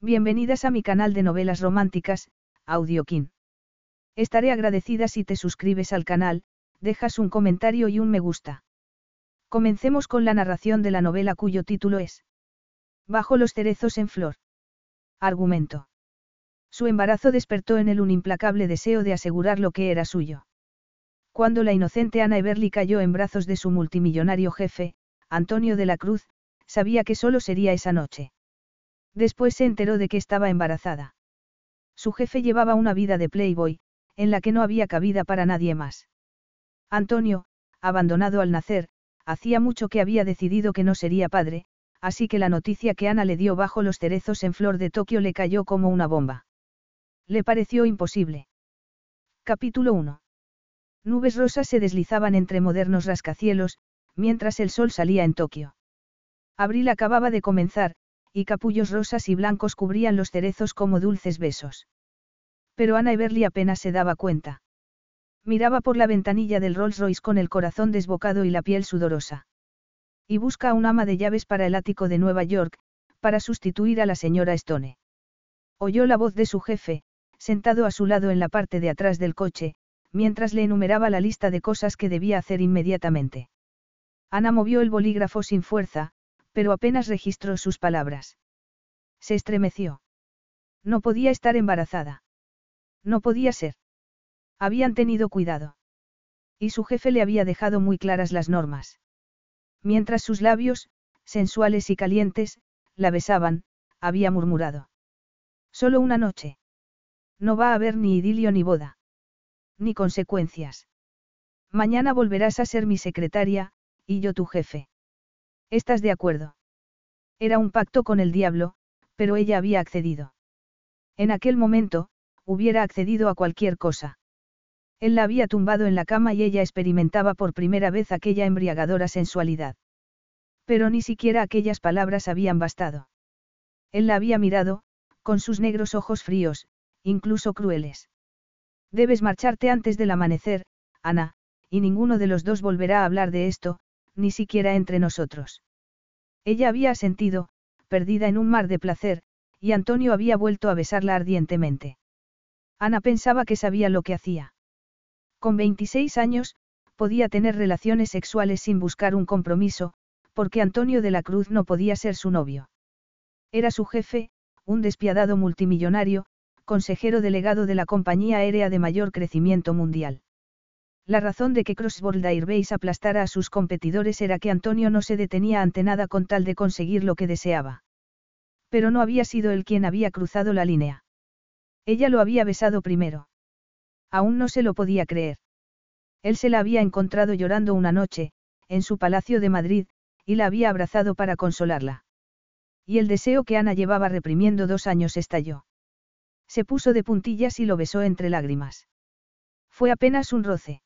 Bienvenidas a mi canal de novelas románticas, Audiokin. Estaré agradecida si te suscribes al canal, dejas un comentario y un me gusta. Comencemos con la narración de la novela cuyo título es Bajo los cerezos en flor. Argumento. Su embarazo despertó en él un implacable deseo de asegurar lo que era suyo. Cuando la inocente Ana Everly cayó en brazos de su multimillonario jefe, Antonio de la Cruz, sabía que solo sería esa noche. Después se enteró de que estaba embarazada. Su jefe llevaba una vida de playboy, en la que no había cabida para nadie más. Antonio, abandonado al nacer, hacía mucho que había decidido que no sería padre, así que la noticia que Ana le dio bajo los cerezos en flor de Tokio le cayó como una bomba. Le pareció imposible. Capítulo 1. Nubes rosas se deslizaban entre modernos rascacielos, mientras el sol salía en Tokio. Abril acababa de comenzar, y capullos rosas y blancos cubrían los cerezos como dulces besos. Pero Ana Everly apenas se daba cuenta. Miraba por la ventanilla del Rolls Royce con el corazón desbocado y la piel sudorosa. Y busca a un ama de llaves para el ático de Nueva York, para sustituir a la señora Stone. Oyó la voz de su jefe, sentado a su lado en la parte de atrás del coche, mientras le enumeraba la lista de cosas que debía hacer inmediatamente. Ana movió el bolígrafo sin fuerza, pero apenas registró sus palabras. Se estremeció. No podía estar embarazada. No podía ser. Habían tenido cuidado. Y su jefe le había dejado muy claras las normas. Mientras sus labios, sensuales y calientes, la besaban, había murmurado. Solo una noche. No va a haber ni idilio ni boda. Ni consecuencias. Mañana volverás a ser mi secretaria, y yo tu jefe. ¿Estás de acuerdo? Era un pacto con el diablo, pero ella había accedido. En aquel momento, hubiera accedido a cualquier cosa. Él la había tumbado en la cama y ella experimentaba por primera vez aquella embriagadora sensualidad. Pero ni siquiera aquellas palabras habían bastado. Él la había mirado, con sus negros ojos fríos, incluso crueles. Debes marcharte antes del amanecer, Ana, y ninguno de los dos volverá a hablar de esto, ni siquiera entre nosotros. Ella había asentido, perdida en un mar de placer, y Antonio había vuelto a besarla ardientemente. Ana pensaba que sabía lo que hacía. Con 26 años, podía tener relaciones sexuales sin buscar un compromiso, porque Antonio de la Cruz no podía ser su novio. Era su jefe, un despiadado multimillonario, consejero delegado de la compañía aérea de mayor crecimiento mundial. La razón de que Crossworld Airways aplastara a sus competidores era que Antonio no se detenía ante nada con tal de conseguir lo que deseaba. Pero no había sido él quien había cruzado la línea. Ella lo había besado primero. Aún no se lo podía creer. Él se la había encontrado llorando una noche, en su palacio de Madrid, y la había abrazado para consolarla. Y el deseo que Ana llevaba reprimiendo dos años estalló. Se puso de puntillas y lo besó entre lágrimas. Fue apenas un roce.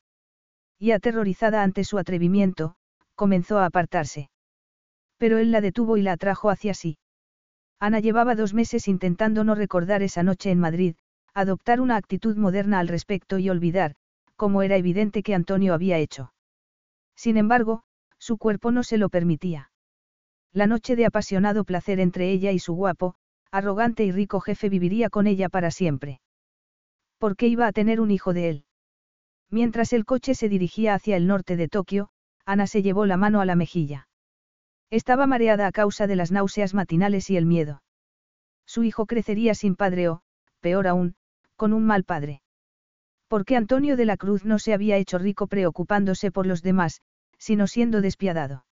Y aterrorizada ante su atrevimiento, comenzó a apartarse. Pero él la detuvo y la atrajo hacia sí. Ana llevaba dos meses intentando no recordar esa noche en Madrid, adoptar una actitud moderna al respecto y olvidar, como era evidente que Antonio había hecho. Sin embargo, su cuerpo no se lo permitía. La noche de apasionado placer entre ella y su guapo, arrogante y rico jefe viviría con ella para siempre. ¿Por qué iba a tener un hijo de él? Mientras el coche se dirigía hacia el norte de Tokio, Ana se llevó la mano a la mejilla. Estaba mareada a causa de las náuseas matinales y el miedo. Su hijo crecería sin padre o, peor aún, con un mal padre. Porque Antonio de la Cruz no se había hecho rico preocupándose por los demás, sino siendo despiadado.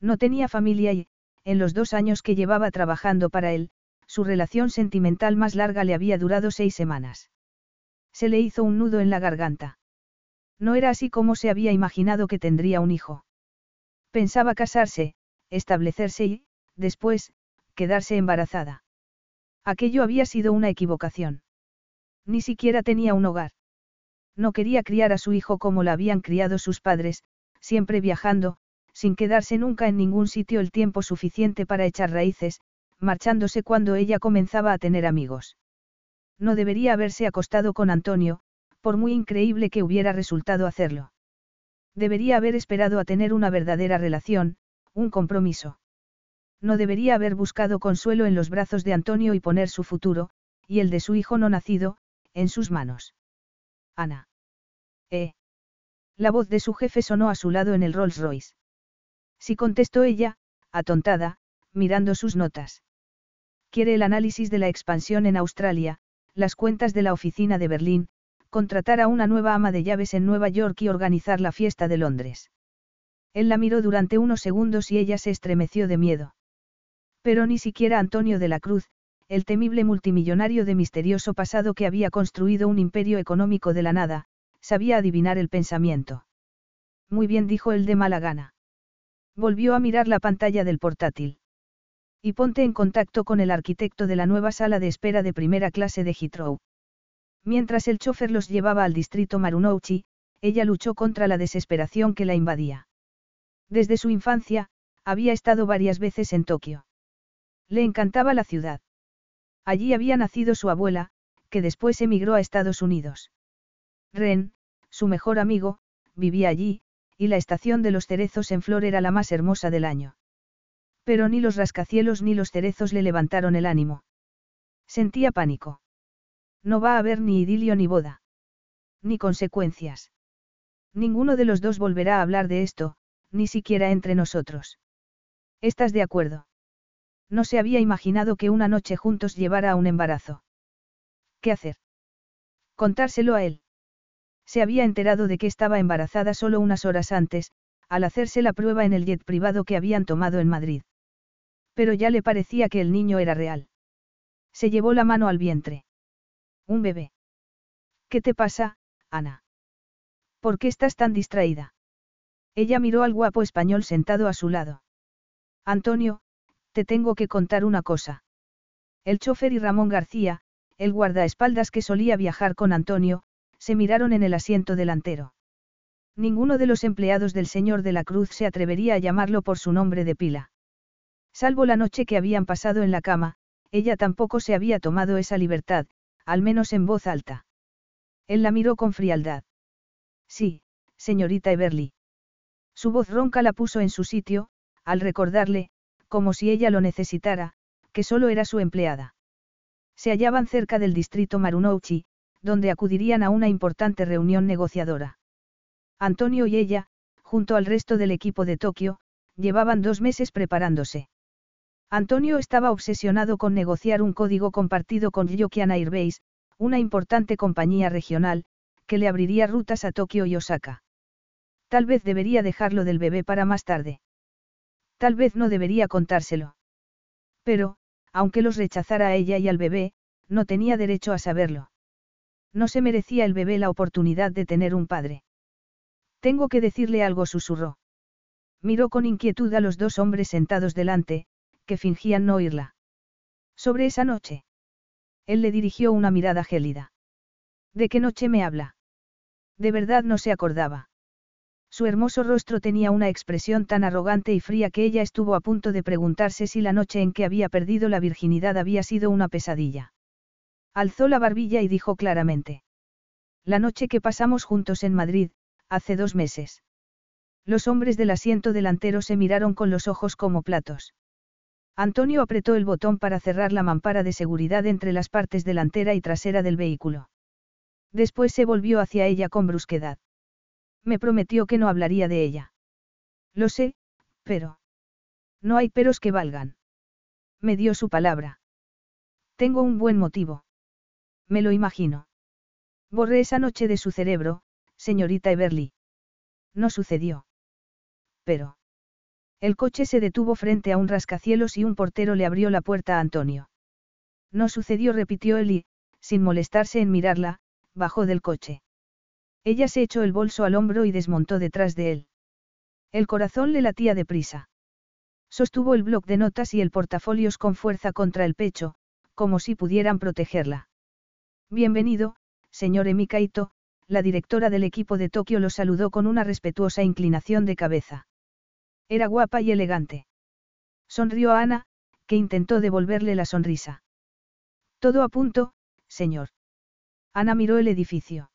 No tenía familia y, en los dos años que llevaba trabajando para él, su relación sentimental más larga le había durado seis semanas. Se le hizo un nudo en la garganta. No era así como se había imaginado que tendría un hijo. Pensaba casarse, establecerse y, después, quedarse embarazada. Aquello había sido una equivocación. Ni siquiera tenía un hogar. No quería criar a su hijo como la habían criado sus padres, siempre viajando, sin quedarse nunca en ningún sitio el tiempo suficiente para echar raíces, marchándose cuando ella comenzaba a tener amigos. No debería haberse acostado con Antonio, por muy increíble que hubiera resultado hacerlo. Debería haber esperado a tener una verdadera relación, un compromiso. No debería haber buscado consuelo en los brazos de Antonio y poner su futuro, y el de su hijo no nacido, en sus manos. Ana. Eh. La voz de su jefe sonó a su lado en el Rolls Royce. Sí contestó ella, atontada, mirando sus notas. Quiere el análisis de la expansión en Australia, las cuentas de la oficina de Berlín, contratar a una nueva ama de llaves en Nueva York y organizar la fiesta de Londres. Él la miró durante unos segundos y ella se estremeció de miedo. Pero ni siquiera Antonio de la Cruz, el temible multimillonario de misterioso pasado que había construido un imperio económico de la nada, sabía adivinar el pensamiento. Muy bien dijo él de mala gana. Volvió a mirar la pantalla del portátil. Y ponte en contacto con el arquitecto de la nueva sala de espera de primera clase de Heathrow. Mientras el chofer los llevaba al distrito Marunouchi, ella luchó contra la desesperación que la invadía. Desde su infancia, había estado varias veces en Tokio. Le encantaba la ciudad. Allí había nacido su abuela, que después emigró a Estados Unidos. Ren, su mejor amigo, vivía allí, y la estación de los cerezos en flor era la más hermosa del año. Pero ni los rascacielos ni los cerezos le levantaron el ánimo. Sentía pánico. No va a haber ni idilio ni boda. Ni consecuencias. Ninguno de los dos volverá a hablar de esto, ni siquiera entre nosotros. ¿Estás de acuerdo? No se había imaginado que una noche juntos llevara a un embarazo. ¿Qué hacer? Contárselo a él. Se había enterado de que estaba embarazada solo unas horas antes, al hacerse la prueba en el jet privado que habían tomado en Madrid. Pero ya le parecía que el niño era real. Se llevó la mano al vientre. Un bebé. ¿Qué te pasa, Ana? ¿Por qué estás tan distraída? Ella miró al guapo español sentado a su lado. Antonio, te tengo que contar una cosa. El chofer y Ramón García, el guardaespaldas que solía viajar con Antonio, se miraron en el asiento delantero. Ninguno de los empleados del señor de la Cruz se atrevería a llamarlo por su nombre de pila. Salvo la noche que habían pasado en la cama, ella tampoco se había tomado esa libertad, al menos en voz alta. Él la miró con frialdad. Sí, señorita Everly. Su voz ronca la puso en su sitio, al recordarle, como si ella lo necesitara, que solo era su empleada. Se hallaban cerca del distrito Marunouchi, donde acudirían a una importante reunión negociadora. Antonio y ella, junto al resto del equipo de Tokio, llevaban dos meses preparándose. Antonio estaba obsesionado con negociar un código compartido con Yokian Airways, una importante compañía regional, que le abriría rutas a Tokio y Osaka. Tal vez debería dejarlo del bebé para más tarde. Tal vez no debería contárselo. Pero, aunque los rechazara a ella y al bebé, no tenía derecho a saberlo. No se merecía el bebé la oportunidad de tener un padre. Tengo que decirle algo, susurró. Miró con inquietud a los dos hombres sentados delante, que fingían no oírla. Sobre esa noche. Él le dirigió una mirada gélida. ¿De qué noche me habla? De verdad no se acordaba. Su hermoso rostro tenía una expresión tan arrogante y fría que ella estuvo a punto de preguntarse si la noche en que había perdido la virginidad había sido una pesadilla. Alzó la barbilla y dijo claramente. La noche que pasamos juntos en Madrid, hace dos meses. Los hombres del asiento delantero se miraron con los ojos como platos. Antonio apretó el botón para cerrar la mampara de seguridad entre las partes delantera y trasera del vehículo. Después se volvió hacia ella con brusquedad. Me prometió que no hablaría de ella. Lo sé, pero... No hay peros que valgan. Me dio su palabra. Tengo un buen motivo. Me lo imagino. Borré esa noche de su cerebro, señorita Everly. No sucedió. Pero... El coche se detuvo frente a un rascacielos y un portero le abrió la puerta a Antonio. No sucedió, repitió él y, sin molestarse en mirarla, bajó del coche. Ella se echó el bolso al hombro y desmontó detrás de él. El corazón le latía deprisa. Sostuvo el bloc de notas y el portafolios con fuerza contra el pecho, como si pudieran protegerla. Bienvenido, señor Emikaito, la directora del equipo de Tokio lo saludó con una respetuosa inclinación de cabeza. Era guapa y elegante. Sonrió a Ana, que intentó devolverle la sonrisa. Todo a punto, señor. Ana miró el edificio.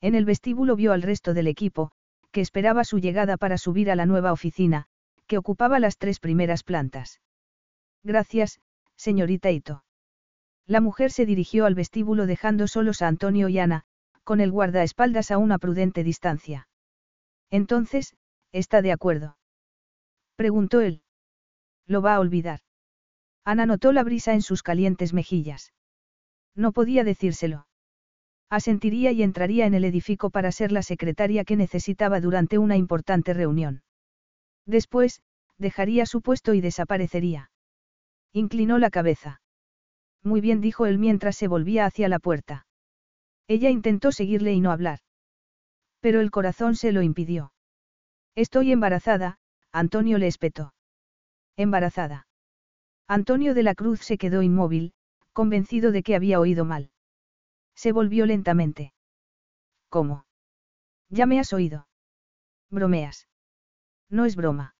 En el vestíbulo vio al resto del equipo, que esperaba su llegada para subir a la nueva oficina, que ocupaba las tres primeras plantas. Gracias, señorita Ito. La mujer se dirigió al vestíbulo dejando solos a Antonio y Ana, con el guardaespaldas a una prudente distancia. Entonces, ¿está de acuerdo? Preguntó él. Lo va a olvidar. Ana notó la brisa en sus calientes mejillas. No podía decírselo. Asentiría y entraría en el edificio para ser la secretaria que necesitaba durante una importante reunión. Después, dejaría su puesto y desaparecería. Inclinó la cabeza. Muy bien dijo él mientras se volvía hacia la puerta. Ella intentó seguirle y no hablar. Pero el corazón se lo impidió. Estoy embarazada, Antonio le espetó. Embarazada. Antonio de la Cruz se quedó inmóvil, convencido de que había oído mal. Se volvió lentamente. ¿Cómo? Ya me has oído. Bromeas. No es broma.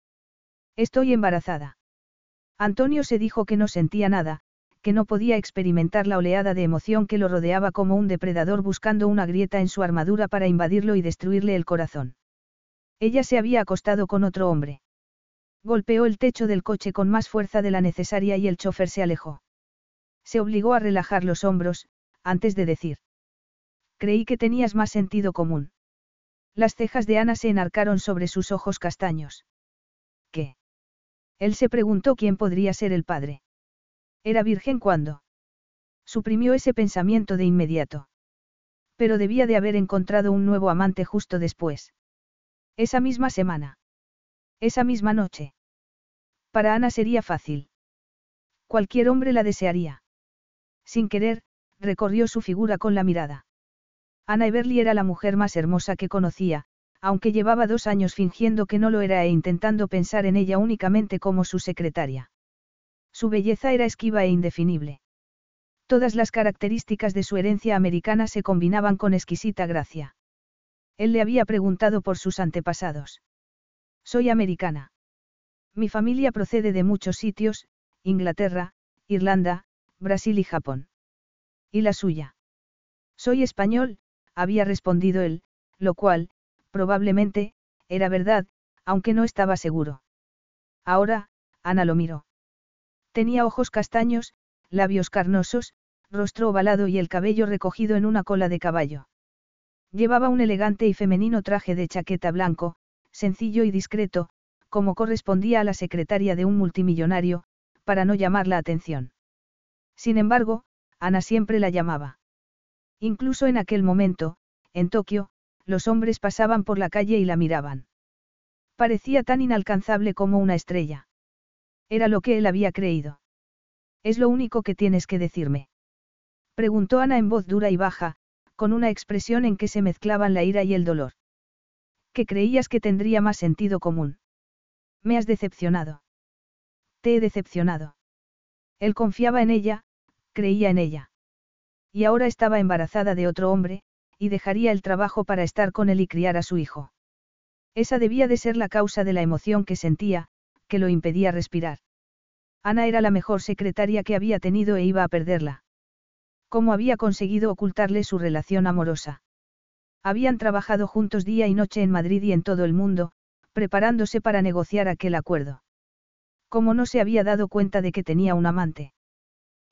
Estoy embarazada. Antonio se dijo que no sentía nada, que no podía experimentar la oleada de emoción que lo rodeaba como un depredador buscando una grieta en su armadura para invadirlo y destruirle el corazón. Ella se había acostado con otro hombre. Golpeó el techo del coche con más fuerza de la necesaria y el chofer se alejó. Se obligó a relajar los hombros, antes de decir. Creí que tenías más sentido común. Las cejas de Ana se enarcaron sobre sus ojos castaños. ¿Qué? Él se preguntó quién podría ser el padre. ¿Era virgen cuando? Suprimió ese pensamiento de inmediato. Pero debía de haber encontrado un nuevo amante justo después. Esa misma semana. Esa misma noche. Para Ana sería fácil. Cualquier hombre la desearía. Sin querer, recorrió su figura con la mirada. Ana Everly era la mujer más hermosa que conocía, aunque llevaba dos años fingiendo que no lo era e intentando pensar en ella únicamente como su secretaria. Su belleza era esquiva e indefinible. Todas las características de su herencia americana se combinaban con exquisita gracia. Él le había preguntado por sus antepasados. Soy americana. Mi familia procede de muchos sitios, Inglaterra, Irlanda, Brasil y Japón. ¿Y la suya? Soy español, había respondido él, lo cual, probablemente, era verdad, aunque no estaba seguro. Ahora, Ana lo miró. Tenía ojos castaños, labios carnosos, rostro ovalado y el cabello recogido en una cola de caballo. Llevaba un elegante y femenino traje de chaqueta blanco, sencillo y discreto, como correspondía a la secretaria de un multimillonario, para no llamar la atención. Sin embargo, Ana siempre la llamaba. Incluso en aquel momento, en Tokio, los hombres pasaban por la calle y la miraban. Parecía tan inalcanzable como una estrella. Era lo que él había creído. Es lo único que tienes que decirme. Preguntó Ana en voz dura y baja, con una expresión en que se mezclaban la ira y el dolor. Que creías que tendría más sentido común. Me has decepcionado. Te he decepcionado. Él confiaba en ella, creía en ella. Y ahora estaba embarazada de otro hombre, y dejaría el trabajo para estar con él y criar a su hijo. Esa debía de ser la causa de la emoción que sentía, que lo impedía respirar. Ana era la mejor secretaria que había tenido e iba a perderla. ¿Cómo había conseguido ocultarle su relación amorosa? Habían trabajado juntos día y noche en Madrid y en todo el mundo, preparándose para negociar aquel acuerdo. ¿Cómo no se había dado cuenta de que tenía un amante?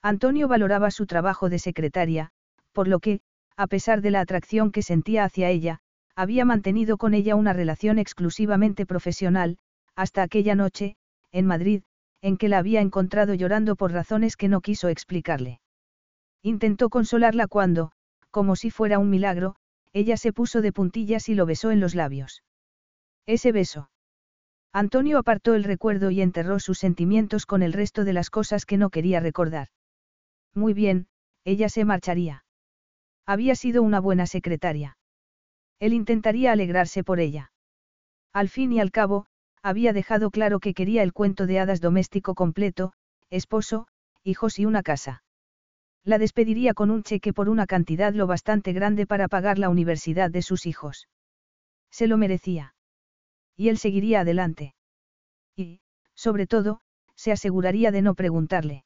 Antonio valoraba su trabajo de secretaria, por lo que, a pesar de la atracción que sentía hacia ella, había mantenido con ella una relación exclusivamente profesional, hasta aquella noche, en Madrid, en que la había encontrado llorando por razones que no quiso explicarle. Intentó consolarla cuando, como si fuera un milagro, ella se puso de puntillas y lo besó en los labios. Ese beso. Antonio apartó el recuerdo y enterró sus sentimientos con el resto de las cosas que no quería recordar. Muy bien, ella se marcharía. Había sido una buena secretaria. Él intentaría alegrarse por ella. Al fin y al cabo, había dejado claro que quería el cuento de hadas doméstico completo, esposo, hijos y una casa. La despediría con un cheque por una cantidad lo bastante grande para pagar la universidad de sus hijos. Se lo merecía. Y él seguiría adelante. Y, sobre todo, se aseguraría de no preguntarle.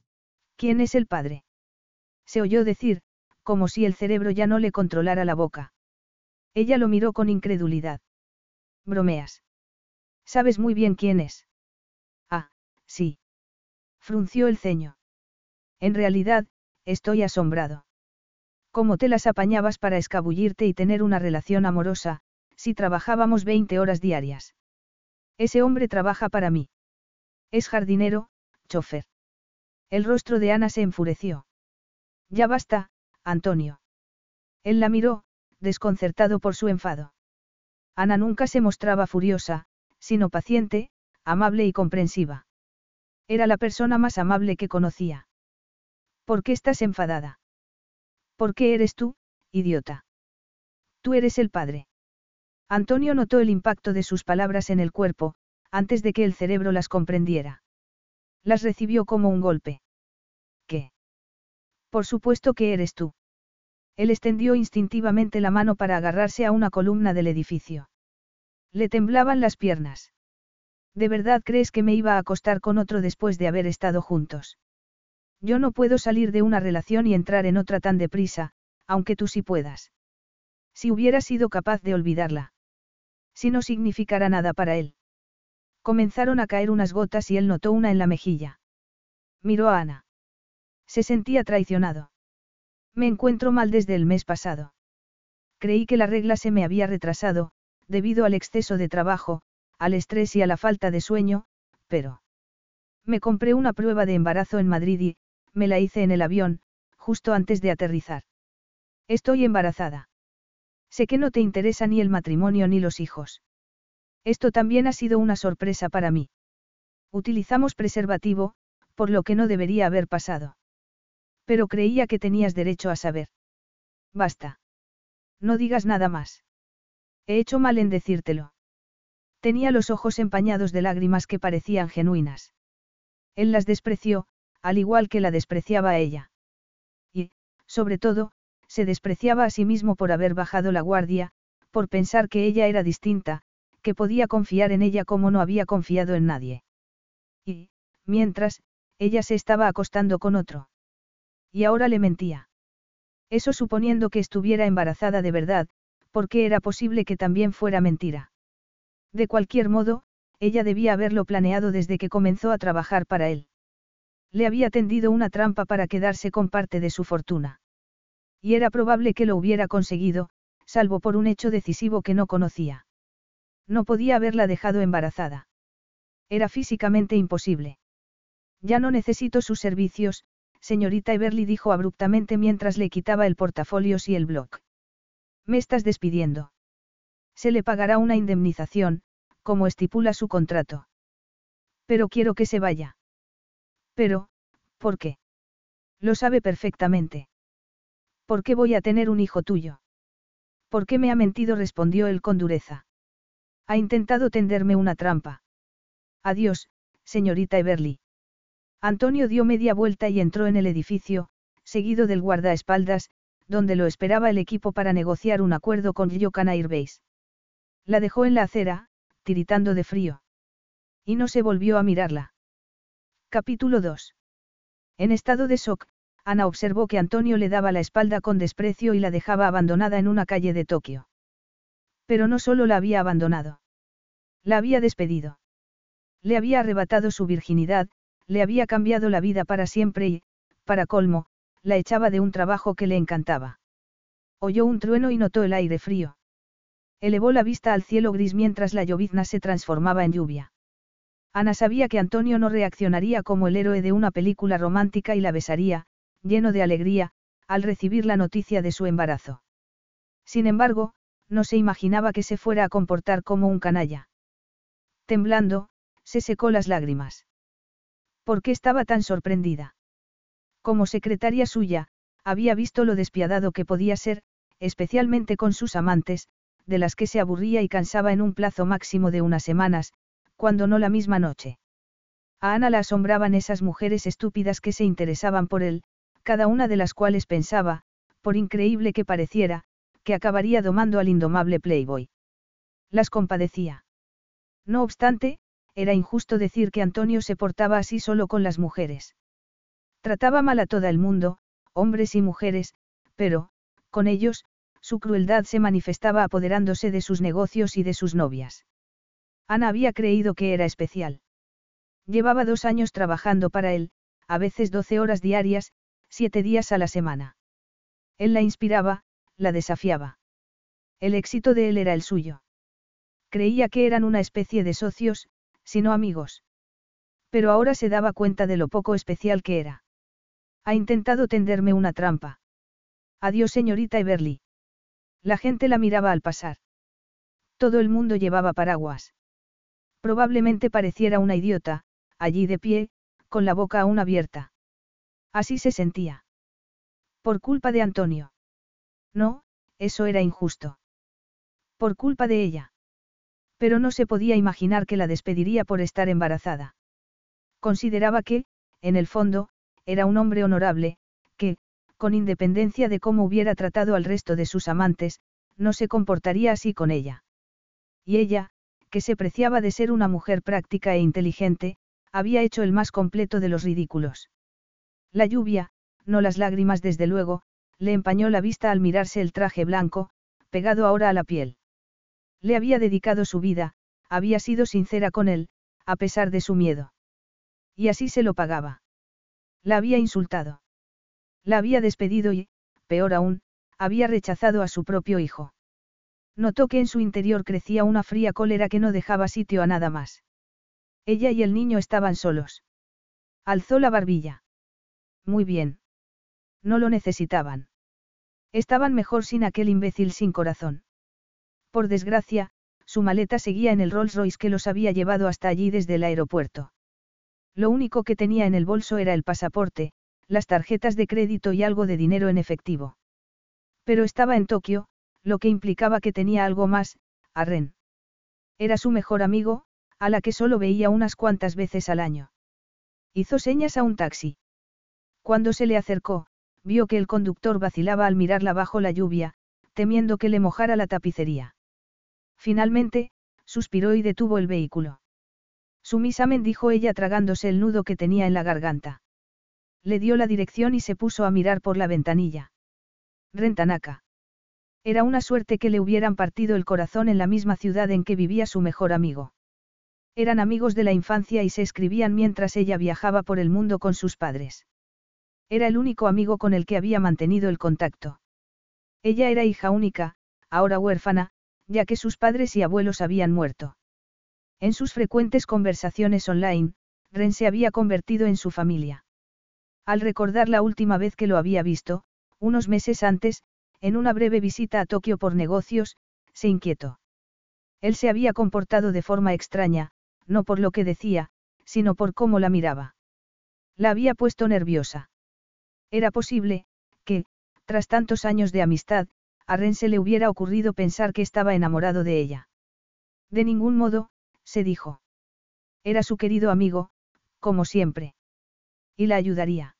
¿Quién es el padre? Se oyó decir, como si el cerebro ya no le controlara la boca. Ella lo miró con incredulidad. Bromeas. Sabes muy bien quién es. Ah, sí. Frunció el ceño. En realidad, estoy asombrado. ¿Cómo te las apañabas para escabullirte y tener una relación amorosa, si trabajábamos 20 horas diarias? Ese hombre trabaja para mí. Es jardinero, chofer. El rostro de Ana se enfureció. Ya basta, Antonio. Él la miró, desconcertado por su enfado. Ana nunca se mostraba furiosa, sino paciente, amable y comprensiva. Era la persona más amable que conocía. ¿Por qué estás enfadada? ¿Por qué eres tú, idiota? Tú eres el padre. Antonio notó el impacto de sus palabras en el cuerpo, antes de que el cerebro las comprendiera. Las recibió como un golpe. ¿Qué? Por supuesto que eres tú. Él extendió instintivamente la mano para agarrarse a una columna del edificio. Le temblaban las piernas. ¿De verdad crees que me iba a acostar con otro después de haber estado juntos? Yo no puedo salir de una relación y entrar en otra tan deprisa, aunque tú sí puedas. Si hubiera sido capaz de olvidarla. Si no significara nada para él. Comenzaron a caer unas gotas y él notó una en la mejilla. Miró a Ana. Se sentía traicionado. Me encuentro mal desde el mes pasado. Creí que la regla se me había retrasado, debido al exceso de trabajo, al estrés y a la falta de sueño, pero... Me compré una prueba de embarazo en Madrid y, me la hice en el avión, justo antes de aterrizar. Estoy embarazada. Sé que no te interesa ni el matrimonio ni los hijos. Esto también ha sido una sorpresa para mí. Utilizamos preservativo, por lo que no debería haber pasado. Pero creía que tenías derecho a saber. Basta. No digas nada más. He hecho mal en decírtelo. Tenía los ojos empañados de lágrimas que parecían genuinas. Él las despreció, al igual que la despreciaba a ella. Y, sobre todo, se despreciaba a sí mismo por haber bajado la guardia, por pensar que ella era distinta, que podía confiar en ella como no había confiado en nadie. Y, mientras, ella se estaba acostando con otro. Y ahora le mentía. Eso suponiendo que estuviera embarazada de verdad, porque era posible que también fuera mentira. De cualquier modo, ella debía haberlo planeado desde que comenzó a trabajar para él. Le había tendido una trampa para quedarse con parte de su fortuna. Y era probable que lo hubiera conseguido, salvo por un hecho decisivo que no conocía. No podía haberla dejado embarazada. Era físicamente imposible. Ya no necesito sus servicios, señorita Everly dijo abruptamente mientras le quitaba el portafolios y el blog. Me estás despidiendo. Se le pagará una indemnización, como estipula su contrato. Pero quiero que se vaya. Pero, ¿por qué? Lo sabe perfectamente. ¿Por qué voy a tener un hijo tuyo? ¿Por qué me ha mentido? respondió él con dureza. Ha intentado tenderme una trampa. Adiós, señorita Everly. Antonio dio media vuelta y entró en el edificio, seguido del guardaespaldas, donde lo esperaba el equipo para negociar un acuerdo con Yokan Airbase. La dejó en la acera, tiritando de frío. Y no se volvió a mirarla. Capítulo 2. En estado de shock, Ana observó que Antonio le daba la espalda con desprecio y la dejaba abandonada en una calle de Tokio. Pero no solo la había abandonado. La había despedido. Le había arrebatado su virginidad, le había cambiado la vida para siempre y, para colmo, la echaba de un trabajo que le encantaba. Oyó un trueno y notó el aire frío. Elevó la vista al cielo gris mientras la llovizna se transformaba en lluvia. Ana sabía que Antonio no reaccionaría como el héroe de una película romántica y la besaría, lleno de alegría, al recibir la noticia de su embarazo. Sin embargo, no se imaginaba que se fuera a comportar como un canalla. Temblando, se secó las lágrimas. ¿Por qué estaba tan sorprendida? Como secretaria suya, había visto lo despiadado que podía ser, especialmente con sus amantes, de las que se aburría y cansaba en un plazo máximo de unas semanas, cuando no la misma noche. A Ana la asombraban esas mujeres estúpidas que se interesaban por él, cada una de las cuales pensaba, por increíble que pareciera, que acabaría domando al indomable Playboy. Las compadecía. No obstante, era injusto decir que Antonio se portaba así solo con las mujeres. Trataba mal a todo el mundo, hombres y mujeres, pero, con ellos, su crueldad se manifestaba apoderándose de sus negocios y de sus novias. Ana había creído que era especial. Llevaba dos años trabajando para él, a veces doce horas diarias, siete días a la semana. Él la inspiraba, la desafiaba. El éxito de él era el suyo. Creía que eran una especie de socios, sino amigos. Pero ahora se daba cuenta de lo poco especial que era. Ha intentado tenderme una trampa. Adiós, señorita Everly. La gente la miraba al pasar. Todo el mundo llevaba paraguas. Probablemente pareciera una idiota, allí de pie, con la boca aún abierta. Así se sentía. Por culpa de Antonio. No, eso era injusto. Por culpa de ella. Pero no se podía imaginar que la despediría por estar embarazada. Consideraba que, en el fondo, era un hombre honorable, que, con independencia de cómo hubiera tratado al resto de sus amantes, no se comportaría así con ella. Y ella, que se preciaba de ser una mujer práctica e inteligente, había hecho el más completo de los ridículos. La lluvia, no las lágrimas desde luego, le empañó la vista al mirarse el traje blanco, pegado ahora a la piel. Le había dedicado su vida, había sido sincera con él, a pesar de su miedo. Y así se lo pagaba. La había insultado. La había despedido y, peor aún, había rechazado a su propio hijo. Notó que en su interior crecía una fría cólera que no dejaba sitio a nada más. Ella y el niño estaban solos. Alzó la barbilla. Muy bien. No lo necesitaban. Estaban mejor sin aquel imbécil sin corazón. Por desgracia, su maleta seguía en el Rolls Royce que los había llevado hasta allí desde el aeropuerto. Lo único que tenía en el bolso era el pasaporte, las tarjetas de crédito y algo de dinero en efectivo. Pero estaba en Tokio, lo que implicaba que tenía algo más, a Ren. Era su mejor amigo, a la que solo veía unas cuantas veces al año. Hizo señas a un taxi. Cuando se le acercó, vio que el conductor vacilaba al mirarla bajo la lluvia, temiendo que le mojara la tapicería. Finalmente, suspiró y detuvo el vehículo. Sumisamente dijo ella tragándose el nudo que tenía en la garganta. Le dio la dirección y se puso a mirar por la ventanilla. Rentanaka. Era una suerte que le hubieran partido el corazón en la misma ciudad en que vivía su mejor amigo. Eran amigos de la infancia y se escribían mientras ella viajaba por el mundo con sus padres. Era el único amigo con el que había mantenido el contacto. Ella era hija única, ahora huérfana, ya que sus padres y abuelos habían muerto. En sus frecuentes conversaciones online, Ren se había convertido en su familia. Al recordar la última vez que lo había visto, unos meses antes, en una breve visita a Tokio por negocios, se inquietó. Él se había comportado de forma extraña, no por lo que decía, sino por cómo la miraba. La había puesto nerviosa. Era posible, que, tras tantos años de amistad, a Ren se le hubiera ocurrido pensar que estaba enamorado de ella. De ningún modo, se dijo. Era su querido amigo, como siempre. Y la ayudaría.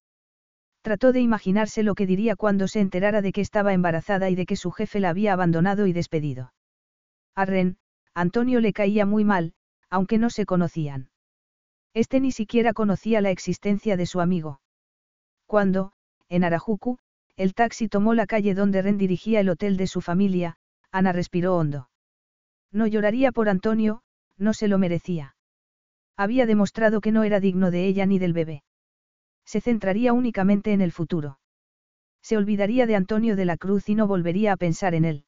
Trató de imaginarse lo que diría cuando se enterara de que estaba embarazada y de que su jefe la había abandonado y despedido. A Ren, Antonio le caía muy mal, aunque no se conocían. Este ni siquiera conocía la existencia de su amigo. Cuando, en Arajuku, el taxi tomó la calle donde Ren dirigía el hotel de su familia, Ana respiró hondo. No lloraría por Antonio, no se lo merecía. Había demostrado que no era digno de ella ni del bebé. Se centraría únicamente en el futuro. Se olvidaría de Antonio de la Cruz y no volvería a pensar en él.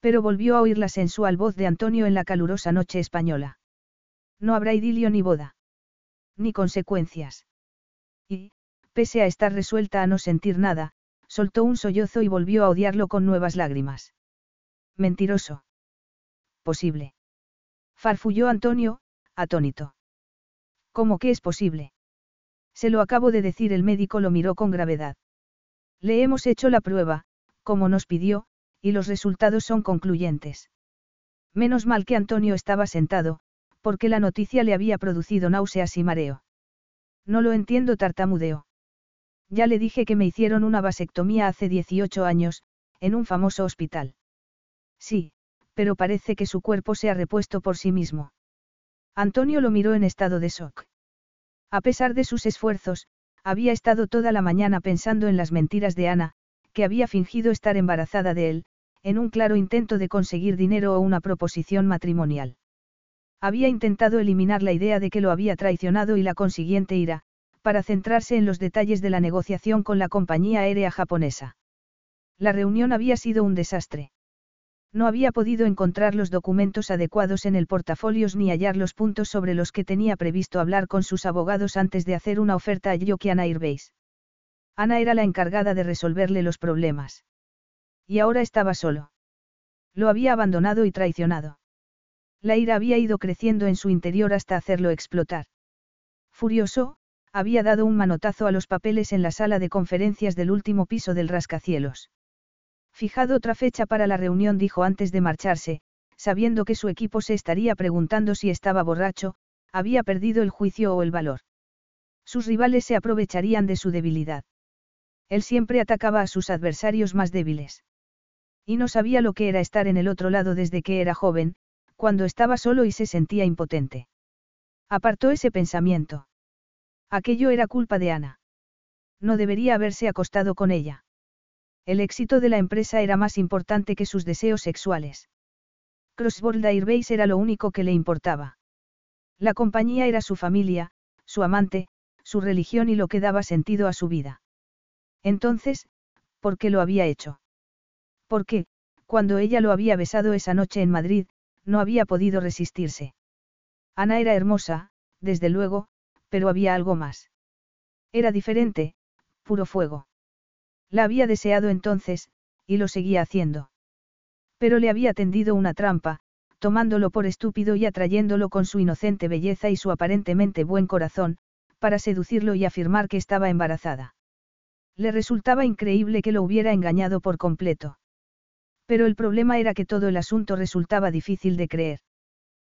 Pero volvió a oír la sensual voz de Antonio en la calurosa noche española. No habrá idilio ni boda. Ni consecuencias. Y, pese a estar resuelta a no sentir nada, soltó un sollozo y volvió a odiarlo con nuevas lágrimas. Mentiroso. Posible. Farfulló Antonio, atónito. ¿Cómo que es posible? Se lo acabo de decir, el médico lo miró con gravedad. Le hemos hecho la prueba, como nos pidió, y los resultados son concluyentes. Menos mal que Antonio estaba sentado, porque la noticia le había producido náuseas y mareo. No lo entiendo, tartamudeó. Ya le dije que me hicieron una vasectomía hace 18 años, en un famoso hospital. Sí, pero parece que su cuerpo se ha repuesto por sí mismo. Antonio lo miró en estado de shock. A pesar de sus esfuerzos, había estado toda la mañana pensando en las mentiras de Ana, que había fingido estar embarazada de él, en un claro intento de conseguir dinero o una proposición matrimonial. Había intentado eliminar la idea de que lo había traicionado y la consiguiente ira, para centrarse en los detalles de la negociación con la compañía aérea japonesa. La reunión había sido un desastre. No había podido encontrar los documentos adecuados en el portafolios ni hallar los puntos sobre los que tenía previsto hablar con sus abogados antes de hacer una oferta a Yokiana Airbase. Ana era la encargada de resolverle los problemas. Y ahora estaba solo. Lo había abandonado y traicionado. La ira había ido creciendo en su interior hasta hacerlo explotar. Furioso, había dado un manotazo a los papeles en la sala de conferencias del último piso del rascacielos. Fijado otra fecha para la reunión, dijo antes de marcharse, sabiendo que su equipo se estaría preguntando si estaba borracho, había perdido el juicio o el valor. Sus rivales se aprovecharían de su debilidad. Él siempre atacaba a sus adversarios más débiles. Y no sabía lo que era estar en el otro lado desde que era joven, cuando estaba solo y se sentía impotente. Apartó ese pensamiento. Aquello era culpa de Ana. No debería haberse acostado con ella. El éxito de la empresa era más importante que sus deseos sexuales. Crossboard Airbase era lo único que le importaba. La compañía era su familia, su amante, su religión y lo que daba sentido a su vida. Entonces, ¿por qué lo había hecho? Porque, cuando ella lo había besado esa noche en Madrid, no había podido resistirse. Ana era hermosa, desde luego, pero había algo más. Era diferente, puro fuego. La había deseado entonces, y lo seguía haciendo. Pero le había tendido una trampa, tomándolo por estúpido y atrayéndolo con su inocente belleza y su aparentemente buen corazón, para seducirlo y afirmar que estaba embarazada. Le resultaba increíble que lo hubiera engañado por completo. Pero el problema era que todo el asunto resultaba difícil de creer.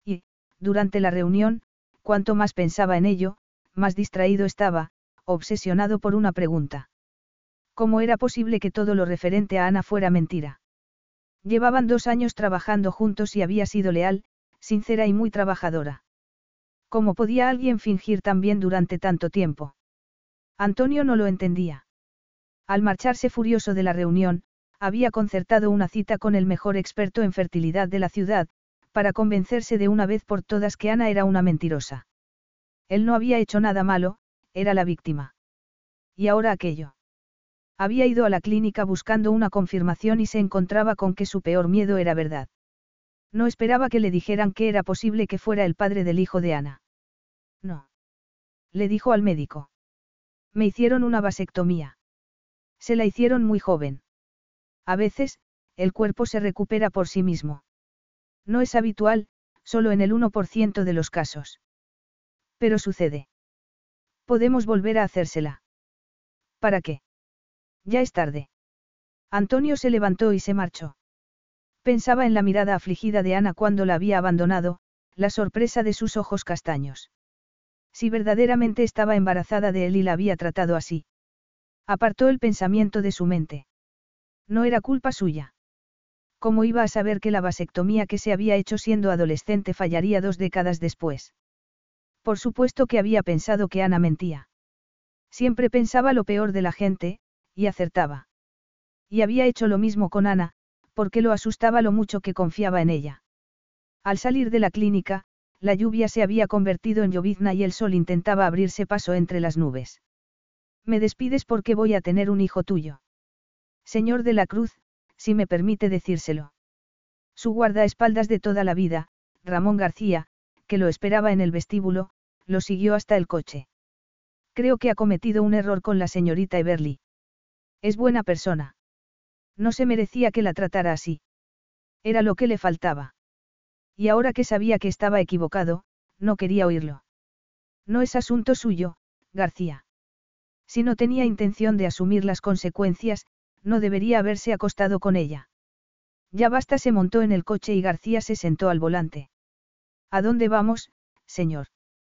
Y, durante la reunión, cuanto más pensaba en ello, más distraído estaba, obsesionado por una pregunta. ¿Cómo era posible que todo lo referente a Ana fuera mentira? Llevaban dos años trabajando juntos y había sido leal, sincera y muy trabajadora. ¿Cómo podía alguien fingir tan bien durante tanto tiempo? Antonio no lo entendía. Al marcharse furioso de la reunión, había concertado una cita con el mejor experto en fertilidad de la ciudad, para convencerse de una vez por todas que Ana era una mentirosa. Él no había hecho nada malo, era la víctima. Y ahora aquello. Había ido a la clínica buscando una confirmación y se encontraba con que su peor miedo era verdad. No esperaba que le dijeran que era posible que fuera el padre del hijo de Ana. No. Le dijo al médico. Me hicieron una vasectomía. Se la hicieron muy joven. A veces, el cuerpo se recupera por sí mismo. No es habitual, solo en el 1% de los casos. Pero sucede. Podemos volver a hacérsela. ¿Para qué? Ya es tarde. Antonio se levantó y se marchó. Pensaba en la mirada afligida de Ana cuando la había abandonado, la sorpresa de sus ojos castaños. Si verdaderamente estaba embarazada de él y la había tratado así. Apartó el pensamiento de su mente. No era culpa suya. ¿Cómo iba a saber que la vasectomía que se había hecho siendo adolescente fallaría dos décadas después? Por supuesto que había pensado que Ana mentía. Siempre pensaba lo peor de la gente, y acertaba. Y había hecho lo mismo con Ana, porque lo asustaba lo mucho que confiaba en ella. Al salir de la clínica, la lluvia se había convertido en llovizna y el sol intentaba abrirse paso entre las nubes. Me despides porque voy a tener un hijo tuyo. Señor de la Cruz, si me permite decírselo. Su guardaespaldas de toda la vida, Ramón García, que lo esperaba en el vestíbulo, lo siguió hasta el coche. Creo que ha cometido un error con la señorita Everly. Es buena persona. No se merecía que la tratara así. Era lo que le faltaba. Y ahora que sabía que estaba equivocado, no quería oírlo. No es asunto suyo, García. Si no tenía intención de asumir las consecuencias, no debería haberse acostado con ella. Ya basta se montó en el coche y García se sentó al volante. ¿A dónde vamos, señor?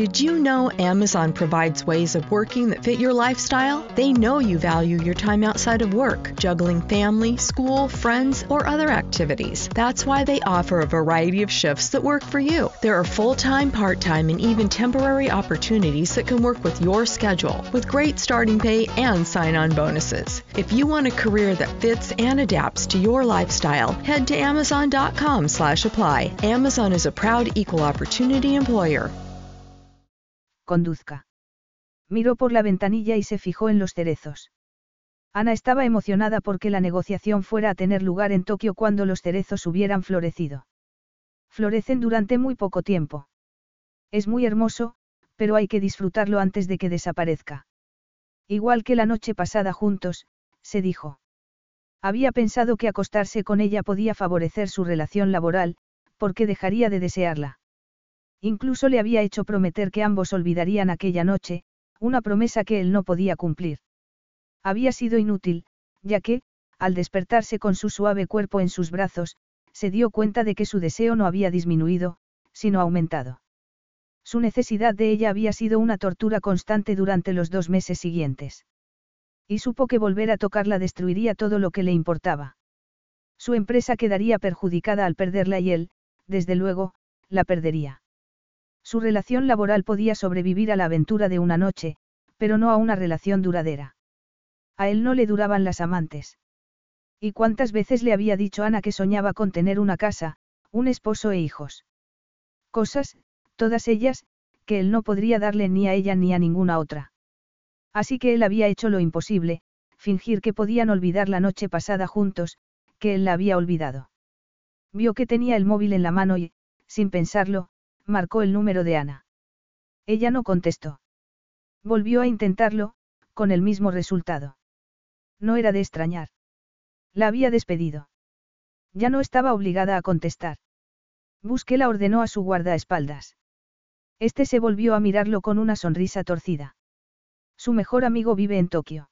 Did you know Amazon provides ways of working that fit your lifestyle? They know you value your time outside of work, juggling family, school, friends, or other activities. That's why they offer a variety of shifts that work for you. There are full time, part time, and even temporary opportunities that can work with your schedule, with great starting pay and sign on bonuses. If you want a career that fits and adapts to your lifestyle, head to Amazon.com slash apply. Amazon is a proud equal opportunity employer. Conduzca. Miró por la ventanilla y se fijó en los cerezos. Ana estaba emocionada porque la negociación fuera a tener lugar en Tokio cuando los cerezos hubieran florecido. Florecen durante muy poco tiempo. Es muy hermoso, pero hay que disfrutarlo antes de que desaparezca. Igual que la noche pasada juntos, se dijo. Había pensado que acostarse con ella podía favorecer su relación laboral, porque dejaría de desearla. Incluso le había hecho prometer que ambos olvidarían aquella noche, una promesa que él no podía cumplir. Había sido inútil, ya que, al despertarse con su suave cuerpo en sus brazos, se dio cuenta de que su deseo no había disminuido, sino aumentado. Su necesidad de ella había sido una tortura constante durante los dos meses siguientes. Y supo que volver a tocarla destruiría todo lo que le importaba. Su empresa quedaría perjudicada al perderla y él, desde luego, la perdería. Su relación laboral podía sobrevivir a la aventura de una noche, pero no a una relación duradera. A él no le duraban las amantes. ¿Y cuántas veces le había dicho Ana que soñaba con tener una casa, un esposo e hijos? Cosas, todas ellas, que él no podría darle ni a ella ni a ninguna otra. Así que él había hecho lo imposible, fingir que podían olvidar la noche pasada juntos, que él la había olvidado. Vio que tenía el móvil en la mano y, sin pensarlo, marcó el número de Ana. Ella no contestó. Volvió a intentarlo, con el mismo resultado. No era de extrañar. La había despedido. Ya no estaba obligada a contestar. Busqué la ordenó a su guardaespaldas. Este se volvió a mirarlo con una sonrisa torcida. Su mejor amigo vive en Tokio.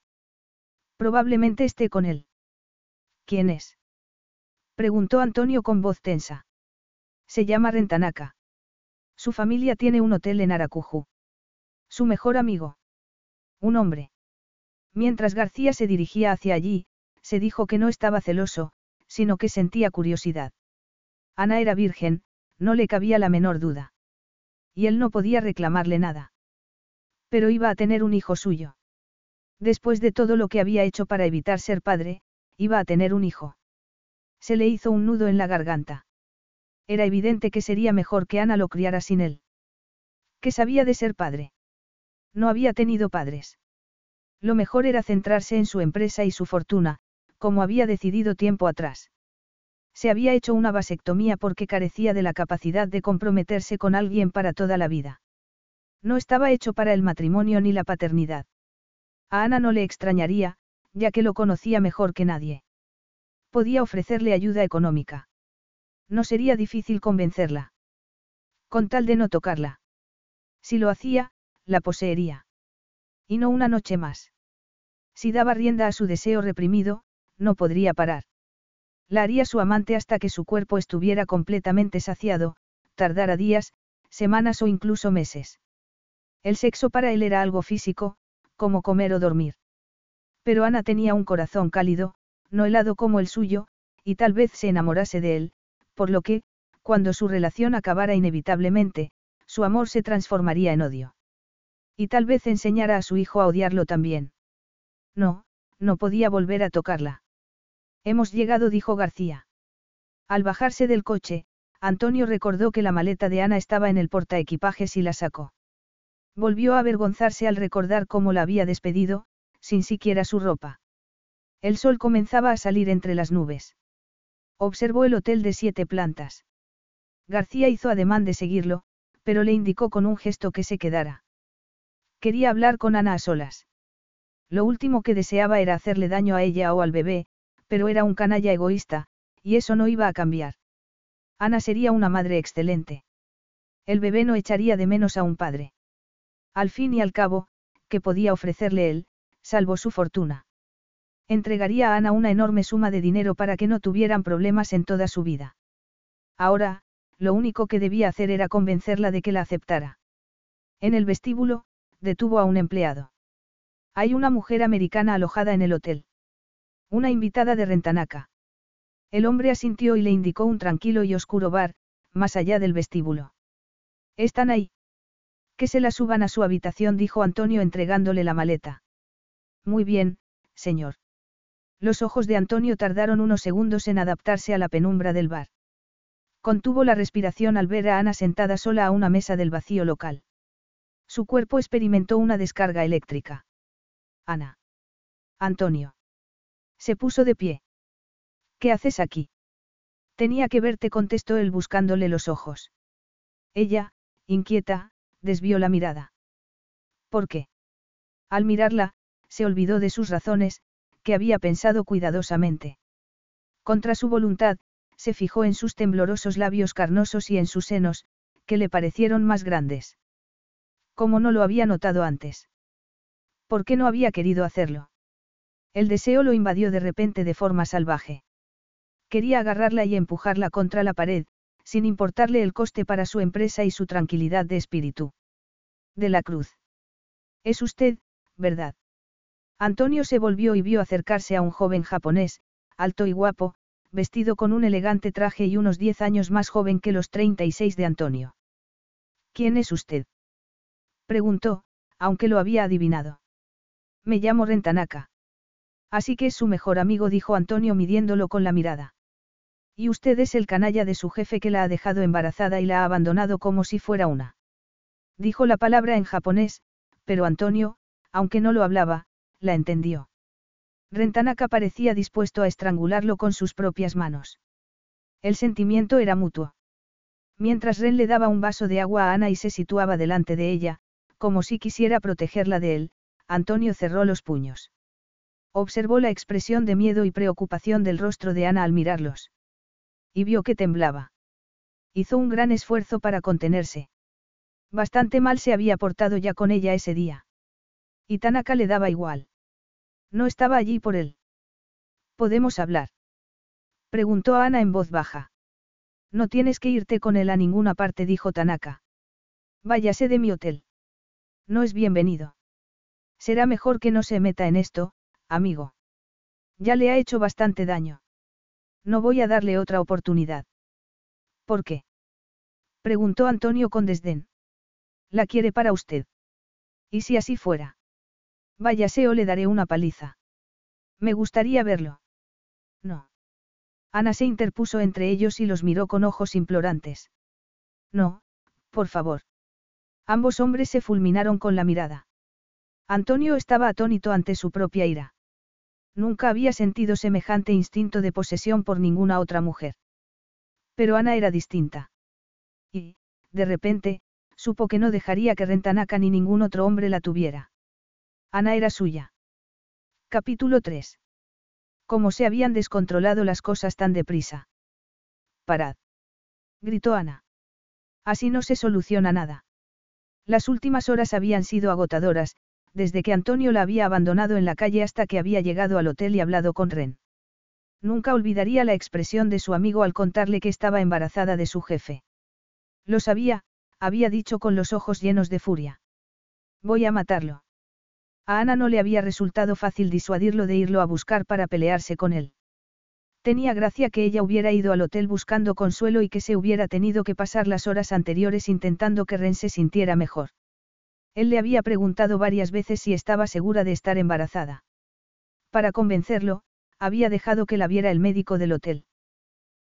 Probablemente esté con él. ¿Quién es? Preguntó Antonio con voz tensa. Se llama Rentanaka. Su familia tiene un hotel en Aracuju. Su mejor amigo. Un hombre. Mientras García se dirigía hacia allí, se dijo que no estaba celoso, sino que sentía curiosidad. Ana era virgen, no le cabía la menor duda. Y él no podía reclamarle nada. Pero iba a tener un hijo suyo. Después de todo lo que había hecho para evitar ser padre, iba a tener un hijo. Se le hizo un nudo en la garganta. Era evidente que sería mejor que Ana lo criara sin él. ¿Qué sabía de ser padre? No había tenido padres. Lo mejor era centrarse en su empresa y su fortuna, como había decidido tiempo atrás. Se había hecho una vasectomía porque carecía de la capacidad de comprometerse con alguien para toda la vida. No estaba hecho para el matrimonio ni la paternidad. A Ana no le extrañaría, ya que lo conocía mejor que nadie. Podía ofrecerle ayuda económica. No sería difícil convencerla. Con tal de no tocarla. Si lo hacía, la poseería. Y no una noche más. Si daba rienda a su deseo reprimido, no podría parar. La haría su amante hasta que su cuerpo estuviera completamente saciado, tardara días, semanas o incluso meses. El sexo para él era algo físico, como comer o dormir. Pero Ana tenía un corazón cálido, no helado como el suyo, y tal vez se enamorase de él, por lo que, cuando su relación acabara inevitablemente, su amor se transformaría en odio. Y tal vez enseñara a su hijo a odiarlo también. No, no podía volver a tocarla. Hemos llegado, dijo García. Al bajarse del coche, Antonio recordó que la maleta de Ana estaba en el portaequipajes y la sacó. Volvió a avergonzarse al recordar cómo la había despedido, sin siquiera su ropa. El sol comenzaba a salir entre las nubes. Observó el hotel de siete plantas. García hizo ademán de seguirlo, pero le indicó con un gesto que se quedara. Quería hablar con Ana a solas. Lo último que deseaba era hacerle daño a ella o al bebé, pero era un canalla egoísta, y eso no iba a cambiar. Ana sería una madre excelente. El bebé no echaría de menos a un padre. Al fin y al cabo, ¿qué podía ofrecerle él, salvo su fortuna? Entregaría a Ana una enorme suma de dinero para que no tuvieran problemas en toda su vida. Ahora, lo único que debía hacer era convencerla de que la aceptara. En el vestíbulo, detuvo a un empleado. Hay una mujer americana alojada en el hotel. Una invitada de Rentanaca. El hombre asintió y le indicó un tranquilo y oscuro bar, más allá del vestíbulo. Están ahí. Que se la suban a su habitación, dijo Antonio entregándole la maleta. Muy bien, señor. Los ojos de Antonio tardaron unos segundos en adaptarse a la penumbra del bar. Contuvo la respiración al ver a Ana sentada sola a una mesa del vacío local. Su cuerpo experimentó una descarga eléctrica. Ana. Antonio. Se puso de pie. ¿Qué haces aquí? Tenía que verte, contestó él buscándole los ojos. Ella, inquieta, desvió la mirada. ¿Por qué? Al mirarla, se olvidó de sus razones, había pensado cuidadosamente. Contra su voluntad, se fijó en sus temblorosos labios carnosos y en sus senos, que le parecieron más grandes. Como no lo había notado antes. ¿Por qué no había querido hacerlo? El deseo lo invadió de repente de forma salvaje. Quería agarrarla y empujarla contra la pared, sin importarle el coste para su empresa y su tranquilidad de espíritu. De la cruz. Es usted, ¿verdad? Antonio se volvió y vio acercarse a un joven japonés, alto y guapo, vestido con un elegante traje y unos diez años más joven que los 36 de Antonio. ¿Quién es usted? Preguntó, aunque lo había adivinado. Me llamo Rentanaka. Así que es su mejor amigo, dijo Antonio midiéndolo con la mirada. Y usted es el canalla de su jefe que la ha dejado embarazada y la ha abandonado como si fuera una. Dijo la palabra en japonés, pero Antonio, aunque no lo hablaba, la entendió. Rentanaka parecía dispuesto a estrangularlo con sus propias manos. El sentimiento era mutuo. Mientras Ren le daba un vaso de agua a Ana y se situaba delante de ella, como si quisiera protegerla de él, Antonio cerró los puños. Observó la expresión de miedo y preocupación del rostro de Ana al mirarlos. Y vio que temblaba. Hizo un gran esfuerzo para contenerse. Bastante mal se había portado ya con ella ese día. Y Tanaka le daba igual. No estaba allí por él. ¿Podemos hablar? Preguntó Ana en voz baja. No tienes que irte con él a ninguna parte, dijo Tanaka. Váyase de mi hotel. No es bienvenido. Será mejor que no se meta en esto, amigo. Ya le ha hecho bastante daño. No voy a darle otra oportunidad. ¿Por qué? Preguntó Antonio con desdén. La quiere para usted. ¿Y si así fuera? Váyase o le daré una paliza. Me gustaría verlo. No. Ana se interpuso entre ellos y los miró con ojos implorantes. No, por favor. Ambos hombres se fulminaron con la mirada. Antonio estaba atónito ante su propia ira. Nunca había sentido semejante instinto de posesión por ninguna otra mujer. Pero Ana era distinta. Y, de repente, supo que no dejaría que Rentanaka ni ningún otro hombre la tuviera. Ana era suya. Capítulo 3. Cómo se habían descontrolado las cosas tan deprisa. Parad. Gritó Ana. Así no se soluciona nada. Las últimas horas habían sido agotadoras, desde que Antonio la había abandonado en la calle hasta que había llegado al hotel y hablado con Ren. Nunca olvidaría la expresión de su amigo al contarle que estaba embarazada de su jefe. Lo sabía, había dicho con los ojos llenos de furia. Voy a matarlo. A Ana no le había resultado fácil disuadirlo de irlo a buscar para pelearse con él. Tenía gracia que ella hubiera ido al hotel buscando consuelo y que se hubiera tenido que pasar las horas anteriores intentando que Ren se sintiera mejor. Él le había preguntado varias veces si estaba segura de estar embarazada. Para convencerlo, había dejado que la viera el médico del hotel.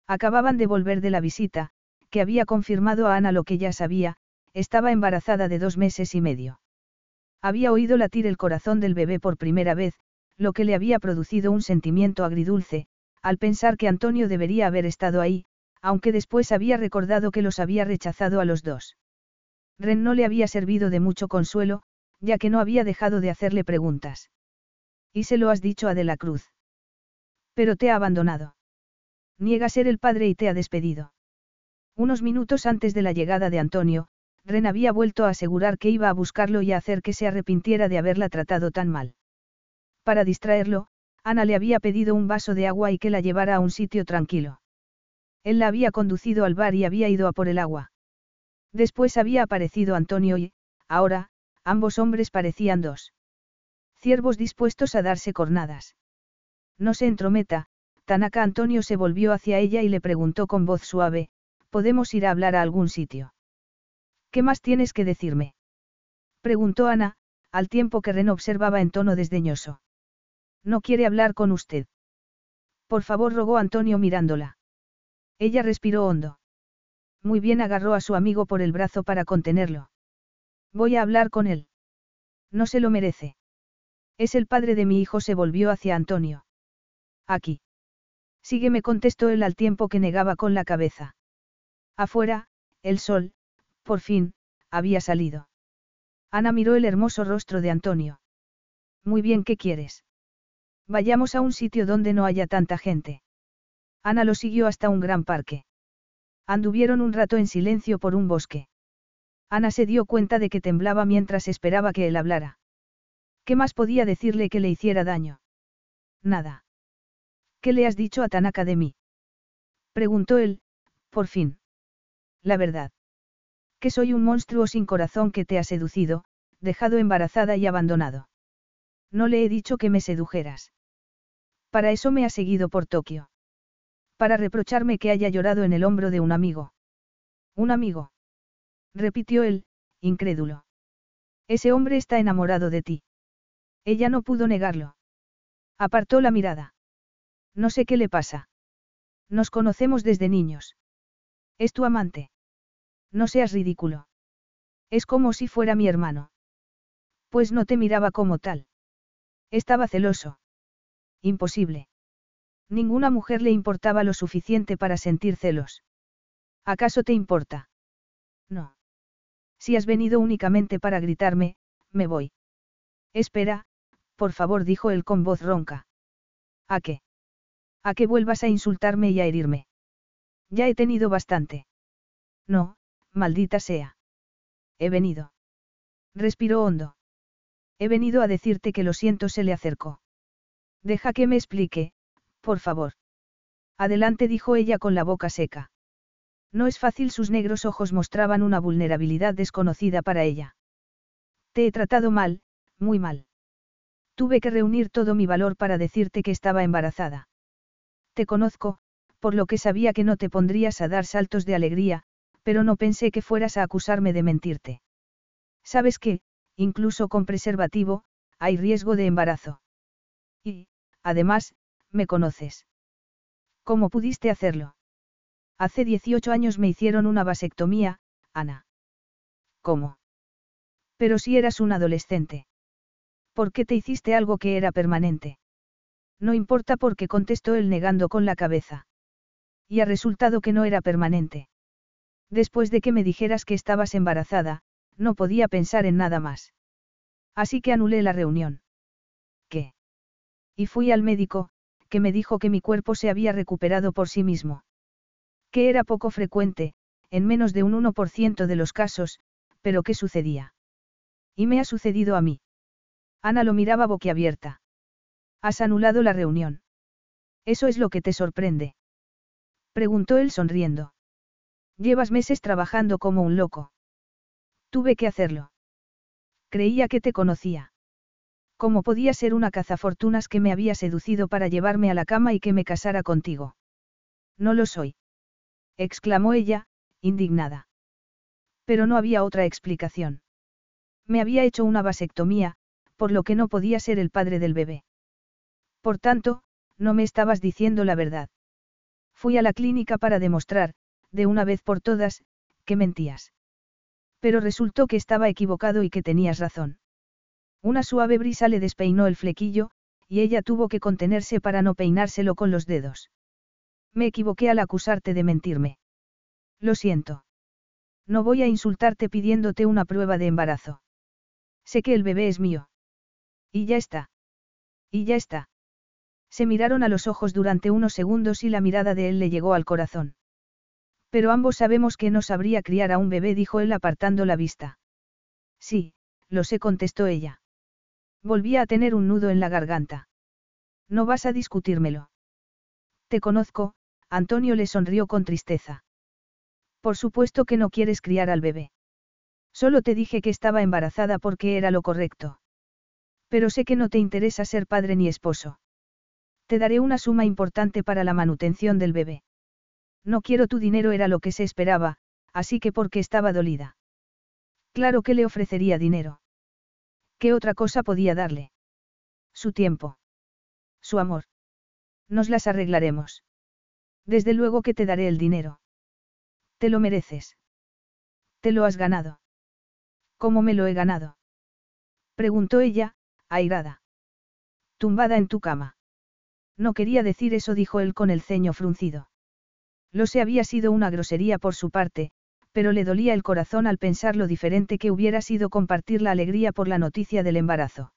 Acababan de volver de la visita, que había confirmado a Ana lo que ya sabía, estaba embarazada de dos meses y medio. Había oído latir el corazón del bebé por primera vez, lo que le había producido un sentimiento agridulce, al pensar que Antonio debería haber estado ahí, aunque después había recordado que los había rechazado a los dos. Ren no le había servido de mucho consuelo, ya que no había dejado de hacerle preguntas. Y se lo has dicho a De la Cruz. Pero te ha abandonado. Niega ser el padre y te ha despedido. Unos minutos antes de la llegada de Antonio, Ren había vuelto a asegurar que iba a buscarlo y a hacer que se arrepintiera de haberla tratado tan mal. Para distraerlo, Ana le había pedido un vaso de agua y que la llevara a un sitio tranquilo. Él la había conducido al bar y había ido a por el agua. Después había aparecido Antonio y, ahora, ambos hombres parecían dos. Ciervos dispuestos a darse cornadas. No se entrometa, Tanaka Antonio se volvió hacia ella y le preguntó con voz suave, ¿podemos ir a hablar a algún sitio? ¿Qué más tienes que decirme? Preguntó Ana, al tiempo que Ren observaba en tono desdeñoso. No quiere hablar con usted. Por favor, rogó Antonio mirándola. Ella respiró hondo. Muy bien agarró a su amigo por el brazo para contenerlo. Voy a hablar con él. No se lo merece. Es el padre de mi hijo, se volvió hacia Antonio. Aquí. Sígueme, contestó él al tiempo que negaba con la cabeza. Afuera, el sol, por fin, había salido. Ana miró el hermoso rostro de Antonio. Muy bien, ¿qué quieres? Vayamos a un sitio donde no haya tanta gente. Ana lo siguió hasta un gran parque. Anduvieron un rato en silencio por un bosque. Ana se dio cuenta de que temblaba mientras esperaba que él hablara. ¿Qué más podía decirle que le hiciera daño? Nada. ¿Qué le has dicho a Tanaka de mí? Preguntó él, por fin. La verdad. Que soy un monstruo sin corazón que te ha seducido, dejado embarazada y abandonado. No le he dicho que me sedujeras. Para eso me ha seguido por Tokio. Para reprocharme que haya llorado en el hombro de un amigo. Un amigo. Repitió él, incrédulo. Ese hombre está enamorado de ti. Ella no pudo negarlo. Apartó la mirada. No sé qué le pasa. Nos conocemos desde niños. Es tu amante. No seas ridículo. Es como si fuera mi hermano. Pues no te miraba como tal. Estaba celoso. Imposible. Ninguna mujer le importaba lo suficiente para sentir celos. ¿Acaso te importa? No. Si has venido únicamente para gritarme, me voy. Espera, por favor, dijo él con voz ronca. ¿A qué? A que vuelvas a insultarme y a herirme. Ya he tenido bastante. No, maldita sea. He venido. Respiró hondo. He venido a decirte que lo siento, se le acercó. Deja que me explique, por favor. Adelante, dijo ella con la boca seca. No es fácil, sus negros ojos mostraban una vulnerabilidad desconocida para ella. Te he tratado mal, muy mal. Tuve que reunir todo mi valor para decirte que estaba embarazada. Te conozco, por lo que sabía que no te pondrías a dar saltos de alegría, pero no pensé que fueras a acusarme de mentirte. Sabes que, incluso con preservativo, hay riesgo de embarazo. Y, además, me conoces. ¿Cómo pudiste hacerlo? Hace 18 años me hicieron una vasectomía, Ana. ¿Cómo? Pero si eras un adolescente. ¿Por qué te hiciste algo que era permanente? No importa porque contestó él negando con la cabeza. Y ha resultado que no era permanente. Después de que me dijeras que estabas embarazada, no podía pensar en nada más. Así que anulé la reunión. ¿Qué? Y fui al médico, que me dijo que mi cuerpo se había recuperado por sí mismo. Que era poco frecuente, en menos de un 1% de los casos, pero ¿qué sucedía? Y me ha sucedido a mí. Ana lo miraba boquiabierta. Has anulado la reunión. ¿Eso es lo que te sorprende? Preguntó él sonriendo. Llevas meses trabajando como un loco. Tuve que hacerlo. Creía que te conocía. ¿Cómo podía ser una cazafortunas que me había seducido para llevarme a la cama y que me casara contigo? No lo soy. exclamó ella, indignada. Pero no había otra explicación. Me había hecho una vasectomía, por lo que no podía ser el padre del bebé. Por tanto, no me estabas diciendo la verdad. Fui a la clínica para demostrar, de una vez por todas, que mentías. Pero resultó que estaba equivocado y que tenías razón. Una suave brisa le despeinó el flequillo, y ella tuvo que contenerse para no peinárselo con los dedos. Me equivoqué al acusarte de mentirme. Lo siento. No voy a insultarte pidiéndote una prueba de embarazo. Sé que el bebé es mío. Y ya está. Y ya está. Se miraron a los ojos durante unos segundos y la mirada de él le llegó al corazón. Pero ambos sabemos que no sabría criar a un bebé, dijo él apartando la vista. Sí, lo sé, contestó ella. Volvía a tener un nudo en la garganta. No vas a discutírmelo. Te conozco, Antonio le sonrió con tristeza. Por supuesto que no quieres criar al bebé. Solo te dije que estaba embarazada porque era lo correcto. Pero sé que no te interesa ser padre ni esposo. Te daré una suma importante para la manutención del bebé. No quiero tu dinero era lo que se esperaba, así que porque estaba dolida. Claro que le ofrecería dinero. ¿Qué otra cosa podía darle? Su tiempo. Su amor. Nos las arreglaremos. Desde luego que te daré el dinero. Te lo mereces. Te lo has ganado. ¿Cómo me lo he ganado? Preguntó ella, airada. Tumbada en tu cama. No quería decir eso, dijo él con el ceño fruncido. Lo sé había sido una grosería por su parte, pero le dolía el corazón al pensar lo diferente que hubiera sido compartir la alegría por la noticia del embarazo.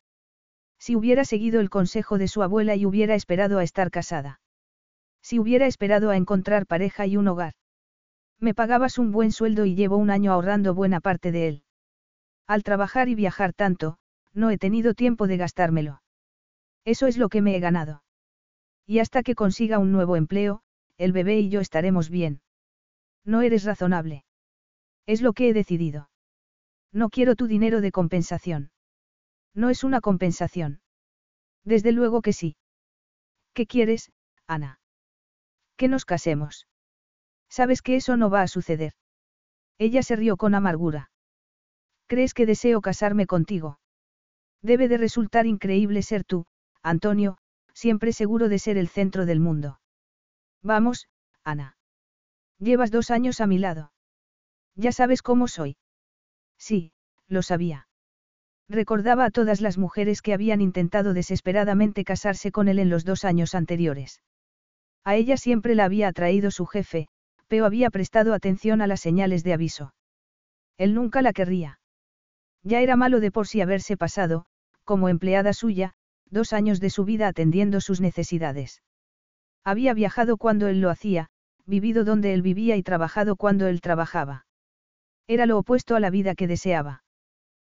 Si hubiera seguido el consejo de su abuela y hubiera esperado a estar casada. Si hubiera esperado a encontrar pareja y un hogar. Me pagabas un buen sueldo y llevo un año ahorrando buena parte de él. Al trabajar y viajar tanto, no he tenido tiempo de gastármelo. Eso es lo que me he ganado. Y hasta que consiga un nuevo empleo, el bebé y yo estaremos bien. No eres razonable. Es lo que he decidido. No quiero tu dinero de compensación. No es una compensación. Desde luego que sí. ¿Qué quieres, Ana? Que nos casemos. Sabes que eso no va a suceder. Ella se rió con amargura. ¿Crees que deseo casarme contigo? Debe de resultar increíble ser tú, Antonio, siempre seguro de ser el centro del mundo. Vamos, Ana. Llevas dos años a mi lado. Ya sabes cómo soy. Sí, lo sabía. Recordaba a todas las mujeres que habían intentado desesperadamente casarse con él en los dos años anteriores. A ella siempre la había atraído su jefe, pero había prestado atención a las señales de aviso. Él nunca la querría. Ya era malo de por sí haberse pasado, como empleada suya, dos años de su vida atendiendo sus necesidades. Había viajado cuando él lo hacía, vivido donde él vivía y trabajado cuando él trabajaba. Era lo opuesto a la vida que deseaba.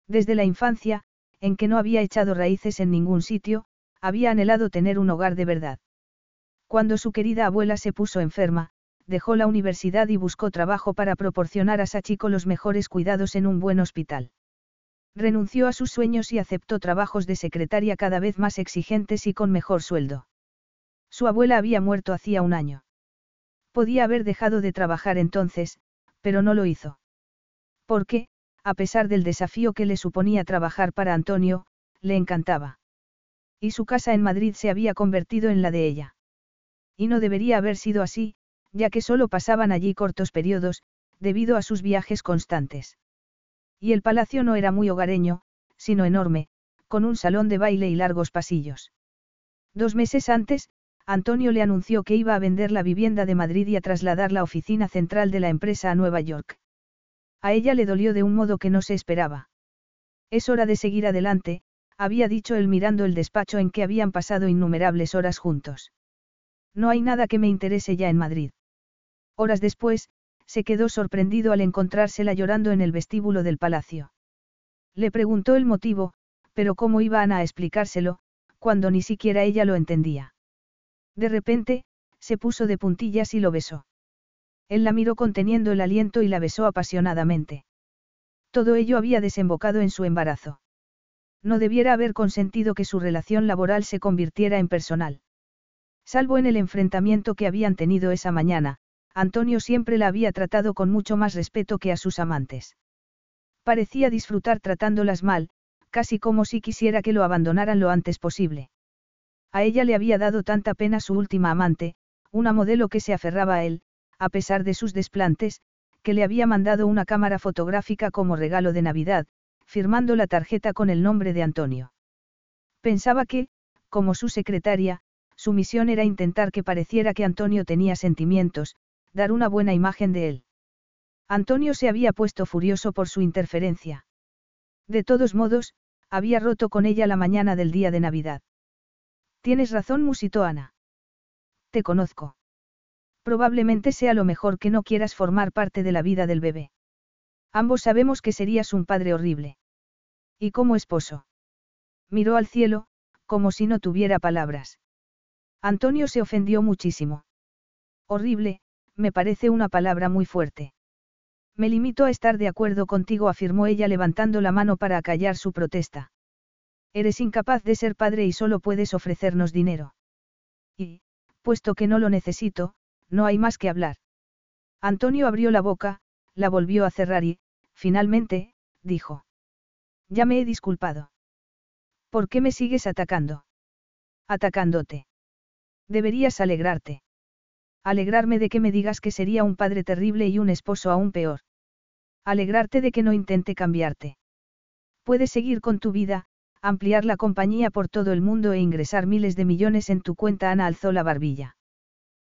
Desde la infancia, en que no había echado raíces en ningún sitio, había anhelado tener un hogar de verdad. Cuando su querida abuela se puso enferma, dejó la universidad y buscó trabajo para proporcionar a Sachiko los mejores cuidados en un buen hospital. Renunció a sus sueños y aceptó trabajos de secretaria cada vez más exigentes y con mejor sueldo. Su abuela había muerto hacía un año. Podía haber dejado de trabajar entonces, pero no lo hizo. Porque, a pesar del desafío que le suponía trabajar para Antonio, le encantaba. Y su casa en Madrid se había convertido en la de ella. Y no debería haber sido así, ya que solo pasaban allí cortos periodos, debido a sus viajes constantes. Y el palacio no era muy hogareño, sino enorme, con un salón de baile y largos pasillos. Dos meses antes, Antonio le anunció que iba a vender la vivienda de Madrid y a trasladar la oficina central de la empresa a Nueva York. A ella le dolió de un modo que no se esperaba. Es hora de seguir adelante, había dicho él mirando el despacho en que habían pasado innumerables horas juntos. No hay nada que me interese ya en Madrid. Horas después, se quedó sorprendido al encontrársela llorando en el vestíbulo del palacio. Le preguntó el motivo, pero cómo iba Ana a explicárselo, cuando ni siquiera ella lo entendía. De repente, se puso de puntillas y lo besó. Él la miró conteniendo el aliento y la besó apasionadamente. Todo ello había desembocado en su embarazo. No debiera haber consentido que su relación laboral se convirtiera en personal. Salvo en el enfrentamiento que habían tenido esa mañana, Antonio siempre la había tratado con mucho más respeto que a sus amantes. Parecía disfrutar tratándolas mal, casi como si quisiera que lo abandonaran lo antes posible. A ella le había dado tanta pena su última amante, una modelo que se aferraba a él, a pesar de sus desplantes, que le había mandado una cámara fotográfica como regalo de Navidad, firmando la tarjeta con el nombre de Antonio. Pensaba que, como su secretaria, su misión era intentar que pareciera que Antonio tenía sentimientos, dar una buena imagen de él. Antonio se había puesto furioso por su interferencia. De todos modos, había roto con ella la mañana del día de Navidad. Tienes razón, musitó Ana. Te conozco. Probablemente sea lo mejor que no quieras formar parte de la vida del bebé. Ambos sabemos que serías un padre horrible. ¿Y como esposo? Miró al cielo, como si no tuviera palabras. Antonio se ofendió muchísimo. Horrible, me parece una palabra muy fuerte. Me limito a estar de acuerdo contigo, afirmó ella levantando la mano para acallar su protesta. Eres incapaz de ser padre y solo puedes ofrecernos dinero. Y, puesto que no lo necesito, no hay más que hablar. Antonio abrió la boca, la volvió a cerrar y, finalmente, dijo. Ya me he disculpado. ¿Por qué me sigues atacando? Atacándote. Deberías alegrarte. Alegrarme de que me digas que sería un padre terrible y un esposo aún peor. Alegrarte de que no intente cambiarte. Puedes seguir con tu vida, ampliar la compañía por todo el mundo e ingresar miles de millones en tu cuenta. Ana alzó la barbilla.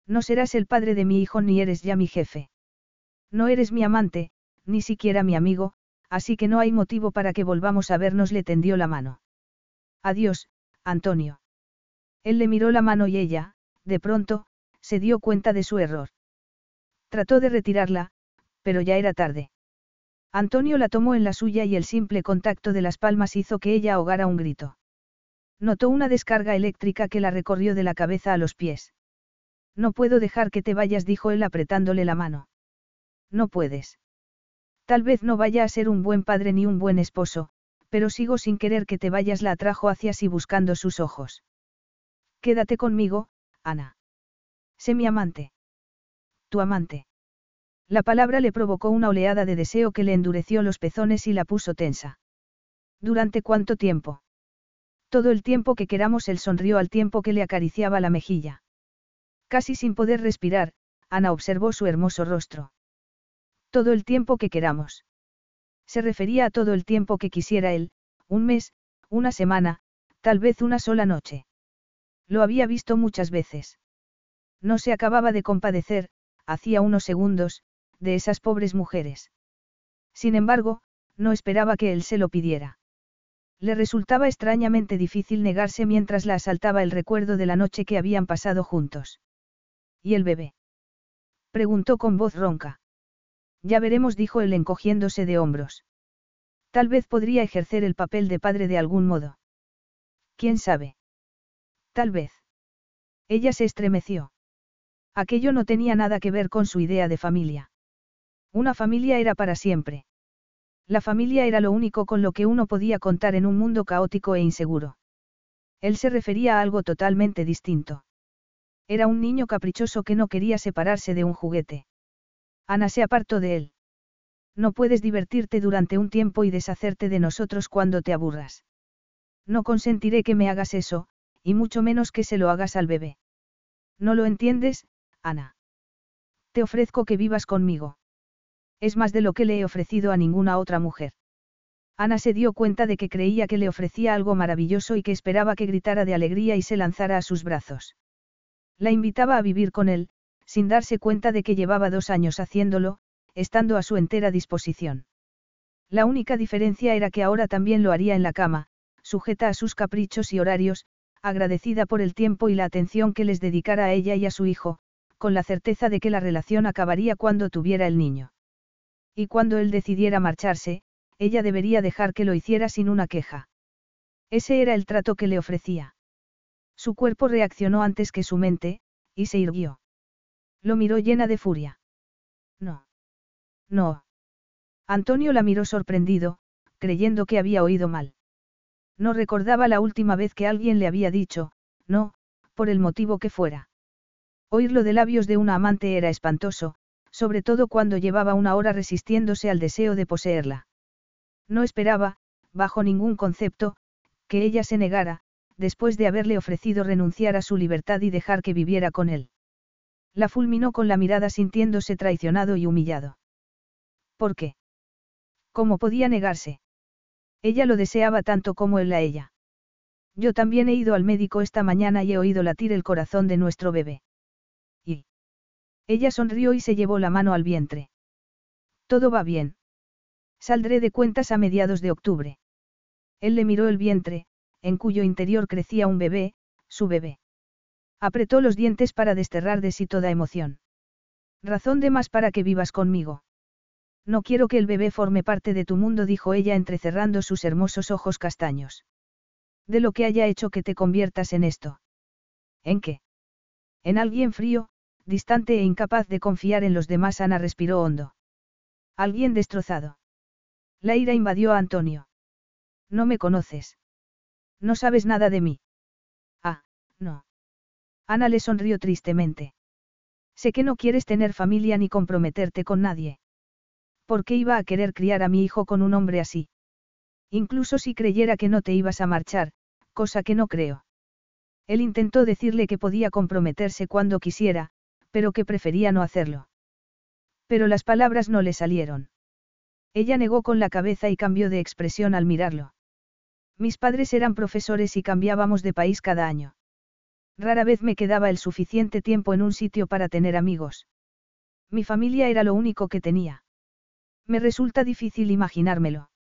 No serás el padre de mi hijo ni eres ya mi jefe. No eres mi amante, ni siquiera mi amigo, así que no hay motivo para que volvamos a vernos. Le tendió la mano. Adiós, Antonio. Él le miró la mano y ella, de pronto, se dio cuenta de su error. Trató de retirarla, pero ya era tarde. Antonio la tomó en la suya y el simple contacto de las palmas hizo que ella ahogara un grito. Notó una descarga eléctrica que la recorrió de la cabeza a los pies. No puedo dejar que te vayas, dijo él apretándole la mano. No puedes. Tal vez no vaya a ser un buen padre ni un buen esposo, pero sigo sin querer que te vayas, la atrajo hacia sí buscando sus ojos. Quédate conmigo, Ana. Sé mi amante. Tu amante. La palabra le provocó una oleada de deseo que le endureció los pezones y la puso tensa. ¿Durante cuánto tiempo? Todo el tiempo que queramos, él sonrió al tiempo que le acariciaba la mejilla. Casi sin poder respirar, Ana observó su hermoso rostro. Todo el tiempo que queramos. Se refería a todo el tiempo que quisiera él, un mes, una semana, tal vez una sola noche. Lo había visto muchas veces. No se acababa de compadecer, hacía unos segundos, de esas pobres mujeres. Sin embargo, no esperaba que él se lo pidiera. Le resultaba extrañamente difícil negarse mientras la asaltaba el recuerdo de la noche que habían pasado juntos. ¿Y el bebé? Preguntó con voz ronca. Ya veremos, dijo él encogiéndose de hombros. Tal vez podría ejercer el papel de padre de algún modo. ¿Quién sabe? Tal vez. Ella se estremeció. Aquello no tenía nada que ver con su idea de familia. Una familia era para siempre. La familia era lo único con lo que uno podía contar en un mundo caótico e inseguro. Él se refería a algo totalmente distinto. Era un niño caprichoso que no quería separarse de un juguete. Ana se apartó de él. No puedes divertirte durante un tiempo y deshacerte de nosotros cuando te aburras. No consentiré que me hagas eso, y mucho menos que se lo hagas al bebé. No lo entiendes, Ana. Te ofrezco que vivas conmigo. Es más de lo que le he ofrecido a ninguna otra mujer. Ana se dio cuenta de que creía que le ofrecía algo maravilloso y que esperaba que gritara de alegría y se lanzara a sus brazos. La invitaba a vivir con él, sin darse cuenta de que llevaba dos años haciéndolo, estando a su entera disposición. La única diferencia era que ahora también lo haría en la cama, sujeta a sus caprichos y horarios, agradecida por el tiempo y la atención que les dedicara a ella y a su hijo, con la certeza de que la relación acabaría cuando tuviera el niño. Y cuando él decidiera marcharse, ella debería dejar que lo hiciera sin una queja. Ese era el trato que le ofrecía. Su cuerpo reaccionó antes que su mente, y se irguió. Lo miró llena de furia. No. No. Antonio la miró sorprendido, creyendo que había oído mal. No recordaba la última vez que alguien le había dicho, no, por el motivo que fuera. Oírlo de labios de una amante era espantoso, sobre todo cuando llevaba una hora resistiéndose al deseo de poseerla. No esperaba, bajo ningún concepto, que ella se negara, después de haberle ofrecido renunciar a su libertad y dejar que viviera con él. La fulminó con la mirada sintiéndose traicionado y humillado. ¿Por qué? ¿Cómo podía negarse? Ella lo deseaba tanto como él a ella. Yo también he ido al médico esta mañana y he oído latir el corazón de nuestro bebé. Ella sonrió y se llevó la mano al vientre. Todo va bien. Saldré de cuentas a mediados de octubre. Él le miró el vientre, en cuyo interior crecía un bebé, su bebé. Apretó los dientes para desterrar de sí toda emoción. Razón de más para que vivas conmigo. No quiero que el bebé forme parte de tu mundo, dijo ella entrecerrando sus hermosos ojos castaños. De lo que haya hecho que te conviertas en esto. ¿En qué? En alguien frío, distante e incapaz de confiar en los demás, Ana respiró hondo. Alguien destrozado. La ira invadió a Antonio. No me conoces. No sabes nada de mí. Ah, no. Ana le sonrió tristemente. Sé que no quieres tener familia ni comprometerte con nadie. ¿Por qué iba a querer criar a mi hijo con un hombre así? Incluso si creyera que no te ibas a marchar, cosa que no creo. Él intentó decirle que podía comprometerse cuando quisiera, pero que prefería no hacerlo. Pero las palabras no le salieron. Ella negó con la cabeza y cambió de expresión al mirarlo. Mis padres eran profesores y cambiábamos de país cada año. Rara vez me quedaba el suficiente tiempo en un sitio para tener amigos. Mi familia era lo único que tenía. Me resulta difícil imaginármelo.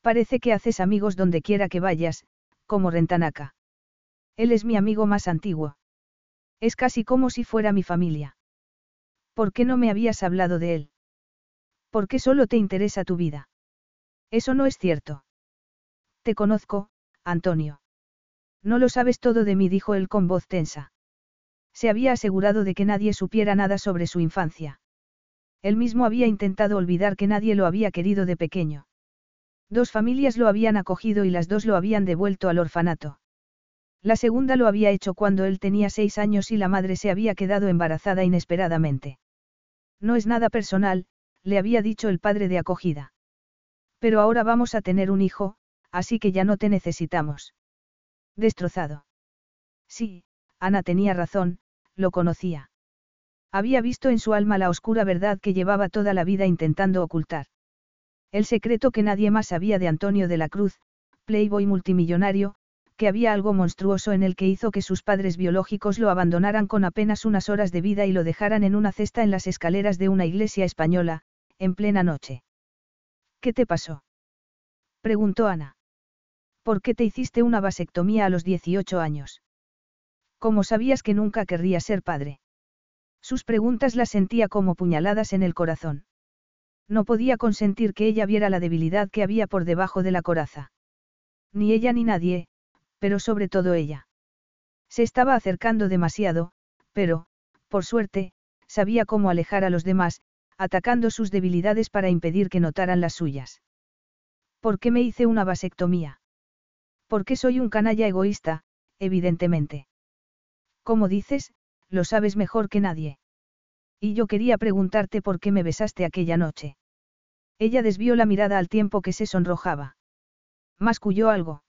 Parece que haces amigos donde quiera que vayas, como Rentanaka. Él es mi amigo más antiguo. Es casi como si fuera mi familia. ¿Por qué no me habías hablado de él? ¿Por qué solo te interesa tu vida? Eso no es cierto. Te conozco, Antonio. No lo sabes todo de mí, dijo él con voz tensa. Se había asegurado de que nadie supiera nada sobre su infancia. Él mismo había intentado olvidar que nadie lo había querido de pequeño. Dos familias lo habían acogido y las dos lo habían devuelto al orfanato. La segunda lo había hecho cuando él tenía seis años y la madre se había quedado embarazada inesperadamente. No es nada personal, le había dicho el padre de acogida. Pero ahora vamos a tener un hijo, así que ya no te necesitamos. Destrozado. Sí, Ana tenía razón, lo conocía. Había visto en su alma la oscura verdad que llevaba toda la vida intentando ocultar. El secreto que nadie más sabía de Antonio de la Cruz, playboy multimillonario, que había algo monstruoso en el que hizo que sus padres biológicos lo abandonaran con apenas unas horas de vida y lo dejaran en una cesta en las escaleras de una iglesia española, en plena noche. ¿Qué te pasó? preguntó Ana. ¿Por qué te hiciste una vasectomía a los 18 años? ¿Cómo sabías que nunca querría ser padre? Sus preguntas las sentía como puñaladas en el corazón. No podía consentir que ella viera la debilidad que había por debajo de la coraza. Ni ella ni nadie, pero sobre todo ella. Se estaba acercando demasiado, pero, Por suerte, sabía cómo alejar a los demás, atacando sus debilidades para impedir que notaran las suyas. ¿Por qué me hice una vasectomía? Porque soy un canalla egoísta, evidentemente. Como dices, lo sabes mejor que nadie. Y yo quería preguntarte por qué me besaste aquella noche. Ella desvió la mirada al tiempo que se sonrojaba. Masculló algo.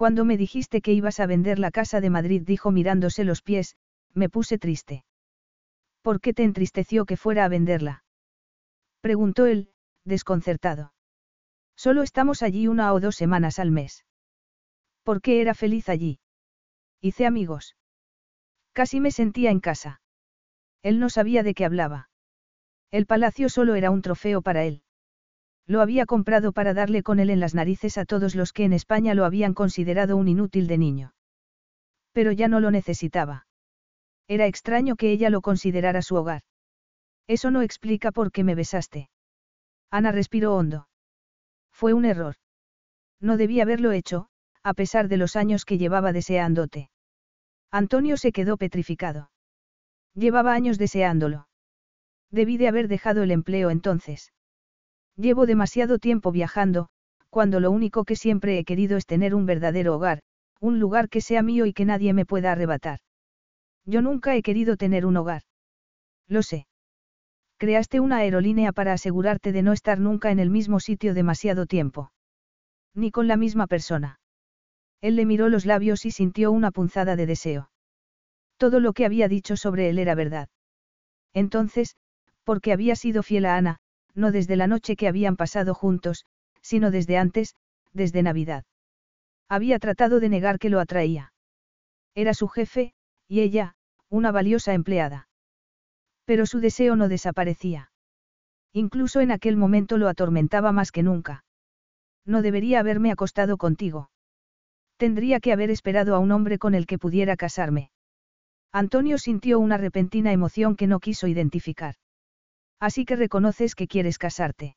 Cuando me dijiste que ibas a vender la casa de Madrid, dijo mirándose los pies, me puse triste. ¿Por qué te entristeció que fuera a venderla? Preguntó él, desconcertado. Solo estamos allí una o dos semanas al mes. ¿Por qué era feliz allí? Hice amigos. Casi me sentía en casa. Él no sabía de qué hablaba. El palacio solo era un trofeo para él. Lo había comprado para darle con él en las narices a todos los que en España lo habían considerado un inútil de niño. Pero ya no lo necesitaba. Era extraño que ella lo considerara su hogar. Eso no explica por qué me besaste. Ana respiró hondo. Fue un error. No debí haberlo hecho, a pesar de los años que llevaba deseándote. Antonio se quedó petrificado. Llevaba años deseándolo. Debí de haber dejado el empleo entonces. Llevo demasiado tiempo viajando, cuando lo único que siempre he querido es tener un verdadero hogar, un lugar que sea mío y que nadie me pueda arrebatar. Yo nunca he querido tener un hogar. Lo sé. Creaste una aerolínea para asegurarte de no estar nunca en el mismo sitio demasiado tiempo. Ni con la misma persona. Él le miró los labios y sintió una punzada de deseo. Todo lo que había dicho sobre él era verdad. Entonces, porque había sido fiel a Ana, no desde la noche que habían pasado juntos, sino desde antes, desde Navidad. Había tratado de negar que lo atraía. Era su jefe, y ella, una valiosa empleada. Pero su deseo no desaparecía. Incluso en aquel momento lo atormentaba más que nunca. No debería haberme acostado contigo. Tendría que haber esperado a un hombre con el que pudiera casarme. Antonio sintió una repentina emoción que no quiso identificar. Así que reconoces que quieres casarte.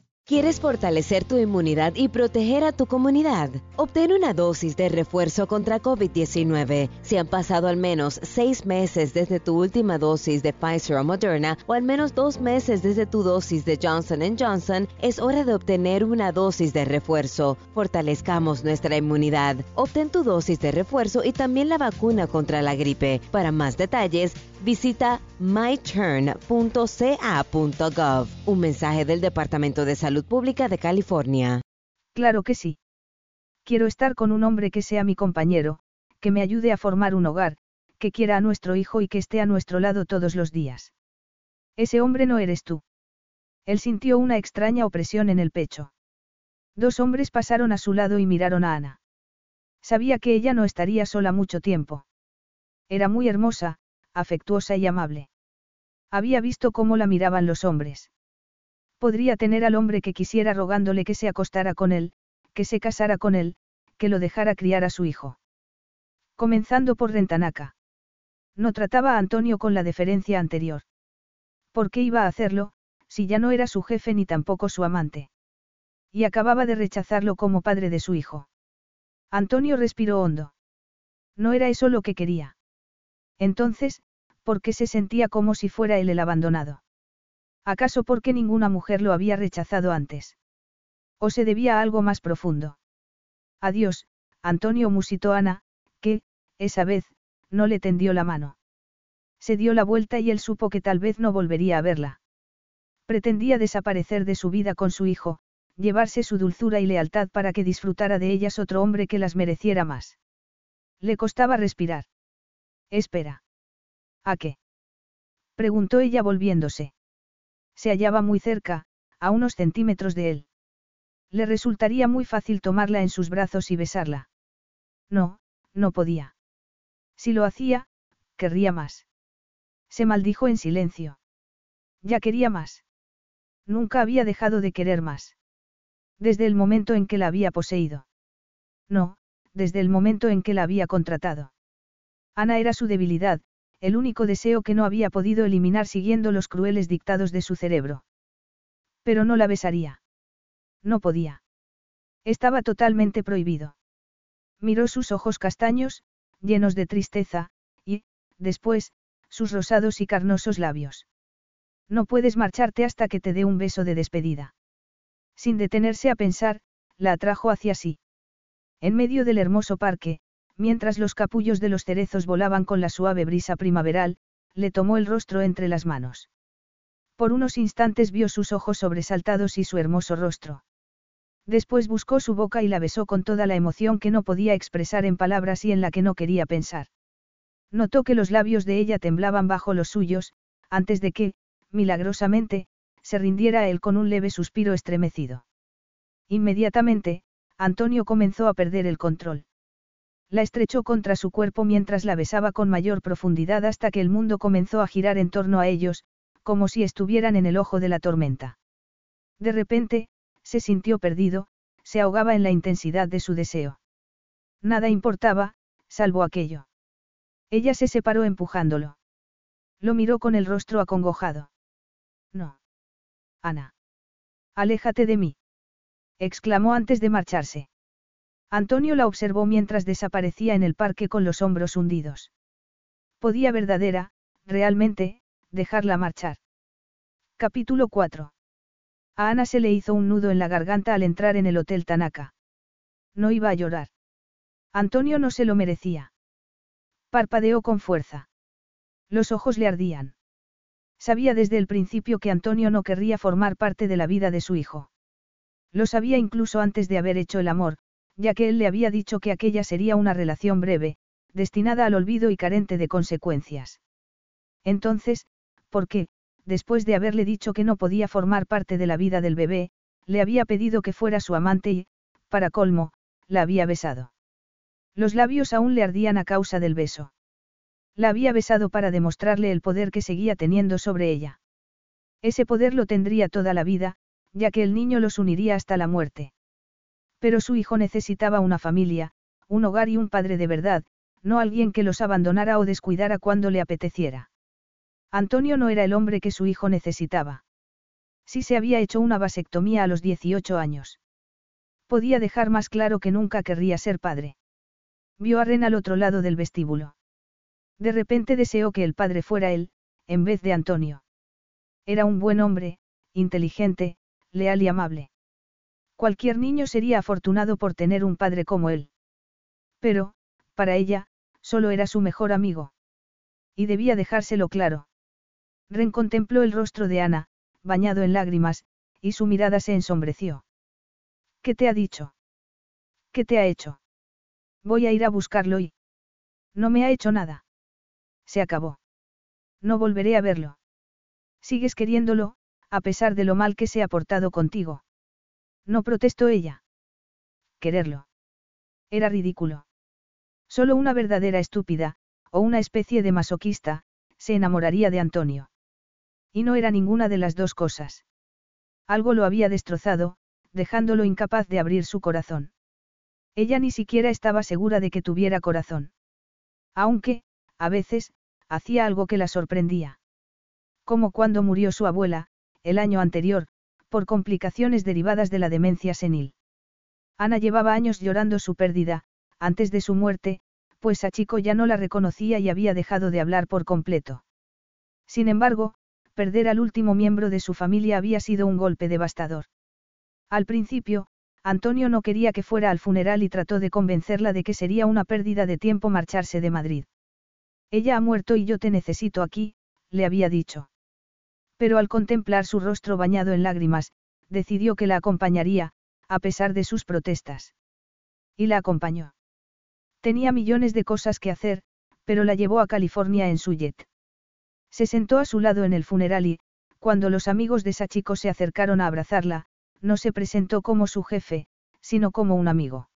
¿Quieres fortalecer tu inmunidad y proteger a tu comunidad? Obtén una dosis de refuerzo contra COVID-19. Si han pasado al menos seis meses desde tu última dosis de Pfizer o Moderna o al menos dos meses desde tu dosis de Johnson Johnson, es hora de obtener una dosis de refuerzo. Fortalezcamos nuestra inmunidad. Obtén tu dosis de refuerzo y también la vacuna contra la gripe. Para más detalles, visita myturn.ca.gov. Un mensaje del Departamento de Salud Pública de California. Claro que sí. Quiero estar con un hombre que sea mi compañero, que me ayude a formar un hogar, que quiera a nuestro hijo y que esté a nuestro lado todos los días. Ese hombre no eres tú. Él sintió una extraña opresión en el pecho. Dos hombres pasaron a su lado y miraron a Ana. Sabía que ella no estaría sola mucho tiempo. Era muy hermosa, afectuosa y amable. Había visto cómo la miraban los hombres. Podría tener al hombre que quisiera rogándole que se acostara con él, que se casara con él, que lo dejara criar a su hijo. Comenzando por Rentanaca. No trataba a Antonio con la deferencia anterior. ¿Por qué iba a hacerlo, si ya no era su jefe ni tampoco su amante? Y acababa de rechazarlo como padre de su hijo. Antonio respiró hondo. No era eso lo que quería. Entonces, ¿por qué se sentía como si fuera él el abandonado? ¿Acaso porque ninguna mujer lo había rechazado antes? ¿O se debía a algo más profundo? Adiós, Antonio musitó Ana, que, esa vez, no le tendió la mano. Se dio la vuelta y él supo que tal vez no volvería a verla. Pretendía desaparecer de su vida con su hijo, llevarse su dulzura y lealtad para que disfrutara de ellas otro hombre que las mereciera más. Le costaba respirar. Espera. ¿A qué? preguntó ella volviéndose. Se hallaba muy cerca, a unos centímetros de él. Le resultaría muy fácil tomarla en sus brazos y besarla. No, no podía. Si lo hacía, querría más. Se maldijo en silencio. Ya quería más. Nunca había dejado de querer más. Desde el momento en que la había poseído. No, desde el momento en que la había contratado. Ana era su debilidad, el único deseo que no había podido eliminar siguiendo los crueles dictados de su cerebro. Pero no la besaría. No podía. Estaba totalmente prohibido. Miró sus ojos castaños, llenos de tristeza, y, después, sus rosados y carnosos labios. No puedes marcharte hasta que te dé un beso de despedida. Sin detenerse a pensar, la atrajo hacia sí. En medio del hermoso parque, mientras los capullos de los cerezos volaban con la suave brisa primaveral, le tomó el rostro entre las manos. Por unos instantes vio sus ojos sobresaltados y su hermoso rostro. Después buscó su boca y la besó con toda la emoción que no podía expresar en palabras y en la que no quería pensar. Notó que los labios de ella temblaban bajo los suyos, antes de que, milagrosamente, se rindiera a él con un leve suspiro estremecido. Inmediatamente, Antonio comenzó a perder el control. La estrechó contra su cuerpo mientras la besaba con mayor profundidad hasta que el mundo comenzó a girar en torno a ellos, como si estuvieran en el ojo de la tormenta. De repente, se sintió perdido, se ahogaba en la intensidad de su deseo. Nada importaba, salvo aquello. Ella se separó empujándolo. Lo miró con el rostro acongojado. No. Ana. Aléjate de mí. exclamó antes de marcharse. Antonio la observó mientras desaparecía en el parque con los hombros hundidos. Podía verdadera, realmente, dejarla marchar. Capítulo 4. A Ana se le hizo un nudo en la garganta al entrar en el Hotel Tanaka. No iba a llorar. Antonio no se lo merecía. Parpadeó con fuerza. Los ojos le ardían. Sabía desde el principio que Antonio no querría formar parte de la vida de su hijo. Lo sabía incluso antes de haber hecho el amor, ya que él le había dicho que aquella sería una relación breve, destinada al olvido y carente de consecuencias. Entonces, ¿por qué, después de haberle dicho que no podía formar parte de la vida del bebé, le había pedido que fuera su amante y, para colmo, la había besado? Los labios aún le ardían a causa del beso. La había besado para demostrarle el poder que seguía teniendo sobre ella. Ese poder lo tendría toda la vida, ya que el niño los uniría hasta la muerte. Pero su hijo necesitaba una familia, un hogar y un padre de verdad, no alguien que los abandonara o descuidara cuando le apeteciera. Antonio no era el hombre que su hijo necesitaba. Sí se había hecho una vasectomía a los 18 años. Podía dejar más claro que nunca querría ser padre. Vio a Ren al otro lado del vestíbulo. De repente deseó que el padre fuera él, en vez de Antonio. Era un buen hombre, inteligente, leal y amable. Cualquier niño sería afortunado por tener un padre como él. Pero, para ella, solo era su mejor amigo. Y debía dejárselo claro. Ren contempló el rostro de Ana, bañado en lágrimas, y su mirada se ensombreció. ¿Qué te ha dicho? ¿Qué te ha hecho? Voy a ir a buscarlo y... No me ha hecho nada se acabó. No volveré a verlo. Sigues queriéndolo, a pesar de lo mal que se ha portado contigo. No protestó ella. Quererlo. Era ridículo. Solo una verdadera estúpida, o una especie de masoquista, se enamoraría de Antonio. Y no era ninguna de las dos cosas. Algo lo había destrozado, dejándolo incapaz de abrir su corazón. Ella ni siquiera estaba segura de que tuviera corazón. Aunque, a veces, hacía algo que la sorprendía. Como cuando murió su abuela, el año anterior, por complicaciones derivadas de la demencia senil. Ana llevaba años llorando su pérdida, antes de su muerte, pues a Chico ya no la reconocía y había dejado de hablar por completo. Sin embargo, perder al último miembro de su familia había sido un golpe devastador. Al principio, Antonio no quería que fuera al funeral y trató de convencerla de que sería una pérdida de tiempo marcharse de Madrid. Ella ha muerto y yo te necesito aquí, le había dicho. Pero al contemplar su rostro bañado en lágrimas, decidió que la acompañaría, a pesar de sus protestas. Y la acompañó. Tenía millones de cosas que hacer, pero la llevó a California en su jet. Se sentó a su lado en el funeral y, cuando los amigos de Sachiko se acercaron a abrazarla, no se presentó como su jefe, sino como un amigo.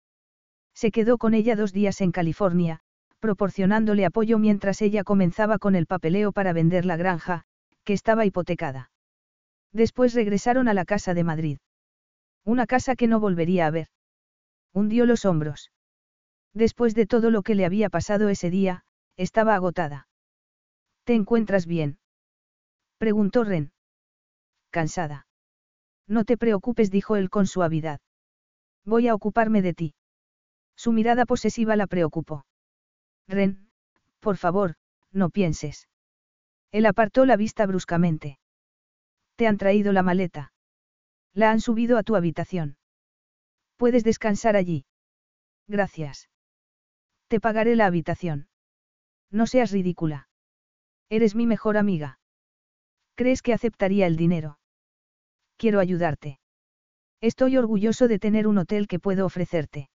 Se quedó con ella dos días en California, proporcionándole apoyo mientras ella comenzaba con el papeleo para vender la granja, que estaba hipotecada. Después regresaron a la casa de Madrid. Una casa que no volvería a ver. Hundió los hombros. Después de todo lo que le había pasado ese día, estaba agotada. ¿Te encuentras bien? preguntó Ren. Cansada. No te preocupes, dijo él con suavidad. Voy a ocuparme de ti. Su mirada posesiva la preocupó. Ren, por favor, no pienses. Él apartó la vista bruscamente. Te han traído la maleta. La han subido a tu habitación. Puedes descansar allí. Gracias. Te pagaré la habitación. No seas ridícula. Eres mi mejor amiga. ¿Crees que aceptaría el dinero? Quiero ayudarte. Estoy orgulloso de tener un hotel que puedo ofrecerte.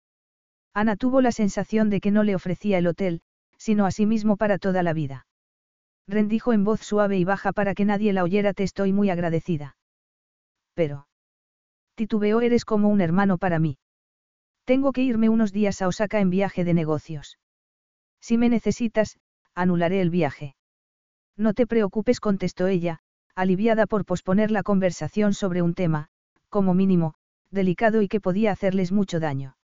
Ana tuvo la sensación de que no le ofrecía el hotel, sino a sí mismo para toda la vida. Rendijo en voz suave y baja para que nadie la oyera te estoy muy agradecida. Pero. Titubeo eres como un hermano para mí. Tengo que irme unos días a Osaka en viaje de negocios. Si me necesitas, anularé el viaje. No te preocupes, contestó ella, aliviada por posponer la conversación sobre un tema, como mínimo, delicado y que podía hacerles mucho daño.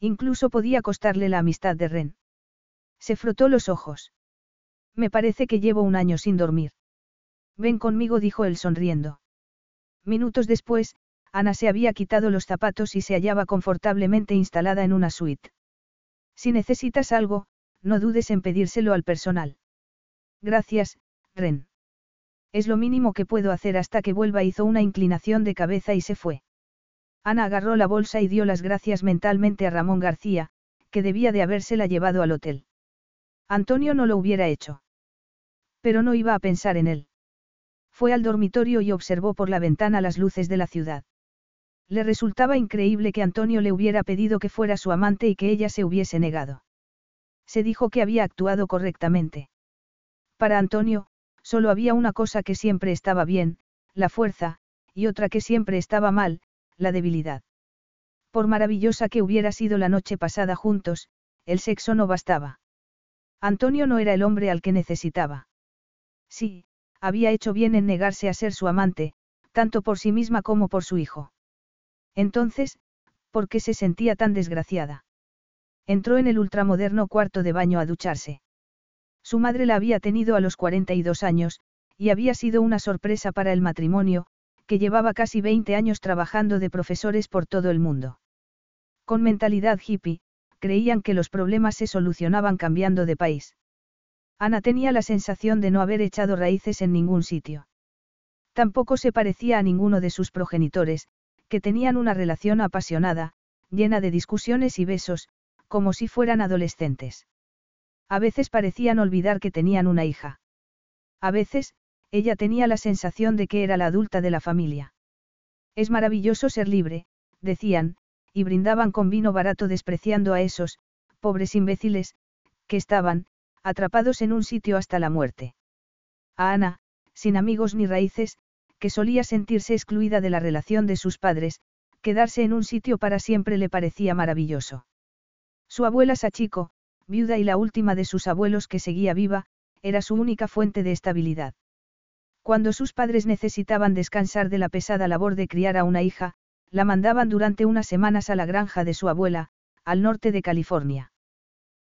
Incluso podía costarle la amistad de Ren. Se frotó los ojos. Me parece que llevo un año sin dormir. Ven conmigo, dijo él sonriendo. Minutos después, Ana se había quitado los zapatos y se hallaba confortablemente instalada en una suite. Si necesitas algo, no dudes en pedírselo al personal. Gracias, Ren. Es lo mínimo que puedo hacer hasta que vuelva. Hizo una inclinación de cabeza y se fue. Ana agarró la bolsa y dio las gracias mentalmente a Ramón García, que debía de habérsela llevado al hotel. Antonio no lo hubiera hecho. Pero no iba a pensar en él. Fue al dormitorio y observó por la ventana las luces de la ciudad. Le resultaba increíble que Antonio le hubiera pedido que fuera su amante y que ella se hubiese negado. Se dijo que había actuado correctamente. Para Antonio, solo había una cosa que siempre estaba bien, la fuerza, y otra que siempre estaba mal, la debilidad. Por maravillosa que hubiera sido la noche pasada juntos, el sexo no bastaba. Antonio no era el hombre al que necesitaba. Sí, había hecho bien en negarse a ser su amante, tanto por sí misma como por su hijo. Entonces, ¿por qué se sentía tan desgraciada? Entró en el ultramoderno cuarto de baño a ducharse. Su madre la había tenido a los 42 años, y había sido una sorpresa para el matrimonio, que llevaba casi 20 años trabajando de profesores por todo el mundo. Con mentalidad hippie, creían que los problemas se solucionaban cambiando de país. Ana tenía la sensación de no haber echado raíces en ningún sitio. Tampoco se parecía a ninguno de sus progenitores, que tenían una relación apasionada, llena de discusiones y besos, como si fueran adolescentes. A veces parecían olvidar que tenían una hija. A veces, ella tenía la sensación de que era la adulta de la familia. Es maravilloso ser libre, decían, y brindaban con vino barato despreciando a esos, pobres imbéciles, que estaban, atrapados en un sitio hasta la muerte. A Ana, sin amigos ni raíces, que solía sentirse excluida de la relación de sus padres, quedarse en un sitio para siempre le parecía maravilloso. Su abuela Sachiko, viuda y la última de sus abuelos que seguía viva, era su única fuente de estabilidad. Cuando sus padres necesitaban descansar de la pesada labor de criar a una hija, la mandaban durante unas semanas a la granja de su abuela, al norte de California.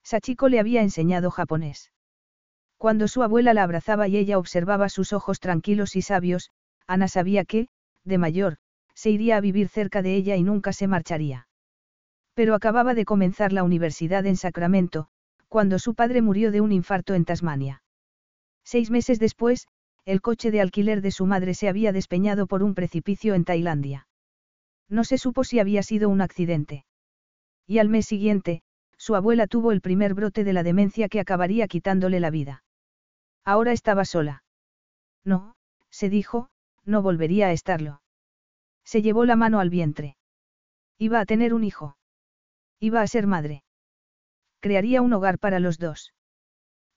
Sachiko le había enseñado japonés. Cuando su abuela la abrazaba y ella observaba sus ojos tranquilos y sabios, Ana sabía que, de mayor, se iría a vivir cerca de ella y nunca se marcharía. Pero acababa de comenzar la universidad en Sacramento, cuando su padre murió de un infarto en Tasmania. Seis meses después, el coche de alquiler de su madre se había despeñado por un precipicio en Tailandia. No se supo si había sido un accidente. Y al mes siguiente, su abuela tuvo el primer brote de la demencia que acabaría quitándole la vida. Ahora estaba sola. No, se dijo, no volvería a estarlo. Se llevó la mano al vientre. Iba a tener un hijo. Iba a ser madre. Crearía un hogar para los dos.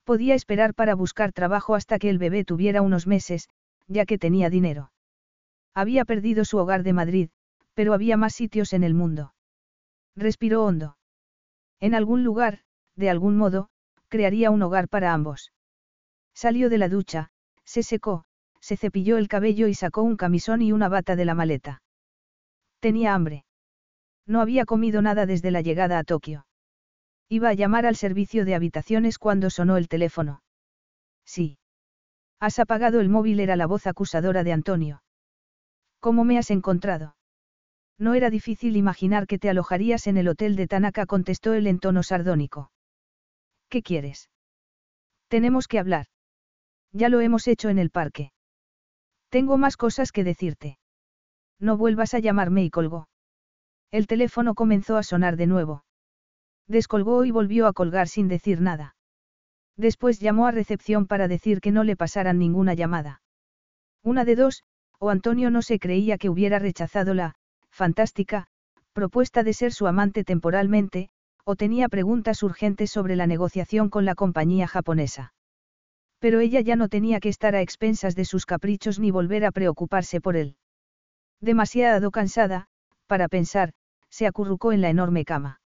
Podía esperar para buscar trabajo hasta que el bebé tuviera unos meses, ya que tenía dinero. Había perdido su hogar de Madrid, pero había más sitios en el mundo. Respiró hondo. En algún lugar, de algún modo, crearía un hogar para ambos. Salió de la ducha, se secó, se cepilló el cabello y sacó un camisón y una bata de la maleta. Tenía hambre. No había comido nada desde la llegada a Tokio. Iba a llamar al servicio de habitaciones cuando sonó el teléfono. Sí. Has apagado el móvil era la voz acusadora de Antonio. ¿Cómo me has encontrado? No era difícil imaginar que te alojarías en el hotel de Tanaka, contestó él en tono sardónico. ¿Qué quieres? Tenemos que hablar. Ya lo hemos hecho en el parque. Tengo más cosas que decirte. No vuelvas a llamarme y colgó. El teléfono comenzó a sonar de nuevo. Descolgó y volvió a colgar sin decir nada. Después llamó a recepción para decir que no le pasaran ninguna llamada. Una de dos, o Antonio no se creía que hubiera rechazado la, fantástica, propuesta de ser su amante temporalmente, o tenía preguntas urgentes sobre la negociación con la compañía japonesa. Pero ella ya no tenía que estar a expensas de sus caprichos ni volver a preocuparse por él. Demasiado cansada, para pensar, se acurrucó en la enorme cama.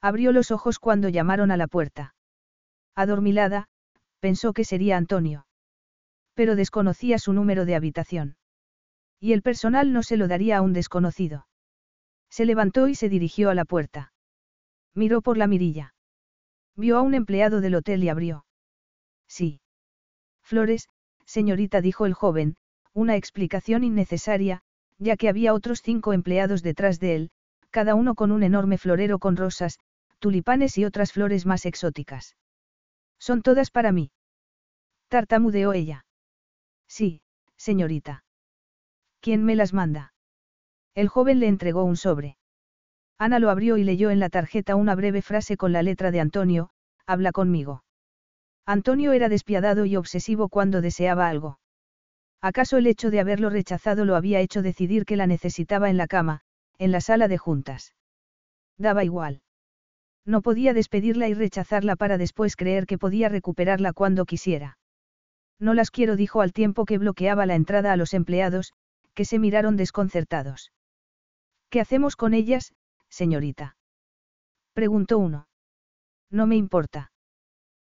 Abrió los ojos cuando llamaron a la puerta. Adormilada, pensó que sería Antonio. Pero desconocía su número de habitación. Y el personal no se lo daría a un desconocido. Se levantó y se dirigió a la puerta. Miró por la mirilla. Vio a un empleado del hotel y abrió. Sí. Flores, señorita, dijo el joven, una explicación innecesaria, ya que había otros cinco empleados detrás de él, cada uno con un enorme florero con rosas, tulipanes y otras flores más exóticas. Son todas para mí. Tartamudeó ella. Sí, señorita. ¿Quién me las manda? El joven le entregó un sobre. Ana lo abrió y leyó en la tarjeta una breve frase con la letra de Antonio, habla conmigo. Antonio era despiadado y obsesivo cuando deseaba algo. ¿Acaso el hecho de haberlo rechazado lo había hecho decidir que la necesitaba en la cama, en la sala de juntas? Daba igual. No podía despedirla y rechazarla para después creer que podía recuperarla cuando quisiera. No las quiero, dijo al tiempo que bloqueaba la entrada a los empleados, que se miraron desconcertados. ¿Qué hacemos con ellas, señorita? Preguntó uno. No me importa.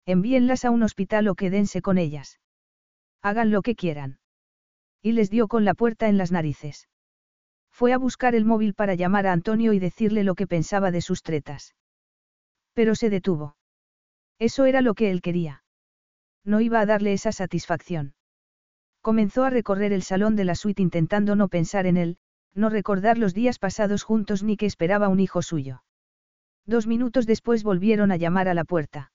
Envíenlas a un hospital o quédense con ellas. Hagan lo que quieran. Y les dio con la puerta en las narices. Fue a buscar el móvil para llamar a Antonio y decirle lo que pensaba de sus tretas. Pero se detuvo. Eso era lo que él quería. No iba a darle esa satisfacción. Comenzó a recorrer el salón de la suite intentando no pensar en él, no recordar los días pasados juntos ni que esperaba un hijo suyo. Dos minutos después volvieron a llamar a la puerta.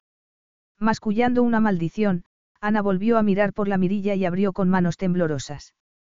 Mascullando una maldición, Ana volvió a mirar por la mirilla y abrió con manos temblorosas.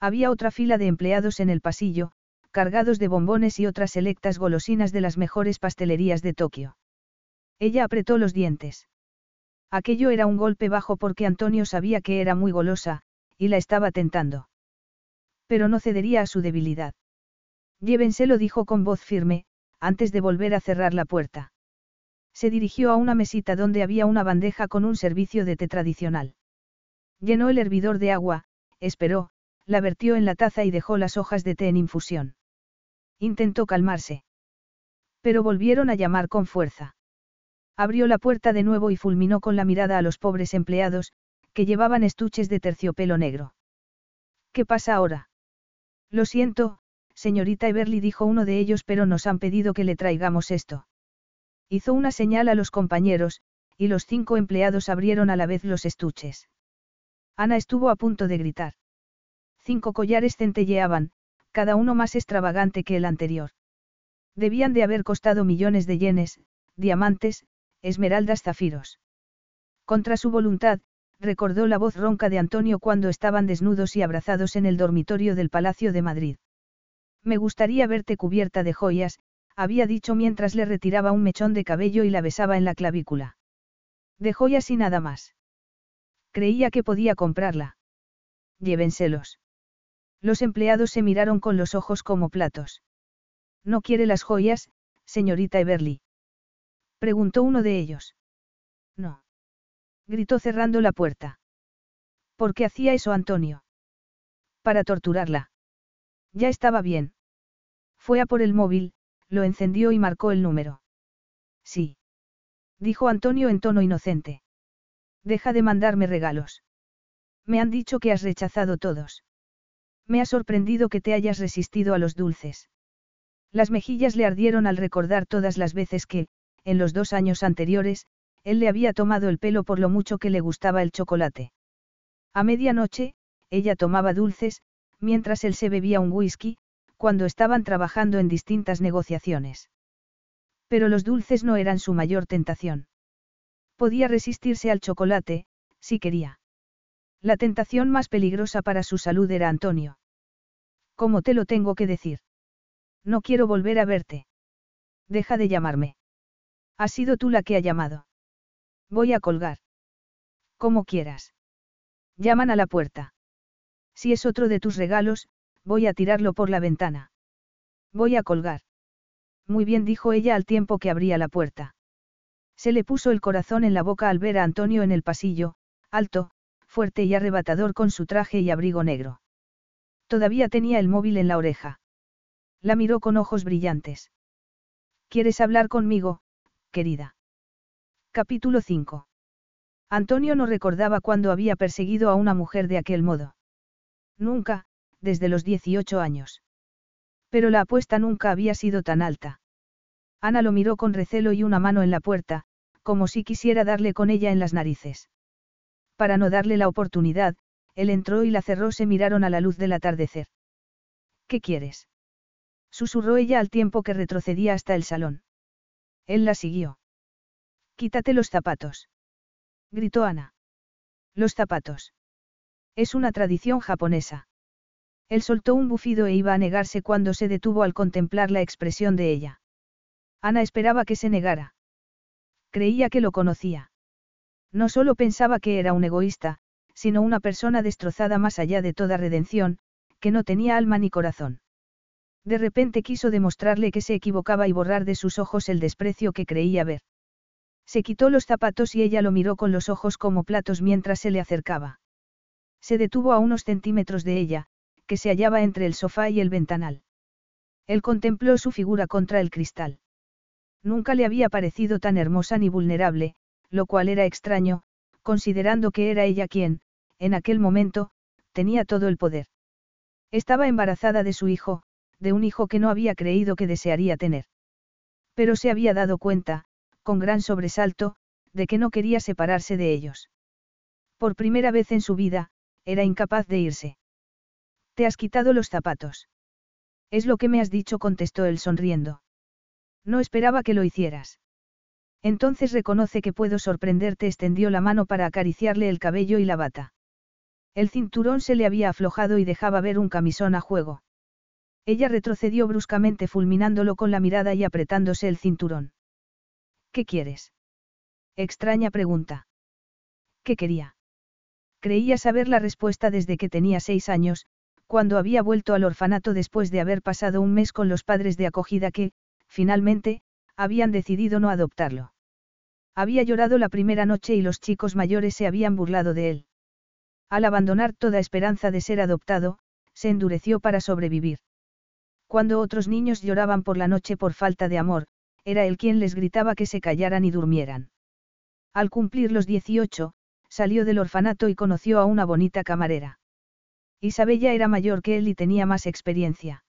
Había otra fila de empleados en el pasillo, cargados de bombones y otras selectas golosinas de las mejores pastelerías de Tokio. Ella apretó los dientes. Aquello era un golpe bajo porque Antonio sabía que era muy golosa, y la estaba tentando. Pero no cedería a su debilidad. Llévenselo, dijo con voz firme, antes de volver a cerrar la puerta. Se dirigió a una mesita donde había una bandeja con un servicio de té tradicional. Llenó el hervidor de agua, esperó, la vertió en la taza y dejó las hojas de té en infusión. Intentó calmarse. Pero volvieron a llamar con fuerza. Abrió la puerta de nuevo y fulminó con la mirada a los pobres empleados, que llevaban estuches de terciopelo negro. ¿Qué pasa ahora? Lo siento, señorita Everly dijo uno de ellos, pero nos han pedido que le traigamos esto. Hizo una señal a los compañeros, y los cinco empleados abrieron a la vez los estuches. Ana estuvo a punto de gritar. Cinco collares centelleaban, cada uno más extravagante que el anterior. Debían de haber costado millones de yenes, diamantes, esmeraldas, zafiros. Contra su voluntad, recordó la voz ronca de Antonio cuando estaban desnudos y abrazados en el dormitorio del Palacio de Madrid. Me gustaría verte cubierta de joyas, había dicho mientras le retiraba un mechón de cabello y la besaba en la clavícula. De joyas y nada más. Creía que podía comprarla. Llévenselos. Los empleados se miraron con los ojos como platos. ¿No quiere las joyas, señorita Everly? Preguntó uno de ellos. No. Gritó cerrando la puerta. ¿Por qué hacía eso Antonio? Para torturarla. Ya estaba bien. Fue a por el móvil, lo encendió y marcó el número. Sí. Dijo Antonio en tono inocente. Deja de mandarme regalos. Me han dicho que has rechazado todos. Me ha sorprendido que te hayas resistido a los dulces. Las mejillas le ardieron al recordar todas las veces que, en los dos años anteriores, él le había tomado el pelo por lo mucho que le gustaba el chocolate. A medianoche, ella tomaba dulces, mientras él se bebía un whisky, cuando estaban trabajando en distintas negociaciones. Pero los dulces no eran su mayor tentación. Podía resistirse al chocolate, si quería. La tentación más peligrosa para su salud era Antonio. ¿Cómo te lo tengo que decir? No quiero volver a verte. Deja de llamarme. Has sido tú la que ha llamado. Voy a colgar. Como quieras. Llaman a la puerta. Si es otro de tus regalos, voy a tirarlo por la ventana. Voy a colgar. Muy bien, dijo ella al tiempo que abría la puerta. Se le puso el corazón en la boca al ver a Antonio en el pasillo, alto, fuerte y arrebatador con su traje y abrigo negro. Todavía tenía el móvil en la oreja. La miró con ojos brillantes. ¿Quieres hablar conmigo, querida? Capítulo 5. Antonio no recordaba cuándo había perseguido a una mujer de aquel modo. Nunca, desde los 18 años. Pero la apuesta nunca había sido tan alta. Ana lo miró con recelo y una mano en la puerta, como si quisiera darle con ella en las narices. Para no darle la oportunidad, él entró y la cerró, se miraron a la luz del atardecer. ¿Qué quieres? Susurró ella al tiempo que retrocedía hasta el salón. Él la siguió. Quítate los zapatos. Gritó Ana. Los zapatos. Es una tradición japonesa. Él soltó un bufido e iba a negarse cuando se detuvo al contemplar la expresión de ella. Ana esperaba que se negara. Creía que lo conocía. No solo pensaba que era un egoísta, sino una persona destrozada más allá de toda redención, que no tenía alma ni corazón. De repente quiso demostrarle que se equivocaba y borrar de sus ojos el desprecio que creía ver. Se quitó los zapatos y ella lo miró con los ojos como platos mientras se le acercaba. Se detuvo a unos centímetros de ella, que se hallaba entre el sofá y el ventanal. Él contempló su figura contra el cristal. Nunca le había parecido tan hermosa ni vulnerable, lo cual era extraño, considerando que era ella quien, en aquel momento, tenía todo el poder. Estaba embarazada de su hijo, de un hijo que no había creído que desearía tener. Pero se había dado cuenta, con gran sobresalto, de que no quería separarse de ellos. Por primera vez en su vida, era incapaz de irse. Te has quitado los zapatos. Es lo que me has dicho, contestó él sonriendo. No esperaba que lo hicieras. Entonces reconoce que puedo sorprenderte, extendió la mano para acariciarle el cabello y la bata. El cinturón se le había aflojado y dejaba ver un camisón a juego. Ella retrocedió bruscamente fulminándolo con la mirada y apretándose el cinturón. ¿Qué quieres? Extraña pregunta. ¿Qué quería? Creía saber la respuesta desde que tenía seis años, cuando había vuelto al orfanato después de haber pasado un mes con los padres de acogida que, finalmente, habían decidido no adoptarlo. Había llorado la primera noche y los chicos mayores se habían burlado de él. Al abandonar toda esperanza de ser adoptado, se endureció para sobrevivir. Cuando otros niños lloraban por la noche por falta de amor, era él quien les gritaba que se callaran y durmieran. Al cumplir los 18, salió del orfanato y conoció a una bonita camarera. Isabella era mayor que él y tenía más experiencia.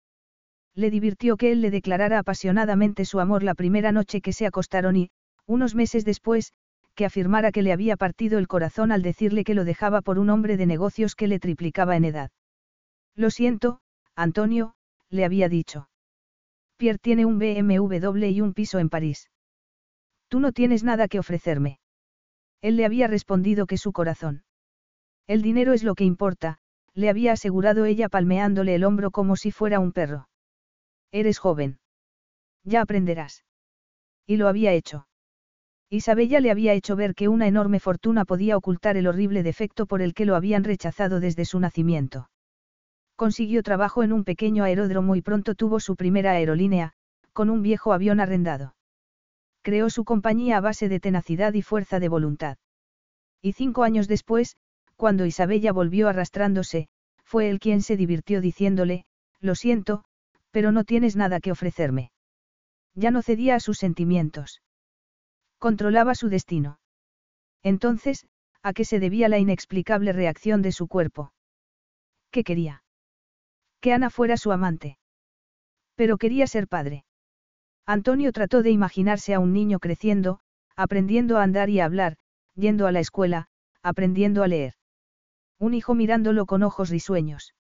Le divirtió que él le declarara apasionadamente su amor la primera noche que se acostaron y, unos meses después, que afirmara que le había partido el corazón al decirle que lo dejaba por un hombre de negocios que le triplicaba en edad. Lo siento, Antonio, le había dicho. Pierre tiene un BMW y un piso en París. Tú no tienes nada que ofrecerme. Él le había respondido que su corazón. El dinero es lo que importa, le había asegurado ella palmeándole el hombro como si fuera un perro. Eres joven. Ya aprenderás. Y lo había hecho. Isabella le había hecho ver que una enorme fortuna podía ocultar el horrible defecto por el que lo habían rechazado desde su nacimiento. Consiguió trabajo en un pequeño aeródromo y pronto tuvo su primera aerolínea, con un viejo avión arrendado. Creó su compañía a base de tenacidad y fuerza de voluntad. Y cinco años después, cuando Isabella volvió arrastrándose, fue él quien se divirtió diciéndole, lo siento, pero no tienes nada que ofrecerme. Ya no cedía a sus sentimientos. Controlaba su destino. Entonces, ¿a qué se debía la inexplicable reacción de su cuerpo? ¿Qué quería? Que Ana fuera su amante. Pero quería ser padre. Antonio trató de imaginarse a un niño creciendo, aprendiendo a andar y a hablar, yendo a la escuela, aprendiendo a leer. Un hijo mirándolo con ojos risueños.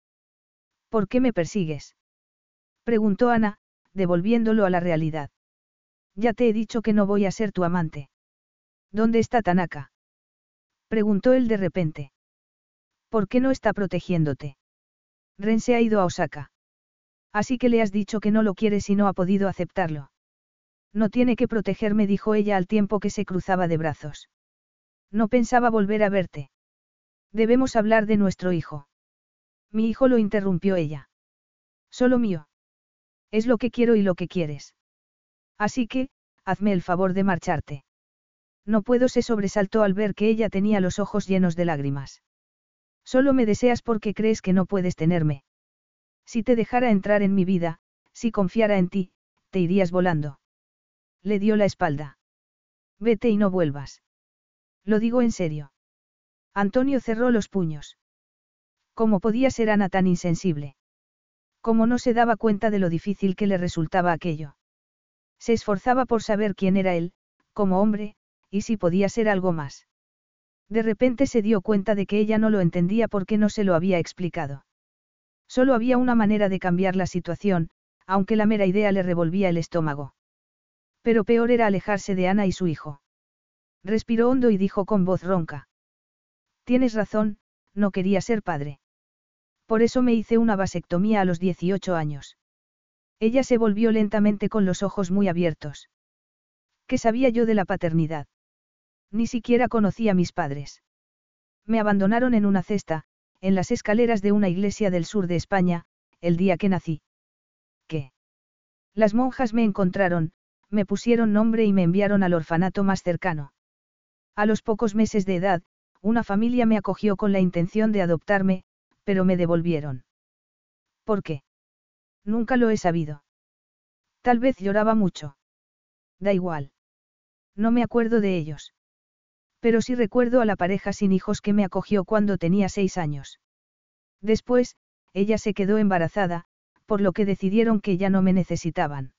¿Por qué me persigues? Preguntó Ana, devolviéndolo a la realidad. Ya te he dicho que no voy a ser tu amante. ¿Dónde está Tanaka? Preguntó él de repente. ¿Por qué no está protegiéndote? Ren se ha ido a Osaka. Así que le has dicho que no lo quieres y no ha podido aceptarlo. No tiene que protegerme, dijo ella al tiempo que se cruzaba de brazos. No pensaba volver a verte. Debemos hablar de nuestro hijo. Mi hijo lo interrumpió ella. Solo mío. Es lo que quiero y lo que quieres. Así que, hazme el favor de marcharte. No puedo, se sobresaltó al ver que ella tenía los ojos llenos de lágrimas. Solo me deseas porque crees que no puedes tenerme. Si te dejara entrar en mi vida, si confiara en ti, te irías volando. Le dio la espalda. Vete y no vuelvas. Lo digo en serio. Antonio cerró los puños. ¿Cómo podía ser Ana tan insensible? ¿Cómo no se daba cuenta de lo difícil que le resultaba aquello? Se esforzaba por saber quién era él, como hombre, y si podía ser algo más. De repente se dio cuenta de que ella no lo entendía porque no se lo había explicado. Solo había una manera de cambiar la situación, aunque la mera idea le revolvía el estómago. Pero peor era alejarse de Ana y su hijo. Respiró hondo y dijo con voz ronca. Tienes razón, no quería ser padre. Por eso me hice una vasectomía a los 18 años. Ella se volvió lentamente con los ojos muy abiertos. ¿Qué sabía yo de la paternidad? Ni siquiera conocí a mis padres. Me abandonaron en una cesta, en las escaleras de una iglesia del sur de España, el día que nací. ¿Qué? Las monjas me encontraron, me pusieron nombre y me enviaron al orfanato más cercano. A los pocos meses de edad, una familia me acogió con la intención de adoptarme, pero me devolvieron. ¿Por qué? Nunca lo he sabido. Tal vez lloraba mucho. Da igual. No me acuerdo de ellos. Pero sí recuerdo a la pareja sin hijos que me acogió cuando tenía seis años. Después, ella se quedó embarazada, por lo que decidieron que ya no me necesitaban.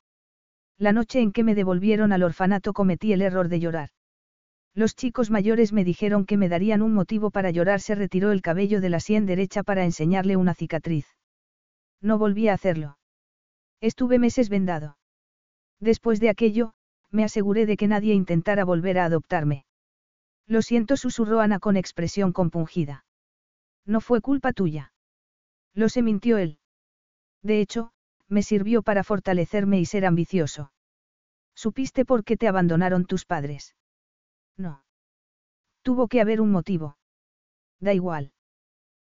La noche en que me devolvieron al orfanato cometí el error de llorar. Los chicos mayores me dijeron que me darían un motivo para llorar. Se retiró el cabello de la sien derecha para enseñarle una cicatriz. No volví a hacerlo. Estuve meses vendado. Después de aquello, me aseguré de que nadie intentara volver a adoptarme. Lo siento, susurró Ana con expresión compungida. No fue culpa tuya. Lo se mintió él. De hecho, me sirvió para fortalecerme y ser ambicioso. ¿Supiste por qué te abandonaron tus padres? No. Tuvo que haber un motivo. Da igual.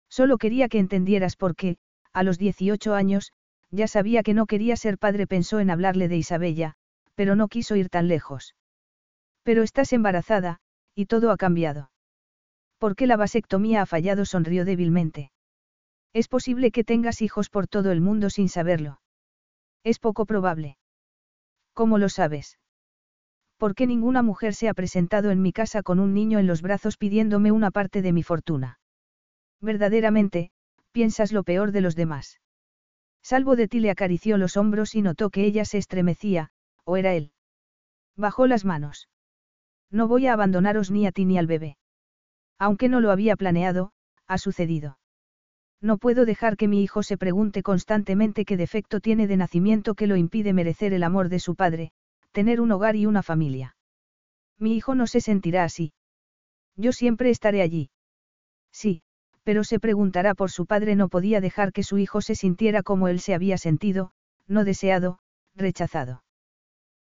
Solo quería que entendieras por qué, a los 18 años, ya sabía que no quería ser padre, pensó en hablarle de Isabella, pero no quiso ir tan lejos. Pero estás embarazada, y todo ha cambiado. ¿Por qué la vasectomía ha fallado? sonrió débilmente. Es posible que tengas hijos por todo el mundo sin saberlo. Es poco probable. ¿Cómo lo sabes? ¿Por qué ninguna mujer se ha presentado en mi casa con un niño en los brazos pidiéndome una parte de mi fortuna? Verdaderamente, piensas lo peor de los demás. Salvo de ti le acarició los hombros y notó que ella se estremecía, o era él. Bajó las manos. No voy a abandonaros ni a ti ni al bebé. Aunque no lo había planeado, ha sucedido. No puedo dejar que mi hijo se pregunte constantemente qué defecto tiene de nacimiento que lo impide merecer el amor de su padre, tener un hogar y una familia. Mi hijo no se sentirá así. Yo siempre estaré allí. Sí, pero se preguntará por su padre no podía dejar que su hijo se sintiera como él se había sentido, no deseado, rechazado.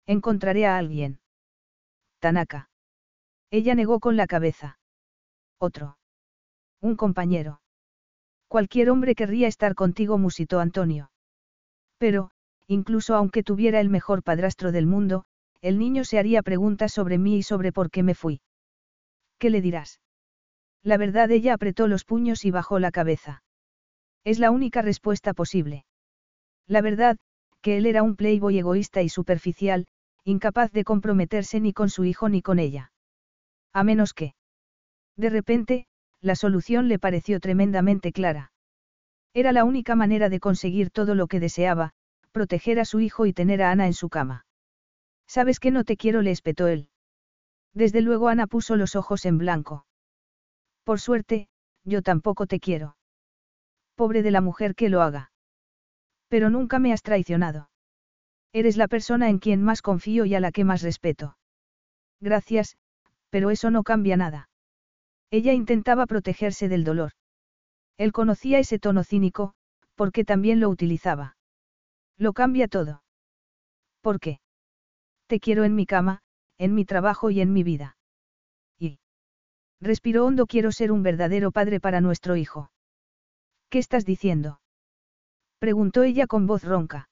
Encontraré a alguien. Tanaka. Ella negó con la cabeza. Otro. Un compañero. Cualquier hombre querría estar contigo, musitó Antonio. Pero, incluso aunque tuviera el mejor padrastro del mundo, el niño se haría preguntas sobre mí y sobre por qué me fui. ¿Qué le dirás? La verdad ella apretó los puños y bajó la cabeza. Es la única respuesta posible. La verdad, que él era un playboy egoísta y superficial, incapaz de comprometerse ni con su hijo ni con ella. A menos que. De repente, la solución le pareció tremendamente clara. Era la única manera de conseguir todo lo que deseaba, proteger a su hijo y tener a Ana en su cama. Sabes que no te quiero, le espetó él. Desde luego Ana puso los ojos en blanco. Por suerte, yo tampoco te quiero. Pobre de la mujer que lo haga. Pero nunca me has traicionado. Eres la persona en quien más confío y a la que más respeto. Gracias, pero eso no cambia nada. Ella intentaba protegerse del dolor. Él conocía ese tono cínico, porque también lo utilizaba. Lo cambia todo. ¿Por qué? Te quiero en mi cama, en mi trabajo y en mi vida. Y. Respiró hondo, quiero ser un verdadero padre para nuestro hijo. ¿Qué estás diciendo? Preguntó ella con voz ronca.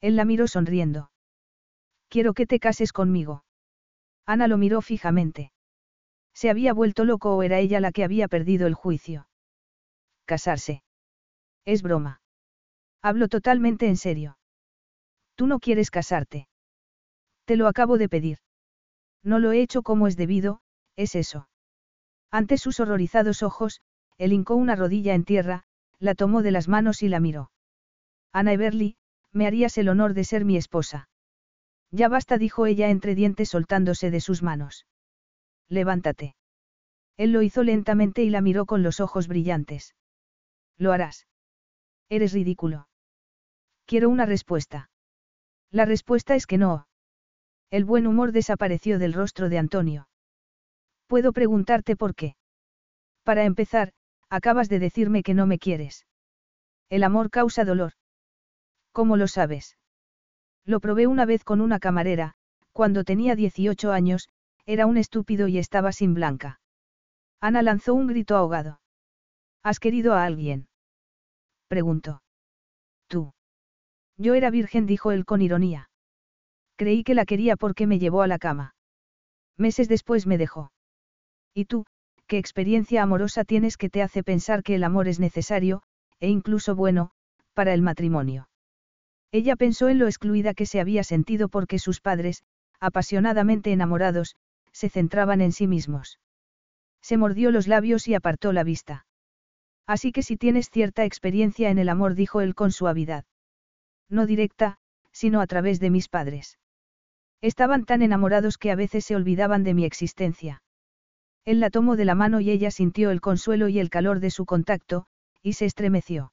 Él la miró sonriendo. Quiero que te cases conmigo. Ana lo miró fijamente. ¿Se había vuelto loco o era ella la que había perdido el juicio? Casarse. Es broma. Hablo totalmente en serio. Tú no quieres casarte. Te lo acabo de pedir. No lo he hecho como es debido, es eso. Ante sus horrorizados ojos, él hincó una rodilla en tierra, la tomó de las manos y la miró. Ana Everly, me harías el honor de ser mi esposa. Ya basta, dijo ella entre dientes soltándose de sus manos. Levántate. Él lo hizo lentamente y la miró con los ojos brillantes. Lo harás. Eres ridículo. Quiero una respuesta. La respuesta es que no. El buen humor desapareció del rostro de Antonio. Puedo preguntarte por qué. Para empezar, acabas de decirme que no me quieres. El amor causa dolor. ¿Cómo lo sabes? Lo probé una vez con una camarera, cuando tenía 18 años, era un estúpido y estaba sin blanca. Ana lanzó un grito ahogado. ¿Has querido a alguien? Preguntó. Tú. Yo era virgen, dijo él con ironía. Creí que la quería porque me llevó a la cama. Meses después me dejó. ¿Y tú, qué experiencia amorosa tienes que te hace pensar que el amor es necesario, e incluso bueno, para el matrimonio? Ella pensó en lo excluida que se había sentido porque sus padres, apasionadamente enamorados, se centraban en sí mismos. Se mordió los labios y apartó la vista. Así que si tienes cierta experiencia en el amor, dijo él con suavidad. No directa, sino a través de mis padres. Estaban tan enamorados que a veces se olvidaban de mi existencia. Él la tomó de la mano y ella sintió el consuelo y el calor de su contacto, y se estremeció.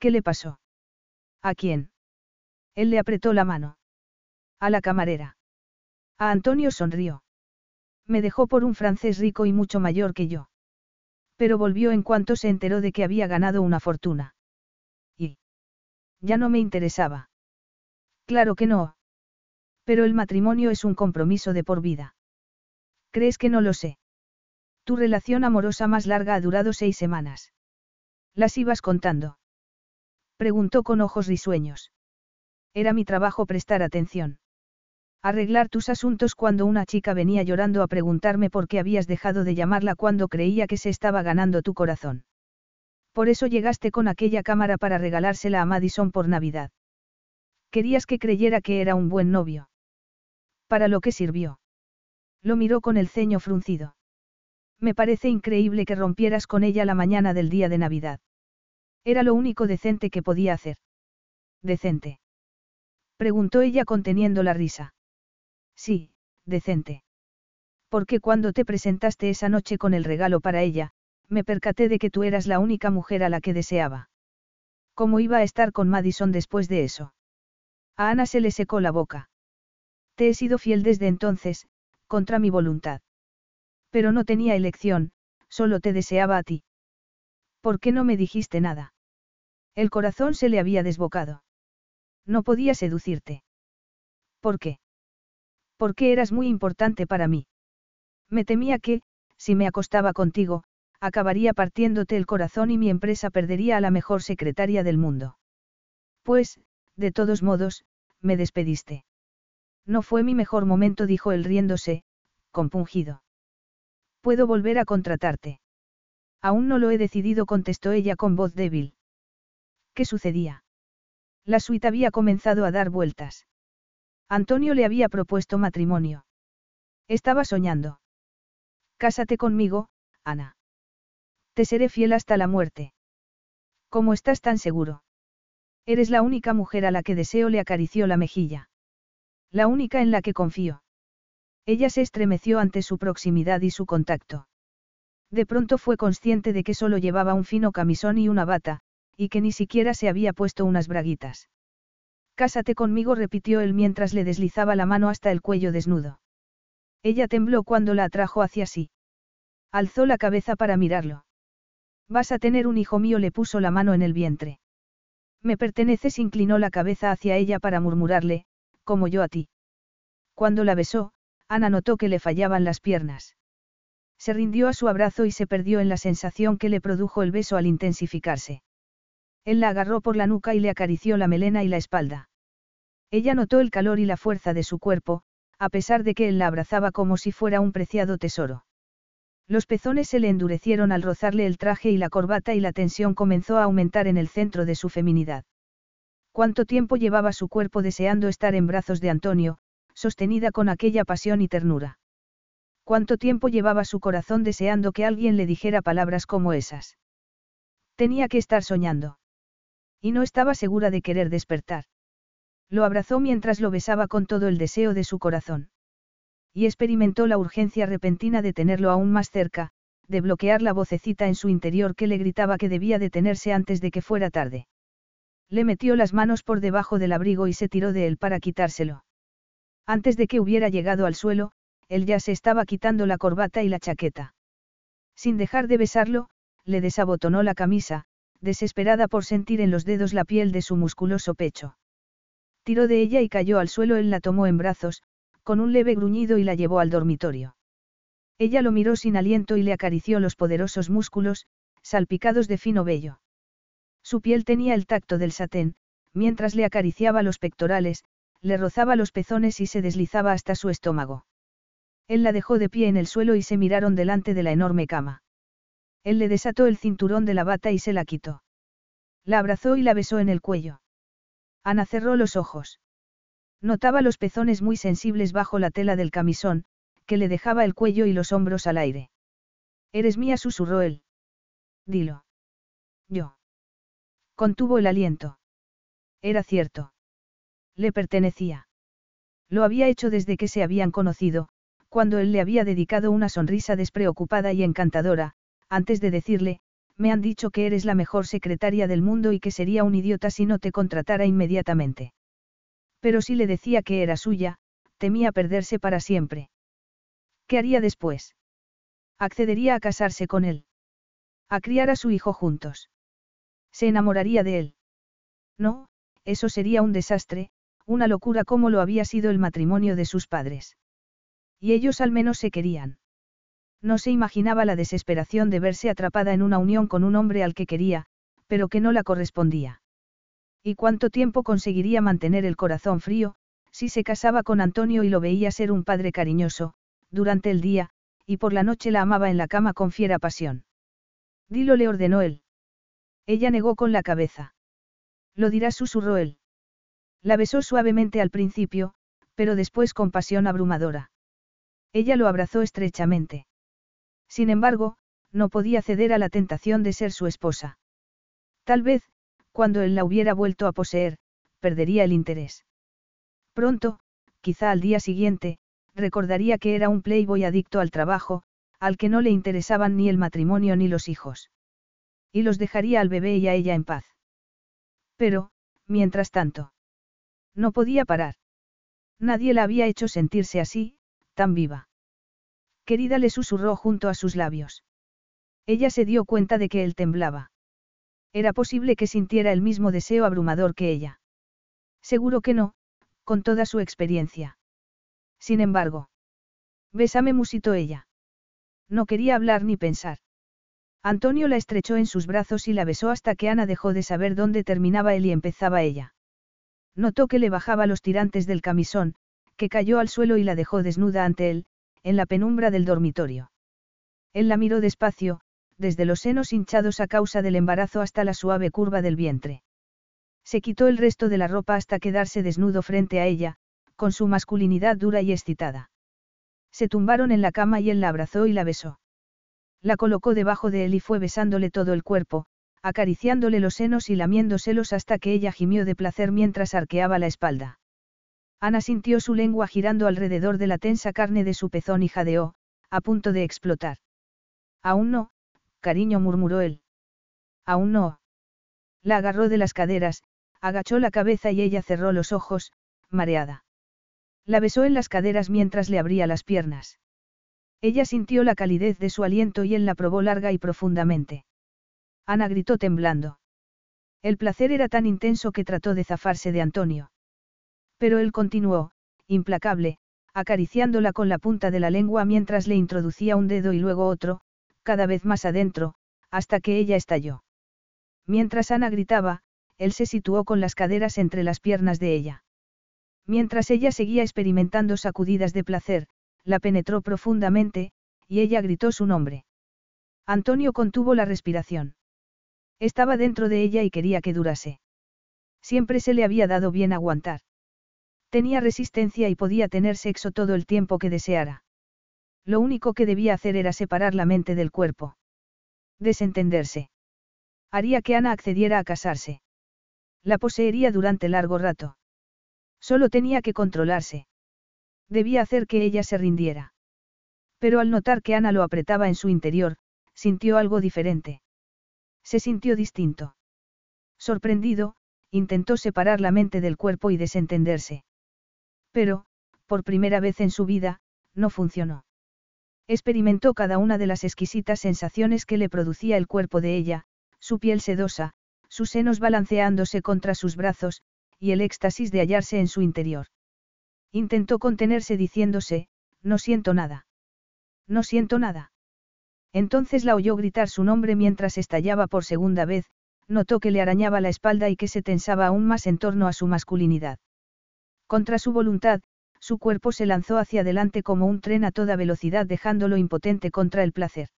¿Qué le pasó? ¿A quién? Él le apretó la mano. A la camarera. A Antonio sonrió. Me dejó por un francés rico y mucho mayor que yo. Pero volvió en cuanto se enteró de que había ganado una fortuna. Y... Ya no me interesaba. Claro que no. Pero el matrimonio es un compromiso de por vida. ¿Crees que no lo sé? Tu relación amorosa más larga ha durado seis semanas. ¿Las ibas contando? Preguntó con ojos risueños. Era mi trabajo prestar atención. Arreglar tus asuntos cuando una chica venía llorando a preguntarme por qué habías dejado de llamarla cuando creía que se estaba ganando tu corazón. Por eso llegaste con aquella cámara para regalársela a Madison por Navidad. Querías que creyera que era un buen novio. Para lo que sirvió. Lo miró con el ceño fruncido. Me parece increíble que rompieras con ella la mañana del día de Navidad. Era lo único decente que podía hacer. Decente. Preguntó ella conteniendo la risa. Sí, decente. Porque cuando te presentaste esa noche con el regalo para ella, me percaté de que tú eras la única mujer a la que deseaba. ¿Cómo iba a estar con Madison después de eso? A Ana se le secó la boca. Te he sido fiel desde entonces, contra mi voluntad. Pero no tenía elección, solo te deseaba a ti. ¿Por qué no me dijiste nada? El corazón se le había desbocado. No podía seducirte. ¿Por qué? Porque eras muy importante para mí. Me temía que, si me acostaba contigo, acabaría partiéndote el corazón y mi empresa perdería a la mejor secretaria del mundo. Pues, de todos modos, me despediste. No fue mi mejor momento, dijo él riéndose, compungido. Puedo volver a contratarte. Aún no lo he decidido, contestó ella con voz débil. ¿Qué sucedía? La suite había comenzado a dar vueltas. Antonio le había propuesto matrimonio. Estaba soñando. Cásate conmigo, Ana. Te seré fiel hasta la muerte. ¿Cómo estás tan seguro? Eres la única mujer a la que deseo le acarició la mejilla. La única en la que confío. Ella se estremeció ante su proximidad y su contacto. De pronto fue consciente de que solo llevaba un fino camisón y una bata, y que ni siquiera se había puesto unas braguitas. Cásate conmigo, repitió él mientras le deslizaba la mano hasta el cuello desnudo. Ella tembló cuando la atrajo hacia sí. Alzó la cabeza para mirarlo. Vas a tener un hijo mío, le puso la mano en el vientre. Me perteneces, inclinó la cabeza hacia ella para murmurarle, como yo a ti. Cuando la besó, Ana notó que le fallaban las piernas. Se rindió a su abrazo y se perdió en la sensación que le produjo el beso al intensificarse. Él la agarró por la nuca y le acarició la melena y la espalda. Ella notó el calor y la fuerza de su cuerpo, a pesar de que él la abrazaba como si fuera un preciado tesoro. Los pezones se le endurecieron al rozarle el traje y la corbata y la tensión comenzó a aumentar en el centro de su feminidad. Cuánto tiempo llevaba su cuerpo deseando estar en brazos de Antonio, sostenida con aquella pasión y ternura. Cuánto tiempo llevaba su corazón deseando que alguien le dijera palabras como esas. Tenía que estar soñando. Y no estaba segura de querer despertar. Lo abrazó mientras lo besaba con todo el deseo de su corazón y experimentó la urgencia repentina de tenerlo aún más cerca, de bloquear la vocecita en su interior que le gritaba que debía detenerse antes de que fuera tarde. Le metió las manos por debajo del abrigo y se tiró de él para quitárselo. Antes de que hubiera llegado al suelo, él ya se estaba quitando la corbata y la chaqueta. Sin dejar de besarlo, le desabotonó la camisa, desesperada por sentir en los dedos la piel de su musculoso pecho. Tiró de ella y cayó al suelo, él la tomó en brazos, con un leve gruñido y la llevó al dormitorio. Ella lo miró sin aliento y le acarició los poderosos músculos, salpicados de fino vello. Su piel tenía el tacto del satén, mientras le acariciaba los pectorales, le rozaba los pezones y se deslizaba hasta su estómago. Él la dejó de pie en el suelo y se miraron delante de la enorme cama. Él le desató el cinturón de la bata y se la quitó. La abrazó y la besó en el cuello. Ana cerró los ojos. Notaba los pezones muy sensibles bajo la tela del camisón, que le dejaba el cuello y los hombros al aire. Eres mía, susurró él. Dilo. Yo. Contuvo el aliento. Era cierto. Le pertenecía. Lo había hecho desde que se habían conocido, cuando él le había dedicado una sonrisa despreocupada y encantadora, antes de decirle, me han dicho que eres la mejor secretaria del mundo y que sería un idiota si no te contratara inmediatamente. Pero si le decía que era suya, temía perderse para siempre. ¿Qué haría después? Accedería a casarse con él. A criar a su hijo juntos. Se enamoraría de él. No, eso sería un desastre, una locura como lo había sido el matrimonio de sus padres. Y ellos al menos se querían. No se imaginaba la desesperación de verse atrapada en una unión con un hombre al que quería, pero que no la correspondía. ¿Y cuánto tiempo conseguiría mantener el corazón frío, si se casaba con Antonio y lo veía ser un padre cariñoso, durante el día, y por la noche la amaba en la cama con fiera pasión? Dilo le ordenó él. Ella negó con la cabeza. Lo dirá susurró él. La besó suavemente al principio, pero después con pasión abrumadora. Ella lo abrazó estrechamente. Sin embargo, no podía ceder a la tentación de ser su esposa. Tal vez, cuando él la hubiera vuelto a poseer, perdería el interés. Pronto, quizá al día siguiente, recordaría que era un playboy adicto al trabajo, al que no le interesaban ni el matrimonio ni los hijos. Y los dejaría al bebé y a ella en paz. Pero, mientras tanto, no podía parar. Nadie la había hecho sentirse así, tan viva. Querida le susurró junto a sus labios. Ella se dio cuenta de que él temblaba. Era posible que sintiera el mismo deseo abrumador que ella. Seguro que no, con toda su experiencia. Sin embargo. Bésame musitó ella. No quería hablar ni pensar. Antonio la estrechó en sus brazos y la besó hasta que Ana dejó de saber dónde terminaba él y empezaba ella. Notó que le bajaba los tirantes del camisón, que cayó al suelo y la dejó desnuda ante él, en la penumbra del dormitorio. Él la miró despacio, desde los senos hinchados a causa del embarazo hasta la suave curva del vientre. Se quitó el resto de la ropa hasta quedarse desnudo frente a ella, con su masculinidad dura y excitada. Se tumbaron en la cama y él la abrazó y la besó. La colocó debajo de él y fue besándole todo el cuerpo, acariciándole los senos y lamiéndoselos hasta que ella gimió de placer mientras arqueaba la espalda. Ana sintió su lengua girando alrededor de la tensa carne de su pezón y jadeó, a punto de explotar. Aún no, cariño murmuró él. Aún no. La agarró de las caderas, agachó la cabeza y ella cerró los ojos, mareada. La besó en las caderas mientras le abría las piernas. Ella sintió la calidez de su aliento y él la probó larga y profundamente. Ana gritó temblando. El placer era tan intenso que trató de zafarse de Antonio. Pero él continuó, implacable, acariciándola con la punta de la lengua mientras le introducía un dedo y luego otro, cada vez más adentro, hasta que ella estalló. Mientras Ana gritaba, él se situó con las caderas entre las piernas de ella. Mientras ella seguía experimentando sacudidas de placer, la penetró profundamente, y ella gritó su nombre. Antonio contuvo la respiración. Estaba dentro de ella y quería que durase. Siempre se le había dado bien aguantar. Tenía resistencia y podía tener sexo todo el tiempo que deseara. Lo único que debía hacer era separar la mente del cuerpo. Desentenderse. Haría que Ana accediera a casarse. La poseería durante largo rato. Solo tenía que controlarse. Debía hacer que ella se rindiera. Pero al notar que Ana lo apretaba en su interior, sintió algo diferente. Se sintió distinto. Sorprendido, intentó separar la mente del cuerpo y desentenderse. Pero, por primera vez en su vida, no funcionó. Experimentó cada una de las exquisitas sensaciones que le producía el cuerpo de ella, su piel sedosa, sus senos balanceándose contra sus brazos, y el éxtasis de hallarse en su interior. Intentó contenerse diciéndose, no siento nada. No siento nada. Entonces la oyó gritar su nombre mientras estallaba por segunda vez, notó que le arañaba la espalda y que se tensaba aún más en torno a su masculinidad. Contra su voluntad, su cuerpo se lanzó hacia adelante como un tren a toda velocidad dejándolo impotente contra el placer.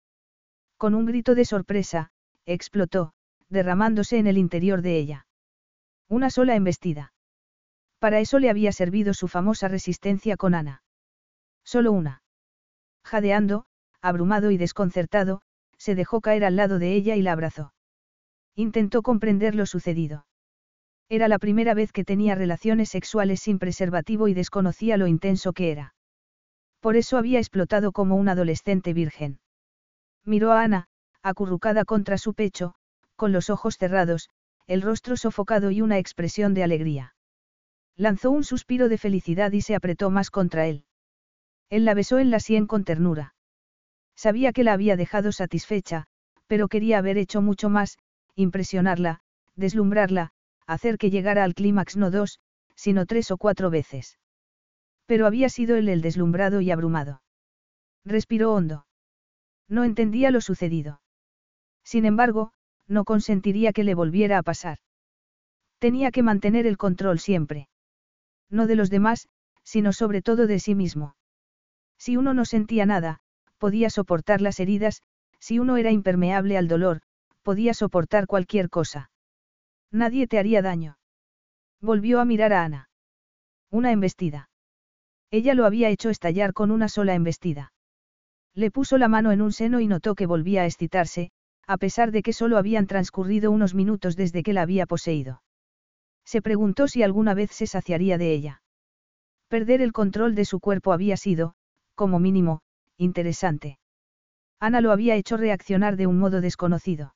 Con un grito de sorpresa, explotó, derramándose en el interior de ella. Una sola embestida. Para eso le había servido su famosa resistencia con Ana. Solo una. Jadeando, abrumado y desconcertado, se dejó caer al lado de ella y la abrazó. Intentó comprender lo sucedido. Era la primera vez que tenía relaciones sexuales sin preservativo y desconocía lo intenso que era. Por eso había explotado como un adolescente virgen. Miró a Ana, acurrucada contra su pecho, con los ojos cerrados, el rostro sofocado y una expresión de alegría. Lanzó un suspiro de felicidad y se apretó más contra él. Él la besó en la sien con ternura. Sabía que la había dejado satisfecha, pero quería haber hecho mucho más, impresionarla, deslumbrarla, hacer que llegara al clímax no dos, sino tres o cuatro veces. Pero había sido él el deslumbrado y abrumado. Respiró hondo. No entendía lo sucedido. Sin embargo, no consentiría que le volviera a pasar. Tenía que mantener el control siempre. No de los demás, sino sobre todo de sí mismo. Si uno no sentía nada, podía soportar las heridas, si uno era impermeable al dolor, podía soportar cualquier cosa. Nadie te haría daño. Volvió a mirar a Ana. Una embestida. Ella lo había hecho estallar con una sola embestida. Le puso la mano en un seno y notó que volvía a excitarse, a pesar de que solo habían transcurrido unos minutos desde que la había poseído. Se preguntó si alguna vez se saciaría de ella. Perder el control de su cuerpo había sido, como mínimo, interesante. Ana lo había hecho reaccionar de un modo desconocido.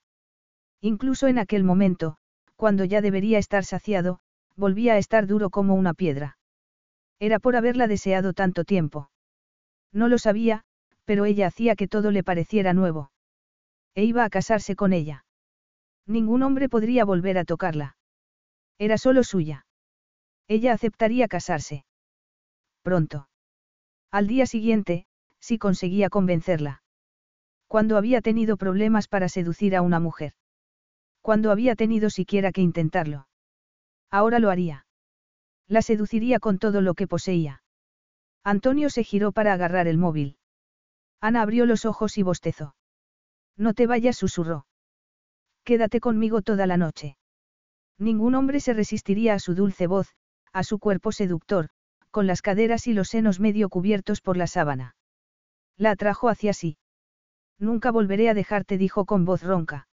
Incluso en aquel momento, cuando ya debería estar saciado, volvía a estar duro como una piedra. Era por haberla deseado tanto tiempo. No lo sabía, pero ella hacía que todo le pareciera nuevo. E iba a casarse con ella. Ningún hombre podría volver a tocarla. Era solo suya. Ella aceptaría casarse. Pronto. Al día siguiente, si conseguía convencerla. Cuando había tenido problemas para seducir a una mujer. Cuando había tenido siquiera que intentarlo. Ahora lo haría. La seduciría con todo lo que poseía. Antonio se giró para agarrar el móvil. Ana abrió los ojos y bostezó. No te vayas, susurró. Quédate conmigo toda la noche. Ningún hombre se resistiría a su dulce voz, a su cuerpo seductor, con las caderas y los senos medio cubiertos por la sábana. La atrajo hacia sí. Nunca volveré a dejarte, dijo con voz ronca.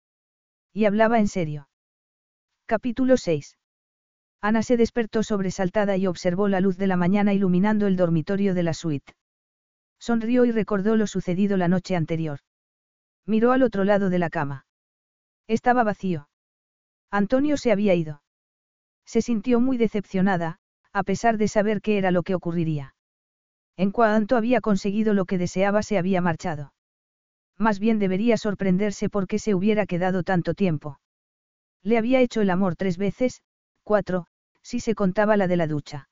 Y hablaba en serio. Capítulo 6. Ana se despertó sobresaltada y observó la luz de la mañana iluminando el dormitorio de la suite. Sonrió y recordó lo sucedido la noche anterior. Miró al otro lado de la cama. Estaba vacío. Antonio se había ido. Se sintió muy decepcionada, a pesar de saber qué era lo que ocurriría. En cuanto había conseguido lo que deseaba se había marchado. Más bien debería sorprenderse por qué se hubiera quedado tanto tiempo. Le había hecho el amor tres veces, cuatro, si se contaba la de la ducha.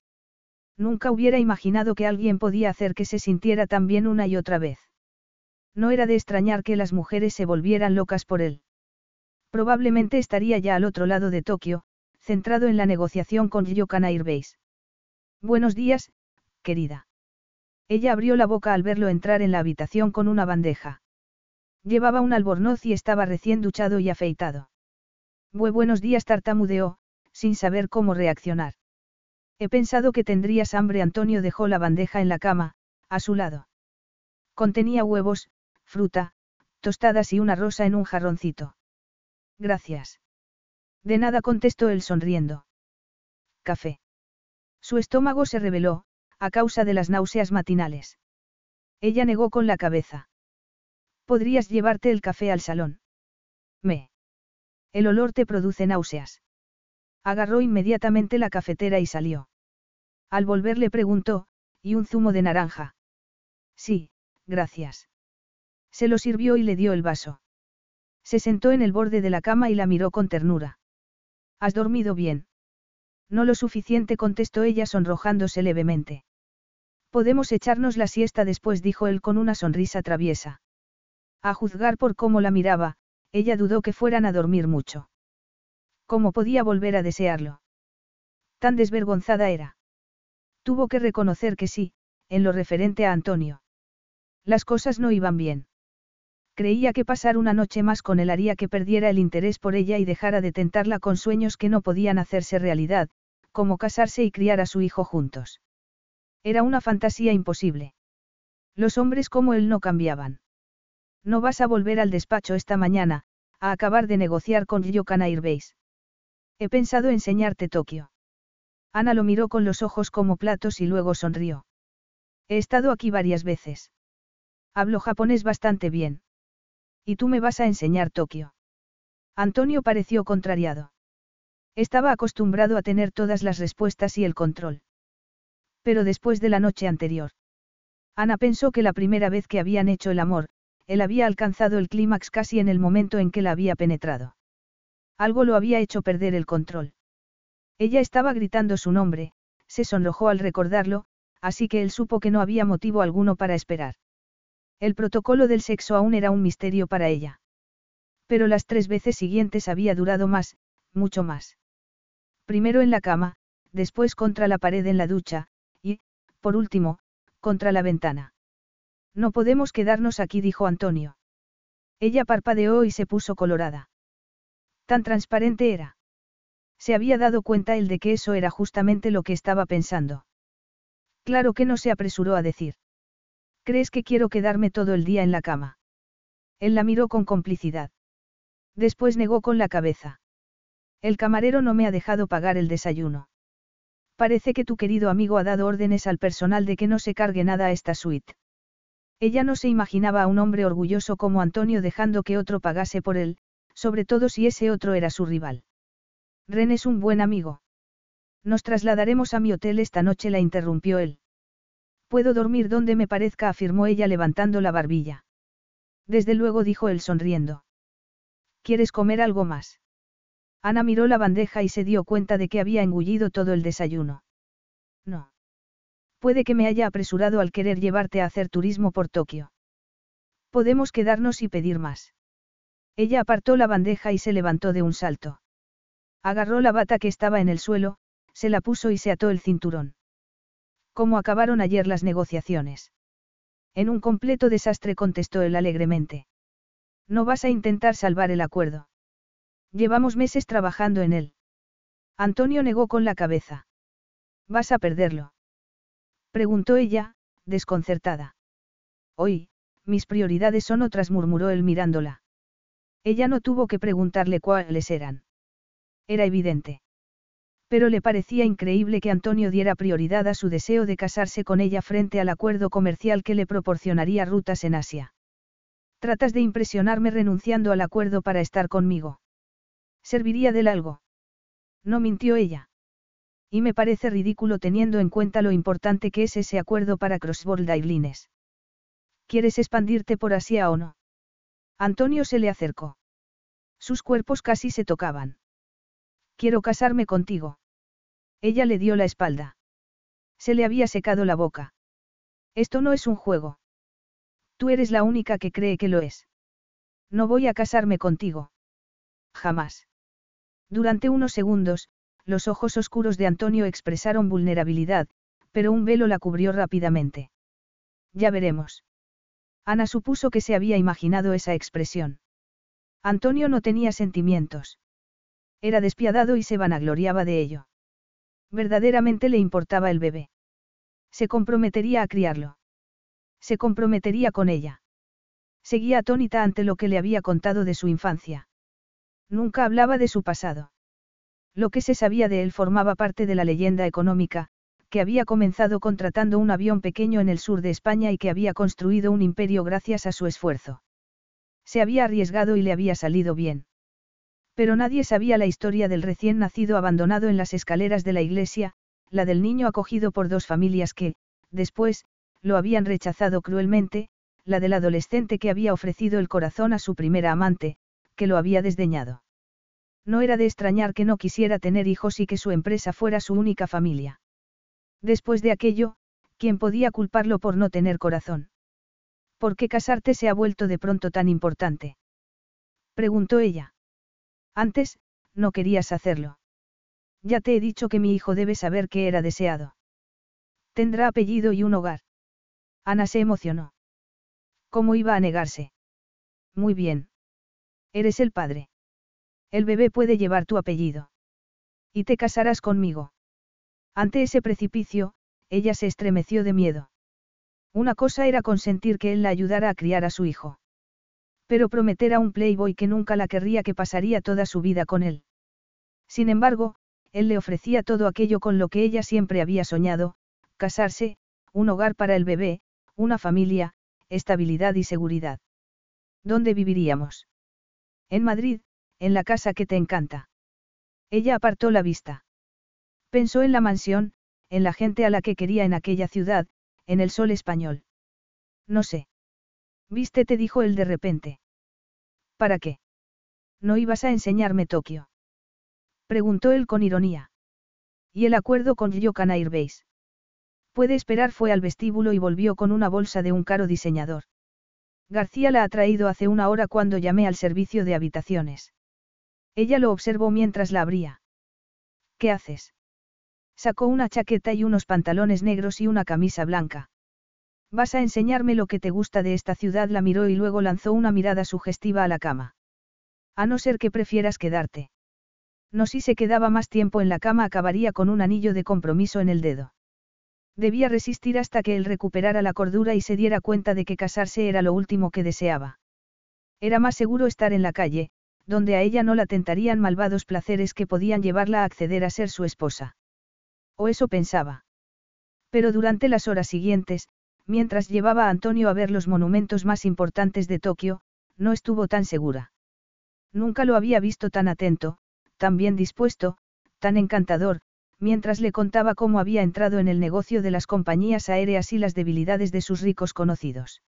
Nunca hubiera imaginado que alguien podía hacer que se sintiera tan bien una y otra vez. No era de extrañar que las mujeres se volvieran locas por él. Probablemente estaría ya al otro lado de Tokio, centrado en la negociación con Ryokan Airbase. Buenos días, querida. Ella abrió la boca al verlo entrar en la habitación con una bandeja. Llevaba un albornoz y estaba recién duchado y afeitado. Bue buenos días tartamudeó, sin saber cómo reaccionar. He pensado que tendrías hambre. Antonio dejó la bandeja en la cama, a su lado. Contenía huevos, fruta, tostadas y una rosa en un jarroncito. Gracias. De nada contestó él sonriendo. Café. Su estómago se reveló, a causa de las náuseas matinales. Ella negó con la cabeza. ¿Podrías llevarte el café al salón? Me. El olor te produce náuseas. Agarró inmediatamente la cafetera y salió. Al volver le preguntó, ¿y un zumo de naranja? Sí, gracias. Se lo sirvió y le dio el vaso. Se sentó en el borde de la cama y la miró con ternura. ¿Has dormido bien? No lo suficiente contestó ella sonrojándose levemente. Podemos echarnos la siesta después, dijo él con una sonrisa traviesa. A juzgar por cómo la miraba, ella dudó que fueran a dormir mucho. ¿Cómo podía volver a desearlo? Tan desvergonzada era. Tuvo que reconocer que sí, en lo referente a Antonio. Las cosas no iban bien. Creía que pasar una noche más con él haría que perdiera el interés por ella y dejara de tentarla con sueños que no podían hacerse realidad, como casarse y criar a su hijo juntos. Era una fantasía imposible. Los hombres como él no cambiaban. No vas a volver al despacho esta mañana, a acabar de negociar con Ryokan Airbase. He pensado enseñarte Tokio. Ana lo miró con los ojos como platos y luego sonrió. He estado aquí varias veces. Hablo japonés bastante bien. Y tú me vas a enseñar Tokio. Antonio pareció contrariado. Estaba acostumbrado a tener todas las respuestas y el control. Pero después de la noche anterior. Ana pensó que la primera vez que habían hecho el amor, él había alcanzado el clímax casi en el momento en que la había penetrado. Algo lo había hecho perder el control. Ella estaba gritando su nombre, se sonrojó al recordarlo, así que él supo que no había motivo alguno para esperar. El protocolo del sexo aún era un misterio para ella. Pero las tres veces siguientes había durado más, mucho más. Primero en la cama, después contra la pared en la ducha, y, por último, contra la ventana. No podemos quedarnos aquí, dijo Antonio. Ella parpadeó y se puso colorada. Tan transparente era. Se había dado cuenta él de que eso era justamente lo que estaba pensando. Claro que no se apresuró a decir. ¿Crees que quiero quedarme todo el día en la cama? Él la miró con complicidad. Después negó con la cabeza. El camarero no me ha dejado pagar el desayuno. Parece que tu querido amigo ha dado órdenes al personal de que no se cargue nada a esta suite. Ella no se imaginaba a un hombre orgulloso como Antonio dejando que otro pagase por él, sobre todo si ese otro era su rival. Ren es un buen amigo. Nos trasladaremos a mi hotel esta noche, la interrumpió él. Puedo dormir donde me parezca, afirmó ella levantando la barbilla. Desde luego dijo él sonriendo. ¿Quieres comer algo más? Ana miró la bandeja y se dio cuenta de que había engullido todo el desayuno. No. Puede que me haya apresurado al querer llevarte a hacer turismo por Tokio. Podemos quedarnos y pedir más. Ella apartó la bandeja y se levantó de un salto. Agarró la bata que estaba en el suelo, se la puso y se ató el cinturón. ¿Cómo acabaron ayer las negociaciones? En un completo desastre contestó él alegremente. No vas a intentar salvar el acuerdo. Llevamos meses trabajando en él. Antonio negó con la cabeza. Vas a perderlo. Preguntó ella, desconcertada. Hoy, mis prioridades son otras, murmuró él mirándola. Ella no tuvo que preguntarle cuáles eran. Era evidente. Pero le parecía increíble que Antonio diera prioridad a su deseo de casarse con ella frente al acuerdo comercial que le proporcionaría rutas en Asia. Tratas de impresionarme renunciando al acuerdo para estar conmigo. ¿Serviría del algo? No mintió ella. Y me parece ridículo teniendo en cuenta lo importante que es ese acuerdo para Crossworld Airlines. ¿Quieres expandirte por Asia o no? Antonio se le acercó. Sus cuerpos casi se tocaban. Quiero casarme contigo. Ella le dio la espalda. Se le había secado la boca. Esto no es un juego. Tú eres la única que cree que lo es. No voy a casarme contigo. Jamás. Durante unos segundos, los ojos oscuros de Antonio expresaron vulnerabilidad, pero un velo la cubrió rápidamente. Ya veremos. Ana supuso que se había imaginado esa expresión. Antonio no tenía sentimientos. Era despiadado y se vanagloriaba de ello. Verdaderamente le importaba el bebé. Se comprometería a criarlo. Se comprometería con ella. Seguía atónita ante lo que le había contado de su infancia. Nunca hablaba de su pasado. Lo que se sabía de él formaba parte de la leyenda económica, que había comenzado contratando un avión pequeño en el sur de España y que había construido un imperio gracias a su esfuerzo. Se había arriesgado y le había salido bien. Pero nadie sabía la historia del recién nacido abandonado en las escaleras de la iglesia, la del niño acogido por dos familias que, después, lo habían rechazado cruelmente, la del adolescente que había ofrecido el corazón a su primera amante, que lo había desdeñado. No era de extrañar que no quisiera tener hijos y que su empresa fuera su única familia. Después de aquello, ¿quién podía culparlo por no tener corazón? ¿Por qué casarte se ha vuelto de pronto tan importante? Preguntó ella. Antes, no querías hacerlo. Ya te he dicho que mi hijo debe saber que era deseado. Tendrá apellido y un hogar. Ana se emocionó. ¿Cómo iba a negarse? Muy bien. Eres el padre. El bebé puede llevar tu apellido. Y te casarás conmigo. Ante ese precipicio, ella se estremeció de miedo. Una cosa era consentir que él la ayudara a criar a su hijo. Pero prometer a un playboy que nunca la querría que pasaría toda su vida con él. Sin embargo, él le ofrecía todo aquello con lo que ella siempre había soñado, casarse, un hogar para el bebé, una familia, estabilidad y seguridad. ¿Dónde viviríamos? En Madrid, en la casa que te encanta. Ella apartó la vista. Pensó en la mansión, en la gente a la que quería en aquella ciudad, en el sol español. No sé. Viste, te dijo él de repente. ¿Para qué? ¿No ibas a enseñarme Tokio? Preguntó él con ironía. ¿Y el acuerdo con Yokan Airbase? Puede esperar fue al vestíbulo y volvió con una bolsa de un caro diseñador. García la ha traído hace una hora cuando llamé al servicio de habitaciones. Ella lo observó mientras la abría. ¿Qué haces? Sacó una chaqueta y unos pantalones negros y una camisa blanca. Vas a enseñarme lo que te gusta de esta ciudad, la miró y luego lanzó una mirada sugestiva a la cama. A no ser que prefieras quedarte. No si se quedaba más tiempo en la cama acabaría con un anillo de compromiso en el dedo. Debía resistir hasta que él recuperara la cordura y se diera cuenta de que casarse era lo último que deseaba. Era más seguro estar en la calle, donde a ella no la tentarían malvados placeres que podían llevarla a acceder a ser su esposa. O eso pensaba. Pero durante las horas siguientes, mientras llevaba a Antonio a ver los monumentos más importantes de Tokio, no estuvo tan segura. Nunca lo había visto tan atento, tan bien dispuesto, tan encantador, mientras le contaba cómo había entrado en el negocio de las compañías aéreas y las debilidades de sus ricos conocidos.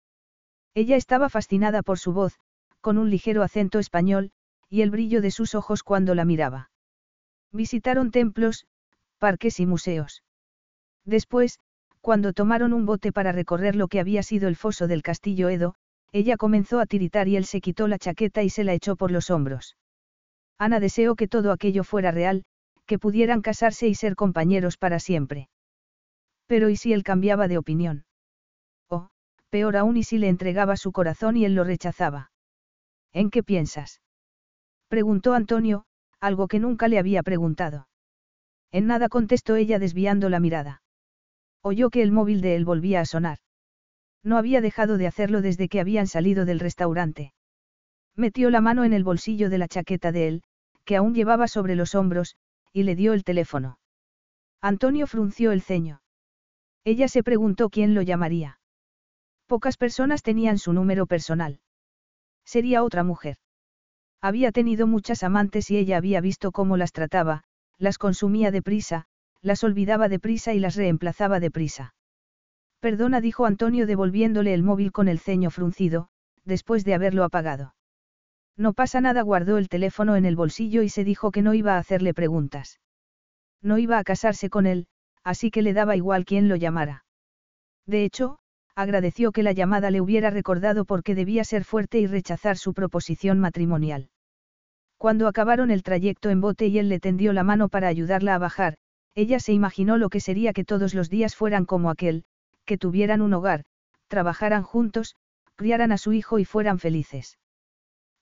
Ella estaba fascinada por su voz, con un ligero acento español, y el brillo de sus ojos cuando la miraba. Visitaron templos, parques y museos. Después, cuando tomaron un bote para recorrer lo que había sido el foso del castillo Edo, ella comenzó a tiritar y él se quitó la chaqueta y se la echó por los hombros. Ana deseó que todo aquello fuera real, que pudieran casarse y ser compañeros para siempre. Pero ¿y si él cambiaba de opinión? O, peor aún, ¿y si le entregaba su corazón y él lo rechazaba? ¿En qué piensas? Preguntó Antonio, algo que nunca le había preguntado. En nada contestó ella desviando la mirada. Oyó que el móvil de él volvía a sonar. No había dejado de hacerlo desde que habían salido del restaurante. Metió la mano en el bolsillo de la chaqueta de él, que aún llevaba sobre los hombros, y le dio el teléfono. Antonio frunció el ceño. Ella se preguntó quién lo llamaría. Pocas personas tenían su número personal. Sería otra mujer. Había tenido muchas amantes y ella había visto cómo las trataba, las consumía deprisa, las olvidaba deprisa y las reemplazaba deprisa. Perdona, dijo Antonio devolviéndole el móvil con el ceño fruncido, después de haberlo apagado. No pasa nada, guardó el teléfono en el bolsillo y se dijo que no iba a hacerle preguntas. No iba a casarse con él, así que le daba igual quién lo llamara. De hecho, agradeció que la llamada le hubiera recordado porque debía ser fuerte y rechazar su proposición matrimonial. Cuando acabaron el trayecto en bote y él le tendió la mano para ayudarla a bajar, ella se imaginó lo que sería que todos los días fueran como aquel, que tuvieran un hogar, trabajaran juntos, criaran a su hijo y fueran felices.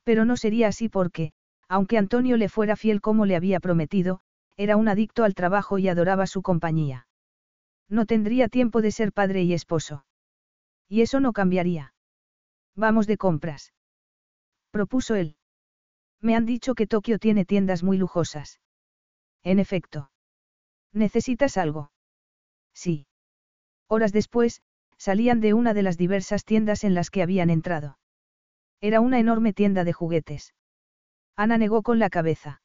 Pero no sería así porque, aunque Antonio le fuera fiel como le había prometido, era un adicto al trabajo y adoraba su compañía. No tendría tiempo de ser padre y esposo. Y eso no cambiaría. Vamos de compras. Propuso él. Me han dicho que Tokio tiene tiendas muy lujosas. En efecto. ¿Necesitas algo? Sí. Horas después, salían de una de las diversas tiendas en las que habían entrado. Era una enorme tienda de juguetes. Ana negó con la cabeza.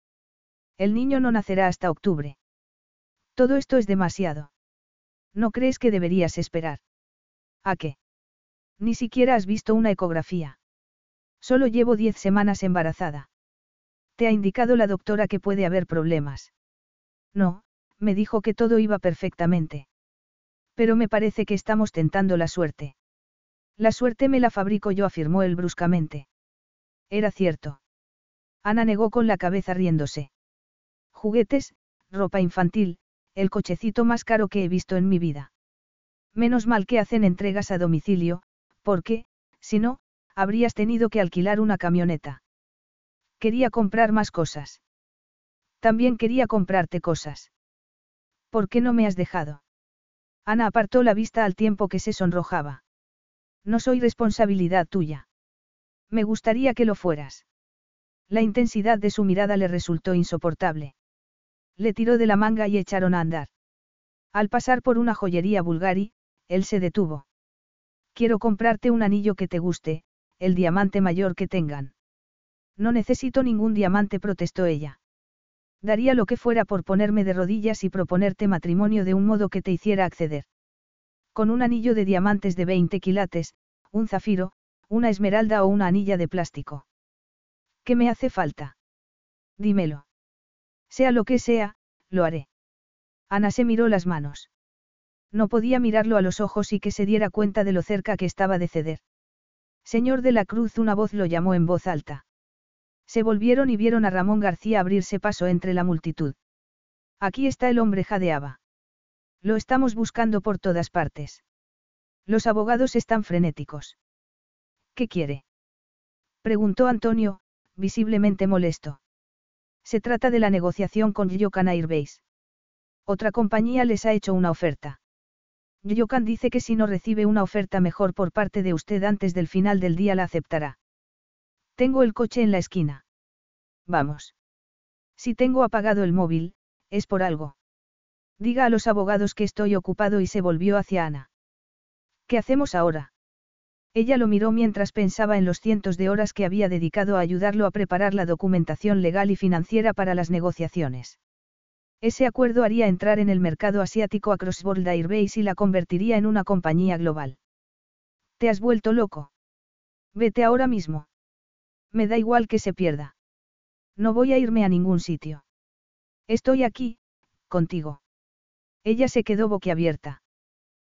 El niño no nacerá hasta octubre. Todo esto es demasiado. ¿No crees que deberías esperar? ¿A qué? Ni siquiera has visto una ecografía. Solo llevo diez semanas embarazada. Te ha indicado la doctora que puede haber problemas. No, me dijo que todo iba perfectamente. Pero me parece que estamos tentando la suerte. La suerte me la fabrico yo, afirmó él bruscamente. Era cierto. Ana negó con la cabeza riéndose. Juguetes, ropa infantil, el cochecito más caro que he visto en mi vida. Menos mal que hacen entregas a domicilio, porque, si no, habrías tenido que alquilar una camioneta. Quería comprar más cosas. También quería comprarte cosas. ¿Por qué no me has dejado? Ana apartó la vista al tiempo que se sonrojaba. No soy responsabilidad tuya. Me gustaría que lo fueras. La intensidad de su mirada le resultó insoportable. Le tiró de la manga y echaron a andar. Al pasar por una joyería bulgari, él se detuvo. Quiero comprarte un anillo que te guste, el diamante mayor que tengan. No necesito ningún diamante, protestó ella. Daría lo que fuera por ponerme de rodillas y proponerte matrimonio de un modo que te hiciera acceder. Con un anillo de diamantes de 20 quilates, un zafiro, una esmeralda o una anilla de plástico. ¿Qué me hace falta? Dímelo. Sea lo que sea, lo haré. Ana se miró las manos. No podía mirarlo a los ojos y que se diera cuenta de lo cerca que estaba de ceder. Señor de la Cruz, una voz lo llamó en voz alta. Se volvieron y vieron a Ramón García abrirse paso entre la multitud. Aquí está el hombre, jadeaba. Lo estamos buscando por todas partes. Los abogados están frenéticos. ¿Qué quiere? Preguntó Antonio, visiblemente molesto. Se trata de la negociación con Yokan Airbase. Otra compañía les ha hecho una oferta. Yokan dice que si no recibe una oferta mejor por parte de usted antes del final del día la aceptará. Tengo el coche en la esquina. Vamos. Si tengo apagado el móvil, es por algo. Diga a los abogados que estoy ocupado y se volvió hacia Ana. ¿Qué hacemos ahora? Ella lo miró mientras pensaba en los cientos de horas que había dedicado a ayudarlo a preparar la documentación legal y financiera para las negociaciones. Ese acuerdo haría entrar en el mercado asiático a Crossboard Airbase y la convertiría en una compañía global. ¿Te has vuelto loco? Vete ahora mismo. Me da igual que se pierda. No voy a irme a ningún sitio. Estoy aquí, contigo. Ella se quedó boquiabierta.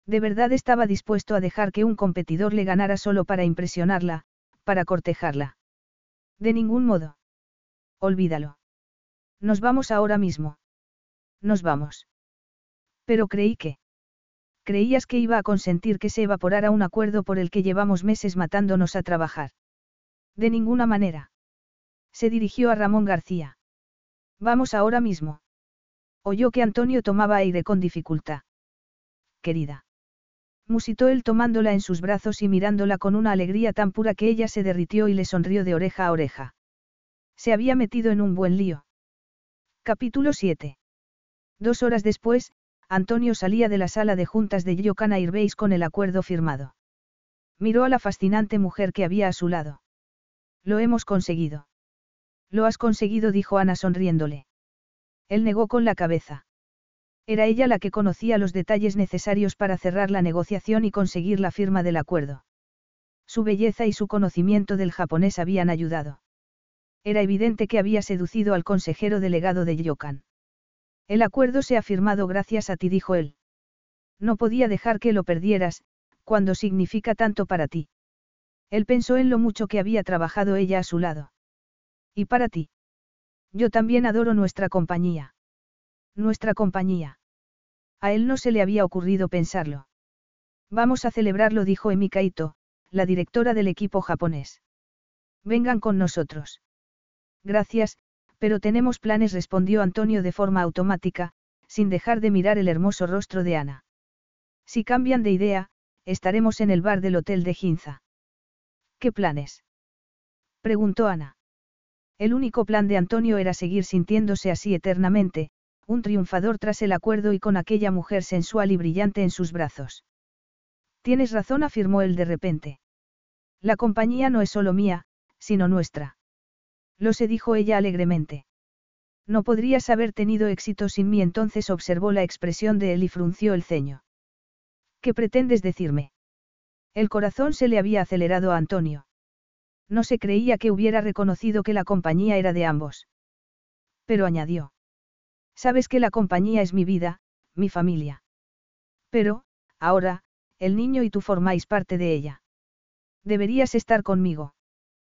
De verdad estaba dispuesto a dejar que un competidor le ganara solo para impresionarla, para cortejarla. De ningún modo. Olvídalo. Nos vamos ahora mismo. Nos vamos. Pero creí que... Creías que iba a consentir que se evaporara un acuerdo por el que llevamos meses matándonos a trabajar. De ninguna manera. Se dirigió a Ramón García. Vamos ahora mismo. Oyó que Antonio tomaba aire con dificultad. Querida. Musitó él tomándola en sus brazos y mirándola con una alegría tan pura que ella se derritió y le sonrió de oreja a oreja. Se había metido en un buen lío. Capítulo 7. Dos horas después, Antonio salía de la sala de juntas de Yokan Airbase con el acuerdo firmado. Miró a la fascinante mujer que había a su lado. Lo hemos conseguido. Lo has conseguido, dijo Ana sonriéndole. Él negó con la cabeza. Era ella la que conocía los detalles necesarios para cerrar la negociación y conseguir la firma del acuerdo. Su belleza y su conocimiento del japonés habían ayudado. Era evidente que había seducido al consejero delegado de Yokan. El acuerdo se ha firmado gracias a ti, dijo él. No podía dejar que lo perdieras, cuando significa tanto para ti. Él pensó en lo mucho que había trabajado ella a su lado. ¿Y para ti? Yo también adoro nuestra compañía. Nuestra compañía. A él no se le había ocurrido pensarlo. Vamos a celebrarlo, dijo Emika Ito, la directora del equipo japonés. Vengan con nosotros. Gracias, pero tenemos planes, respondió Antonio de forma automática, sin dejar de mirar el hermoso rostro de Ana. Si cambian de idea, estaremos en el bar del hotel de Ginza. ¿Qué planes? preguntó Ana. El único plan de Antonio era seguir sintiéndose así eternamente, un triunfador tras el acuerdo y con aquella mujer sensual y brillante en sus brazos. Tienes razón, afirmó él de repente. La compañía no es solo mía, sino nuestra. Lo se dijo ella alegremente. No podrías haber tenido éxito sin mí, entonces observó la expresión de él y frunció el ceño. ¿Qué pretendes decirme? El corazón se le había acelerado a Antonio. No se creía que hubiera reconocido que la compañía era de ambos. Pero añadió. Sabes que la compañía es mi vida, mi familia. Pero, ahora, el niño y tú formáis parte de ella. Deberías estar conmigo.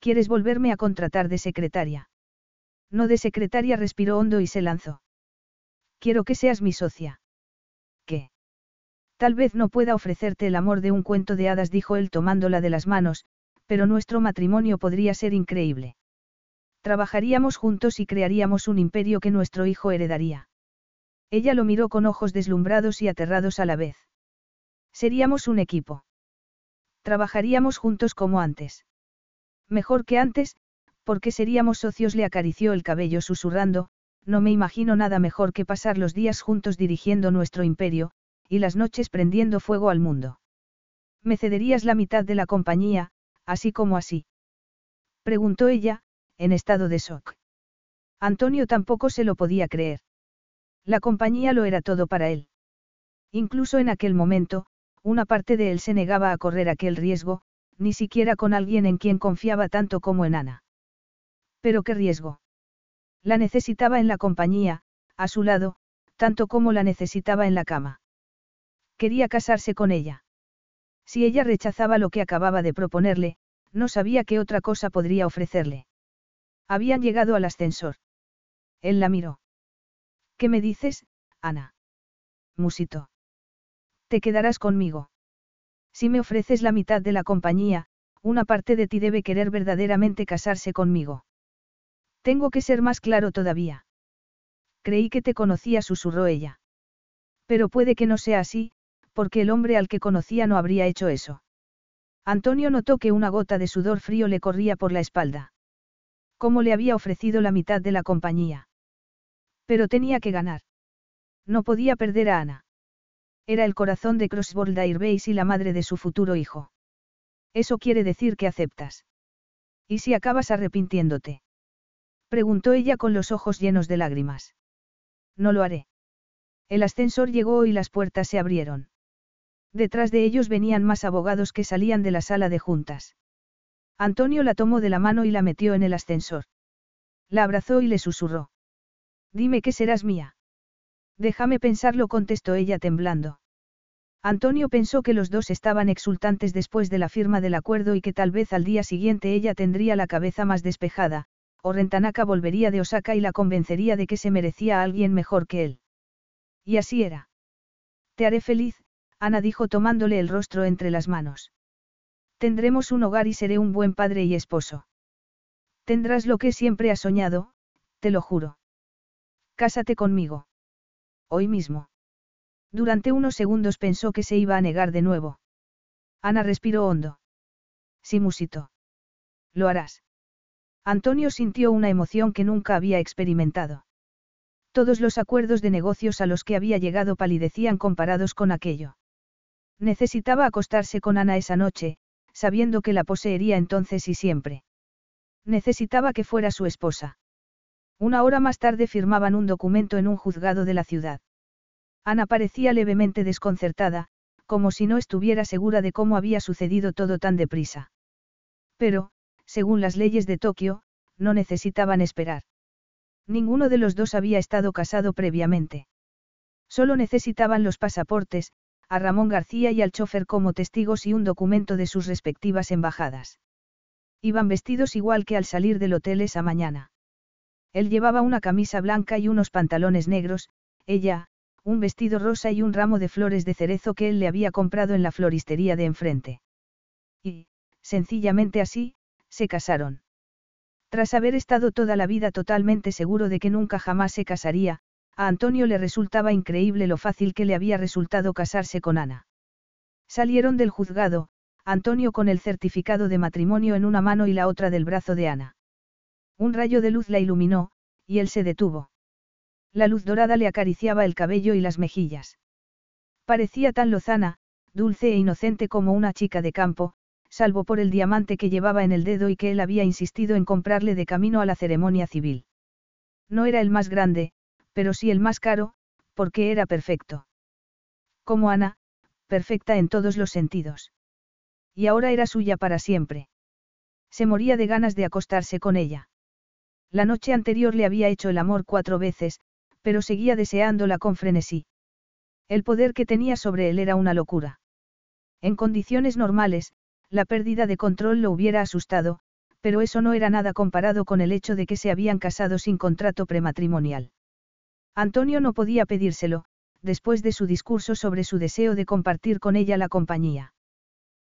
¿Quieres volverme a contratar de secretaria? No de secretaria respiró hondo y se lanzó. Quiero que seas mi socia. ¿Qué? Tal vez no pueda ofrecerte el amor de un cuento de hadas, dijo él tomándola de las manos, pero nuestro matrimonio podría ser increíble. Trabajaríamos juntos y crearíamos un imperio que nuestro hijo heredaría. Ella lo miró con ojos deslumbrados y aterrados a la vez. Seríamos un equipo. Trabajaríamos juntos como antes. Mejor que antes, porque seríamos socios, le acarició el cabello susurrando, no me imagino nada mejor que pasar los días juntos dirigiendo nuestro imperio, y las noches prendiendo fuego al mundo. ¿Me cederías la mitad de la compañía, así como así? Preguntó ella, en estado de shock. Antonio tampoco se lo podía creer. La compañía lo era todo para él. Incluso en aquel momento, una parte de él se negaba a correr aquel riesgo, ni siquiera con alguien en quien confiaba tanto como en Ana. Pero qué riesgo. La necesitaba en la compañía, a su lado, tanto como la necesitaba en la cama. Quería casarse con ella. Si ella rechazaba lo que acababa de proponerle, no sabía qué otra cosa podría ofrecerle. Habían llegado al ascensor. Él la miró. ¿Qué me dices, Ana? Musito. Te quedarás conmigo. Si me ofreces la mitad de la compañía, una parte de ti debe querer verdaderamente casarse conmigo. Tengo que ser más claro todavía. Creí que te conocía, susurró ella. Pero puede que no sea así, porque el hombre al que conocía no habría hecho eso. Antonio notó que una gota de sudor frío le corría por la espalda. ¿Cómo le había ofrecido la mitad de la compañía? Pero tenía que ganar. No podía perder a Ana. Era el corazón de Crossbold Airbase y la madre de su futuro hijo. Eso quiere decir que aceptas. ¿Y si acabas arrepintiéndote? Preguntó ella con los ojos llenos de lágrimas. No lo haré. El ascensor llegó y las puertas se abrieron. Detrás de ellos venían más abogados que salían de la sala de juntas. Antonio la tomó de la mano y la metió en el ascensor. La abrazó y le susurró. Dime que serás mía. Déjame pensarlo, contestó ella temblando. Antonio pensó que los dos estaban exultantes después de la firma del acuerdo y que tal vez al día siguiente ella tendría la cabeza más despejada, o Rentanaka volvería de Osaka y la convencería de que se merecía a alguien mejor que él. Y así era. Te haré feliz, Ana dijo tomándole el rostro entre las manos. Tendremos un hogar y seré un buen padre y esposo. Tendrás lo que siempre has soñado, te lo juro. Cásate conmigo. Hoy mismo. Durante unos segundos pensó que se iba a negar de nuevo. Ana respiró hondo. Sí. Lo harás. Antonio sintió una emoción que nunca había experimentado. Todos los acuerdos de negocios a los que había llegado palidecían comparados con aquello. Necesitaba acostarse con Ana esa noche, sabiendo que la poseería entonces y siempre. Necesitaba que fuera su esposa. Una hora más tarde firmaban un documento en un juzgado de la ciudad. Ana parecía levemente desconcertada, como si no estuviera segura de cómo había sucedido todo tan deprisa. Pero, según las leyes de Tokio, no necesitaban esperar. Ninguno de los dos había estado casado previamente. Solo necesitaban los pasaportes, a Ramón García y al chofer como testigos y un documento de sus respectivas embajadas. Iban vestidos igual que al salir del hotel esa mañana. Él llevaba una camisa blanca y unos pantalones negros, ella, un vestido rosa y un ramo de flores de cerezo que él le había comprado en la floristería de enfrente. Y, sencillamente así, se casaron. Tras haber estado toda la vida totalmente seguro de que nunca jamás se casaría, a Antonio le resultaba increíble lo fácil que le había resultado casarse con Ana. Salieron del juzgado, Antonio con el certificado de matrimonio en una mano y la otra del brazo de Ana. Un rayo de luz la iluminó, y él se detuvo. La luz dorada le acariciaba el cabello y las mejillas. Parecía tan lozana, dulce e inocente como una chica de campo, salvo por el diamante que llevaba en el dedo y que él había insistido en comprarle de camino a la ceremonia civil. No era el más grande, pero sí el más caro, porque era perfecto. Como Ana, perfecta en todos los sentidos. Y ahora era suya para siempre. Se moría de ganas de acostarse con ella. La noche anterior le había hecho el amor cuatro veces, pero seguía deseándola con frenesí. El poder que tenía sobre él era una locura. En condiciones normales, la pérdida de control lo hubiera asustado, pero eso no era nada comparado con el hecho de que se habían casado sin contrato prematrimonial. Antonio no podía pedírselo, después de su discurso sobre su deseo de compartir con ella la compañía.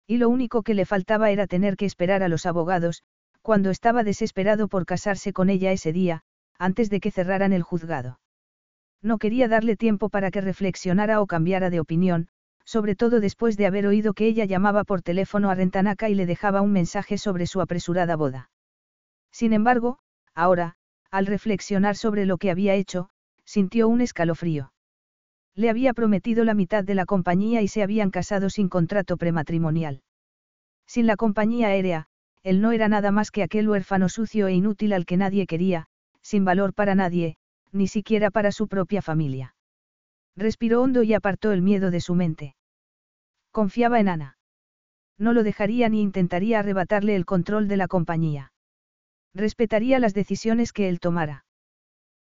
Y lo único que le faltaba era tener que esperar a los abogados, cuando estaba desesperado por casarse con ella ese día, antes de que cerraran el juzgado. No quería darle tiempo para que reflexionara o cambiara de opinión, sobre todo después de haber oído que ella llamaba por teléfono a Rentanaka y le dejaba un mensaje sobre su apresurada boda. Sin embargo, ahora, al reflexionar sobre lo que había hecho, sintió un escalofrío. Le había prometido la mitad de la compañía y se habían casado sin contrato prematrimonial. Sin la compañía aérea, él no era nada más que aquel huérfano sucio e inútil al que nadie quería, sin valor para nadie, ni siquiera para su propia familia. Respiró hondo y apartó el miedo de su mente. Confiaba en Ana. No lo dejaría ni intentaría arrebatarle el control de la compañía. Respetaría las decisiones que él tomara.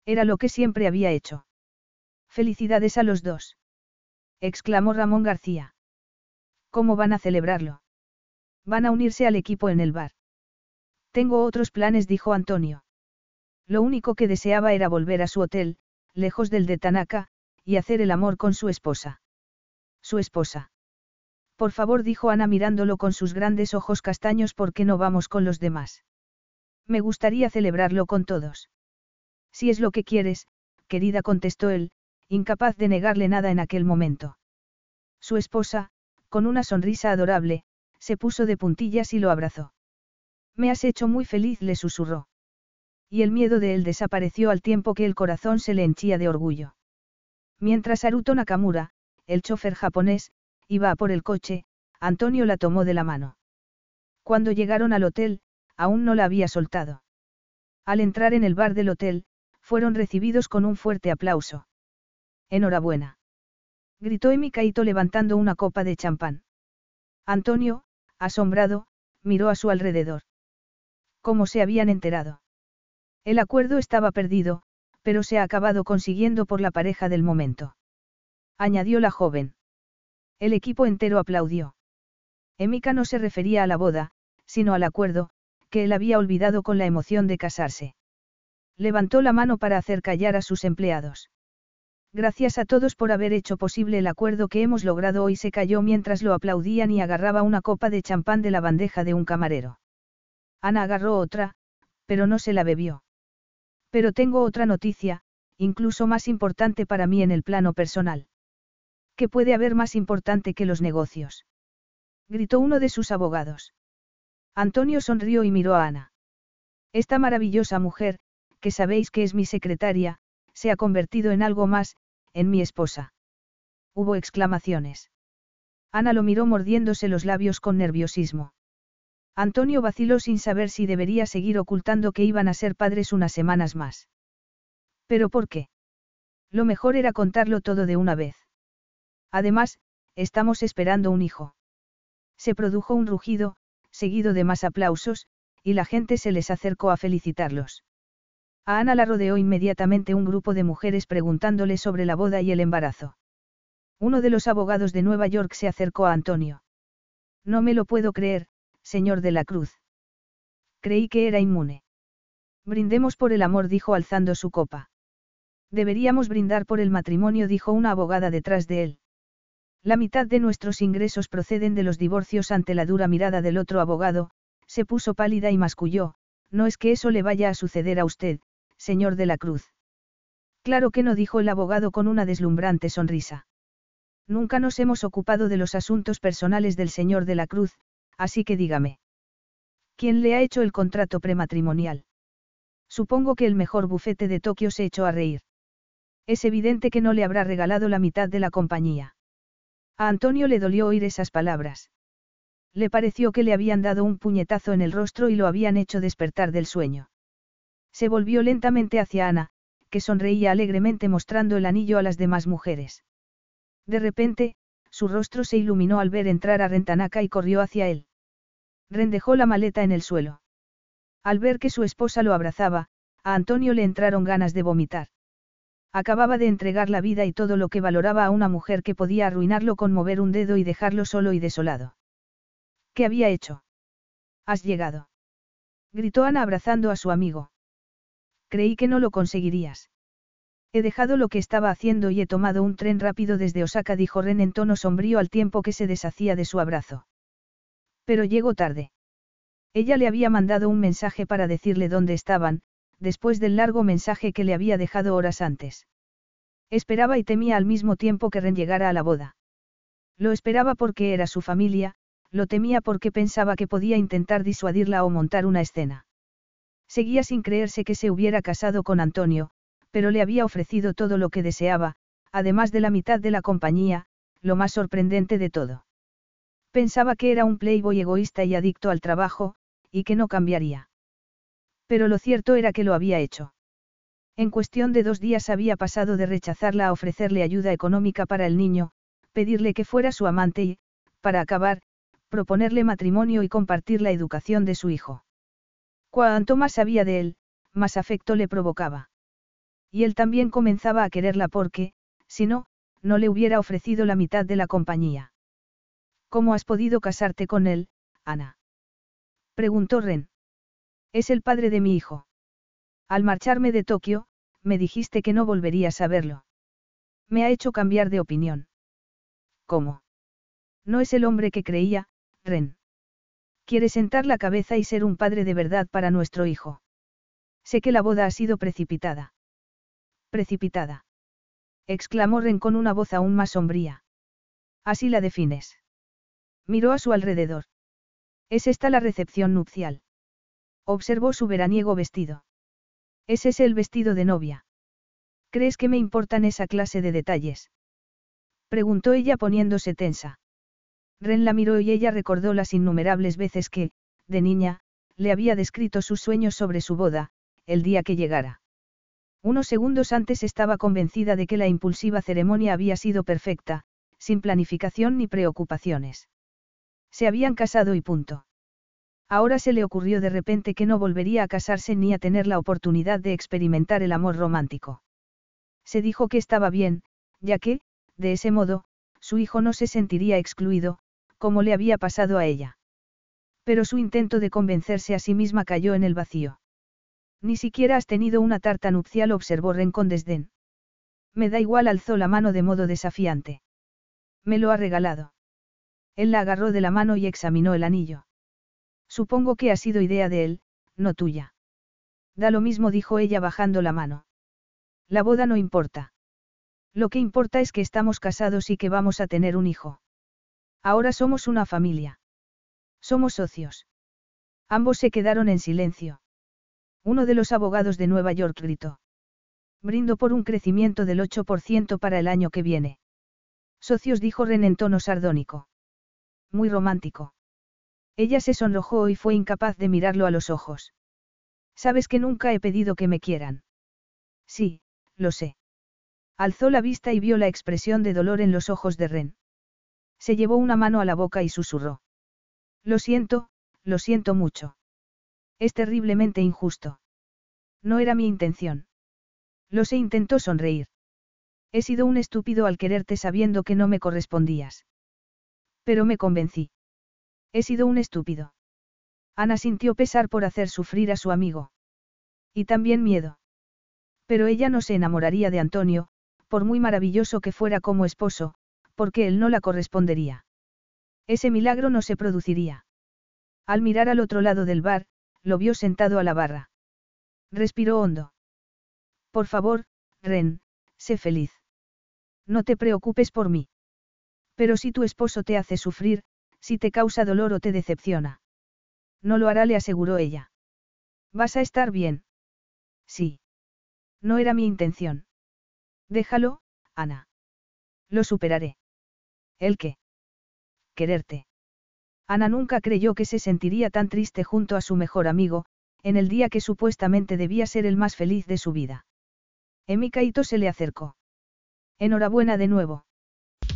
Era lo que siempre había hecho. Felicidades a los dos. exclamó Ramón García. ¿Cómo van a celebrarlo? Van a unirse al equipo en el bar. Tengo otros planes, dijo Antonio. Lo único que deseaba era volver a su hotel, lejos del de Tanaka, y hacer el amor con su esposa. Su esposa. Por favor, dijo Ana mirándolo con sus grandes ojos castaños, ¿por qué no vamos con los demás? Me gustaría celebrarlo con todos. Si es lo que quieres, querida, contestó él, incapaz de negarle nada en aquel momento. Su esposa, con una sonrisa adorable, se puso de puntillas y lo abrazó. Me has hecho muy feliz, le susurró. Y el miedo de él desapareció al tiempo que el corazón se le henchía de orgullo. Mientras Aruto Nakamura, el chofer japonés, iba a por el coche, Antonio la tomó de la mano. Cuando llegaron al hotel, aún no la había soltado. Al entrar en el bar del hotel, fueron recibidos con un fuerte aplauso. Enhorabuena. Gritó Emikaito levantando una copa de champán. Antonio, asombrado, miró a su alrededor. ¿Cómo se habían enterado? El acuerdo estaba perdido, pero se ha acabado consiguiendo por la pareja del momento. Añadió la joven. El equipo entero aplaudió. Emika no se refería a la boda, sino al acuerdo, que él había olvidado con la emoción de casarse. Levantó la mano para hacer callar a sus empleados. Gracias a todos por haber hecho posible el acuerdo que hemos logrado hoy. Se cayó mientras lo aplaudían y agarraba una copa de champán de la bandeja de un camarero. Ana agarró otra, pero no se la bebió. Pero tengo otra noticia, incluso más importante para mí en el plano personal. ¿Qué puede haber más importante que los negocios? Gritó uno de sus abogados. Antonio sonrió y miró a Ana. Esta maravillosa mujer, que sabéis que es mi secretaria, se ha convertido en algo más, en mi esposa. Hubo exclamaciones. Ana lo miró mordiéndose los labios con nerviosismo. Antonio vaciló sin saber si debería seguir ocultando que iban a ser padres unas semanas más. ¿Pero por qué? Lo mejor era contarlo todo de una vez. Además, estamos esperando un hijo. Se produjo un rugido, seguido de más aplausos, y la gente se les acercó a felicitarlos. A Ana la rodeó inmediatamente un grupo de mujeres preguntándole sobre la boda y el embarazo. Uno de los abogados de Nueva York se acercó a Antonio. No me lo puedo creer, señor de la Cruz. Creí que era inmune. Brindemos por el amor, dijo alzando su copa. Deberíamos brindar por el matrimonio, dijo una abogada detrás de él. La mitad de nuestros ingresos proceden de los divorcios ante la dura mirada del otro abogado, se puso pálida y masculló, no es que eso le vaya a suceder a usted, señor de la Cruz. Claro que no dijo el abogado con una deslumbrante sonrisa. Nunca nos hemos ocupado de los asuntos personales del señor de la Cruz, así que dígame. ¿Quién le ha hecho el contrato prematrimonial? Supongo que el mejor bufete de Tokio se echó a reír. Es evidente que no le habrá regalado la mitad de la compañía. A Antonio le dolió oír esas palabras. Le pareció que le habían dado un puñetazo en el rostro y lo habían hecho despertar del sueño. Se volvió lentamente hacia Ana, que sonreía alegremente mostrando el anillo a las demás mujeres. De repente, su rostro se iluminó al ver entrar a Rentanaka y corrió hacia él. Ren dejó la maleta en el suelo. Al ver que su esposa lo abrazaba, a Antonio le entraron ganas de vomitar. Acababa de entregar la vida y todo lo que valoraba a una mujer que podía arruinarlo con mover un dedo y dejarlo solo y desolado. ¿Qué había hecho? Has llegado. Gritó Ana abrazando a su amigo. Creí que no lo conseguirías. He dejado lo que estaba haciendo y he tomado un tren rápido desde Osaka, dijo Ren en tono sombrío al tiempo que se deshacía de su abrazo. Pero llego tarde. Ella le había mandado un mensaje para decirle dónde estaban, después del largo mensaje que le había dejado horas antes. Esperaba y temía al mismo tiempo que Ren llegara a la boda. Lo esperaba porque era su familia, lo temía porque pensaba que podía intentar disuadirla o montar una escena. Seguía sin creerse que se hubiera casado con Antonio, pero le había ofrecido todo lo que deseaba, además de la mitad de la compañía, lo más sorprendente de todo. Pensaba que era un playboy egoísta y adicto al trabajo, y que no cambiaría. Pero lo cierto era que lo había hecho. En cuestión de dos días había pasado de rechazarla a ofrecerle ayuda económica para el niño, pedirle que fuera su amante y, para acabar, proponerle matrimonio y compartir la educación de su hijo. Cuanto más sabía de él, más afecto le provocaba. Y él también comenzaba a quererla porque, si no, no le hubiera ofrecido la mitad de la compañía. ¿Cómo has podido casarte con él, Ana? Preguntó Ren. Es el padre de mi hijo. Al marcharme de Tokio, me dijiste que no volverías a verlo. Me ha hecho cambiar de opinión. ¿Cómo? No es el hombre que creía, Ren. Quiere sentar la cabeza y ser un padre de verdad para nuestro hijo. Sé que la boda ha sido precipitada. Precipitada. exclamó Ren con una voz aún más sombría. Así la defines. Miró a su alrededor. ¿Es esta la recepción nupcial? Observó su veraniego vestido. ¿Es ese el vestido de novia? ¿Crees que me importan esa clase de detalles? Preguntó ella poniéndose tensa. Ren la miró y ella recordó las innumerables veces que, de niña, le había descrito sus sueños sobre su boda, el día que llegara. Unos segundos antes estaba convencida de que la impulsiva ceremonia había sido perfecta, sin planificación ni preocupaciones. Se habían casado y punto. Ahora se le ocurrió de repente que no volvería a casarse ni a tener la oportunidad de experimentar el amor romántico. Se dijo que estaba bien, ya que, de ese modo, su hijo no se sentiría excluido, como le había pasado a ella. Pero su intento de convencerse a sí misma cayó en el vacío. Ni siquiera has tenido una tarta nupcial, observó Ren con desdén. Me da igual, alzó la mano de modo desafiante. Me lo ha regalado. Él la agarró de la mano y examinó el anillo. Supongo que ha sido idea de él, no tuya. Da lo mismo, dijo ella bajando la mano. La boda no importa. Lo que importa es que estamos casados y que vamos a tener un hijo. Ahora somos una familia. Somos socios. Ambos se quedaron en silencio. Uno de los abogados de Nueva York gritó. Brindo por un crecimiento del 8% para el año que viene. Socios dijo Ren en tono sardónico. Muy romántico. Ella se sonrojó y fue incapaz de mirarlo a los ojos. Sabes que nunca he pedido que me quieran. Sí, lo sé. Alzó la vista y vio la expresión de dolor en los ojos de Ren. Se llevó una mano a la boca y susurró. Lo siento, lo siento mucho. Es terriblemente injusto. No era mi intención. Lo sé, intentó sonreír. He sido un estúpido al quererte sabiendo que no me correspondías. Pero me convencí. He sido un estúpido. Ana sintió pesar por hacer sufrir a su amigo. Y también miedo. Pero ella no se enamoraría de Antonio, por muy maravilloso que fuera como esposo, porque él no la correspondería. Ese milagro no se produciría. Al mirar al otro lado del bar, lo vio sentado a la barra. Respiró hondo. Por favor, Ren, sé feliz. No te preocupes por mí. Pero si tu esposo te hace sufrir, si te causa dolor o te decepciona. No lo hará, le aseguró ella. ¿Vas a estar bien? Sí. No era mi intención. Déjalo, Ana. Lo superaré. ¿El qué? Quererte. Ana nunca creyó que se sentiría tan triste junto a su mejor amigo, en el día que supuestamente debía ser el más feliz de su vida. Emi Kaito se le acercó. Enhorabuena de nuevo.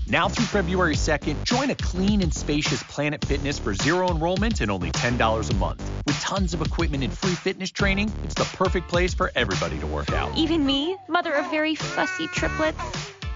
Now through February 2nd, join a clean and spacious Planet Fitness for zero enrollment and only $10 a month. With tons of equipment and free fitness training, it's the perfect place for everybody to work out. Even me, mother of very fussy triplets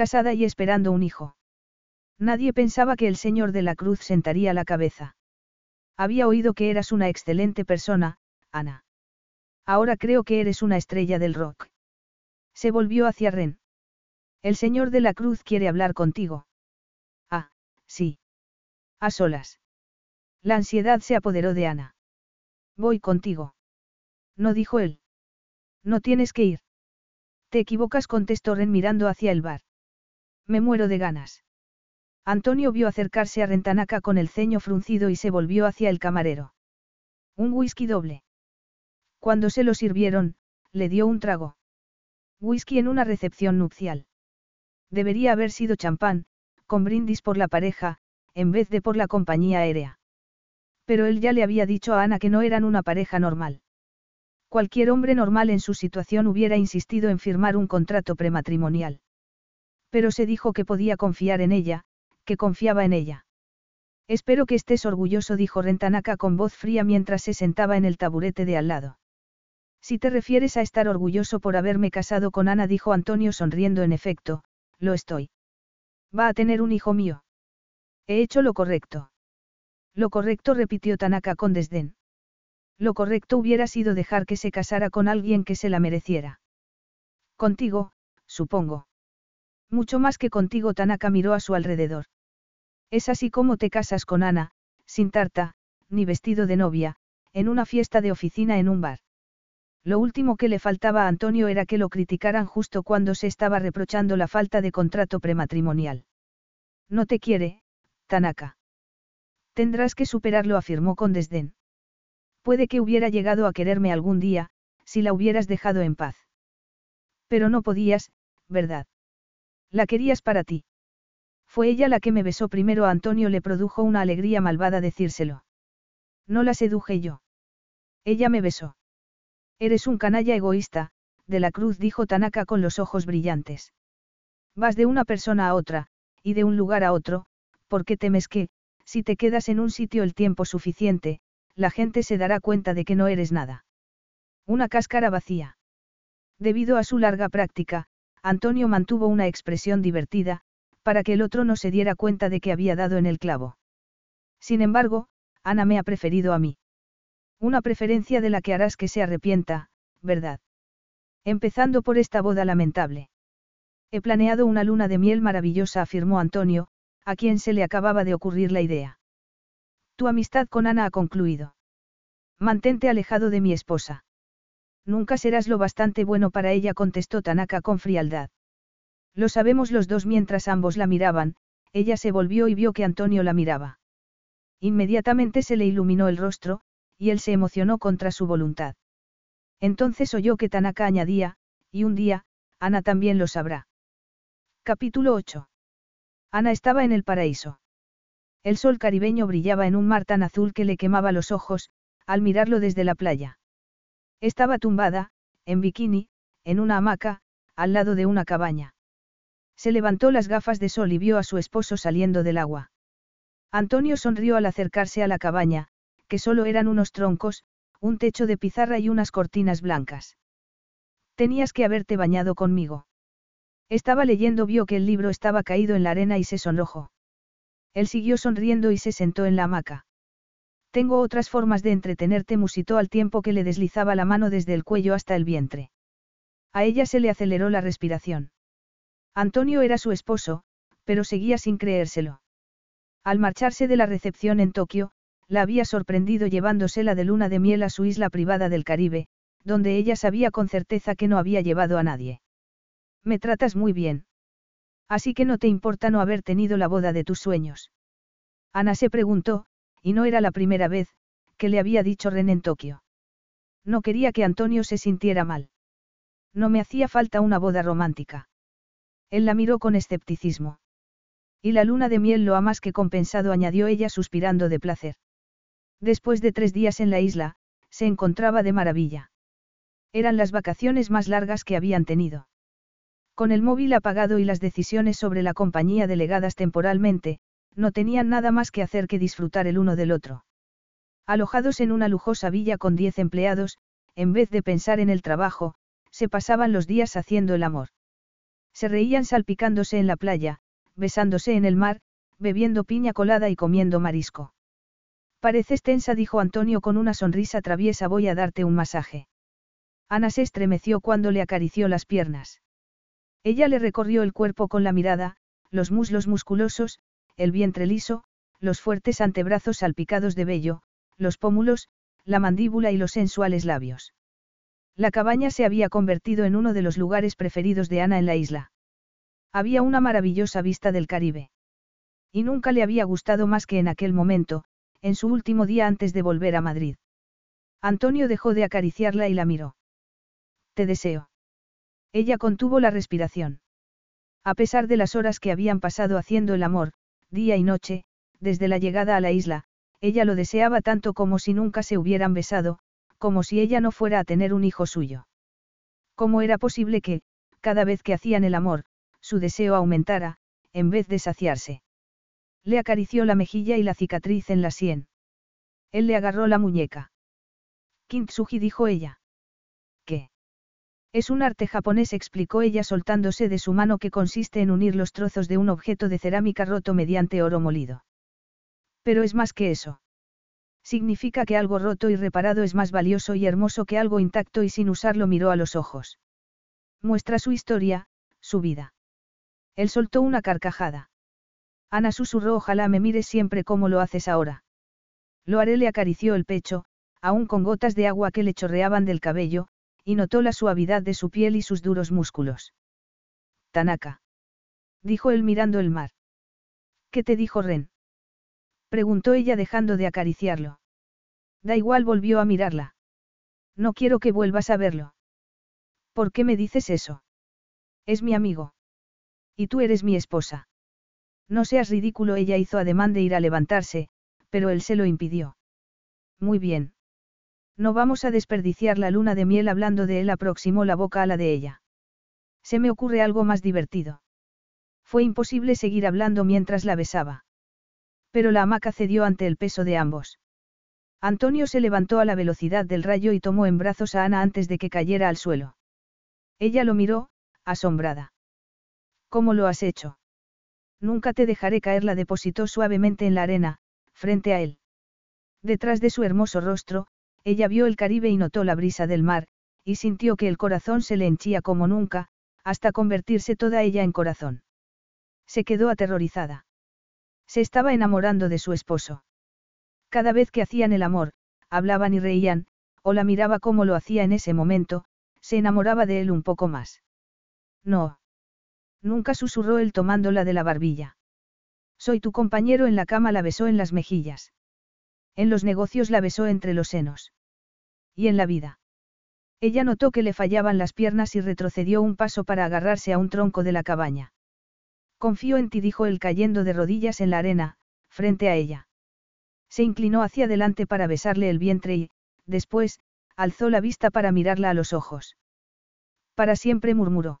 casada y esperando un hijo. Nadie pensaba que el Señor de la Cruz sentaría la cabeza. Había oído que eras una excelente persona, Ana. Ahora creo que eres una estrella del rock. Se volvió hacia Ren. El Señor de la Cruz quiere hablar contigo. Ah, sí. A solas. La ansiedad se apoderó de Ana. Voy contigo. No dijo él. No tienes que ir. Te equivocas, contestó Ren mirando hacia el bar. Me muero de ganas. Antonio vio acercarse a Rentanaka con el ceño fruncido y se volvió hacia el camarero. Un whisky doble. Cuando se lo sirvieron, le dio un trago. Whisky en una recepción nupcial. Debería haber sido champán, con brindis por la pareja, en vez de por la compañía aérea. Pero él ya le había dicho a Ana que no eran una pareja normal. Cualquier hombre normal en su situación hubiera insistido en firmar un contrato prematrimonial. Pero se dijo que podía confiar en ella, que confiaba en ella. Espero que estés orgulloso, dijo Rentanaka con voz fría mientras se sentaba en el taburete de al lado. Si te refieres a estar orgulloso por haberme casado con Ana, dijo Antonio sonriendo en efecto, lo estoy. Va a tener un hijo mío. He hecho lo correcto. Lo correcto, repitió Tanaka con desdén. Lo correcto hubiera sido dejar que se casara con alguien que se la mereciera. Contigo, supongo. Mucho más que contigo Tanaka miró a su alrededor. Es así como te casas con Ana, sin tarta, ni vestido de novia, en una fiesta de oficina en un bar. Lo último que le faltaba a Antonio era que lo criticaran justo cuando se estaba reprochando la falta de contrato prematrimonial. No te quiere, Tanaka. Tendrás que superarlo, afirmó con desdén. Puede que hubiera llegado a quererme algún día, si la hubieras dejado en paz. Pero no podías, ¿verdad? La querías para ti. Fue ella la que me besó primero a Antonio le produjo una alegría malvada decírselo. No la seduje yo. Ella me besó. Eres un canalla egoísta, de la cruz dijo Tanaka con los ojos brillantes. Vas de una persona a otra, y de un lugar a otro, porque temes que, si te quedas en un sitio el tiempo suficiente, la gente se dará cuenta de que no eres nada. Una cáscara vacía. Debido a su larga práctica, Antonio mantuvo una expresión divertida, para que el otro no se diera cuenta de que había dado en el clavo. Sin embargo, Ana me ha preferido a mí. Una preferencia de la que harás que se arrepienta, ¿verdad? Empezando por esta boda lamentable. He planeado una luna de miel maravillosa, afirmó Antonio, a quien se le acababa de ocurrir la idea. Tu amistad con Ana ha concluido. Mantente alejado de mi esposa. Nunca serás lo bastante bueno para ella, contestó Tanaka con frialdad. Lo sabemos los dos mientras ambos la miraban, ella se volvió y vio que Antonio la miraba. Inmediatamente se le iluminó el rostro, y él se emocionó contra su voluntad. Entonces oyó que Tanaka añadía, y un día, Ana también lo sabrá. Capítulo 8. Ana estaba en el paraíso. El sol caribeño brillaba en un mar tan azul que le quemaba los ojos, al mirarlo desde la playa. Estaba tumbada, en bikini, en una hamaca, al lado de una cabaña. Se levantó las gafas de sol y vio a su esposo saliendo del agua. Antonio sonrió al acercarse a la cabaña, que solo eran unos troncos, un techo de pizarra y unas cortinas blancas. Tenías que haberte bañado conmigo. Estaba leyendo, vio que el libro estaba caído en la arena y se sonrojó. Él siguió sonriendo y se sentó en la hamaca. Tengo otras formas de entretenerte, musitó al tiempo que le deslizaba la mano desde el cuello hasta el vientre. A ella se le aceleró la respiración. Antonio era su esposo, pero seguía sin creérselo. Al marcharse de la recepción en Tokio, la había sorprendido llevándosela de luna de miel a su isla privada del Caribe, donde ella sabía con certeza que no había llevado a nadie. Me tratas muy bien. Así que no te importa no haber tenido la boda de tus sueños. Ana se preguntó, y no era la primera vez, que le había dicho Ren en Tokio. No quería que Antonio se sintiera mal. No me hacía falta una boda romántica. Él la miró con escepticismo. Y la luna de miel lo ha más que compensado, añadió ella suspirando de placer. Después de tres días en la isla, se encontraba de maravilla. Eran las vacaciones más largas que habían tenido. Con el móvil apagado y las decisiones sobre la compañía delegadas temporalmente, no tenían nada más que hacer que disfrutar el uno del otro. Alojados en una lujosa villa con diez empleados, en vez de pensar en el trabajo, se pasaban los días haciendo el amor. Se reían salpicándose en la playa, besándose en el mar, bebiendo piña colada y comiendo marisco. Pareces tensa, dijo Antonio con una sonrisa traviesa, voy a darte un masaje. Ana se estremeció cuando le acarició las piernas. Ella le recorrió el cuerpo con la mirada, los muslos musculosos, el vientre liso, los fuertes antebrazos salpicados de vello, los pómulos, la mandíbula y los sensuales labios. La cabaña se había convertido en uno de los lugares preferidos de Ana en la isla. Había una maravillosa vista del Caribe. Y nunca le había gustado más que en aquel momento, en su último día antes de volver a Madrid. Antonio dejó de acariciarla y la miró. Te deseo. Ella contuvo la respiración. A pesar de las horas que habían pasado haciendo el amor, día y noche, desde la llegada a la isla, ella lo deseaba tanto como si nunca se hubieran besado, como si ella no fuera a tener un hijo suyo. ¿Cómo era posible que, cada vez que hacían el amor, su deseo aumentara, en vez de saciarse? Le acarició la mejilla y la cicatriz en la sien. Él le agarró la muñeca. Kintsugi dijo ella. ¿Qué? Es un arte japonés, explicó ella soltándose de su mano que consiste en unir los trozos de un objeto de cerámica roto mediante oro molido. Pero es más que eso. Significa que algo roto y reparado es más valioso y hermoso que algo intacto y sin usarlo miró a los ojos. Muestra su historia, su vida. Él soltó una carcajada. Ana susurró ojalá me mires siempre como lo haces ahora. Lo haré le acarició el pecho, aún con gotas de agua que le chorreaban del cabello, y notó la suavidad de su piel y sus duros músculos. Tanaka. Dijo él mirando el mar. ¿Qué te dijo Ren? Preguntó ella dejando de acariciarlo. Da igual volvió a mirarla. No quiero que vuelvas a verlo. ¿Por qué me dices eso? Es mi amigo. Y tú eres mi esposa. No seas ridículo, ella hizo ademán de ir a levantarse, pero él se lo impidió. Muy bien. No vamos a desperdiciar la luna de miel hablando de él, aproximó la boca a la de ella. Se me ocurre algo más divertido. Fue imposible seguir hablando mientras la besaba. Pero la hamaca cedió ante el peso de ambos. Antonio se levantó a la velocidad del rayo y tomó en brazos a Ana antes de que cayera al suelo. Ella lo miró, asombrada. ¿Cómo lo has hecho? Nunca te dejaré caer, la depositó suavemente en la arena, frente a él. Detrás de su hermoso rostro, ella vio el Caribe y notó la brisa del mar, y sintió que el corazón se le henchía como nunca, hasta convertirse toda ella en corazón. Se quedó aterrorizada. Se estaba enamorando de su esposo. Cada vez que hacían el amor, hablaban y reían, o la miraba como lo hacía en ese momento, se enamoraba de él un poco más. No. Nunca susurró él tomándola de la barbilla. Soy tu compañero en la cama, la besó en las mejillas. En los negocios la besó entre los senos. Y en la vida. Ella notó que le fallaban las piernas y retrocedió un paso para agarrarse a un tronco de la cabaña. Confío en ti, dijo él cayendo de rodillas en la arena, frente a ella. Se inclinó hacia adelante para besarle el vientre y, después, alzó la vista para mirarla a los ojos. Para siempre murmuró.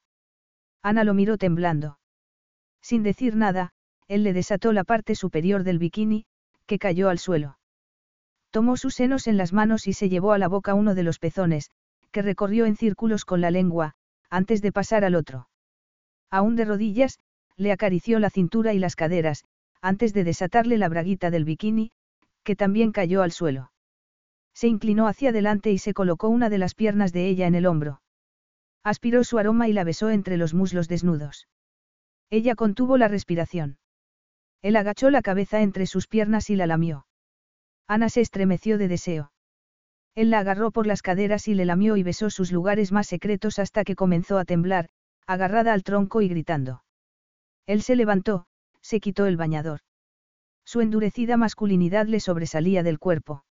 Ana lo miró temblando. Sin decir nada, él le desató la parte superior del bikini, que cayó al suelo. Tomó sus senos en las manos y se llevó a la boca uno de los pezones, que recorrió en círculos con la lengua, antes de pasar al otro. Aún de rodillas, le acarició la cintura y las caderas, antes de desatarle la braguita del bikini, que también cayó al suelo. Se inclinó hacia adelante y se colocó una de las piernas de ella en el hombro. Aspiró su aroma y la besó entre los muslos desnudos. Ella contuvo la respiración. Él agachó la cabeza entre sus piernas y la lamió. Ana se estremeció de deseo. Él la agarró por las caderas y le lamió y besó sus lugares más secretos hasta que comenzó a temblar, agarrada al tronco y gritando. Él se levantó, se quitó el bañador. Su endurecida masculinidad le sobresalía del cuerpo.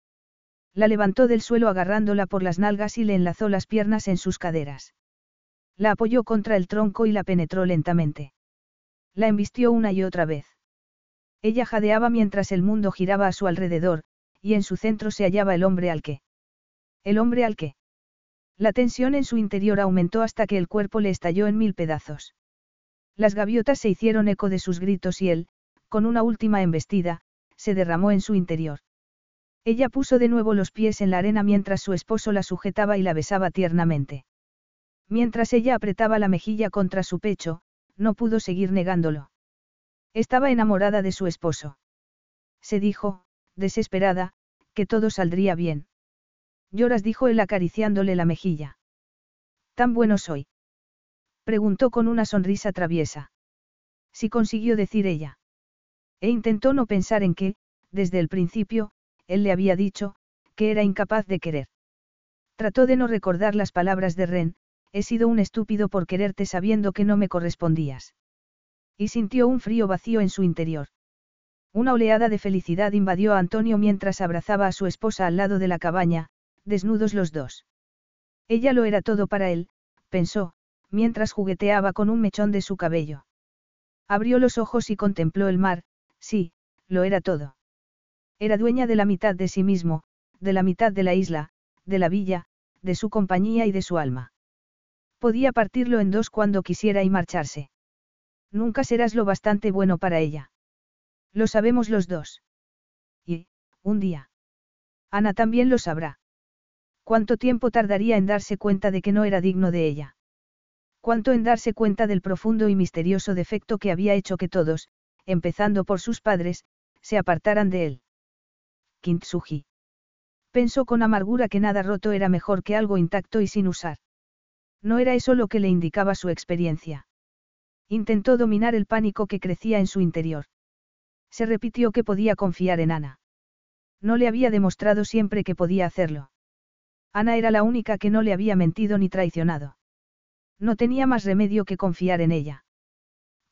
La levantó del suelo agarrándola por las nalgas y le enlazó las piernas en sus caderas. La apoyó contra el tronco y la penetró lentamente. La embistió una y otra vez. Ella jadeaba mientras el mundo giraba a su alrededor, y en su centro se hallaba el hombre al que. El hombre al que. La tensión en su interior aumentó hasta que el cuerpo le estalló en mil pedazos. Las gaviotas se hicieron eco de sus gritos y él, con una última embestida, se derramó en su interior. Ella puso de nuevo los pies en la arena mientras su esposo la sujetaba y la besaba tiernamente. Mientras ella apretaba la mejilla contra su pecho, no pudo seguir negándolo. Estaba enamorada de su esposo. Se dijo, desesperada, que todo saldría bien. Lloras dijo él acariciándole la mejilla. ¿Tan bueno soy? Preguntó con una sonrisa traviesa. Si consiguió decir ella. E intentó no pensar en que, desde el principio, él le había dicho, que era incapaz de querer. Trató de no recordar las palabras de Ren, he sido un estúpido por quererte sabiendo que no me correspondías. Y sintió un frío vacío en su interior. Una oleada de felicidad invadió a Antonio mientras abrazaba a su esposa al lado de la cabaña, desnudos los dos. Ella lo era todo para él, pensó, mientras jugueteaba con un mechón de su cabello. Abrió los ojos y contempló el mar, sí, lo era todo. Era dueña de la mitad de sí mismo, de la mitad de la isla, de la villa, de su compañía y de su alma. Podía partirlo en dos cuando quisiera y marcharse. Nunca serás lo bastante bueno para ella. Lo sabemos los dos. Y, un día. Ana también lo sabrá. ¿Cuánto tiempo tardaría en darse cuenta de que no era digno de ella? ¿Cuánto en darse cuenta del profundo y misterioso defecto que había hecho que todos, empezando por sus padres, se apartaran de él? Kintsugi. Pensó con amargura que nada roto era mejor que algo intacto y sin usar. No era eso lo que le indicaba su experiencia. Intentó dominar el pánico que crecía en su interior. Se repitió que podía confiar en Ana. No le había demostrado siempre que podía hacerlo. Ana era la única que no le había mentido ni traicionado. No tenía más remedio que confiar en ella.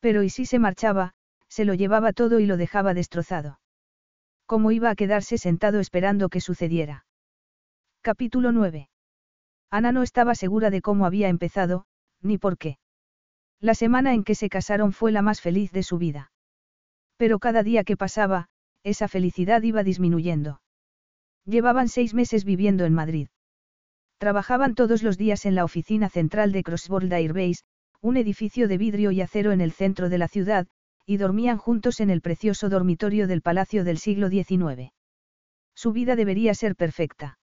Pero y si se marchaba, se lo llevaba todo y lo dejaba destrozado. ¿Cómo iba a quedarse sentado esperando que sucediera? Capítulo 9. Ana no estaba segura de cómo había empezado, ni por qué. La semana en que se casaron fue la más feliz de su vida. Pero cada día que pasaba, esa felicidad iba disminuyendo. Llevaban seis meses viviendo en Madrid. Trabajaban todos los días en la oficina central de Crossworld Airbase, un edificio de vidrio y acero en el centro de la ciudad, y dormían juntos en el precioso dormitorio del Palacio del siglo XIX. Su vida debería ser perfecta.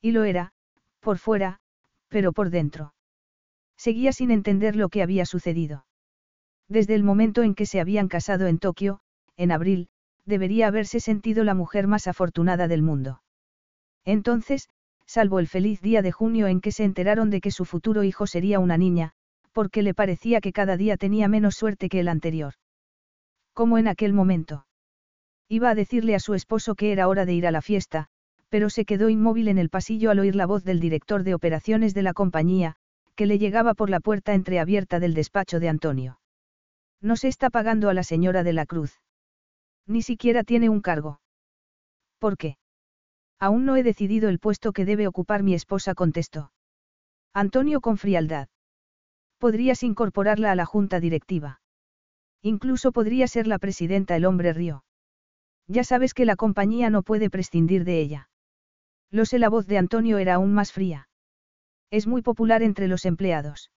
Y lo era, por fuera, pero por dentro. Seguía sin entender lo que había sucedido. Desde el momento en que se habían casado en Tokio, en abril, debería haberse sentido la mujer más afortunada del mundo. Entonces, salvo el feliz día de junio en que se enteraron de que su futuro hijo sería una niña, porque le parecía que cada día tenía menos suerte que el anterior. Como en aquel momento. Iba a decirle a su esposo que era hora de ir a la fiesta, pero se quedó inmóvil en el pasillo al oír la voz del director de operaciones de la compañía, que le llegaba por la puerta entreabierta del despacho de Antonio. No se está pagando a la señora de la Cruz. Ni siquiera tiene un cargo. ¿Por qué? Aún no he decidido el puesto que debe ocupar mi esposa, contestó. Antonio con frialdad. Podrías incorporarla a la junta directiva. Incluso podría ser la presidenta el hombre río. Ya sabes que la compañía no puede prescindir de ella. Lo sé, la voz de Antonio era aún más fría. Es muy popular entre los empleados.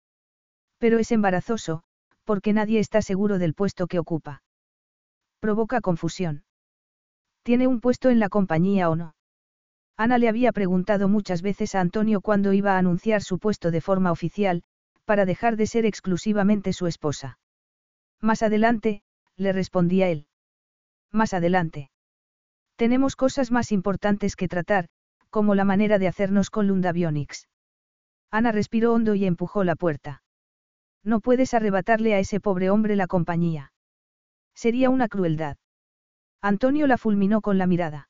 Pero es embarazoso, porque nadie está seguro del puesto que ocupa. Provoca confusión. ¿Tiene un puesto en la compañía o no? Ana le había preguntado muchas veces a Antonio cuándo iba a anunciar su puesto de forma oficial, para dejar de ser exclusivamente su esposa. Más adelante, le respondía él. Más adelante. Tenemos cosas más importantes que tratar, como la manera de hacernos con Lundavionics. Ana respiró hondo y empujó la puerta. No puedes arrebatarle a ese pobre hombre la compañía. Sería una crueldad. Antonio la fulminó con la mirada.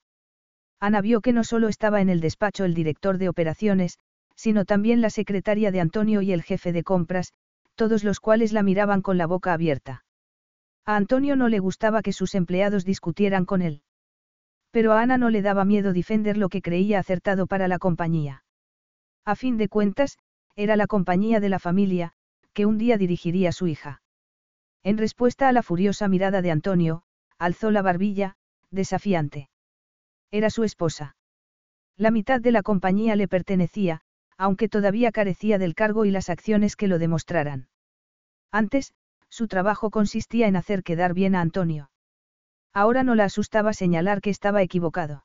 Ana vio que no solo estaba en el despacho el director de operaciones, sino también la secretaria de Antonio y el jefe de compras, todos los cuales la miraban con la boca abierta. A Antonio no le gustaba que sus empleados discutieran con él. Pero a Ana no le daba miedo defender lo que creía acertado para la compañía. A fin de cuentas, era la compañía de la familia, que un día dirigiría su hija. En respuesta a la furiosa mirada de Antonio, alzó la barbilla, desafiante. Era su esposa. La mitad de la compañía le pertenecía, aunque todavía carecía del cargo y las acciones que lo demostraran. Antes, su trabajo consistía en hacer quedar bien a Antonio. Ahora no la asustaba señalar que estaba equivocado.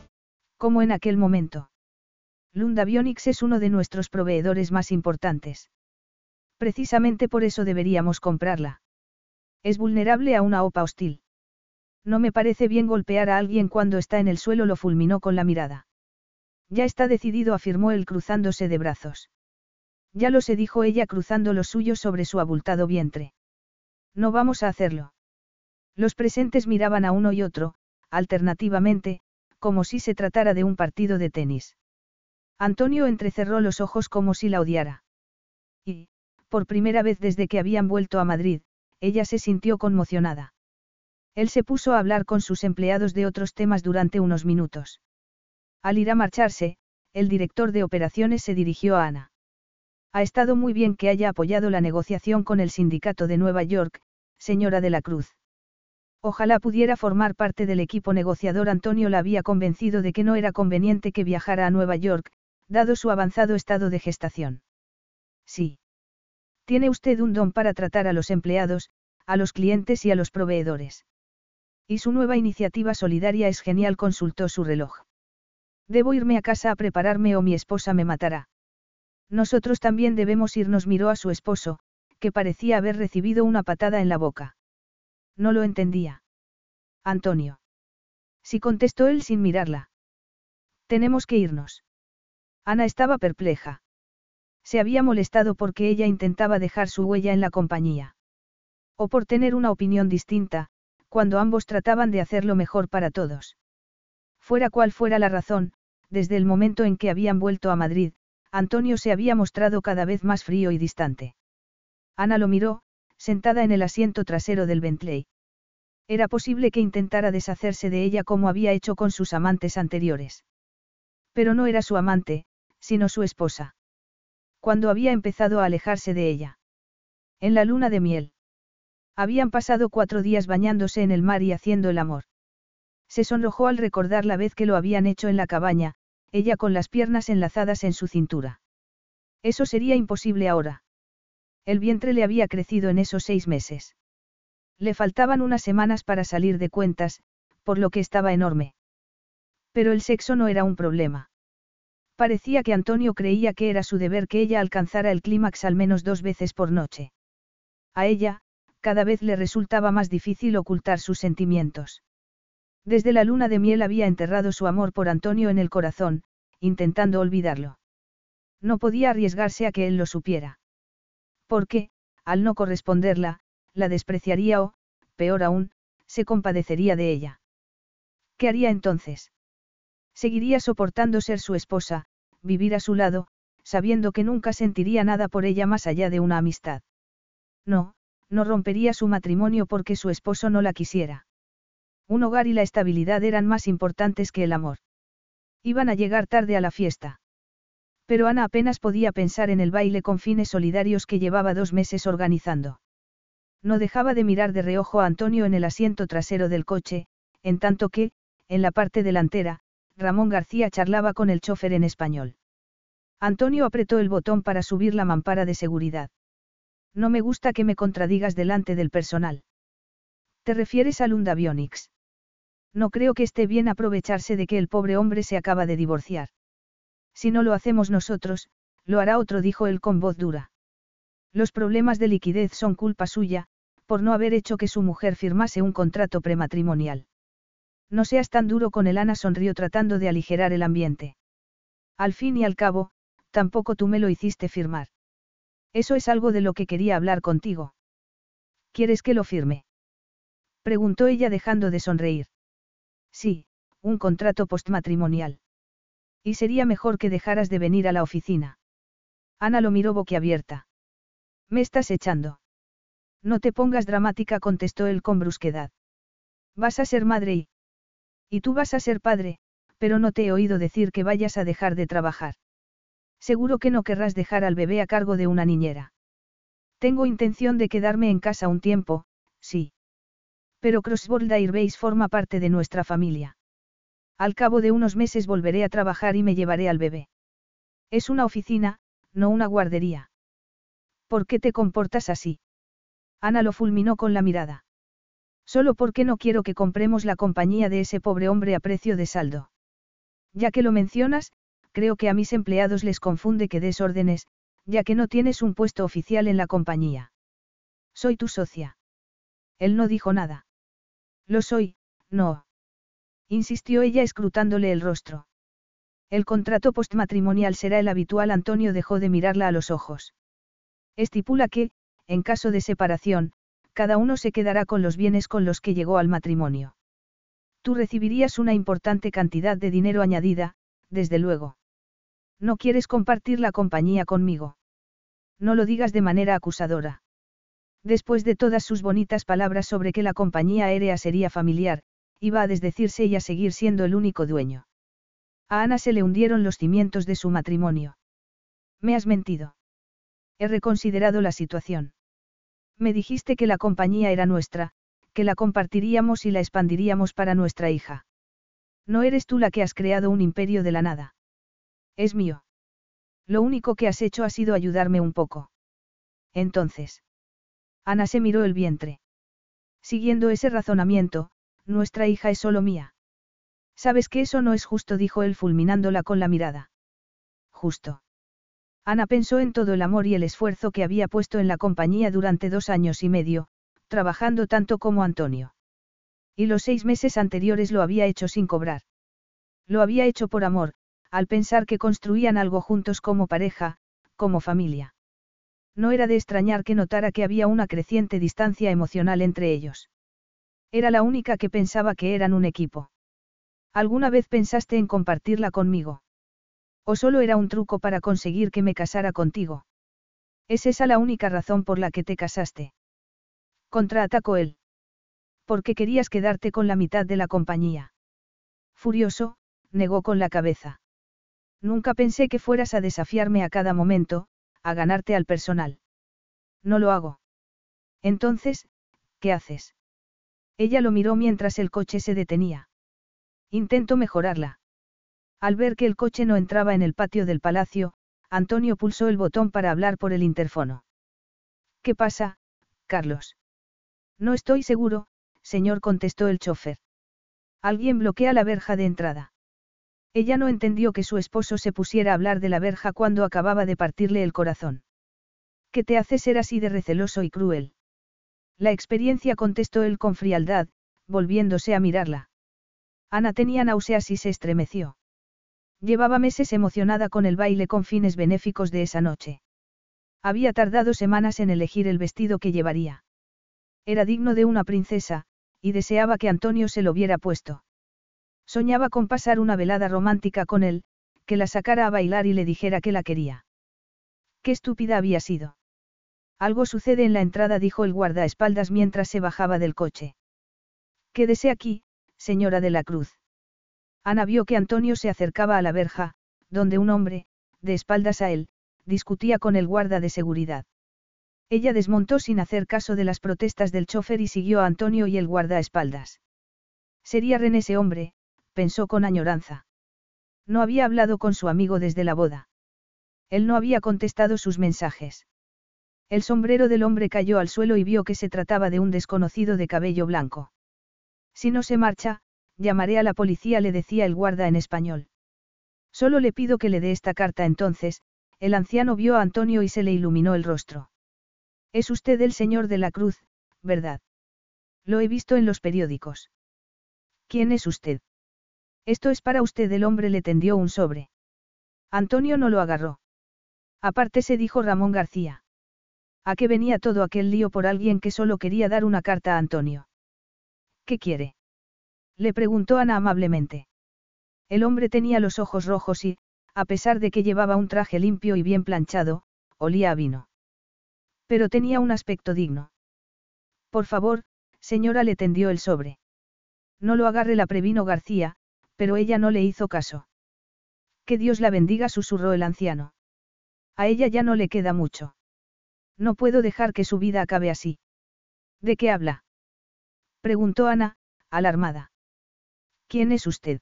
Como en aquel momento. Lundavionics es uno de nuestros proveedores más importantes. Precisamente por eso deberíamos comprarla. Es vulnerable a una OPA hostil. No me parece bien golpear a alguien cuando está en el suelo, lo fulminó con la mirada. Ya está decidido, afirmó él cruzándose de brazos. Ya lo se dijo ella cruzando los suyos sobre su abultado vientre. No vamos a hacerlo. Los presentes miraban a uno y otro, alternativamente, como si se tratara de un partido de tenis. Antonio entrecerró los ojos como si la odiara. Y, por primera vez desde que habían vuelto a Madrid, ella se sintió conmocionada. Él se puso a hablar con sus empleados de otros temas durante unos minutos. Al ir a marcharse, el director de operaciones se dirigió a Ana. Ha estado muy bien que haya apoyado la negociación con el sindicato de Nueva York, señora de la Cruz. Ojalá pudiera formar parte del equipo negociador. Antonio la había convencido de que no era conveniente que viajara a Nueva York, dado su avanzado estado de gestación. Sí. Tiene usted un don para tratar a los empleados, a los clientes y a los proveedores. Y su nueva iniciativa solidaria es genial, consultó su reloj. Debo irme a casa a prepararme o mi esposa me matará. Nosotros también debemos irnos, miró a su esposo, que parecía haber recibido una patada en la boca. No lo entendía. Antonio. Sí contestó él sin mirarla. Tenemos que irnos. Ana estaba perpleja. Se había molestado porque ella intentaba dejar su huella en la compañía. O por tener una opinión distinta, cuando ambos trataban de hacerlo mejor para todos. Fuera cual fuera la razón, desde el momento en que habían vuelto a Madrid, Antonio se había mostrado cada vez más frío y distante. Ana lo miró, sentada en el asiento trasero del Bentley. Era posible que intentara deshacerse de ella como había hecho con sus amantes anteriores. Pero no era su amante, sino su esposa. Cuando había empezado a alejarse de ella. En la luna de miel. Habían pasado cuatro días bañándose en el mar y haciendo el amor. Se sonrojó al recordar la vez que lo habían hecho en la cabaña, ella con las piernas enlazadas en su cintura. Eso sería imposible ahora. El vientre le había crecido en esos seis meses. Le faltaban unas semanas para salir de cuentas, por lo que estaba enorme. Pero el sexo no era un problema. Parecía que Antonio creía que era su deber que ella alcanzara el clímax al menos dos veces por noche. A ella, cada vez le resultaba más difícil ocultar sus sentimientos. Desde la luna de miel había enterrado su amor por Antonio en el corazón, intentando olvidarlo. No podía arriesgarse a que él lo supiera. Porque, al no corresponderla, la despreciaría o, peor aún, se compadecería de ella. ¿Qué haría entonces? Seguiría soportando ser su esposa, vivir a su lado, sabiendo que nunca sentiría nada por ella más allá de una amistad. No, no rompería su matrimonio porque su esposo no la quisiera. Un hogar y la estabilidad eran más importantes que el amor. Iban a llegar tarde a la fiesta. Pero Ana apenas podía pensar en el baile con fines solidarios que llevaba dos meses organizando. No dejaba de mirar de reojo a Antonio en el asiento trasero del coche, en tanto que, en la parte delantera, Ramón García charlaba con el chofer en español. Antonio apretó el botón para subir la mampara de seguridad. No me gusta que me contradigas delante del personal. ¿Te refieres a Lundavionics? No creo que esté bien aprovecharse de que el pobre hombre se acaba de divorciar. Si no lo hacemos nosotros, lo hará otro, dijo él con voz dura. Los problemas de liquidez son culpa suya, por no haber hecho que su mujer firmase un contrato prematrimonial. No seas tan duro con el Ana sonrió tratando de aligerar el ambiente. Al fin y al cabo, tampoco tú me lo hiciste firmar. Eso es algo de lo que quería hablar contigo. ¿Quieres que lo firme? Preguntó ella dejando de sonreír. Sí, un contrato postmatrimonial. Y sería mejor que dejaras de venir a la oficina. Ana lo miró boquiabierta. Me estás echando. No te pongas dramática, contestó él con brusquedad. Vas a ser madre y... Y tú vas a ser padre, pero no te he oído decir que vayas a dejar de trabajar. Seguro que no querrás dejar al bebé a cargo de una niñera. Tengo intención de quedarme en casa un tiempo, sí. Pero Crossbold Airbase forma parte de nuestra familia. Al cabo de unos meses volveré a trabajar y me llevaré al bebé. Es una oficina, no una guardería. ¿Por qué te comportas así? Ana lo fulminó con la mirada. Solo porque no quiero que compremos la compañía de ese pobre hombre a precio de saldo. Ya que lo mencionas, creo que a mis empleados les confunde que des órdenes, ya que no tienes un puesto oficial en la compañía. Soy tu socia. Él no dijo nada. Lo soy, no insistió ella escrutándole el rostro. El contrato postmatrimonial será el habitual. Antonio dejó de mirarla a los ojos. Estipula que, en caso de separación, cada uno se quedará con los bienes con los que llegó al matrimonio. Tú recibirías una importante cantidad de dinero añadida, desde luego. No quieres compartir la compañía conmigo. No lo digas de manera acusadora. Después de todas sus bonitas palabras sobre que la compañía aérea sería familiar, iba a desdecirse y a seguir siendo el único dueño. A Ana se le hundieron los cimientos de su matrimonio. Me has mentido. He reconsiderado la situación. Me dijiste que la compañía era nuestra, que la compartiríamos y la expandiríamos para nuestra hija. No eres tú la que has creado un imperio de la nada. Es mío. Lo único que has hecho ha sido ayudarme un poco. Entonces. Ana se miró el vientre. Siguiendo ese razonamiento, nuestra hija es solo mía. Sabes que eso no es justo, dijo él fulminándola con la mirada. Justo. Ana pensó en todo el amor y el esfuerzo que había puesto en la compañía durante dos años y medio, trabajando tanto como Antonio. Y los seis meses anteriores lo había hecho sin cobrar. Lo había hecho por amor, al pensar que construían algo juntos como pareja, como familia. No era de extrañar que notara que había una creciente distancia emocional entre ellos. Era la única que pensaba que eran un equipo. ¿Alguna vez pensaste en compartirla conmigo? ¿O solo era un truco para conseguir que me casara contigo? ¿Es esa la única razón por la que te casaste? Contraatacó él. Porque querías quedarte con la mitad de la compañía. Furioso, negó con la cabeza. Nunca pensé que fueras a desafiarme a cada momento, a ganarte al personal. No lo hago. Entonces, ¿qué haces? Ella lo miró mientras el coche se detenía. Intento mejorarla. Al ver que el coche no entraba en el patio del palacio, Antonio pulsó el botón para hablar por el interfono. ¿Qué pasa, Carlos? No estoy seguro, señor, contestó el chofer. Alguien bloquea la verja de entrada. Ella no entendió que su esposo se pusiera a hablar de la verja cuando acababa de partirle el corazón. ¿Qué te hace ser así de receloso y cruel? La experiencia contestó él con frialdad, volviéndose a mirarla. Ana tenía náuseas y se estremeció. Llevaba meses emocionada con el baile con fines benéficos de esa noche. Había tardado semanas en elegir el vestido que llevaría. Era digno de una princesa, y deseaba que Antonio se lo hubiera puesto. Soñaba con pasar una velada romántica con él, que la sacara a bailar y le dijera que la quería. Qué estúpida había sido. Algo sucede en la entrada, dijo el guardaespaldas mientras se bajaba del coche. Quédese aquí, señora de la Cruz. Ana vio que Antonio se acercaba a la verja, donde un hombre, de espaldas a él, discutía con el guarda de seguridad. Ella desmontó sin hacer caso de las protestas del chofer y siguió a Antonio y el guardaespaldas. Sería René ese hombre, pensó con añoranza. No había hablado con su amigo desde la boda. Él no había contestado sus mensajes. El sombrero del hombre cayó al suelo y vio que se trataba de un desconocido de cabello blanco. Si no se marcha, llamaré a la policía, le decía el guarda en español. Solo le pido que le dé esta carta entonces, el anciano vio a Antonio y se le iluminó el rostro. Es usted el señor de la cruz, ¿verdad? Lo he visto en los periódicos. ¿Quién es usted? Esto es para usted, el hombre le tendió un sobre. Antonio no lo agarró. Aparte se dijo Ramón García. ¿A qué venía todo aquel lío por alguien que solo quería dar una carta a Antonio? ¿Qué quiere? Le preguntó Ana amablemente. El hombre tenía los ojos rojos y, a pesar de que llevaba un traje limpio y bien planchado, olía a vino. Pero tenía un aspecto digno. Por favor, señora le tendió el sobre. No lo agarre la previno García, pero ella no le hizo caso. Que Dios la bendiga, susurró el anciano. A ella ya no le queda mucho. No puedo dejar que su vida acabe así. ¿De qué habla? Preguntó Ana, alarmada. ¿Quién es usted?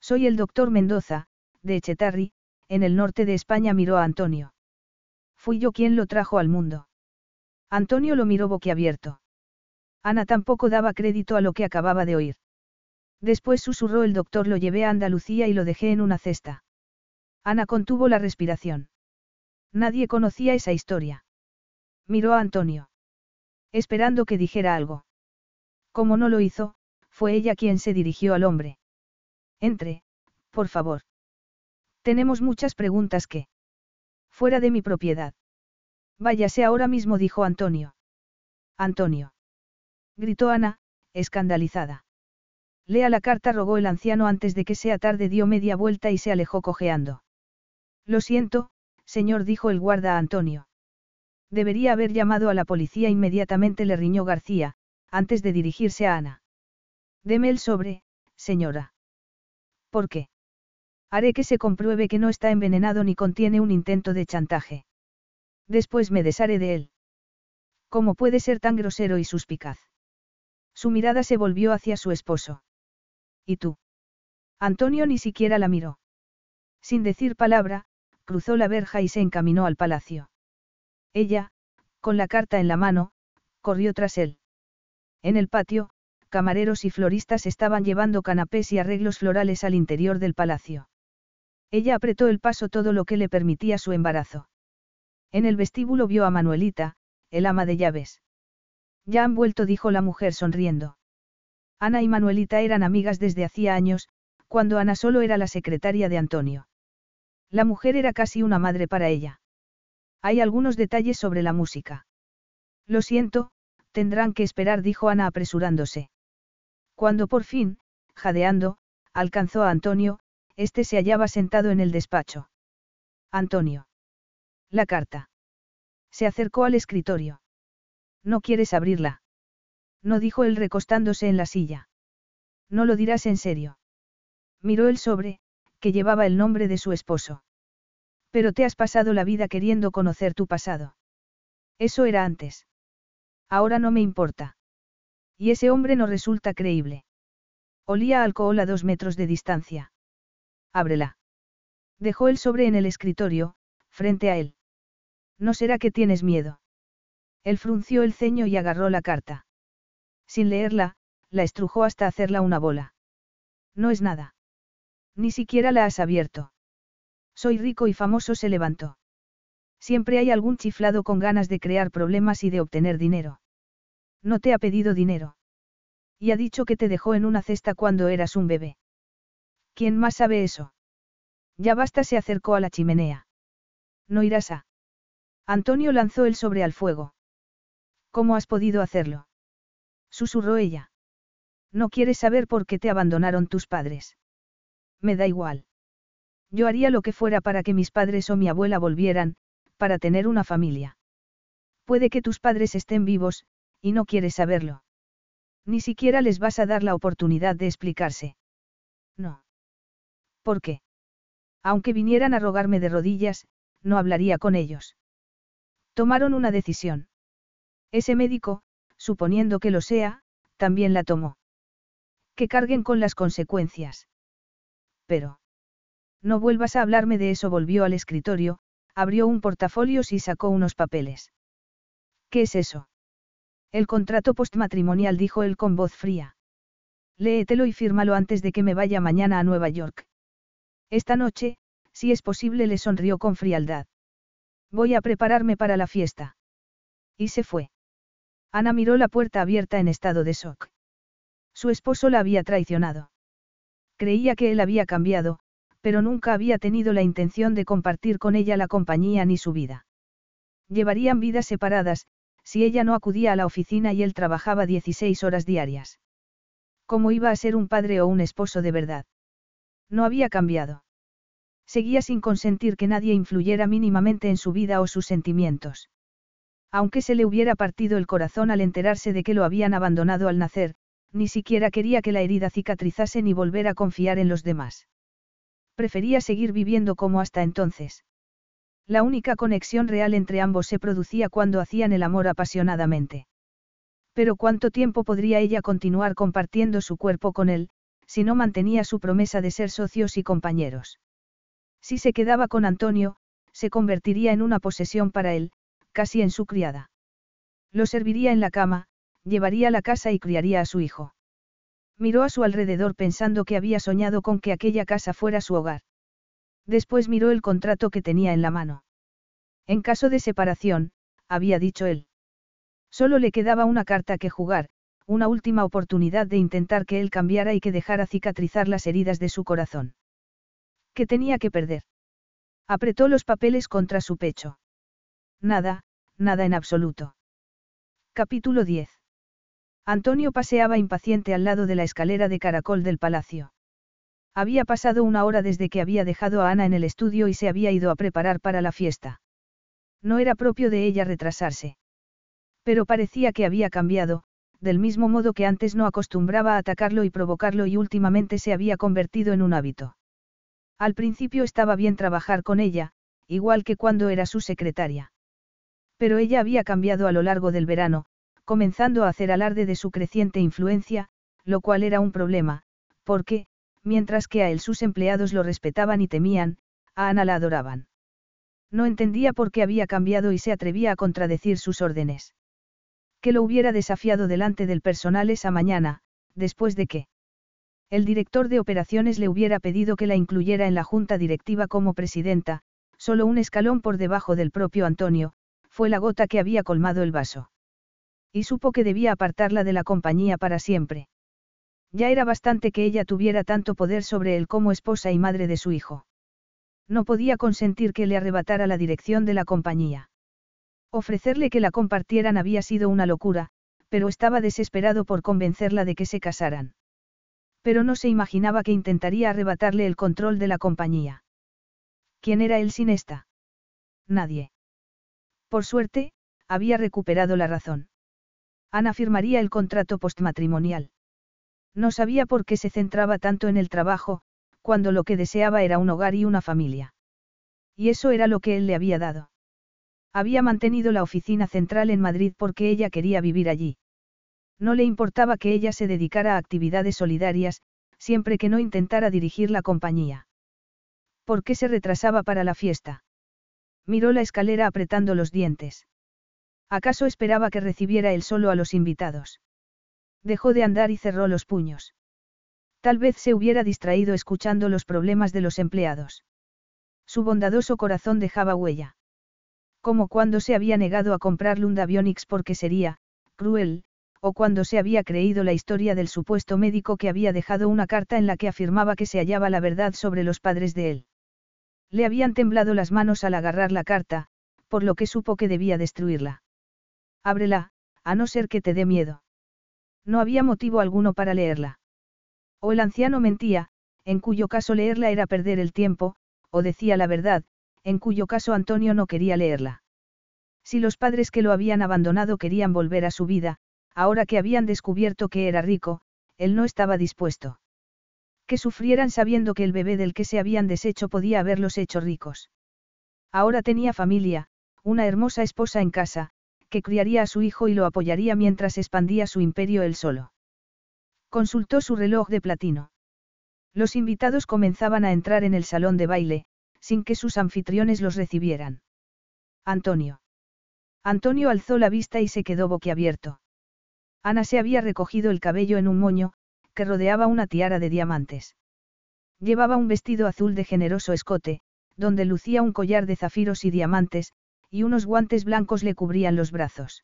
Soy el doctor Mendoza, de Echetarri, en el norte de España miró a Antonio. Fui yo quien lo trajo al mundo. Antonio lo miró boquiabierto. Ana tampoco daba crédito a lo que acababa de oír. Después susurró el doctor lo llevé a Andalucía y lo dejé en una cesta. Ana contuvo la respiración. Nadie conocía esa historia. Miró a Antonio. Esperando que dijera algo. Como no lo hizo, fue ella quien se dirigió al hombre. Entre, por favor. Tenemos muchas preguntas que. Fuera de mi propiedad. Váyase ahora mismo, dijo Antonio. Antonio. Gritó Ana, escandalizada. Lea la carta, rogó el anciano antes de que sea tarde, dio media vuelta y se alejó cojeando. Lo siento, señor, dijo el guarda a Antonio. Debería haber llamado a la policía inmediatamente, le riñó García, antes de dirigirse a Ana. Deme el sobre, señora. ¿Por qué? Haré que se compruebe que no está envenenado ni contiene un intento de chantaje. Después me desharé de él. ¿Cómo puede ser tan grosero y suspicaz? Su mirada se volvió hacia su esposo. ¿Y tú? Antonio ni siquiera la miró. Sin decir palabra, cruzó la verja y se encaminó al palacio. Ella, con la carta en la mano, corrió tras él. En el patio, camareros y floristas estaban llevando canapés y arreglos florales al interior del palacio. Ella apretó el paso todo lo que le permitía su embarazo. En el vestíbulo vio a Manuelita, el ama de llaves. Ya han vuelto, dijo la mujer sonriendo. Ana y Manuelita eran amigas desde hacía años, cuando Ana solo era la secretaria de Antonio. La mujer era casi una madre para ella. Hay algunos detalles sobre la música. Lo siento, tendrán que esperar, dijo Ana apresurándose. Cuando por fin, jadeando, alcanzó a Antonio, este se hallaba sentado en el despacho. Antonio. La carta. Se acercó al escritorio. ¿No quieres abrirla? No dijo él recostándose en la silla. No lo dirás en serio. Miró el sobre, que llevaba el nombre de su esposo. Pero te has pasado la vida queriendo conocer tu pasado. Eso era antes. Ahora no me importa. Y ese hombre no resulta creíble. Olía alcohol a dos metros de distancia. Ábrela. Dejó el sobre en el escritorio, frente a él. ¿No será que tienes miedo? Él frunció el ceño y agarró la carta. Sin leerla, la estrujó hasta hacerla una bola. No es nada. Ni siquiera la has abierto. Soy rico y famoso, se levantó. Siempre hay algún chiflado con ganas de crear problemas y de obtener dinero. No te ha pedido dinero. Y ha dicho que te dejó en una cesta cuando eras un bebé. ¿Quién más sabe eso? Ya basta, se acercó a la chimenea. No irás a. Antonio lanzó el sobre al fuego. ¿Cómo has podido hacerlo? Susurró ella. No quieres saber por qué te abandonaron tus padres. Me da igual. Yo haría lo que fuera para que mis padres o mi abuela volvieran, para tener una familia. Puede que tus padres estén vivos, y no quieres saberlo. Ni siquiera les vas a dar la oportunidad de explicarse. No. ¿Por qué? Aunque vinieran a rogarme de rodillas, no hablaría con ellos. Tomaron una decisión. Ese médico, suponiendo que lo sea, también la tomó. Que carguen con las consecuencias. Pero. No vuelvas a hablarme de eso, volvió al escritorio, abrió un portafolio y sacó unos papeles. ¿Qué es eso? El contrato postmatrimonial, dijo él con voz fría. Léetelo y fírmalo antes de que me vaya mañana a Nueva York. Esta noche, si es posible, le sonrió con frialdad. Voy a prepararme para la fiesta. Y se fue. Ana miró la puerta abierta en estado de shock. Su esposo la había traicionado. Creía que él había cambiado, pero nunca había tenido la intención de compartir con ella la compañía ni su vida. Llevarían vidas separadas, si ella no acudía a la oficina y él trabajaba 16 horas diarias. ¿Cómo iba a ser un padre o un esposo de verdad? No había cambiado. Seguía sin consentir que nadie influyera mínimamente en su vida o sus sentimientos. Aunque se le hubiera partido el corazón al enterarse de que lo habían abandonado al nacer, ni siquiera quería que la herida cicatrizase ni volver a confiar en los demás. Prefería seguir viviendo como hasta entonces. La única conexión real entre ambos se producía cuando hacían el amor apasionadamente. Pero cuánto tiempo podría ella continuar compartiendo su cuerpo con él, si no mantenía su promesa de ser socios y compañeros. Si se quedaba con Antonio, se convertiría en una posesión para él, casi en su criada. Lo serviría en la cama, llevaría la casa y criaría a su hijo. Miró a su alrededor pensando que había soñado con que aquella casa fuera su hogar. Después miró el contrato que tenía en la mano. En caso de separación, había dicho él. Solo le quedaba una carta que jugar, una última oportunidad de intentar que él cambiara y que dejara cicatrizar las heridas de su corazón. ¿Qué tenía que perder? Apretó los papeles contra su pecho. Nada, nada en absoluto. Capítulo 10. Antonio paseaba impaciente al lado de la escalera de caracol del palacio. Había pasado una hora desde que había dejado a Ana en el estudio y se había ido a preparar para la fiesta. No era propio de ella retrasarse. Pero parecía que había cambiado, del mismo modo que antes no acostumbraba a atacarlo y provocarlo y últimamente se había convertido en un hábito. Al principio estaba bien trabajar con ella, igual que cuando era su secretaria. Pero ella había cambiado a lo largo del verano, comenzando a hacer alarde de su creciente influencia, lo cual era un problema, porque, mientras que a él sus empleados lo respetaban y temían, a Ana la adoraban. No entendía por qué había cambiado y se atrevía a contradecir sus órdenes. Que lo hubiera desafiado delante del personal esa mañana, después de que el director de operaciones le hubiera pedido que la incluyera en la junta directiva como presidenta, solo un escalón por debajo del propio Antonio, fue la gota que había colmado el vaso. Y supo que debía apartarla de la compañía para siempre. Ya era bastante que ella tuviera tanto poder sobre él como esposa y madre de su hijo. No podía consentir que le arrebatara la dirección de la compañía. Ofrecerle que la compartieran había sido una locura, pero estaba desesperado por convencerla de que se casaran. Pero no se imaginaba que intentaría arrebatarle el control de la compañía. ¿Quién era él sin esta? Nadie. Por suerte, había recuperado la razón. Ana firmaría el contrato postmatrimonial. No sabía por qué se centraba tanto en el trabajo, cuando lo que deseaba era un hogar y una familia. Y eso era lo que él le había dado. Había mantenido la oficina central en Madrid porque ella quería vivir allí. No le importaba que ella se dedicara a actividades solidarias, siempre que no intentara dirigir la compañía. ¿Por qué se retrasaba para la fiesta? Miró la escalera apretando los dientes. ¿Acaso esperaba que recibiera él solo a los invitados? Dejó de andar y cerró los puños. Tal vez se hubiera distraído escuchando los problemas de los empleados. Su bondadoso corazón dejaba huella. Como cuando se había negado a comprar Lundavionics porque sería, cruel, o cuando se había creído la historia del supuesto médico que había dejado una carta en la que afirmaba que se hallaba la verdad sobre los padres de él. Le habían temblado las manos al agarrar la carta, por lo que supo que debía destruirla. Ábrela, a no ser que te dé miedo. No había motivo alguno para leerla. O el anciano mentía, en cuyo caso leerla era perder el tiempo, o decía la verdad, en cuyo caso Antonio no quería leerla. Si los padres que lo habían abandonado querían volver a su vida, ahora que habían descubierto que era rico, él no estaba dispuesto. Que sufrieran sabiendo que el bebé del que se habían deshecho podía haberlos hecho ricos. Ahora tenía familia, una hermosa esposa en casa, que criaría a su hijo y lo apoyaría mientras expandía su imperio él solo. Consultó su reloj de platino. Los invitados comenzaban a entrar en el salón de baile, sin que sus anfitriones los recibieran. Antonio. Antonio alzó la vista y se quedó boquiabierto. Ana se había recogido el cabello en un moño, que rodeaba una tiara de diamantes. Llevaba un vestido azul de generoso escote, donde lucía un collar de zafiros y diamantes, y unos guantes blancos le cubrían los brazos.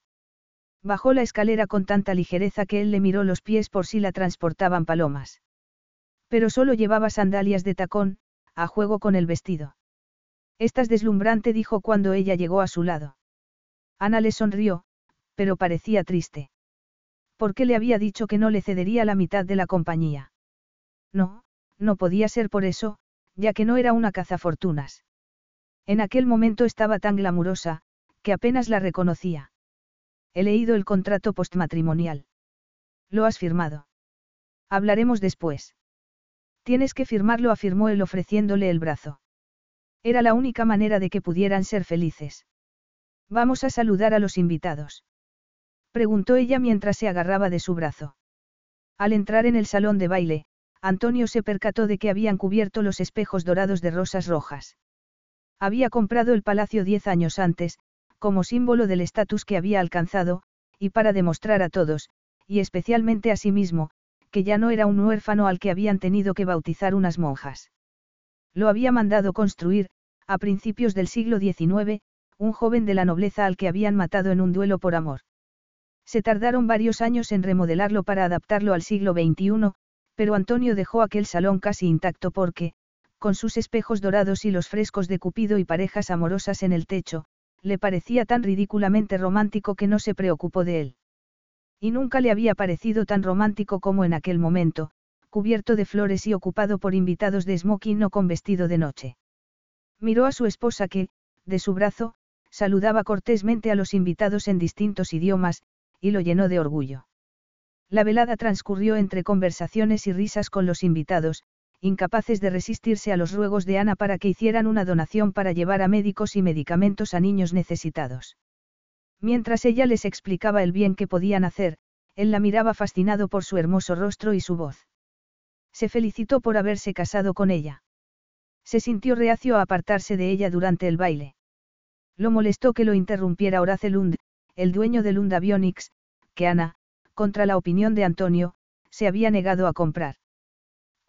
Bajó la escalera con tanta ligereza que él le miró los pies por si la transportaban palomas. Pero solo llevaba sandalias de tacón, a juego con el vestido. Estás deslumbrante, dijo cuando ella llegó a su lado. Ana le sonrió, pero parecía triste. ¿Por qué le había dicho que no le cedería la mitad de la compañía? No, no podía ser por eso, ya que no era una cazafortunas. En aquel momento estaba tan glamurosa, que apenas la reconocía. He leído el contrato postmatrimonial. Lo has firmado. Hablaremos después. Tienes que firmarlo, afirmó él ofreciéndole el brazo. Era la única manera de que pudieran ser felices. Vamos a saludar a los invitados. Preguntó ella mientras se agarraba de su brazo. Al entrar en el salón de baile, Antonio se percató de que habían cubierto los espejos dorados de rosas rojas. Había comprado el palacio diez años antes, como símbolo del estatus que había alcanzado, y para demostrar a todos, y especialmente a sí mismo, que ya no era un huérfano al que habían tenido que bautizar unas monjas. Lo había mandado construir, a principios del siglo XIX, un joven de la nobleza al que habían matado en un duelo por amor. Se tardaron varios años en remodelarlo para adaptarlo al siglo XXI, pero Antonio dejó aquel salón casi intacto porque, con sus espejos dorados y los frescos de Cupido y parejas amorosas en el techo, le parecía tan ridículamente romántico que no se preocupó de él. Y nunca le había parecido tan romántico como en aquel momento, cubierto de flores y ocupado por invitados de smoking o con vestido de noche. Miró a su esposa que, de su brazo, saludaba cortésmente a los invitados en distintos idiomas, y lo llenó de orgullo. La velada transcurrió entre conversaciones y risas con los invitados, incapaces de resistirse a los ruegos de Ana para que hicieran una donación para llevar a médicos y medicamentos a niños necesitados. Mientras ella les explicaba el bien que podían hacer, él la miraba fascinado por su hermoso rostro y su voz. Se felicitó por haberse casado con ella. Se sintió reacio a apartarse de ella durante el baile. Lo molestó que lo interrumpiera Horace Lund, el dueño de Lund Avionics, que Ana, contra la opinión de Antonio, se había negado a comprar.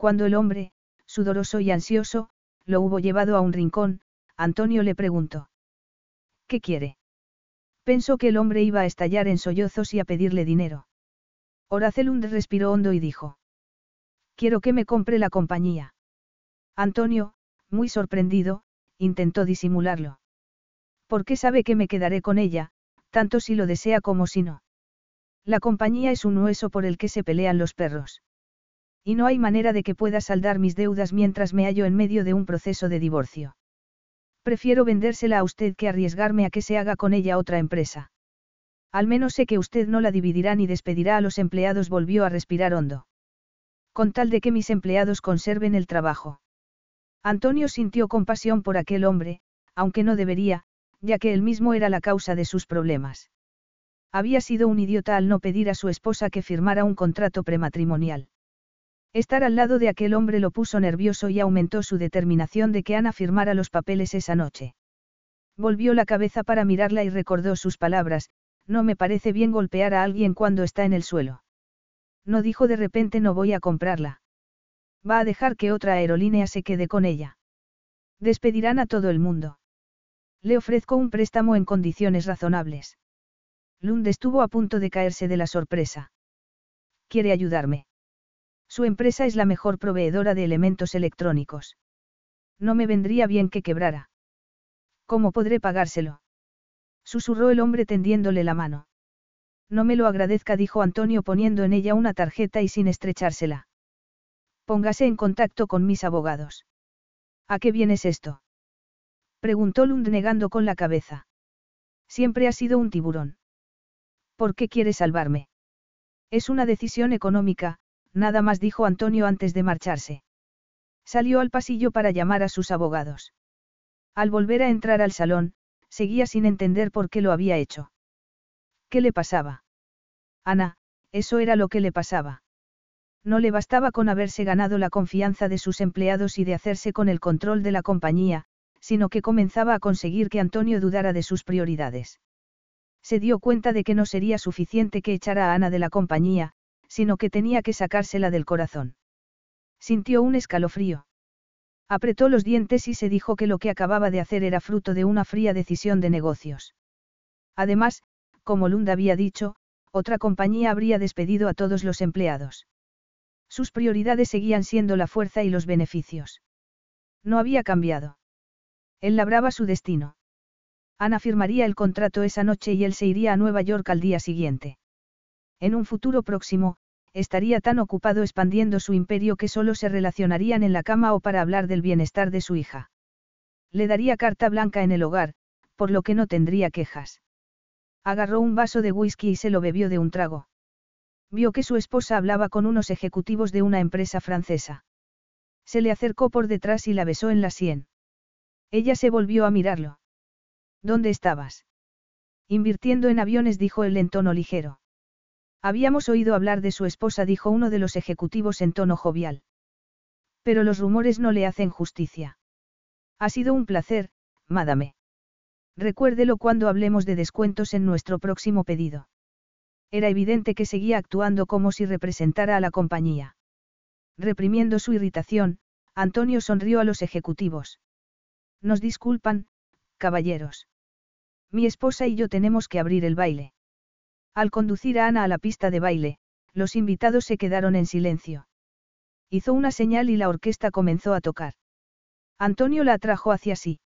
Cuando el hombre, sudoroso y ansioso, lo hubo llevado a un rincón, Antonio le preguntó. ¿Qué quiere? Pensó que el hombre iba a estallar en sollozos y a pedirle dinero. Horacelund respiró hondo y dijo. Quiero que me compre la compañía. Antonio, muy sorprendido, intentó disimularlo. ¿Por qué sabe que me quedaré con ella, tanto si lo desea como si no? La compañía es un hueso por el que se pelean los perros. Y no hay manera de que pueda saldar mis deudas mientras me hallo en medio de un proceso de divorcio. Prefiero vendérsela a usted que arriesgarme a que se haga con ella otra empresa. Al menos sé que usted no la dividirá ni despedirá a los empleados, volvió a respirar hondo. Con tal de que mis empleados conserven el trabajo. Antonio sintió compasión por aquel hombre, aunque no debería, ya que él mismo era la causa de sus problemas. Había sido un idiota al no pedir a su esposa que firmara un contrato prematrimonial. Estar al lado de aquel hombre lo puso nervioso y aumentó su determinación de que Ana firmara los papeles esa noche. Volvió la cabeza para mirarla y recordó sus palabras, no me parece bien golpear a alguien cuando está en el suelo. No dijo de repente no voy a comprarla. Va a dejar que otra aerolínea se quede con ella. Despedirán a todo el mundo. Le ofrezco un préstamo en condiciones razonables. Lund estuvo a punto de caerse de la sorpresa. ¿Quiere ayudarme? Su empresa es la mejor proveedora de elementos electrónicos. No me vendría bien que quebrara. ¿Cómo podré pagárselo? Susurró el hombre tendiéndole la mano. No me lo agradezca, dijo Antonio poniendo en ella una tarjeta y sin estrechársela. Póngase en contacto con mis abogados. ¿A qué vienes esto? Preguntó Lund negando con la cabeza. Siempre ha sido un tiburón. ¿Por qué quiere salvarme? Es una decisión económica, nada más dijo Antonio antes de marcharse. Salió al pasillo para llamar a sus abogados. Al volver a entrar al salón, seguía sin entender por qué lo había hecho. ¿Qué le pasaba? Ana, eso era lo que le pasaba. No le bastaba con haberse ganado la confianza de sus empleados y de hacerse con el control de la compañía, sino que comenzaba a conseguir que Antonio dudara de sus prioridades. Se dio cuenta de que no sería suficiente que echara a Ana de la compañía, sino que tenía que sacársela del corazón. Sintió un escalofrío. Apretó los dientes y se dijo que lo que acababa de hacer era fruto de una fría decisión de negocios. Además, como Lund había dicho, otra compañía habría despedido a todos los empleados. Sus prioridades seguían siendo la fuerza y los beneficios. No había cambiado. Él labraba su destino. Ana firmaría el contrato esa noche y él se iría a Nueva York al día siguiente. En un futuro próximo, estaría tan ocupado expandiendo su imperio que solo se relacionarían en la cama o para hablar del bienestar de su hija. Le daría carta blanca en el hogar, por lo que no tendría quejas. Agarró un vaso de whisky y se lo bebió de un trago. Vio que su esposa hablaba con unos ejecutivos de una empresa francesa. Se le acercó por detrás y la besó en la sien. Ella se volvió a mirarlo. ¿Dónde estabas? Invirtiendo en aviones, dijo él en tono ligero. Habíamos oído hablar de su esposa, dijo uno de los ejecutivos en tono jovial. Pero los rumores no le hacen justicia. Ha sido un placer, madame. Recuérdelo cuando hablemos de descuentos en nuestro próximo pedido. Era evidente que seguía actuando como si representara a la compañía. Reprimiendo su irritación, Antonio sonrió a los ejecutivos. Nos disculpan, caballeros. Mi esposa y yo tenemos que abrir el baile. Al conducir a Ana a la pista de baile, los invitados se quedaron en silencio. Hizo una señal y la orquesta comenzó a tocar. Antonio la atrajo hacia sí.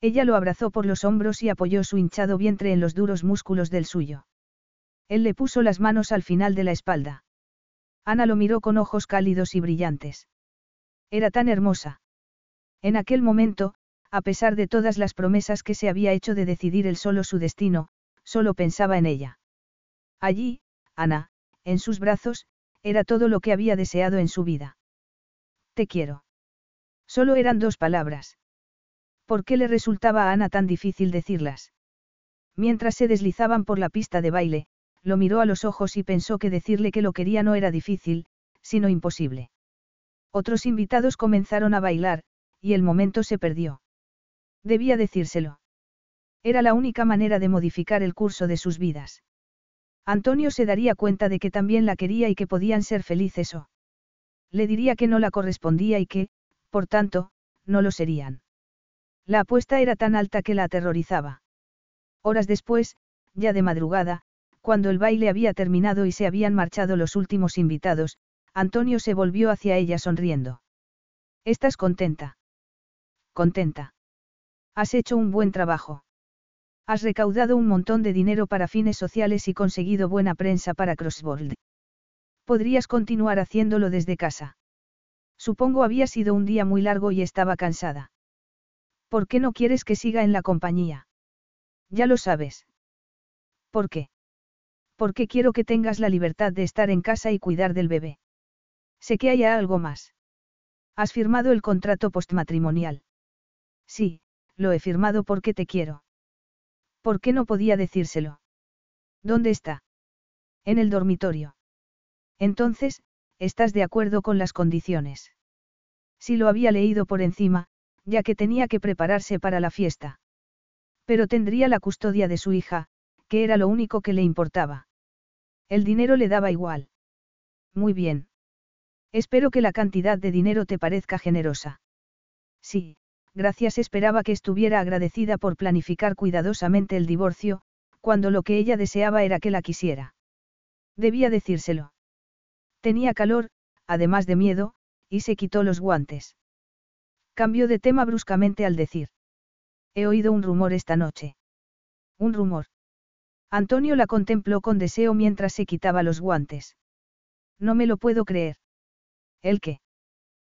Ella lo abrazó por los hombros y apoyó su hinchado vientre en los duros músculos del suyo. Él le puso las manos al final de la espalda. Ana lo miró con ojos cálidos y brillantes. Era tan hermosa. En aquel momento, a pesar de todas las promesas que se había hecho de decidir él solo su destino, solo pensaba en ella. Allí, Ana, en sus brazos, era todo lo que había deseado en su vida. Te quiero. Solo eran dos palabras. ¿Por qué le resultaba a Ana tan difícil decirlas? Mientras se deslizaban por la pista de baile, lo miró a los ojos y pensó que decirle que lo quería no era difícil, sino imposible. Otros invitados comenzaron a bailar, y el momento se perdió. Debía decírselo. Era la única manera de modificar el curso de sus vidas. Antonio se daría cuenta de que también la quería y que podían ser felices o. Le diría que no la correspondía y que, por tanto, no lo serían. La apuesta era tan alta que la aterrorizaba. Horas después, ya de madrugada, cuando el baile había terminado y se habían marchado los últimos invitados, Antonio se volvió hacia ella sonriendo. ¿Estás contenta? Contenta. Has hecho un buen trabajo. Has recaudado un montón de dinero para fines sociales y conseguido buena prensa para Crossbold. Podrías continuar haciéndolo desde casa. Supongo había sido un día muy largo y estaba cansada. ¿Por qué no quieres que siga en la compañía? Ya lo sabes. ¿Por qué? Porque quiero que tengas la libertad de estar en casa y cuidar del bebé. Sé que hay algo más. ¿Has firmado el contrato postmatrimonial? Sí, lo he firmado porque te quiero. ¿Por qué no podía decírselo? ¿Dónde está? En el dormitorio. Entonces, ¿estás de acuerdo con las condiciones? Sí lo había leído por encima, ya que tenía que prepararse para la fiesta. Pero tendría la custodia de su hija, que era lo único que le importaba. El dinero le daba igual. Muy bien. Espero que la cantidad de dinero te parezca generosa. Sí, gracias esperaba que estuviera agradecida por planificar cuidadosamente el divorcio, cuando lo que ella deseaba era que la quisiera. Debía decírselo. Tenía calor, además de miedo, y se quitó los guantes. Cambió de tema bruscamente al decir. He oído un rumor esta noche. Un rumor. Antonio la contempló con deseo mientras se quitaba los guantes. No me lo puedo creer. ¿El qué?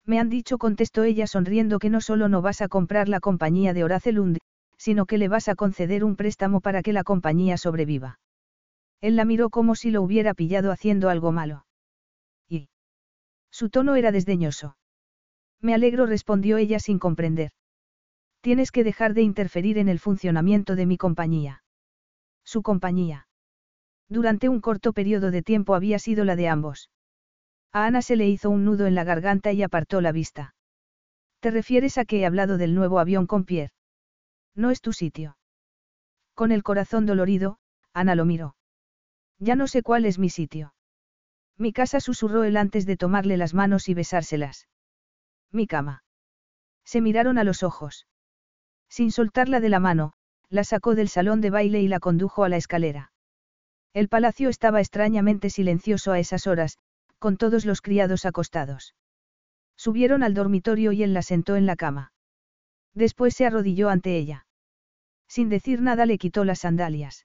Me han dicho, contestó ella sonriendo, que no solo no vas a comprar la compañía de Horace Lund, sino que le vas a conceder un préstamo para que la compañía sobreviva. Él la miró como si lo hubiera pillado haciendo algo malo. Y. Su tono era desdeñoso. Me alegro, respondió ella sin comprender. Tienes que dejar de interferir en el funcionamiento de mi compañía. Su compañía. Durante un corto periodo de tiempo había sido la de ambos. A Ana se le hizo un nudo en la garganta y apartó la vista. ¿Te refieres a que he hablado del nuevo avión con Pierre? No es tu sitio. Con el corazón dolorido, Ana lo miró. Ya no sé cuál es mi sitio. Mi casa susurró él antes de tomarle las manos y besárselas. Mi cama. Se miraron a los ojos. Sin soltarla de la mano, la sacó del salón de baile y la condujo a la escalera. El palacio estaba extrañamente silencioso a esas horas, con todos los criados acostados. Subieron al dormitorio y él la sentó en la cama. Después se arrodilló ante ella. Sin decir nada le quitó las sandalias.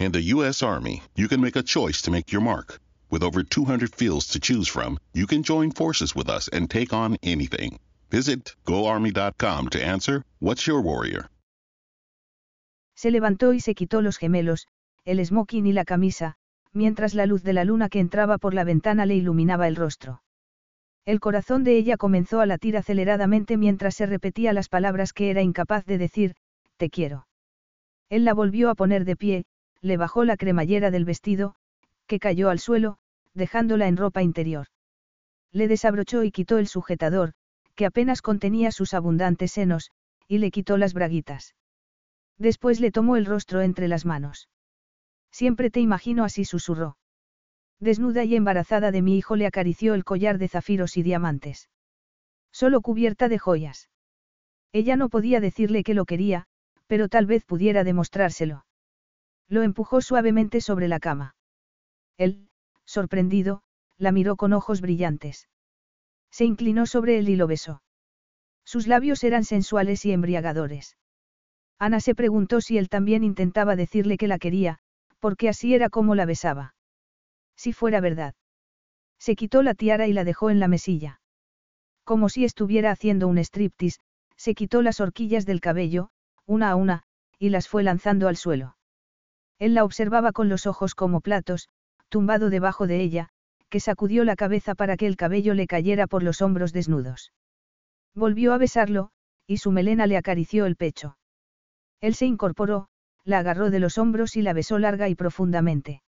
In the U.S. Army, you can make a choice to make your mark. With over 200 fields to choose from, you can join forces with us and take on anything. Visit goarmy.com to answer What's Your Warrior? Se levantó y se quitó los gemelos, el smoking y la camisa, mientras la luz de la luna que entraba por la ventana le iluminaba el rostro. El corazón de ella comenzó a latir aceleradamente mientras se repetía las palabras que era incapaz de decir, te quiero. Él la volvió a poner de pie, le bajó la cremallera del vestido, que cayó al suelo, dejándola en ropa interior. Le desabrochó y quitó el sujetador, que apenas contenía sus abundantes senos, y le quitó las braguitas. Después le tomó el rostro entre las manos. Siempre te imagino así, susurró. Desnuda y embarazada de mi hijo le acarició el collar de zafiros y diamantes. Solo cubierta de joyas. Ella no podía decirle que lo quería, pero tal vez pudiera demostrárselo. Lo empujó suavemente sobre la cama. Él, sorprendido, la miró con ojos brillantes. Se inclinó sobre él y lo besó. Sus labios eran sensuales y embriagadores. Ana se preguntó si él también intentaba decirle que la quería, porque así era como la besaba. Si fuera verdad. Se quitó la tiara y la dejó en la mesilla. Como si estuviera haciendo un striptease, se quitó las horquillas del cabello, una a una, y las fue lanzando al suelo. Él la observaba con los ojos como platos, tumbado debajo de ella, que sacudió la cabeza para que el cabello le cayera por los hombros desnudos. Volvió a besarlo, y su melena le acarició el pecho. Él se incorporó, la agarró de los hombros y la besó larga y profundamente.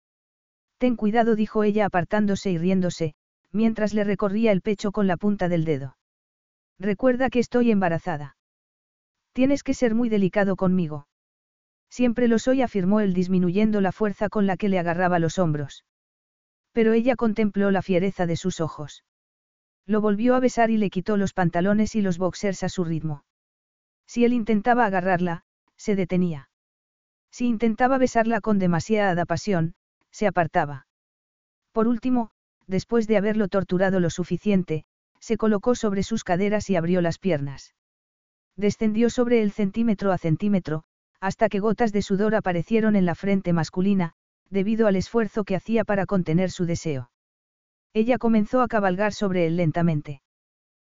Ten cuidado, dijo ella apartándose y riéndose, mientras le recorría el pecho con la punta del dedo. Recuerda que estoy embarazada. Tienes que ser muy delicado conmigo. Siempre lo soy, afirmó él disminuyendo la fuerza con la que le agarraba los hombros. Pero ella contempló la fiereza de sus ojos. Lo volvió a besar y le quitó los pantalones y los boxers a su ritmo. Si él intentaba agarrarla, se detenía. Si intentaba besarla con demasiada pasión, se apartaba. Por último, después de haberlo torturado lo suficiente, se colocó sobre sus caderas y abrió las piernas. Descendió sobre él centímetro a centímetro, hasta que gotas de sudor aparecieron en la frente masculina, debido al esfuerzo que hacía para contener su deseo. Ella comenzó a cabalgar sobre él lentamente.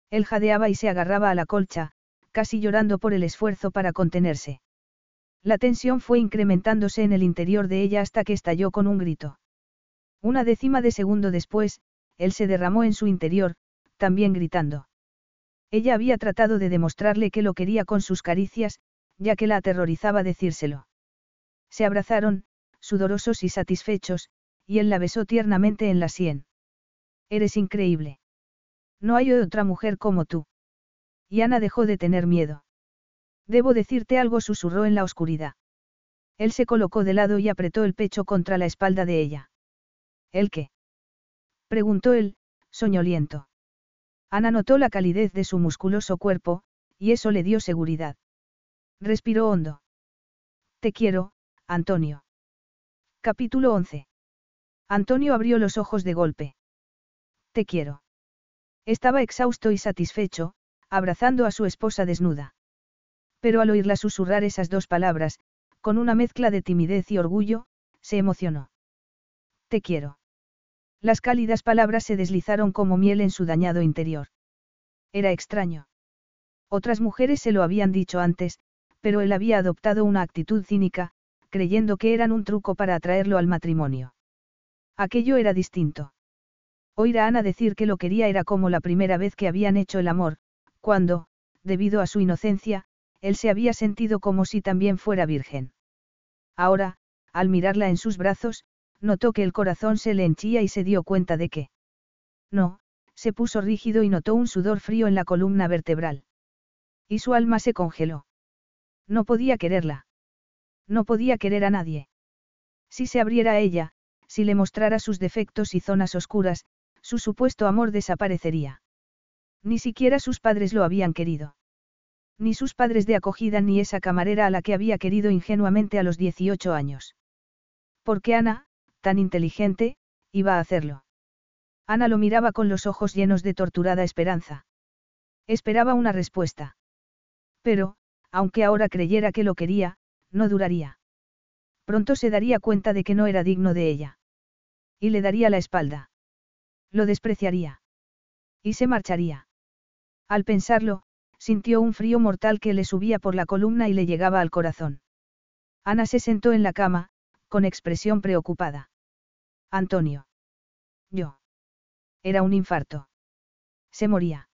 Él jadeaba y se agarraba a la colcha, casi llorando por el esfuerzo para contenerse. La tensión fue incrementándose en el interior de ella hasta que estalló con un grito. Una décima de segundo después, él se derramó en su interior, también gritando. Ella había tratado de demostrarle que lo quería con sus caricias, ya que la aterrorizaba decírselo. Se abrazaron, sudorosos y satisfechos, y él la besó tiernamente en la sien. Eres increíble. No hay otra mujer como tú. Y Ana dejó de tener miedo. Debo decirte algo, susurró en la oscuridad. Él se colocó de lado y apretó el pecho contra la espalda de ella. ¿El qué? preguntó él, soñoliento. Ana notó la calidez de su musculoso cuerpo, y eso le dio seguridad. Respiró hondo. Te quiero, Antonio. Capítulo 11. Antonio abrió los ojos de golpe. Te quiero. Estaba exhausto y satisfecho, abrazando a su esposa desnuda. Pero al oírla susurrar esas dos palabras, con una mezcla de timidez y orgullo, se emocionó. Te quiero. Las cálidas palabras se deslizaron como miel en su dañado interior. Era extraño. Otras mujeres se lo habían dicho antes, pero él había adoptado una actitud cínica, creyendo que eran un truco para atraerlo al matrimonio. Aquello era distinto. Oír a Ana decir que lo quería era como la primera vez que habían hecho el amor, cuando, debido a su inocencia, él se había sentido como si también fuera virgen. Ahora, al mirarla en sus brazos, notó que el corazón se le henchía y se dio cuenta de que. No, se puso rígido y notó un sudor frío en la columna vertebral. Y su alma se congeló. No podía quererla. No podía querer a nadie. Si se abriera a ella, si le mostrara sus defectos y zonas oscuras, su supuesto amor desaparecería. Ni siquiera sus padres lo habían querido. Ni sus padres de acogida ni esa camarera a la que había querido ingenuamente a los 18 años. Porque Ana, tan inteligente, iba a hacerlo. Ana lo miraba con los ojos llenos de torturada esperanza. Esperaba una respuesta. Pero, aunque ahora creyera que lo quería, no duraría. Pronto se daría cuenta de que no era digno de ella. Y le daría la espalda. Lo despreciaría. Y se marcharía. Al pensarlo, sintió un frío mortal que le subía por la columna y le llegaba al corazón. Ana se sentó en la cama, con expresión preocupada. Antonio. Yo. Era un infarto. Se moría.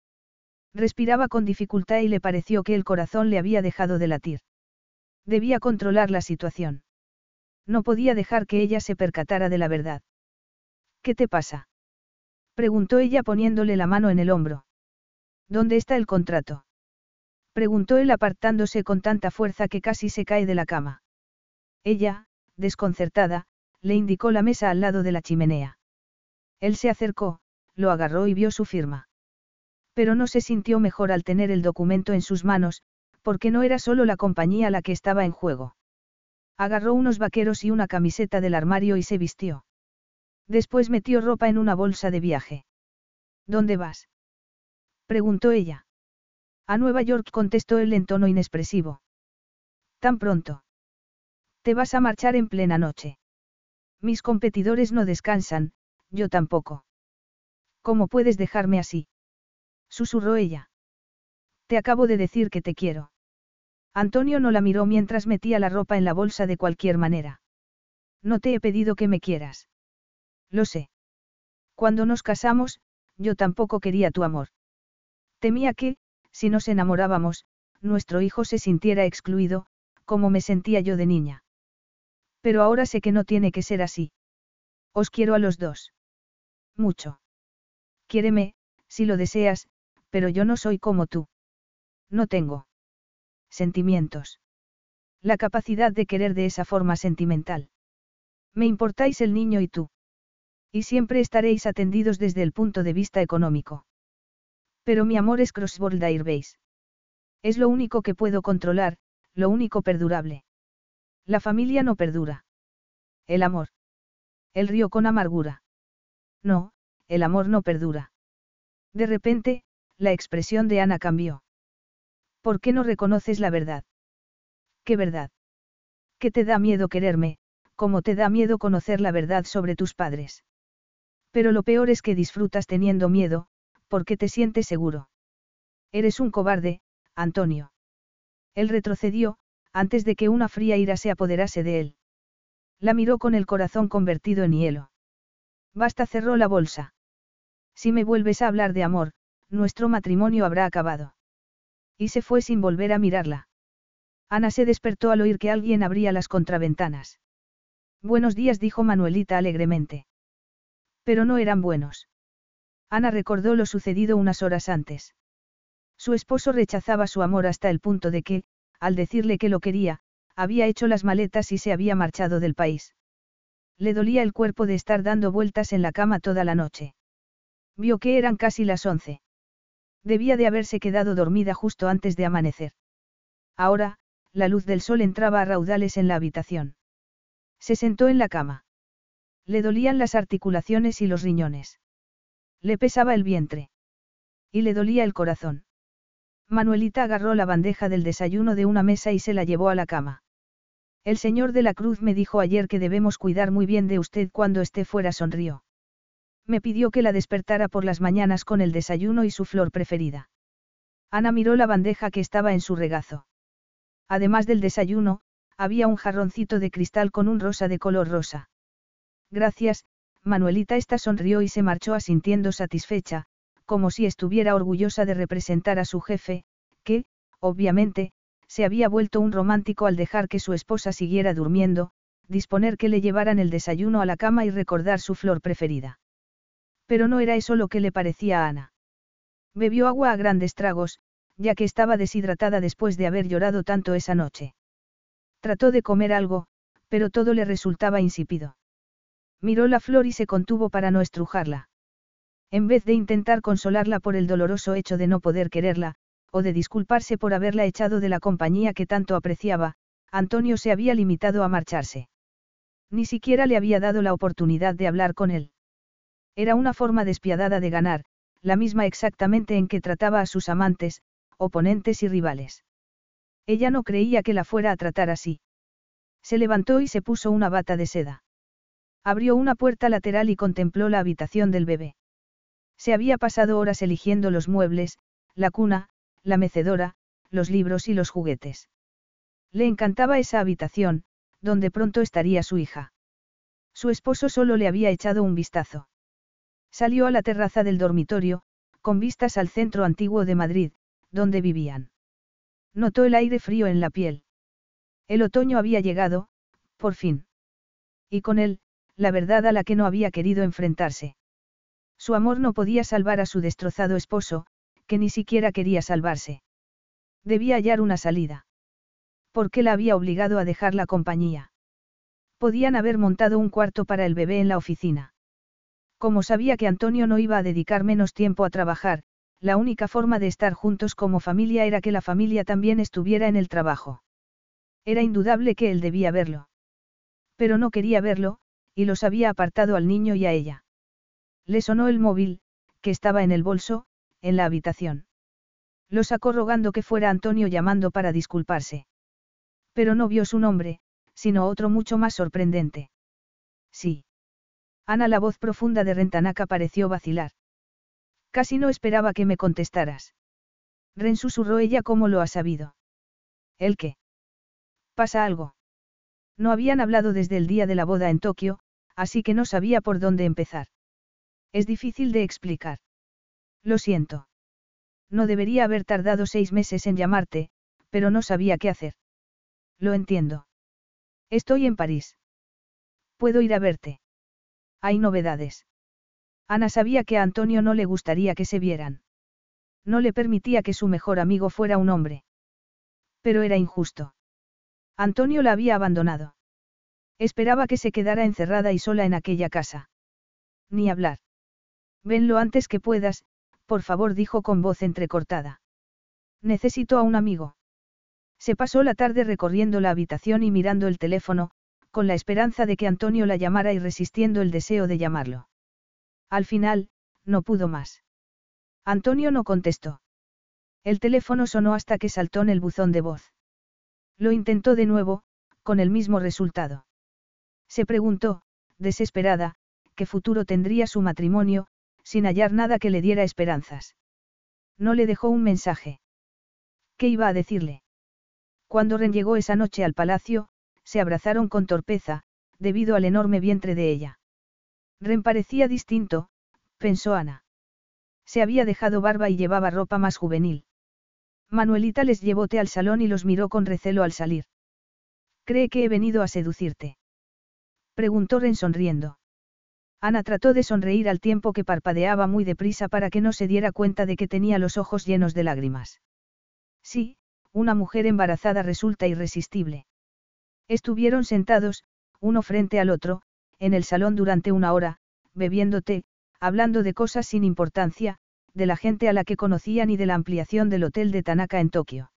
Respiraba con dificultad y le pareció que el corazón le había dejado de latir. Debía controlar la situación. No podía dejar que ella se percatara de la verdad. ¿Qué te pasa? Preguntó ella poniéndole la mano en el hombro. ¿Dónde está el contrato? Preguntó él apartándose con tanta fuerza que casi se cae de la cama. Ella, desconcertada, le indicó la mesa al lado de la chimenea. Él se acercó, lo agarró y vio su firma. Pero no se sintió mejor al tener el documento en sus manos, porque no era solo la compañía la que estaba en juego. Agarró unos vaqueros y una camiseta del armario y se vistió. Después metió ropa en una bolsa de viaje. ¿Dónde vas? preguntó ella. A Nueva York contestó él en tono inexpresivo. Tan pronto. Te vas a marchar en plena noche. Mis competidores no descansan, yo tampoco. ¿Cómo puedes dejarme así? Susurró ella. Te acabo de decir que te quiero. Antonio no la miró mientras metía la ropa en la bolsa de cualquier manera. No te he pedido que me quieras. Lo sé. Cuando nos casamos, yo tampoco quería tu amor. Temía que, si nos enamorábamos, nuestro hijo se sintiera excluido, como me sentía yo de niña. Pero ahora sé que no tiene que ser así. Os quiero a los dos. Mucho. Quiéreme, si lo deseas, pero yo no soy como tú. No tengo. Sentimientos. La capacidad de querer de esa forma sentimental. Me importáis el niño y tú. Y siempre estaréis atendidos desde el punto de vista económico. Pero mi amor es Crossborder Airbase. Es lo único que puedo controlar, lo único perdurable. La familia no perdura. El amor. Él rió con amargura. No, el amor no perdura. De repente, la expresión de Ana cambió. ¿Por qué no reconoces la verdad? ¿Qué verdad? ¿Qué te da miedo quererme, como te da miedo conocer la verdad sobre tus padres? Pero lo peor es que disfrutas teniendo miedo, porque te sientes seguro. Eres un cobarde, Antonio. Él retrocedió, antes de que una fría ira se apoderase de él. La miró con el corazón convertido en hielo. Basta cerró la bolsa. Si me vuelves a hablar de amor, nuestro matrimonio habrá acabado. Y se fue sin volver a mirarla. Ana se despertó al oír que alguien abría las contraventanas. Buenos días, dijo Manuelita alegremente. Pero no eran buenos. Ana recordó lo sucedido unas horas antes. Su esposo rechazaba su amor hasta el punto de que, al decirle que lo quería, Había hecho las maletas y se había marchado del país. Le dolía el cuerpo de estar dando vueltas en la cama toda la noche. Vio que eran casi las once. Debía de haberse quedado dormida justo antes de amanecer. Ahora, la luz del sol entraba a raudales en la habitación. Se sentó en la cama. Le dolían las articulaciones y los riñones. Le pesaba el vientre. Y le dolía el corazón. Manuelita agarró la bandeja del desayuno de una mesa y se la llevó a la cama. El señor de la Cruz me dijo ayer que debemos cuidar muy bien de usted cuando esté fuera, sonrió. Me pidió que la despertara por las mañanas con el desayuno y su flor preferida. Ana miró la bandeja que estaba en su regazo. Además del desayuno, había un jarroncito de cristal con un rosa de color rosa. Gracias, Manuelita esta sonrió y se marchó asintiendo satisfecha, como si estuviera orgullosa de representar a su jefe, que, obviamente, se había vuelto un romántico al dejar que su esposa siguiera durmiendo, disponer que le llevaran el desayuno a la cama y recordar su flor preferida. Pero no era eso lo que le parecía a Ana. Bebió agua a grandes tragos, ya que estaba deshidratada después de haber llorado tanto esa noche. Trató de comer algo, pero todo le resultaba insípido. Miró la flor y se contuvo para no estrujarla. En vez de intentar consolarla por el doloroso hecho de no poder quererla, o de disculparse por haberla echado de la compañía que tanto apreciaba, Antonio se había limitado a marcharse. Ni siquiera le había dado la oportunidad de hablar con él. Era una forma despiadada de ganar, la misma exactamente en que trataba a sus amantes, oponentes y rivales. Ella no creía que la fuera a tratar así. Se levantó y se puso una bata de seda. Abrió una puerta lateral y contempló la habitación del bebé. Se había pasado horas eligiendo los muebles, la cuna, la mecedora, los libros y los juguetes. Le encantaba esa habitación, donde pronto estaría su hija. Su esposo solo le había echado un vistazo. Salió a la terraza del dormitorio, con vistas al centro antiguo de Madrid, donde vivían. Notó el aire frío en la piel. El otoño había llegado, por fin. Y con él, la verdad a la que no había querido enfrentarse. Su amor no podía salvar a su destrozado esposo, que ni siquiera quería salvarse. Debía hallar una salida. ¿Por qué la había obligado a dejar la compañía? Podían haber montado un cuarto para el bebé en la oficina. Como sabía que Antonio no iba a dedicar menos tiempo a trabajar, la única forma de estar juntos como familia era que la familia también estuviera en el trabajo. Era indudable que él debía verlo. Pero no quería verlo, y los había apartado al niño y a ella. Le sonó el móvil, que estaba en el bolso, en la habitación. Lo sacó rogando que fuera Antonio llamando para disculparse. Pero no vio su nombre, sino otro mucho más sorprendente. Sí. Ana la voz profunda de Rentanaca pareció vacilar. Casi no esperaba que me contestaras. Ren susurró ella como lo ha sabido. ¿El qué? ¿Pasa algo? No habían hablado desde el día de la boda en Tokio, así que no sabía por dónde empezar. Es difícil de explicar. Lo siento. No debería haber tardado seis meses en llamarte, pero no sabía qué hacer. Lo entiendo. Estoy en París. Puedo ir a verte. Hay novedades. Ana sabía que a Antonio no le gustaría que se vieran. No le permitía que su mejor amigo fuera un hombre. Pero era injusto. Antonio la había abandonado. Esperaba que se quedara encerrada y sola en aquella casa. Ni hablar. Ven lo antes que puedas, por favor, dijo con voz entrecortada. Necesito a un amigo. Se pasó la tarde recorriendo la habitación y mirando el teléfono, con la esperanza de que Antonio la llamara y resistiendo el deseo de llamarlo. Al final, no pudo más. Antonio no contestó. El teléfono sonó hasta que saltó en el buzón de voz. Lo intentó de nuevo, con el mismo resultado. Se preguntó, desesperada, qué futuro tendría su matrimonio, sin hallar nada que le diera esperanzas. No le dejó un mensaje. ¿Qué iba a decirle? Cuando Ren llegó esa noche al palacio, se abrazaron con torpeza, debido al enorme vientre de ella. Ren parecía distinto, pensó Ana. Se había dejado barba y llevaba ropa más juvenil. Manuelita les llevó té al salón y los miró con recelo al salir. ¿Cree que he venido a seducirte? Preguntó Ren sonriendo. Ana trató de sonreír al tiempo que parpadeaba muy deprisa para que no se diera cuenta de que tenía los ojos llenos de lágrimas. Sí, una mujer embarazada resulta irresistible. Estuvieron sentados, uno frente al otro, en el salón durante una hora, bebiendo té, hablando de cosas sin importancia, de la gente a la que conocían y de la ampliación del hotel de Tanaka en Tokio.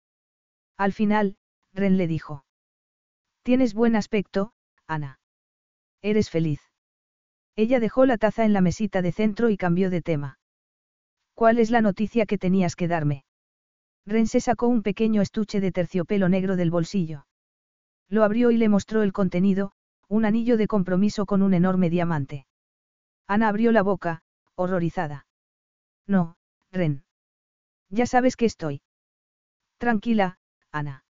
Al final, Ren le dijo. Tienes buen aspecto, Ana. Eres feliz. Ella dejó la taza en la mesita de centro y cambió de tema. ¿Cuál es la noticia que tenías que darme? Ren se sacó un pequeño estuche de terciopelo negro del bolsillo. Lo abrió y le mostró el contenido, un anillo de compromiso con un enorme diamante. Ana abrió la boca, horrorizada. No, Ren. Ya sabes que estoy. Tranquila, Ana.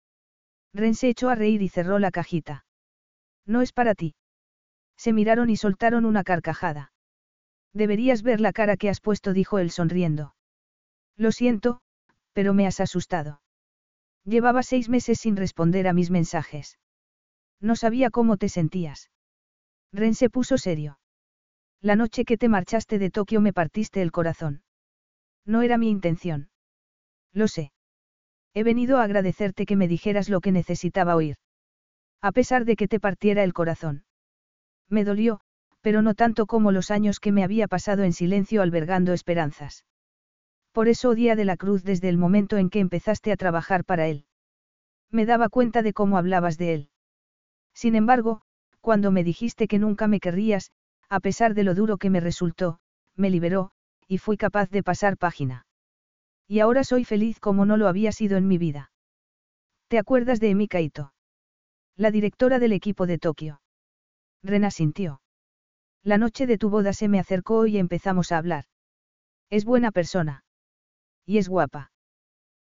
Ren se echó a reír y cerró la cajita. No es para ti. Se miraron y soltaron una carcajada. Deberías ver la cara que has puesto, dijo él sonriendo. Lo siento, pero me has asustado. Llevaba seis meses sin responder a mis mensajes. No sabía cómo te sentías. Ren se puso serio. La noche que te marchaste de Tokio me partiste el corazón. No era mi intención. Lo sé. He venido a agradecerte que me dijeras lo que necesitaba oír. A pesar de que te partiera el corazón. Me dolió, pero no tanto como los años que me había pasado en silencio albergando esperanzas. Por eso odié de la Cruz desde el momento en que empezaste a trabajar para él. Me daba cuenta de cómo hablabas de él. Sin embargo, cuando me dijiste que nunca me querrías, a pesar de lo duro que me resultó, me liberó, y fui capaz de pasar página. Y ahora soy feliz como no lo había sido en mi vida. ¿Te acuerdas de Emi Kaito? La directora del equipo de Tokio. Rena sintió. La noche de tu boda se me acercó y empezamos a hablar. Es buena persona. Y es guapa.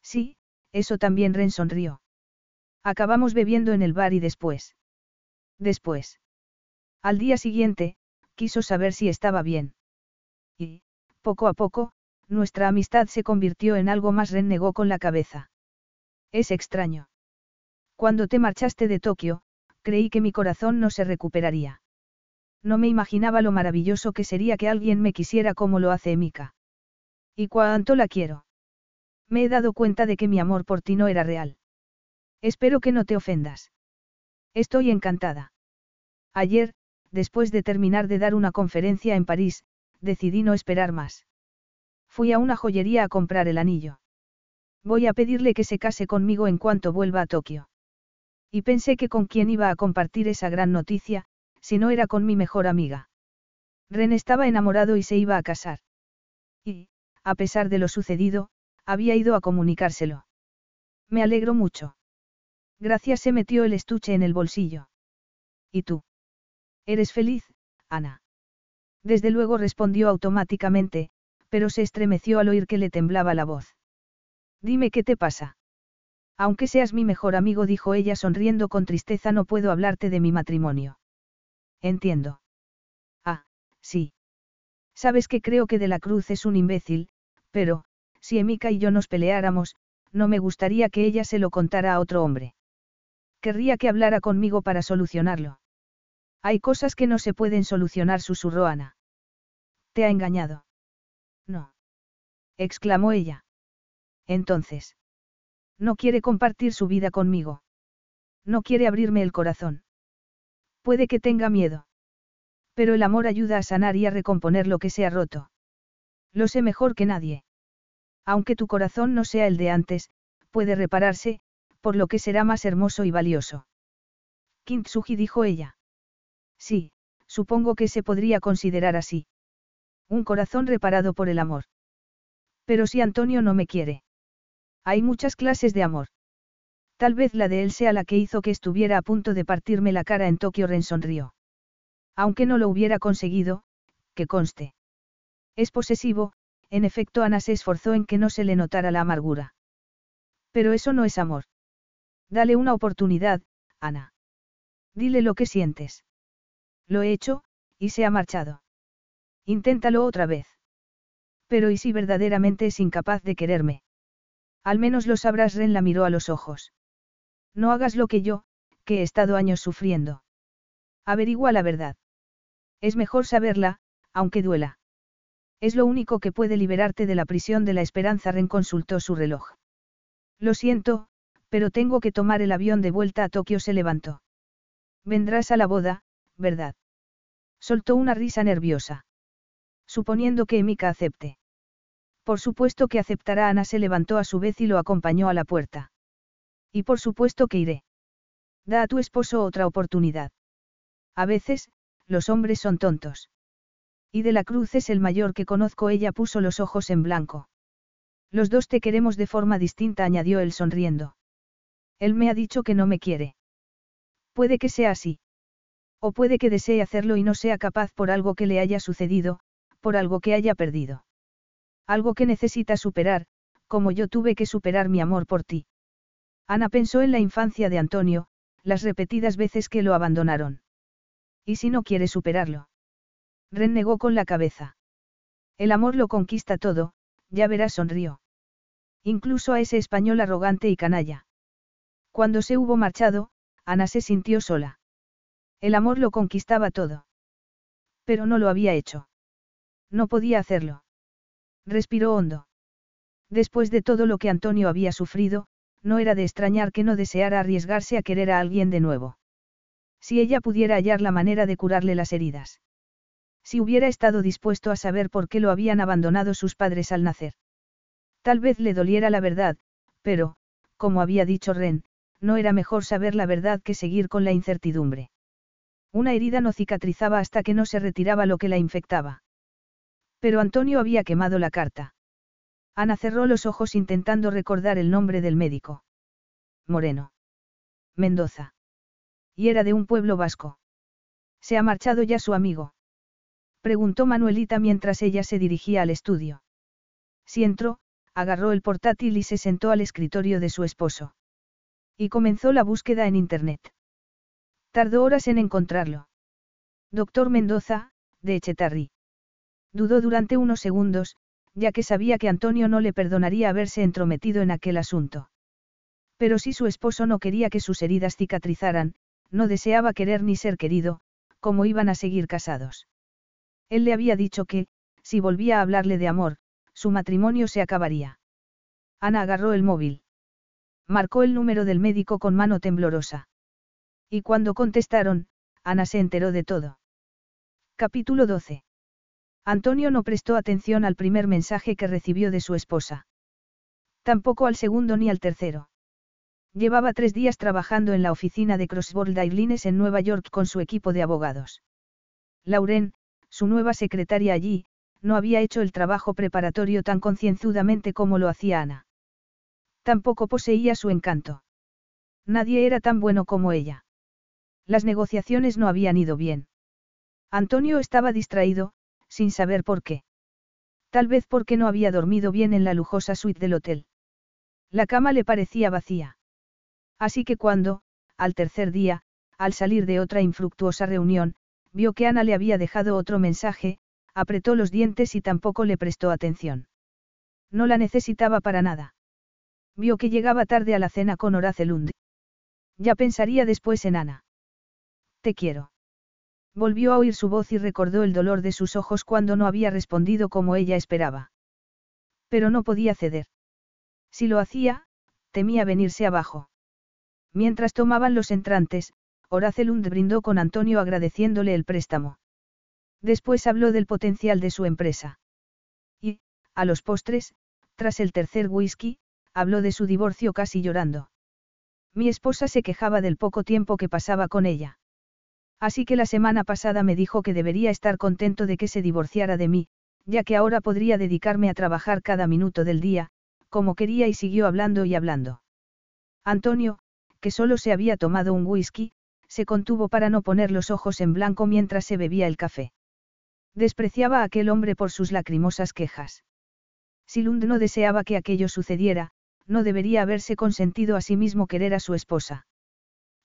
Sí, eso también Ren sonrió. Acabamos bebiendo en el bar y después. Después. Al día siguiente, quiso saber si estaba bien. Y, poco a poco, nuestra amistad se convirtió en algo más renegó con la cabeza. Es extraño. Cuando te marchaste de Tokio, creí que mi corazón no se recuperaría. No me imaginaba lo maravilloso que sería que alguien me quisiera como lo hace Emika. Y cuánto la quiero. Me he dado cuenta de que mi amor por ti no era real. Espero que no te ofendas. Estoy encantada. Ayer, después de terminar de dar una conferencia en París, decidí no esperar más. Fui a una joyería a comprar el anillo. Voy a pedirle que se case conmigo en cuanto vuelva a Tokio. Y pensé que con quién iba a compartir esa gran noticia, si no era con mi mejor amiga. Ren estaba enamorado y se iba a casar. Y, a pesar de lo sucedido, había ido a comunicárselo. Me alegro mucho. Gracias se metió el estuche en el bolsillo. ¿Y tú? ¿Eres feliz, Ana? Desde luego respondió automáticamente, pero se estremeció al oír que le temblaba la voz. Dime qué te pasa. Aunque seas mi mejor amigo, dijo ella sonriendo con tristeza, no puedo hablarte de mi matrimonio. Entiendo. Ah, sí. Sabes que creo que De la Cruz es un imbécil, pero, si Emika y yo nos peleáramos, no me gustaría que ella se lo contara a otro hombre. Querría que hablara conmigo para solucionarlo. Hay cosas que no se pueden solucionar, susurró Ana. ¿Te ha engañado? No. exclamó ella. Entonces. No quiere compartir su vida conmigo. No quiere abrirme el corazón. Puede que tenga miedo. Pero el amor ayuda a sanar y a recomponer lo que se ha roto. Lo sé mejor que nadie. Aunque tu corazón no sea el de antes, puede repararse, por lo que será más hermoso y valioso. Kintsugi dijo ella. Sí, supongo que se podría considerar así. Un corazón reparado por el amor. Pero si Antonio no me quiere. Hay muchas clases de amor. Tal vez la de él sea la que hizo que estuviera a punto de partirme la cara en Tokio Ren sonrió. Aunque no lo hubiera conseguido, que conste. Es posesivo, en efecto Ana se esforzó en que no se le notara la amargura. Pero eso no es amor. Dale una oportunidad, Ana. Dile lo que sientes. Lo he hecho, y se ha marchado. Inténtalo otra vez. Pero ¿y si verdaderamente es incapaz de quererme? Al menos lo sabrás, Ren la miró a los ojos. No hagas lo que yo, que he estado años sufriendo. Averigua la verdad. Es mejor saberla, aunque duela. Es lo único que puede liberarte de la prisión de la esperanza. Ren consultó su reloj. Lo siento, pero tengo que tomar el avión de vuelta a Tokio. Se levantó. Vendrás a la boda, ¿verdad? Soltó una risa nerviosa. Suponiendo que Emika acepte. Por supuesto que aceptará. Ana se levantó a su vez y lo acompañó a la puerta. Y por supuesto que iré. Da a tu esposo otra oportunidad. A veces, los hombres son tontos. Y de la Cruz es el mayor que conozco. Ella puso los ojos en blanco. Los dos te queremos de forma distinta, añadió él sonriendo. Él me ha dicho que no me quiere. Puede que sea así. O puede que desee hacerlo y no sea capaz por algo que le haya sucedido, por algo que haya perdido. Algo que necesita superar, como yo tuve que superar mi amor por ti. Ana pensó en la infancia de Antonio, las repetidas veces que lo abandonaron. ¿Y si no quiere superarlo? Renegó con la cabeza. El amor lo conquista todo, ya verás, sonrió. Incluso a ese español arrogante y canalla. Cuando se hubo marchado, Ana se sintió sola. El amor lo conquistaba todo. Pero no lo había hecho. No podía hacerlo. Respiró hondo. Después de todo lo que Antonio había sufrido, no era de extrañar que no deseara arriesgarse a querer a alguien de nuevo. Si ella pudiera hallar la manera de curarle las heridas. Si hubiera estado dispuesto a saber por qué lo habían abandonado sus padres al nacer. Tal vez le doliera la verdad, pero, como había dicho Ren, no era mejor saber la verdad que seguir con la incertidumbre. Una herida no cicatrizaba hasta que no se retiraba lo que la infectaba. Pero Antonio había quemado la carta. Ana cerró los ojos intentando recordar el nombre del médico. Moreno. Mendoza. Y era de un pueblo vasco. ¿Se ha marchado ya su amigo? Preguntó Manuelita mientras ella se dirigía al estudio. Si entró, agarró el portátil y se sentó al escritorio de su esposo. Y comenzó la búsqueda en Internet. Tardó horas en encontrarlo. Doctor Mendoza, de Echetarri. Dudó durante unos segundos, ya que sabía que Antonio no le perdonaría haberse entrometido en aquel asunto. Pero si su esposo no quería que sus heridas cicatrizaran, no deseaba querer ni ser querido, como iban a seguir casados. Él le había dicho que, si volvía a hablarle de amor, su matrimonio se acabaría. Ana agarró el móvil. Marcó el número del médico con mano temblorosa. Y cuando contestaron, Ana se enteró de todo. Capítulo 12. Antonio no prestó atención al primer mensaje que recibió de su esposa. Tampoco al segundo ni al tercero. Llevaba tres días trabajando en la oficina de Crossbold Airlines en Nueva York con su equipo de abogados. Lauren, su nueva secretaria allí, no había hecho el trabajo preparatorio tan concienzudamente como lo hacía Ana. Tampoco poseía su encanto. Nadie era tan bueno como ella. Las negociaciones no habían ido bien. Antonio estaba distraído, sin saber por qué. Tal vez porque no había dormido bien en la lujosa suite del hotel. La cama le parecía vacía. Así que cuando, al tercer día, al salir de otra infructuosa reunión, vio que Ana le había dejado otro mensaje, apretó los dientes y tampoco le prestó atención. No la necesitaba para nada. Vio que llegaba tarde a la cena con Horace Lund. Ya pensaría después en Ana. Te quiero. Volvió a oír su voz y recordó el dolor de sus ojos cuando no había respondido como ella esperaba. Pero no podía ceder. Si lo hacía, temía venirse abajo. Mientras tomaban los entrantes, Horace Lund brindó con Antonio agradeciéndole el préstamo. Después habló del potencial de su empresa. Y, a los postres, tras el tercer whisky, habló de su divorcio casi llorando. Mi esposa se quejaba del poco tiempo que pasaba con ella. Así que la semana pasada me dijo que debería estar contento de que se divorciara de mí, ya que ahora podría dedicarme a trabajar cada minuto del día, como quería y siguió hablando y hablando. Antonio, que solo se había tomado un whisky, se contuvo para no poner los ojos en blanco mientras se bebía el café. Despreciaba a aquel hombre por sus lacrimosas quejas. Si Lund no deseaba que aquello sucediera, no debería haberse consentido a sí mismo querer a su esposa.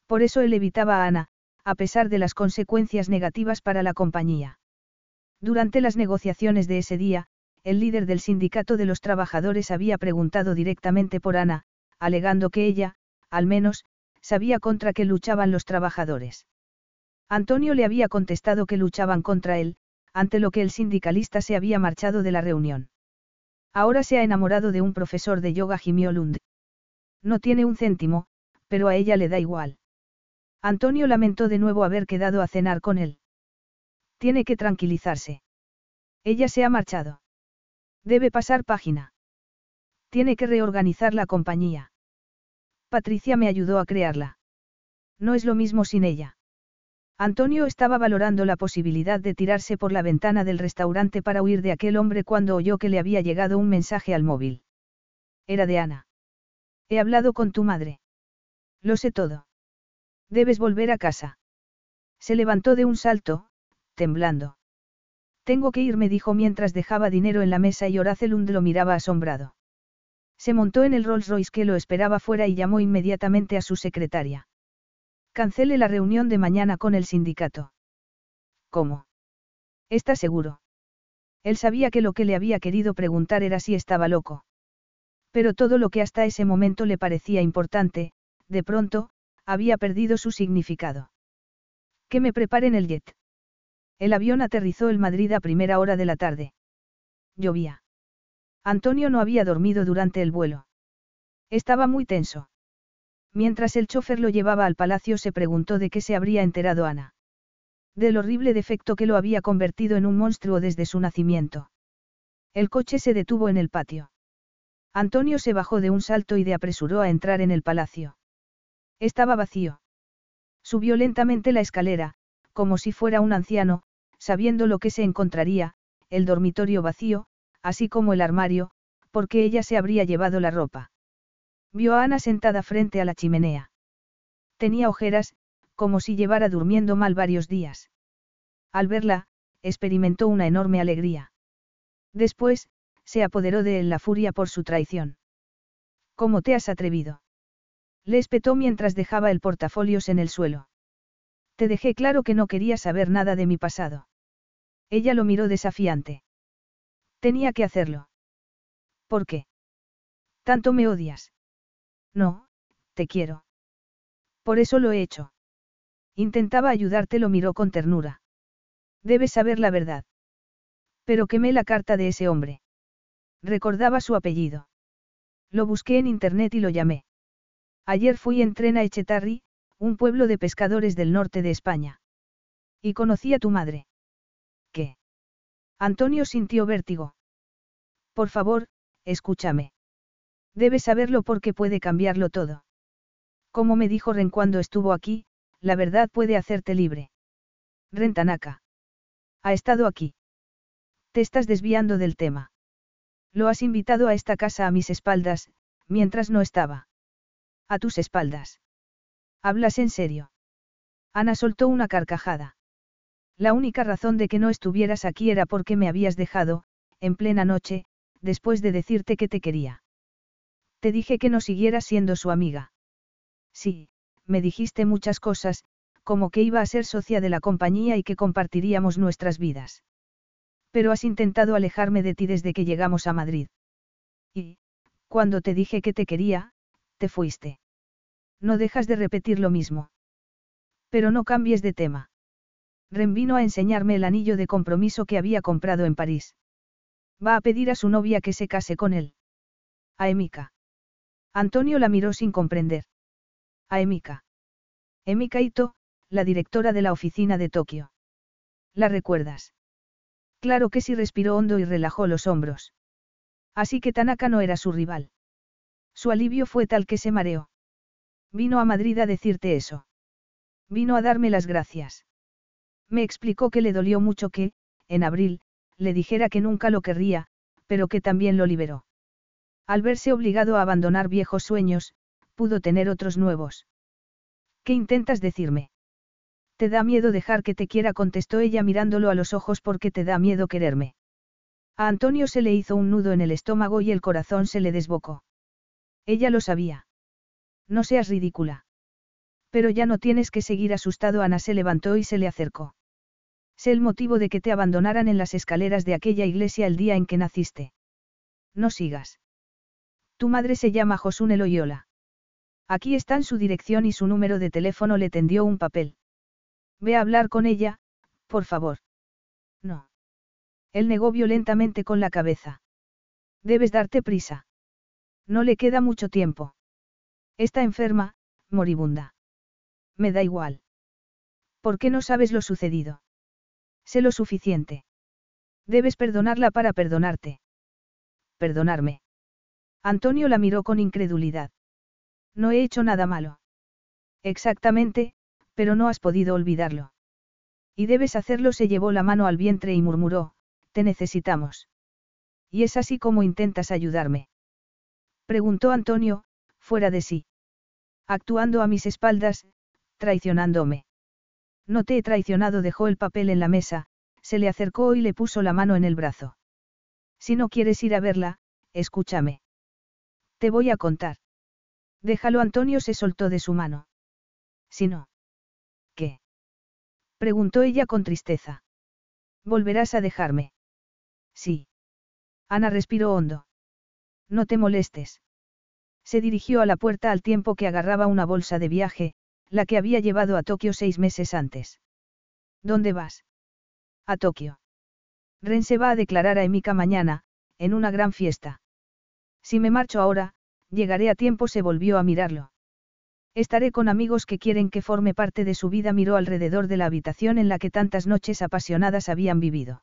Por eso él evitaba a Ana, a pesar de las consecuencias negativas para la compañía. Durante las negociaciones de ese día, el líder del sindicato de los trabajadores había preguntado directamente por Ana, alegando que ella, al menos, sabía contra qué luchaban los trabajadores. Antonio le había contestado que luchaban contra él, ante lo que el sindicalista se había marchado de la reunión. Ahora se ha enamorado de un profesor de yoga Lund. No tiene un céntimo, pero a ella le da igual. Antonio lamentó de nuevo haber quedado a cenar con él. Tiene que tranquilizarse. Ella se ha marchado. Debe pasar página. Tiene que reorganizar la compañía. Patricia me ayudó a crearla. No es lo mismo sin ella. Antonio estaba valorando la posibilidad de tirarse por la ventana del restaurante para huir de aquel hombre cuando oyó que le había llegado un mensaje al móvil. Era de Ana. He hablado con tu madre. Lo sé todo. Debes volver a casa. Se levantó de un salto, temblando. Tengo que irme, dijo mientras dejaba dinero en la mesa y Horacelund lo miraba asombrado. Se montó en el Rolls Royce que lo esperaba fuera y llamó inmediatamente a su secretaria. Cancele la reunión de mañana con el sindicato. ¿Cómo? ¿Está seguro? Él sabía que lo que le había querido preguntar era si estaba loco. Pero todo lo que hasta ese momento le parecía importante, de pronto, había perdido su significado. Que me preparen el jet. El avión aterrizó en Madrid a primera hora de la tarde. Llovía. Antonio no había dormido durante el vuelo. Estaba muy tenso. Mientras el chofer lo llevaba al palacio se preguntó de qué se habría enterado Ana. Del horrible defecto que lo había convertido en un monstruo desde su nacimiento. El coche se detuvo en el patio. Antonio se bajó de un salto y de apresuró a entrar en el palacio. Estaba vacío. Subió lentamente la escalera, como si fuera un anciano, sabiendo lo que se encontraría, el dormitorio vacío, así como el armario, porque ella se habría llevado la ropa. Vio a Ana sentada frente a la chimenea. Tenía ojeras, como si llevara durmiendo mal varios días. Al verla, experimentó una enorme alegría. Después, se apoderó de él la furia por su traición. ¿Cómo te has atrevido? Le espetó mientras dejaba el portafolios en el suelo. Te dejé claro que no quería saber nada de mi pasado. Ella lo miró desafiante. Tenía que hacerlo. ¿Por qué? ¿Tanto me odias? No, te quiero. Por eso lo he hecho. Intentaba ayudarte, lo miró con ternura. Debes saber la verdad. Pero quemé la carta de ese hombre. Recordaba su apellido. Lo busqué en internet y lo llamé. Ayer fui en tren a Echetarri, un pueblo de pescadores del norte de España. Y conocí a tu madre. ¿Qué? Antonio sintió vértigo. Por favor, escúchame. Debes saberlo porque puede cambiarlo todo. Como me dijo Ren cuando estuvo aquí, la verdad puede hacerte libre. Rentanaka. Ha estado aquí. Te estás desviando del tema. Lo has invitado a esta casa a mis espaldas, mientras no estaba. A tus espaldas. ¿Hablas en serio? Ana soltó una carcajada. La única razón de que no estuvieras aquí era porque me habías dejado, en plena noche, después de decirte que te quería. Te dije que no siguieras siendo su amiga. Sí, me dijiste muchas cosas, como que iba a ser socia de la compañía y que compartiríamos nuestras vidas. Pero has intentado alejarme de ti desde que llegamos a Madrid. Y, cuando te dije que te quería, te fuiste. No dejas de repetir lo mismo. Pero no cambies de tema. Ren vino a enseñarme el anillo de compromiso que había comprado en París. Va a pedir a su novia que se case con él. A Emika. Antonio la miró sin comprender. A Emika. Emika Ito, la directora de la oficina de Tokio. ¿La recuerdas? Claro que sí respiró hondo y relajó los hombros. Así que Tanaka no era su rival. Su alivio fue tal que se mareó. Vino a Madrid a decirte eso. Vino a darme las gracias. Me explicó que le dolió mucho que, en abril, le dijera que nunca lo querría, pero que también lo liberó. Al verse obligado a abandonar viejos sueños, pudo tener otros nuevos. ¿Qué intentas decirme? Te da miedo dejar que te quiera, contestó ella mirándolo a los ojos porque te da miedo quererme. A Antonio se le hizo un nudo en el estómago y el corazón se le desbocó. Ella lo sabía. No seas ridícula. Pero ya no tienes que seguir asustado. Ana se levantó y se le acercó. Sé el motivo de que te abandonaran en las escaleras de aquella iglesia el día en que naciste. No sigas. Tu madre se llama Josune Loyola. Aquí están su dirección y su número de teléfono. Le tendió un papel. Ve a hablar con ella, por favor. No. Él negó violentamente con la cabeza. Debes darte prisa. No le queda mucho tiempo. Está enferma, moribunda. Me da igual. ¿Por qué no sabes lo sucedido? Sé lo suficiente. Debes perdonarla para perdonarte. Perdonarme. Antonio la miró con incredulidad. No he hecho nada malo. Exactamente, pero no has podido olvidarlo. Y debes hacerlo. Se llevó la mano al vientre y murmuró, te necesitamos. ¿Y es así como intentas ayudarme? Preguntó Antonio, fuera de sí. Actuando a mis espaldas, traicionándome. No te he traicionado, dejó el papel en la mesa, se le acercó y le puso la mano en el brazo. Si no quieres ir a verla, escúchame. Te voy a contar. Déjalo, Antonio se soltó de su mano. Si no. ¿Qué? Preguntó ella con tristeza. ¿Volverás a dejarme? Sí. Ana respiró hondo. No te molestes. Se dirigió a la puerta al tiempo que agarraba una bolsa de viaje, la que había llevado a Tokio seis meses antes. ¿Dónde vas? A Tokio. Ren se va a declarar a Emika mañana, en una gran fiesta. Si me marcho ahora, llegaré a tiempo, se volvió a mirarlo. Estaré con amigos que quieren que forme parte de su vida. Miró alrededor de la habitación en la que tantas noches apasionadas habían vivido.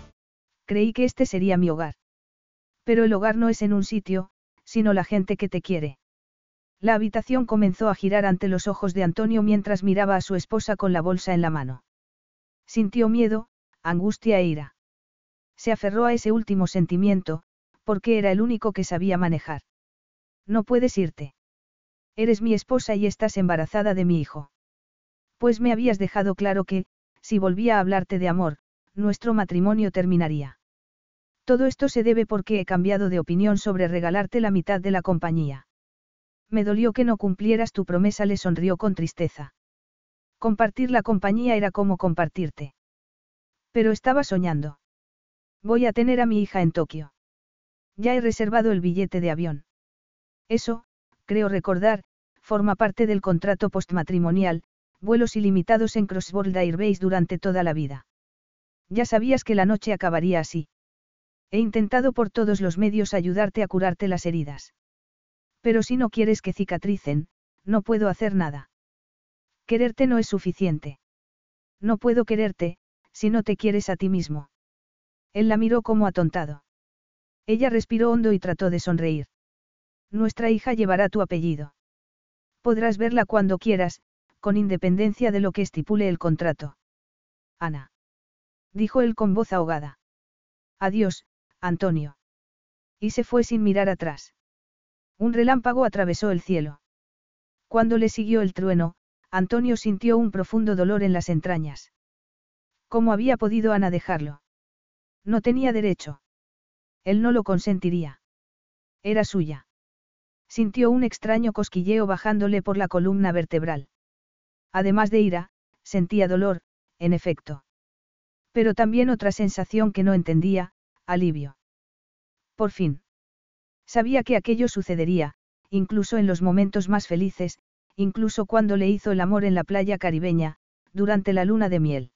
Creí que este sería mi hogar. Pero el hogar no es en un sitio, sino la gente que te quiere. La habitación comenzó a girar ante los ojos de Antonio mientras miraba a su esposa con la bolsa en la mano. Sintió miedo, angustia e ira. Se aferró a ese último sentimiento, porque era el único que sabía manejar. No puedes irte. Eres mi esposa y estás embarazada de mi hijo. Pues me habías dejado claro que, si volvía a hablarte de amor, nuestro matrimonio terminaría. Todo esto se debe porque he cambiado de opinión sobre regalarte la mitad de la compañía. Me dolió que no cumplieras tu promesa, le sonrió con tristeza. Compartir la compañía era como compartirte. Pero estaba soñando. Voy a tener a mi hija en Tokio. Ya he reservado el billete de avión. Eso, creo recordar, forma parte del contrato postmatrimonial, vuelos ilimitados en Crossworld Airways durante toda la vida. Ya sabías que la noche acabaría así. He intentado por todos los medios ayudarte a curarte las heridas. Pero si no quieres que cicatricen, no puedo hacer nada. Quererte no es suficiente. No puedo quererte, si no te quieres a ti mismo. Él la miró como atontado. Ella respiró hondo y trató de sonreír. Nuestra hija llevará tu apellido. Podrás verla cuando quieras, con independencia de lo que estipule el contrato. Ana. Dijo él con voz ahogada. Adiós, Antonio. Y se fue sin mirar atrás. Un relámpago atravesó el cielo. Cuando le siguió el trueno, Antonio sintió un profundo dolor en las entrañas. ¿Cómo había podido Ana dejarlo? No tenía derecho. Él no lo consentiría. Era suya. Sintió un extraño cosquilleo bajándole por la columna vertebral. Además de ira, sentía dolor, en efecto. Pero también otra sensación que no entendía, alivio. Por fin. Sabía que aquello sucedería, incluso en los momentos más felices, incluso cuando le hizo el amor en la playa caribeña, durante la luna de miel.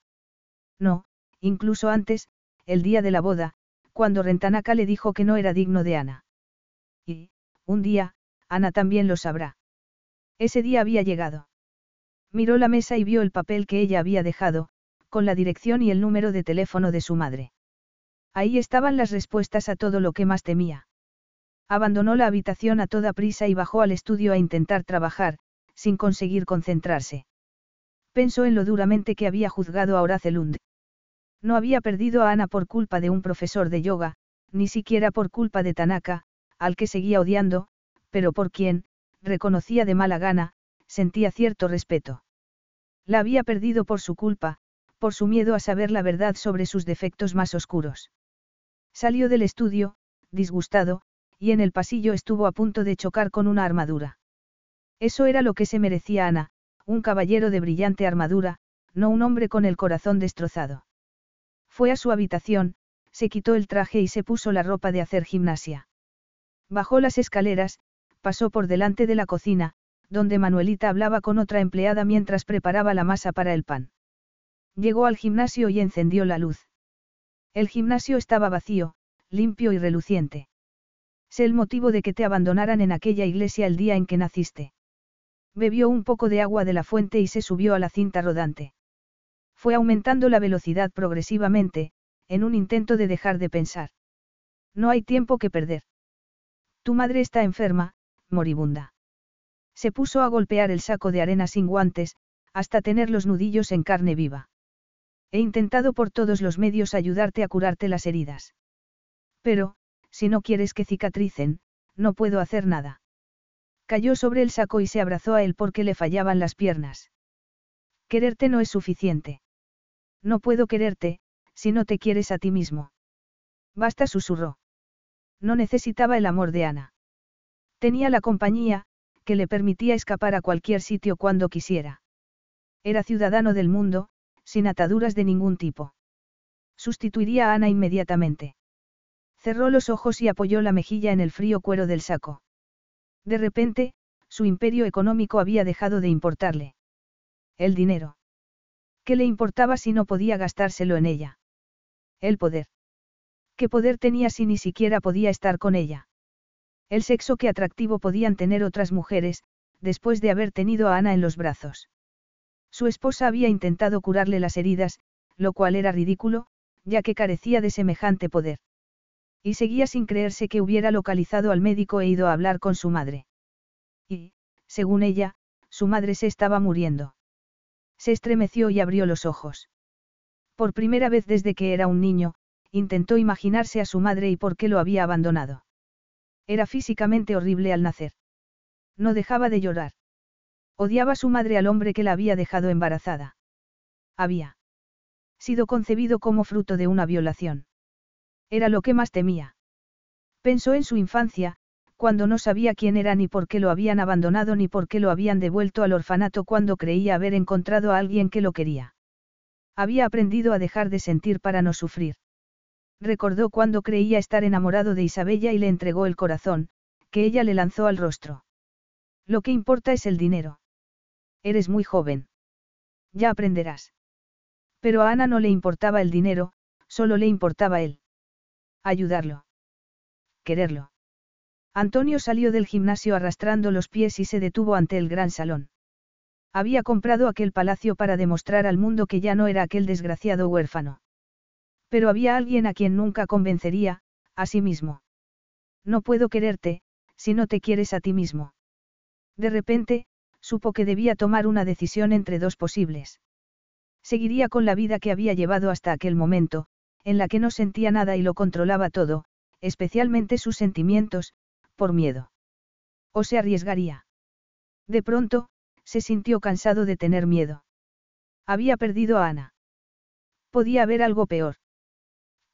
No, incluso antes, el día de la boda, cuando Rentanaka le dijo que no era digno de Ana. Y, un día, Ana también lo sabrá. Ese día había llegado. Miró la mesa y vio el papel que ella había dejado, con la dirección y el número de teléfono de su madre. Ahí estaban las respuestas a todo lo que más temía. Abandonó la habitación a toda prisa y bajó al estudio a intentar trabajar, sin conseguir concentrarse. Pensó en lo duramente que había juzgado a Horace Lund. No había perdido a Ana por culpa de un profesor de yoga, ni siquiera por culpa de Tanaka, al que seguía odiando, pero por quien, reconocía de mala gana, sentía cierto respeto. La había perdido por su culpa, por su miedo a saber la verdad sobre sus defectos más oscuros. Salió del estudio, disgustado, y en el pasillo estuvo a punto de chocar con una armadura. Eso era lo que se merecía Ana, un caballero de brillante armadura, no un hombre con el corazón destrozado. Fue a su habitación, se quitó el traje y se puso la ropa de hacer gimnasia. Bajó las escaleras, pasó por delante de la cocina, donde Manuelita hablaba con otra empleada mientras preparaba la masa para el pan. Llegó al gimnasio y encendió la luz. El gimnasio estaba vacío, limpio y reluciente. Sé el motivo de que te abandonaran en aquella iglesia el día en que naciste. Bebió un poco de agua de la fuente y se subió a la cinta rodante. Fue aumentando la velocidad progresivamente, en un intento de dejar de pensar. No hay tiempo que perder. Tu madre está enferma, moribunda. Se puso a golpear el saco de arena sin guantes, hasta tener los nudillos en carne viva. He intentado por todos los medios ayudarte a curarte las heridas. Pero, si no quieres que cicatricen, no puedo hacer nada. Cayó sobre el saco y se abrazó a él porque le fallaban las piernas. Quererte no es suficiente. No puedo quererte, si no te quieres a ti mismo. Basta, susurró. No necesitaba el amor de Ana. Tenía la compañía, que le permitía escapar a cualquier sitio cuando quisiera. Era ciudadano del mundo, sin ataduras de ningún tipo. Sustituiría a Ana inmediatamente. Cerró los ojos y apoyó la mejilla en el frío cuero del saco. De repente, su imperio económico había dejado de importarle. El dinero. ¿Qué le importaba si no podía gastárselo en ella? El poder. ¿Qué poder tenía si ni siquiera podía estar con ella? El sexo que atractivo podían tener otras mujeres, después de haber tenido a Ana en los brazos. Su esposa había intentado curarle las heridas, lo cual era ridículo, ya que carecía de semejante poder. Y seguía sin creerse que hubiera localizado al médico e ido a hablar con su madre. Y, según ella, su madre se estaba muriendo. Se estremeció y abrió los ojos. Por primera vez desde que era un niño, intentó imaginarse a su madre y por qué lo había abandonado. Era físicamente horrible al nacer. No dejaba de llorar. Odiaba a su madre al hombre que la había dejado embarazada. Había sido concebido como fruto de una violación. Era lo que más temía. Pensó en su infancia, cuando no sabía quién era ni por qué lo habían abandonado ni por qué lo habían devuelto al orfanato cuando creía haber encontrado a alguien que lo quería. Había aprendido a dejar de sentir para no sufrir. Recordó cuando creía estar enamorado de Isabella y le entregó el corazón, que ella le lanzó al rostro. Lo que importa es el dinero. Eres muy joven. Ya aprenderás. Pero a Ana no le importaba el dinero, solo le importaba él. Ayudarlo. Quererlo. Antonio salió del gimnasio arrastrando los pies y se detuvo ante el gran salón. Había comprado aquel palacio para demostrar al mundo que ya no era aquel desgraciado huérfano. Pero había alguien a quien nunca convencería, a sí mismo. No puedo quererte, si no te quieres a ti mismo. De repente, supo que debía tomar una decisión entre dos posibles. Seguiría con la vida que había llevado hasta aquel momento, en la que no sentía nada y lo controlaba todo, especialmente sus sentimientos, por miedo. O se arriesgaría. De pronto, se sintió cansado de tener miedo. Había perdido a Ana. Podía haber algo peor.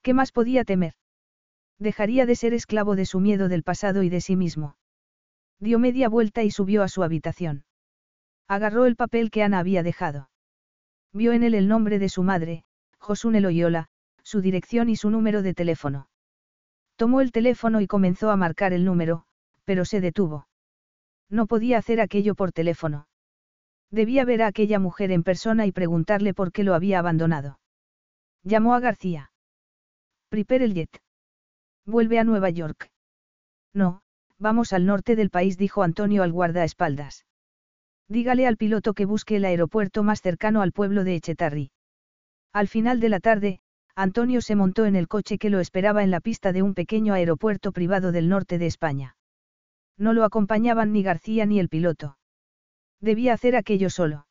¿Qué más podía temer? Dejaría de ser esclavo de su miedo del pasado y de sí mismo. Dio media vuelta y subió a su habitación. Agarró el papel que Ana había dejado. Vio en él el nombre de su madre, Josune Loyola, su dirección y su número de teléfono. Tomó el teléfono y comenzó a marcar el número, pero se detuvo. No podía hacer aquello por teléfono. Debía ver a aquella mujer en persona y preguntarle por qué lo había abandonado. Llamó a García. Prepare el jet. Vuelve a Nueva York. No, vamos al norte del país, dijo Antonio al guardaespaldas. Dígale al piloto que busque el aeropuerto más cercano al pueblo de Echetarri. Al final de la tarde, Antonio se montó en el coche que lo esperaba en la pista de un pequeño aeropuerto privado del norte de España. No lo acompañaban ni García ni el piloto. Debía hacer aquello solo.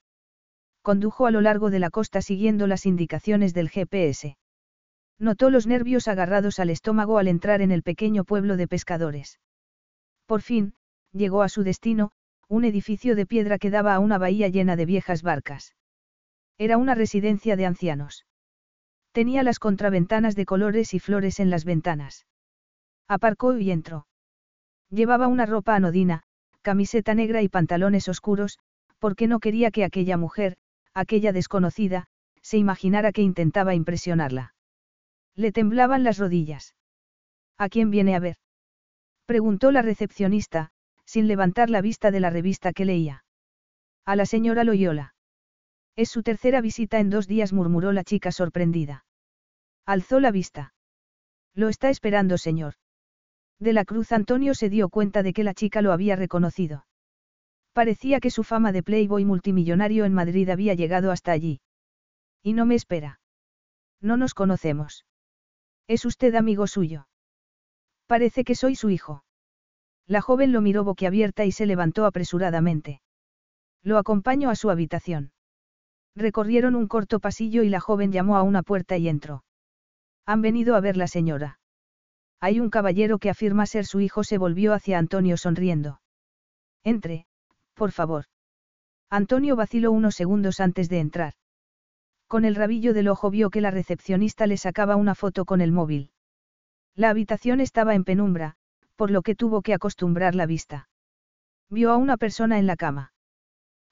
Condujo a lo largo de la costa siguiendo las indicaciones del GPS. Notó los nervios agarrados al estómago al entrar en el pequeño pueblo de pescadores. Por fin, llegó a su destino, un edificio de piedra que daba a una bahía llena de viejas barcas. Era una residencia de ancianos. Tenía las contraventanas de colores y flores en las ventanas. Aparcó y entró. Llevaba una ropa anodina, camiseta negra y pantalones oscuros, porque no quería que aquella mujer, aquella desconocida, se imaginara que intentaba impresionarla. Le temblaban las rodillas. ¿A quién viene a ver? Preguntó la recepcionista, sin levantar la vista de la revista que leía. A la señora Loyola. Es su tercera visita en dos días, murmuró la chica sorprendida. Alzó la vista. Lo está esperando, señor. De la Cruz Antonio se dio cuenta de que la chica lo había reconocido. Parecía que su fama de playboy multimillonario en Madrid había llegado hasta allí. Y no me espera. No nos conocemos. ¿Es usted amigo suyo? Parece que soy su hijo. La joven lo miró boquiabierta y se levantó apresuradamente. Lo acompaño a su habitación. Recorrieron un corto pasillo y la joven llamó a una puerta y entró. Han venido a ver la señora. Hay un caballero que afirma ser su hijo, se volvió hacia Antonio sonriendo. Entre, por favor. Antonio vaciló unos segundos antes de entrar. Con el rabillo del ojo vio que la recepcionista le sacaba una foto con el móvil. La habitación estaba en penumbra, por lo que tuvo que acostumbrar la vista. Vio a una persona en la cama.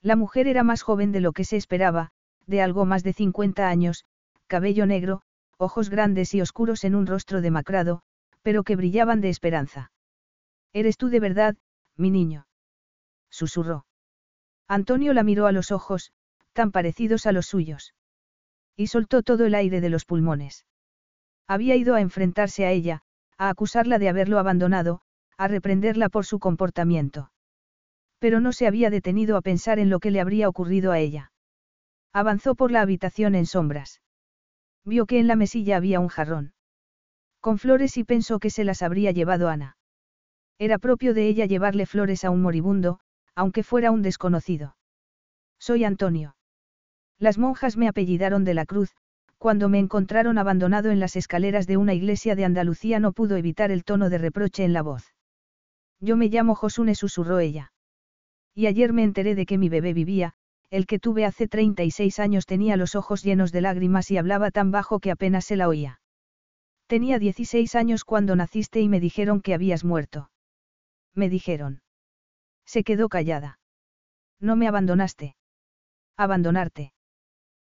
La mujer era más joven de lo que se esperaba, de algo más de 50 años, cabello negro, ojos grandes y oscuros en un rostro demacrado, pero que brillaban de esperanza. Eres tú de verdad, mi niño susurró. Antonio la miró a los ojos, tan parecidos a los suyos. Y soltó todo el aire de los pulmones. Había ido a enfrentarse a ella, a acusarla de haberlo abandonado, a reprenderla por su comportamiento. Pero no se había detenido a pensar en lo que le habría ocurrido a ella. Avanzó por la habitación en sombras. Vio que en la mesilla había un jarrón. Con flores y pensó que se las habría llevado Ana. Era propio de ella llevarle flores a un moribundo, aunque fuera un desconocido. Soy Antonio. Las monjas me apellidaron de la cruz, cuando me encontraron abandonado en las escaleras de una iglesia de Andalucía no pudo evitar el tono de reproche en la voz. Yo me llamo Josune, susurró ella. Y ayer me enteré de que mi bebé vivía, el que tuve hace 36 años tenía los ojos llenos de lágrimas y hablaba tan bajo que apenas se la oía. Tenía 16 años cuando naciste y me dijeron que habías muerto. Me dijeron. Se quedó callada. No me abandonaste. Abandonarte.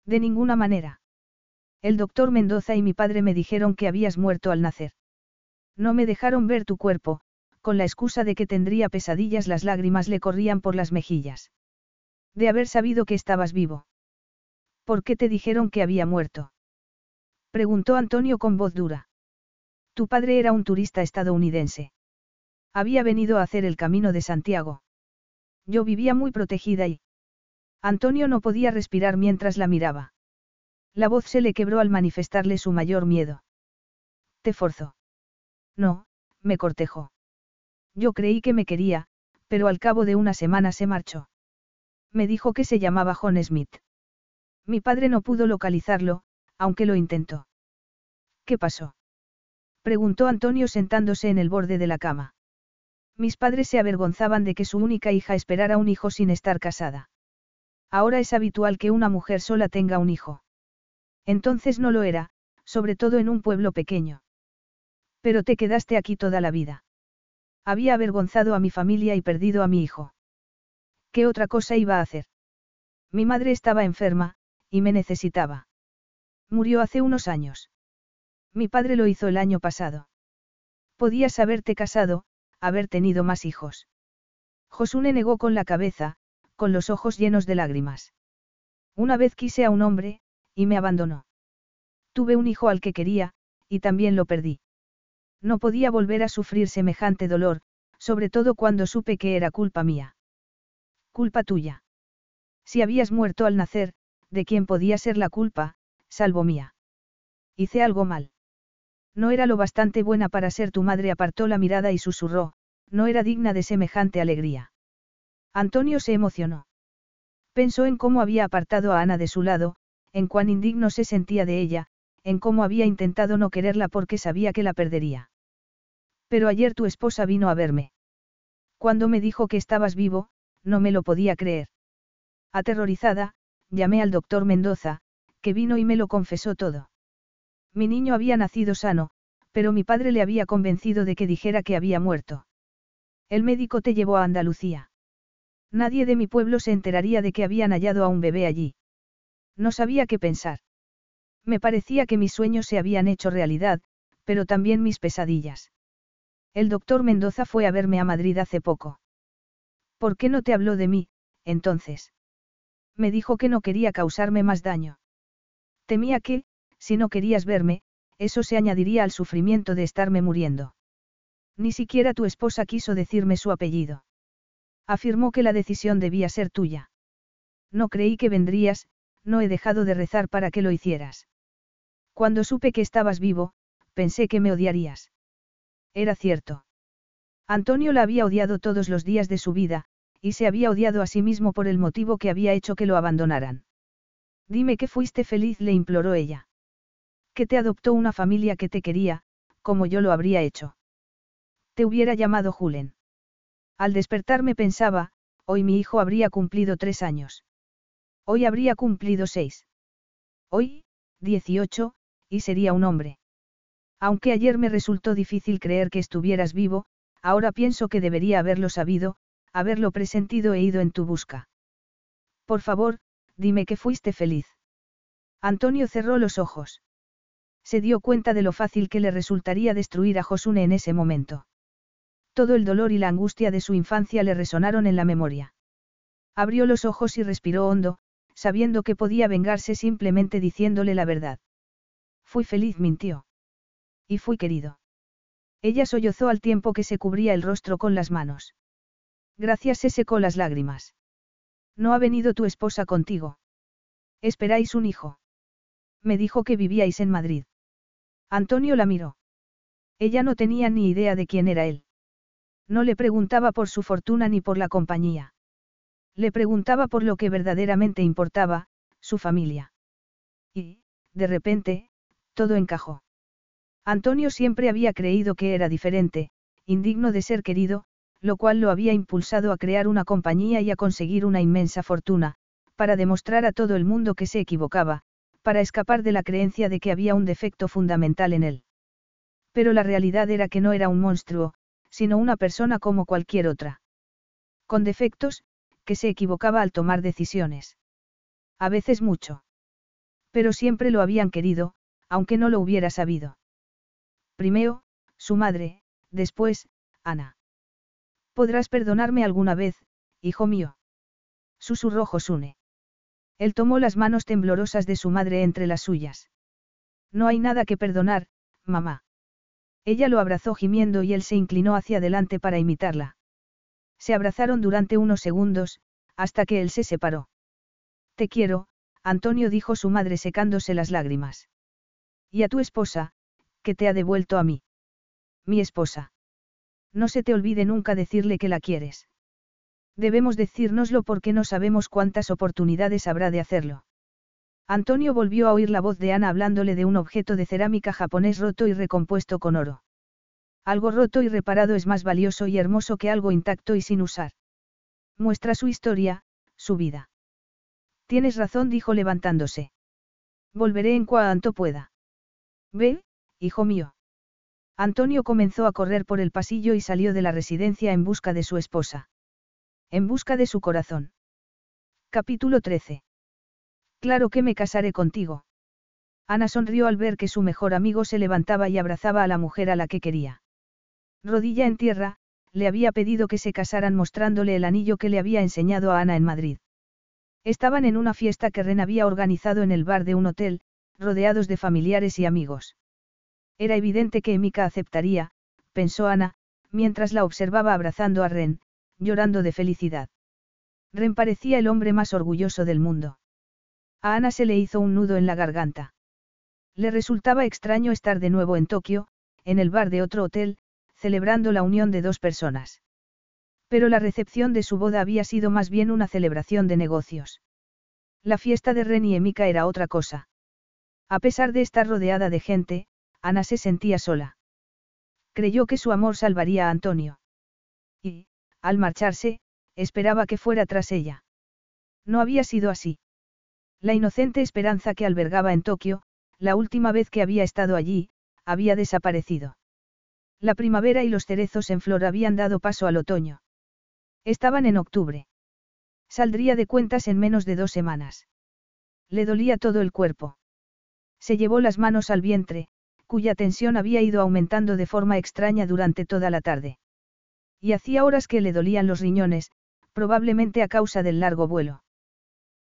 De ninguna manera. El doctor Mendoza y mi padre me dijeron que habías muerto al nacer. No me dejaron ver tu cuerpo, con la excusa de que tendría pesadillas las lágrimas le corrían por las mejillas. De haber sabido que estabas vivo. ¿Por qué te dijeron que había muerto? Preguntó Antonio con voz dura. Tu padre era un turista estadounidense. Había venido a hacer el camino de Santiago. Yo vivía muy protegida y... Antonio no podía respirar mientras la miraba. La voz se le quebró al manifestarle su mayor miedo. ¿Te forzó? No, me cortejó. Yo creí que me quería, pero al cabo de una semana se marchó. Me dijo que se llamaba John Smith. Mi padre no pudo localizarlo, aunque lo intentó. ¿Qué pasó? Preguntó Antonio sentándose en el borde de la cama. Mis padres se avergonzaban de que su única hija esperara un hijo sin estar casada. Ahora es habitual que una mujer sola tenga un hijo. Entonces no lo era, sobre todo en un pueblo pequeño. Pero te quedaste aquí toda la vida. Había avergonzado a mi familia y perdido a mi hijo. ¿Qué otra cosa iba a hacer? Mi madre estaba enferma, y me necesitaba. Murió hace unos años. Mi padre lo hizo el año pasado. Podías haberte casado, haber tenido más hijos. Josune negó con la cabeza, con los ojos llenos de lágrimas. Una vez quise a un hombre, y me abandonó. Tuve un hijo al que quería, y también lo perdí. No podía volver a sufrir semejante dolor, sobre todo cuando supe que era culpa mía. Culpa tuya. Si habías muerto al nacer, ¿de quién podía ser la culpa, salvo mía? Hice algo mal. No era lo bastante buena para ser tu madre, apartó la mirada y susurró, no era digna de semejante alegría. Antonio se emocionó. Pensó en cómo había apartado a Ana de su lado, en cuán indigno se sentía de ella, en cómo había intentado no quererla porque sabía que la perdería. Pero ayer tu esposa vino a verme. Cuando me dijo que estabas vivo, no me lo podía creer. Aterrorizada, llamé al doctor Mendoza, que vino y me lo confesó todo. Mi niño había nacido sano, pero mi padre le había convencido de que dijera que había muerto. El médico te llevó a Andalucía. Nadie de mi pueblo se enteraría de que habían hallado a un bebé allí. No sabía qué pensar. Me parecía que mis sueños se habían hecho realidad, pero también mis pesadillas. El doctor Mendoza fue a verme a Madrid hace poco. ¿Por qué no te habló de mí, entonces? Me dijo que no quería causarme más daño. Temía que, si no querías verme, eso se añadiría al sufrimiento de estarme muriendo. Ni siquiera tu esposa quiso decirme su apellido. Afirmó que la decisión debía ser tuya. No creí que vendrías, no he dejado de rezar para que lo hicieras. Cuando supe que estabas vivo, pensé que me odiarías. Era cierto. Antonio la había odiado todos los días de su vida, y se había odiado a sí mismo por el motivo que había hecho que lo abandonaran. Dime que fuiste feliz, le imploró ella. Que te adoptó una familia que te quería, como yo lo habría hecho. Te hubiera llamado Julen. Al despertarme pensaba, hoy mi hijo habría cumplido tres años. Hoy habría cumplido seis. Hoy, dieciocho, y sería un hombre. Aunque ayer me resultó difícil creer que estuvieras vivo, ahora pienso que debería haberlo sabido, haberlo presentido e ido en tu busca. Por favor, dime que fuiste feliz. Antonio cerró los ojos. Se dio cuenta de lo fácil que le resultaría destruir a Josune en ese momento. Todo el dolor y la angustia de su infancia le resonaron en la memoria. Abrió los ojos y respiró hondo, sabiendo que podía vengarse simplemente diciéndole la verdad. Fui feliz, mintió. Y fui querido. Ella sollozó al tiempo que se cubría el rostro con las manos. Gracias se secó las lágrimas. No ha venido tu esposa contigo. Esperáis un hijo. Me dijo que vivíais en Madrid. Antonio la miró. Ella no tenía ni idea de quién era él. No le preguntaba por su fortuna ni por la compañía. Le preguntaba por lo que verdaderamente importaba, su familia. Y, de repente, todo encajó. Antonio siempre había creído que era diferente, indigno de ser querido, lo cual lo había impulsado a crear una compañía y a conseguir una inmensa fortuna, para demostrar a todo el mundo que se equivocaba, para escapar de la creencia de que había un defecto fundamental en él. Pero la realidad era que no era un monstruo, sino una persona como cualquier otra. Con defectos, que se equivocaba al tomar decisiones. A veces mucho. Pero siempre lo habían querido, aunque no lo hubiera sabido. Primero, su madre, después, Ana. Podrás perdonarme alguna vez, hijo mío. Susurró Josune. Él tomó las manos temblorosas de su madre entre las suyas. No hay nada que perdonar, mamá. Ella lo abrazó gimiendo y él se inclinó hacia adelante para imitarla. Se abrazaron durante unos segundos, hasta que él se separó. Te quiero, Antonio dijo su madre secándose las lágrimas. Y a tu esposa, que te ha devuelto a mí. Mi esposa. No se te olvide nunca decirle que la quieres. Debemos decírnoslo porque no sabemos cuántas oportunidades habrá de hacerlo. Antonio volvió a oír la voz de Ana hablándole de un objeto de cerámica japonés roto y recompuesto con oro. Algo roto y reparado es más valioso y hermoso que algo intacto y sin usar. Muestra su historia, su vida. Tienes razón, dijo levantándose. Volveré en cuanto pueda. Ve, hijo mío. Antonio comenzó a correr por el pasillo y salió de la residencia en busca de su esposa. En busca de su corazón. Capítulo 13. Claro que me casaré contigo. Ana sonrió al ver que su mejor amigo se levantaba y abrazaba a la mujer a la que quería. Rodilla en tierra, le había pedido que se casaran mostrándole el anillo que le había enseñado a Ana en Madrid. Estaban en una fiesta que Ren había organizado en el bar de un hotel, rodeados de familiares y amigos. Era evidente que Emika aceptaría, pensó Ana, mientras la observaba abrazando a Ren, llorando de felicidad. Ren parecía el hombre más orgulloso del mundo. A Ana se le hizo un nudo en la garganta. Le resultaba extraño estar de nuevo en Tokio, en el bar de otro hotel, celebrando la unión de dos personas. Pero la recepción de su boda había sido más bien una celebración de negocios. La fiesta de Ren y Emika era otra cosa. A pesar de estar rodeada de gente, Ana se sentía sola. Creyó que su amor salvaría a Antonio. Y, al marcharse, esperaba que fuera tras ella. No había sido así. La inocente esperanza que albergaba en Tokio, la última vez que había estado allí, había desaparecido. La primavera y los cerezos en flor habían dado paso al otoño. Estaban en octubre. Saldría de cuentas en menos de dos semanas. Le dolía todo el cuerpo. Se llevó las manos al vientre, cuya tensión había ido aumentando de forma extraña durante toda la tarde. Y hacía horas que le dolían los riñones, probablemente a causa del largo vuelo.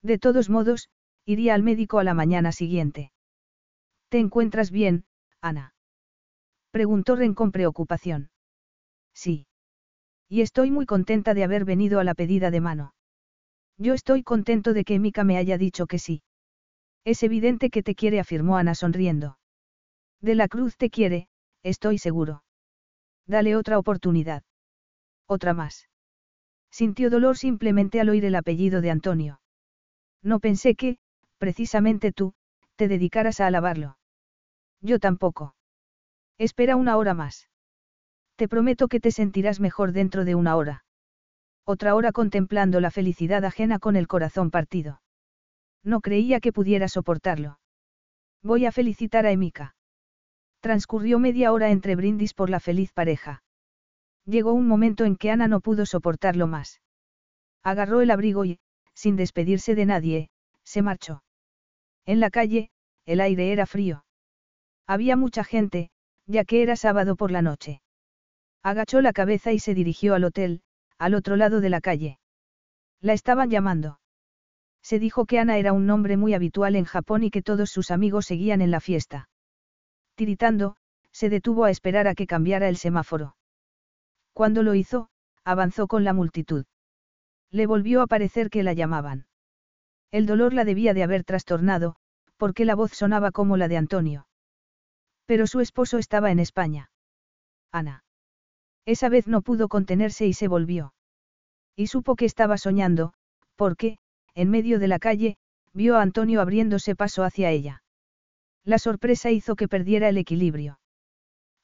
De todos modos, iría al médico a la mañana siguiente. ¿Te encuentras bien, Ana? Preguntó Ren con preocupación. Sí. Y estoy muy contenta de haber venido a la pedida de mano. Yo estoy contento de que Mika me haya dicho que sí. Es evidente que te quiere, afirmó Ana sonriendo. De la Cruz te quiere, estoy seguro. Dale otra oportunidad. Otra más. Sintió dolor simplemente al oír el apellido de Antonio. No pensé que, precisamente tú, te dedicaras a alabarlo. Yo tampoco. Espera una hora más. Te prometo que te sentirás mejor dentro de una hora. Otra hora contemplando la felicidad ajena con el corazón partido. No creía que pudiera soportarlo. Voy a felicitar a Emika. Transcurrió media hora entre brindis por la feliz pareja. Llegó un momento en que Ana no pudo soportarlo más. Agarró el abrigo y, sin despedirse de nadie, se marchó. En la calle, el aire era frío. Había mucha gente, ya que era sábado por la noche. Agachó la cabeza y se dirigió al hotel, al otro lado de la calle. La estaban llamando. Se dijo que Ana era un nombre muy habitual en Japón y que todos sus amigos seguían en la fiesta. Tiritando, se detuvo a esperar a que cambiara el semáforo. Cuando lo hizo, avanzó con la multitud. Le volvió a parecer que la llamaban. El dolor la debía de haber trastornado, porque la voz sonaba como la de Antonio. Pero su esposo estaba en España. Ana. Esa vez no pudo contenerse y se volvió. Y supo que estaba soñando, porque, en medio de la calle, vio a Antonio abriéndose paso hacia ella. La sorpresa hizo que perdiera el equilibrio.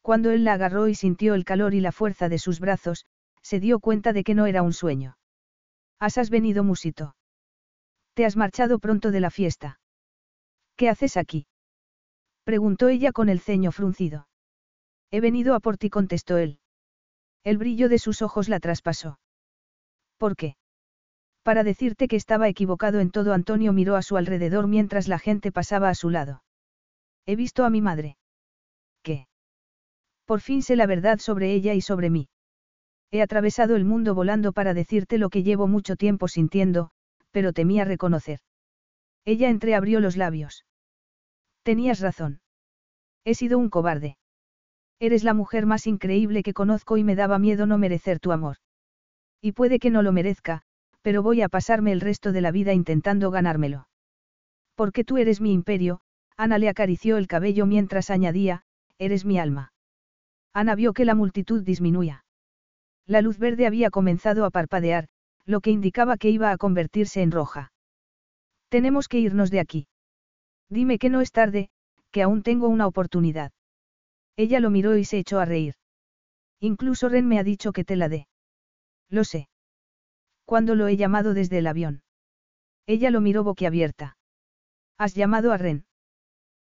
Cuando él la agarró y sintió el calor y la fuerza de sus brazos, se dio cuenta de que no era un sueño. Has venido, Musito. Te has marchado pronto de la fiesta. ¿Qué haces aquí? Preguntó ella con el ceño fruncido. He venido a por ti, contestó él. El brillo de sus ojos la traspasó. ¿Por qué? Para decirte que estaba equivocado en todo, Antonio miró a su alrededor mientras la gente pasaba a su lado. He visto a mi madre. ¿Qué? Por fin sé la verdad sobre ella y sobre mí. He atravesado el mundo volando para decirte lo que llevo mucho tiempo sintiendo, pero temía reconocer. Ella entreabrió los labios. Tenías razón. He sido un cobarde. Eres la mujer más increíble que conozco y me daba miedo no merecer tu amor. Y puede que no lo merezca, pero voy a pasarme el resto de la vida intentando ganármelo. Porque tú eres mi imperio, Ana le acarició el cabello mientras añadía, eres mi alma. Ana vio que la multitud disminuía. La luz verde había comenzado a parpadear, lo que indicaba que iba a convertirse en roja. Tenemos que irnos de aquí. Dime que no es tarde, que aún tengo una oportunidad. Ella lo miró y se echó a reír. Incluso Ren me ha dicho que te la dé. Lo sé. Cuando lo he llamado desde el avión. Ella lo miró boquiabierta. ¿Has llamado a Ren?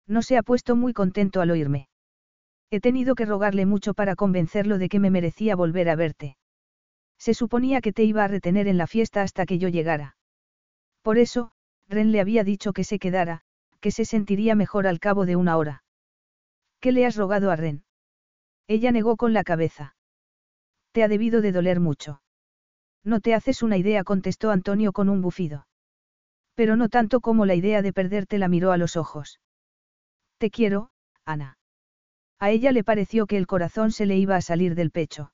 No se ha puesto muy contento al oírme. He tenido que rogarle mucho para convencerlo de que me merecía volver a verte. Se suponía que te iba a retener en la fiesta hasta que yo llegara. Por eso, Ren le había dicho que se quedara, que se sentiría mejor al cabo de una hora. ¿Qué le has rogado a Ren? Ella negó con la cabeza. Te ha debido de doler mucho. No te haces una idea, contestó Antonio con un bufido. Pero no tanto como la idea de perderte la miró a los ojos. Te quiero, Ana. A ella le pareció que el corazón se le iba a salir del pecho.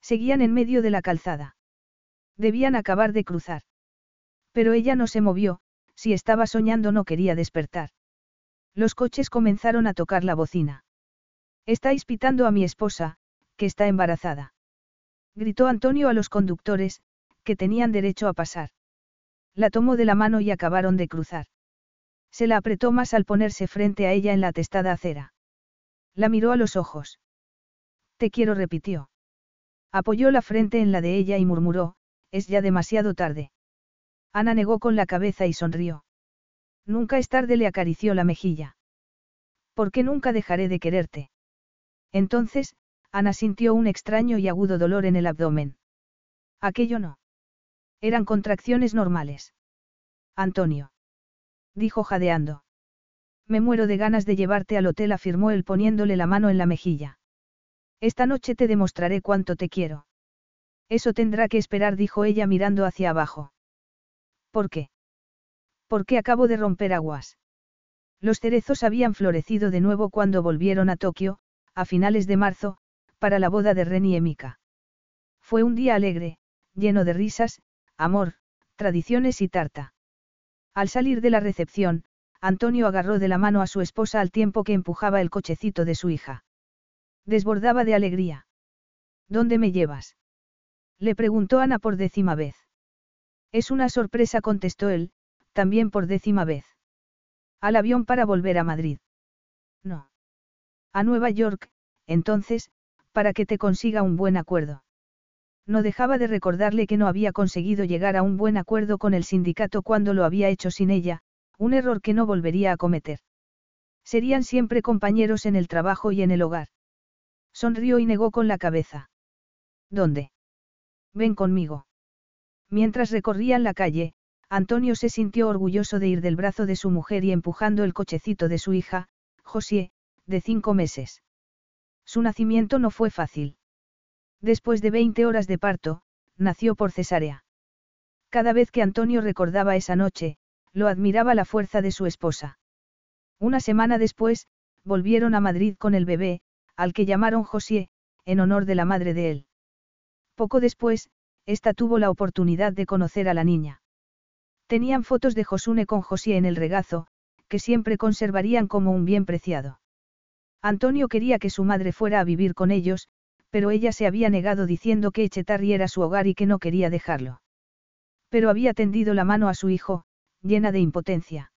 Seguían en medio de la calzada. Debían acabar de cruzar. Pero ella no se movió, si estaba soñando no quería despertar. Los coches comenzaron a tocar la bocina. Estáis pitando a mi esposa, que está embarazada. Gritó Antonio a los conductores, que tenían derecho a pasar. La tomó de la mano y acabaron de cruzar. Se la apretó más al ponerse frente a ella en la testada acera. La miró a los ojos. Te quiero, repitió. Apoyó la frente en la de ella y murmuró, es ya demasiado tarde. Ana negó con la cabeza y sonrió. Nunca es tarde, le acarició la mejilla. ¿Por qué nunca dejaré de quererte? Entonces, Ana sintió un extraño y agudo dolor en el abdomen. Aquello no. Eran contracciones normales. Antonio. Dijo jadeando. Me muero de ganas de llevarte al hotel, afirmó él poniéndole la mano en la mejilla. Esta noche te demostraré cuánto te quiero. Eso tendrá que esperar, dijo ella mirando hacia abajo. ¿Por qué? Porque acabo de romper aguas. Los cerezos habían florecido de nuevo cuando volvieron a Tokio, a finales de marzo, para la boda de Ren y Emika. Fue un día alegre, lleno de risas, amor, tradiciones y tarta. Al salir de la recepción, Antonio agarró de la mano a su esposa al tiempo que empujaba el cochecito de su hija. Desbordaba de alegría. ¿Dónde me llevas? Le preguntó Ana por décima vez. Es una sorpresa, contestó él, también por décima vez. Al avión para volver a Madrid. No. A Nueva York, entonces, para que te consiga un buen acuerdo. No dejaba de recordarle que no había conseguido llegar a un buen acuerdo con el sindicato cuando lo había hecho sin ella, un error que no volvería a cometer. Serían siempre compañeros en el trabajo y en el hogar. Sonrió y negó con la cabeza. ¿Dónde? Ven conmigo. Mientras recorrían la calle, Antonio se sintió orgulloso de ir del brazo de su mujer y empujando el cochecito de su hija, José, de cinco meses. Su nacimiento no fue fácil. Después de 20 horas de parto, nació por cesárea. Cada vez que Antonio recordaba esa noche, lo admiraba la fuerza de su esposa. Una semana después, volvieron a Madrid con el bebé, al que llamaron José, en honor de la madre de él. Poco después, ésta tuvo la oportunidad de conocer a la niña. Tenían fotos de Josune con José en el regazo, que siempre conservarían como un bien preciado. Antonio quería que su madre fuera a vivir con ellos, pero ella se había negado diciendo que Echetarri era su hogar y que no quería dejarlo. Pero había tendido la mano a su hijo, llena de impotencia.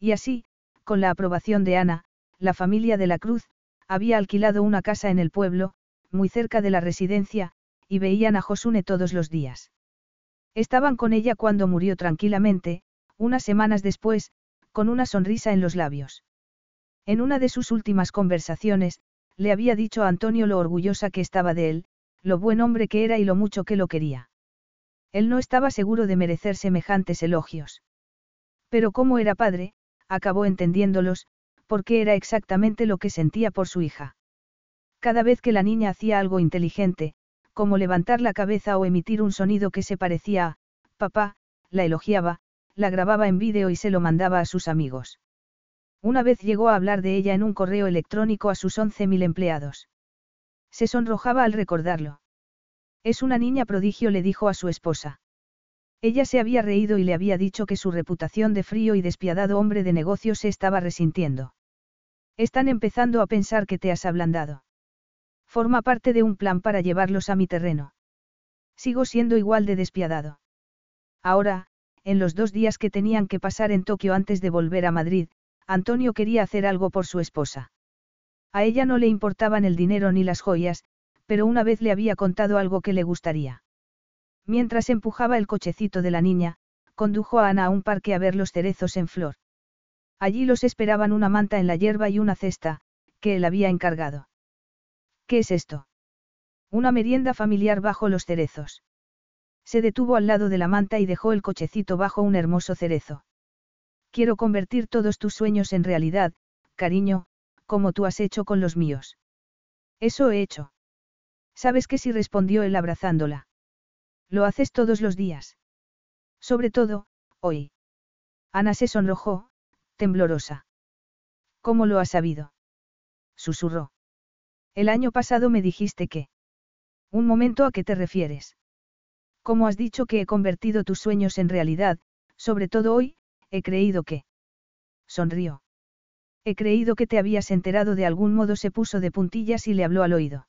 Y así, con la aprobación de Ana, la familia de la Cruz, había alquilado una casa en el pueblo, muy cerca de la residencia, y veían a Josune todos los días. Estaban con ella cuando murió tranquilamente, unas semanas después, con una sonrisa en los labios. En una de sus últimas conversaciones, le había dicho a Antonio lo orgullosa que estaba de él, lo buen hombre que era y lo mucho que lo quería. Él no estaba seguro de merecer semejantes elogios. Pero como era padre, acabó entendiéndolos, porque era exactamente lo que sentía por su hija. Cada vez que la niña hacía algo inteligente, como levantar la cabeza o emitir un sonido que se parecía a, papá, la elogiaba, la grababa en vídeo y se lo mandaba a sus amigos. Una vez llegó a hablar de ella en un correo electrónico a sus 11.000 empleados. Se sonrojaba al recordarlo. Es una niña prodigio, le dijo a su esposa. Ella se había reído y le había dicho que su reputación de frío y despiadado hombre de negocios se estaba resintiendo. Están empezando a pensar que te has ablandado. Forma parte de un plan para llevarlos a mi terreno. Sigo siendo igual de despiadado. Ahora, en los dos días que tenían que pasar en Tokio antes de volver a Madrid, Antonio quería hacer algo por su esposa. A ella no le importaban el dinero ni las joyas, pero una vez le había contado algo que le gustaría. Mientras empujaba el cochecito de la niña, condujo a Ana a un parque a ver los cerezos en flor. Allí los esperaban una manta en la hierba y una cesta, que él había encargado. ¿Qué es esto? Una merienda familiar bajo los cerezos. Se detuvo al lado de la manta y dejó el cochecito bajo un hermoso cerezo. Quiero convertir todos tus sueños en realidad, cariño, como tú has hecho con los míos. Eso he hecho. ¿Sabes qué sí respondió él abrazándola? Lo haces todos los días. Sobre todo, hoy. Ana se sonrojó, temblorosa. ¿Cómo lo has sabido? Susurró. El año pasado me dijiste que. Un momento a qué te refieres. ¿Cómo has dicho que he convertido tus sueños en realidad, sobre todo hoy, He creído que. Sonrió. He creído que te habías enterado de algún modo se puso de puntillas y le habló al oído.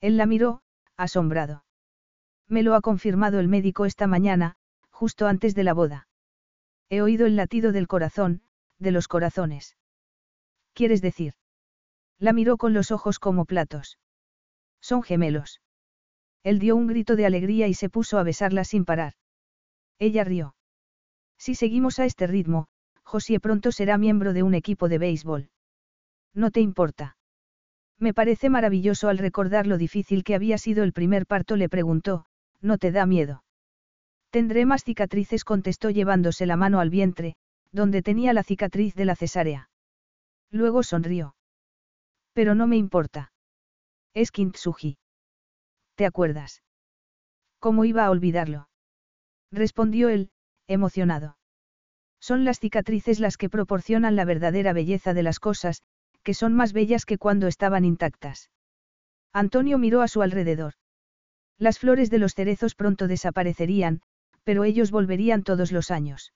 Él la miró, asombrado. Me lo ha confirmado el médico esta mañana, justo antes de la boda. He oído el latido del corazón, de los corazones. ¿Quieres decir? La miró con los ojos como platos. Son gemelos. Él dio un grito de alegría y se puso a besarla sin parar. Ella rió. Si seguimos a este ritmo, Josie pronto será miembro de un equipo de béisbol. ¿No te importa? Me parece maravilloso al recordar lo difícil que había sido el primer parto, le preguntó, ¿no te da miedo? Tendré más cicatrices, contestó llevándose la mano al vientre, donde tenía la cicatriz de la cesárea. Luego sonrió. Pero no me importa. Es Kintsugi. ¿Te acuerdas? ¿Cómo iba a olvidarlo? Respondió él, emocionado. Son las cicatrices las que proporcionan la verdadera belleza de las cosas, que son más bellas que cuando estaban intactas. Antonio miró a su alrededor. Las flores de los cerezos pronto desaparecerían, pero ellos volverían todos los años.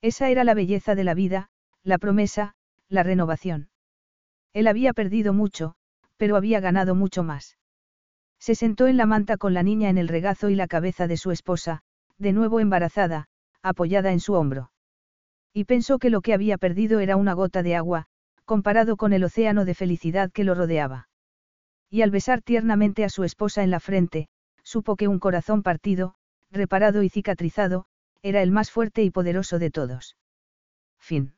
Esa era la belleza de la vida, la promesa, la renovación. Él había perdido mucho, pero había ganado mucho más. Se sentó en la manta con la niña en el regazo y la cabeza de su esposa, de nuevo embarazada, apoyada en su hombro. Y pensó que lo que había perdido era una gota de agua, comparado con el océano de felicidad que lo rodeaba. Y al besar tiernamente a su esposa en la frente, supo que un corazón partido, reparado y cicatrizado, era el más fuerte y poderoso de todos. Fin.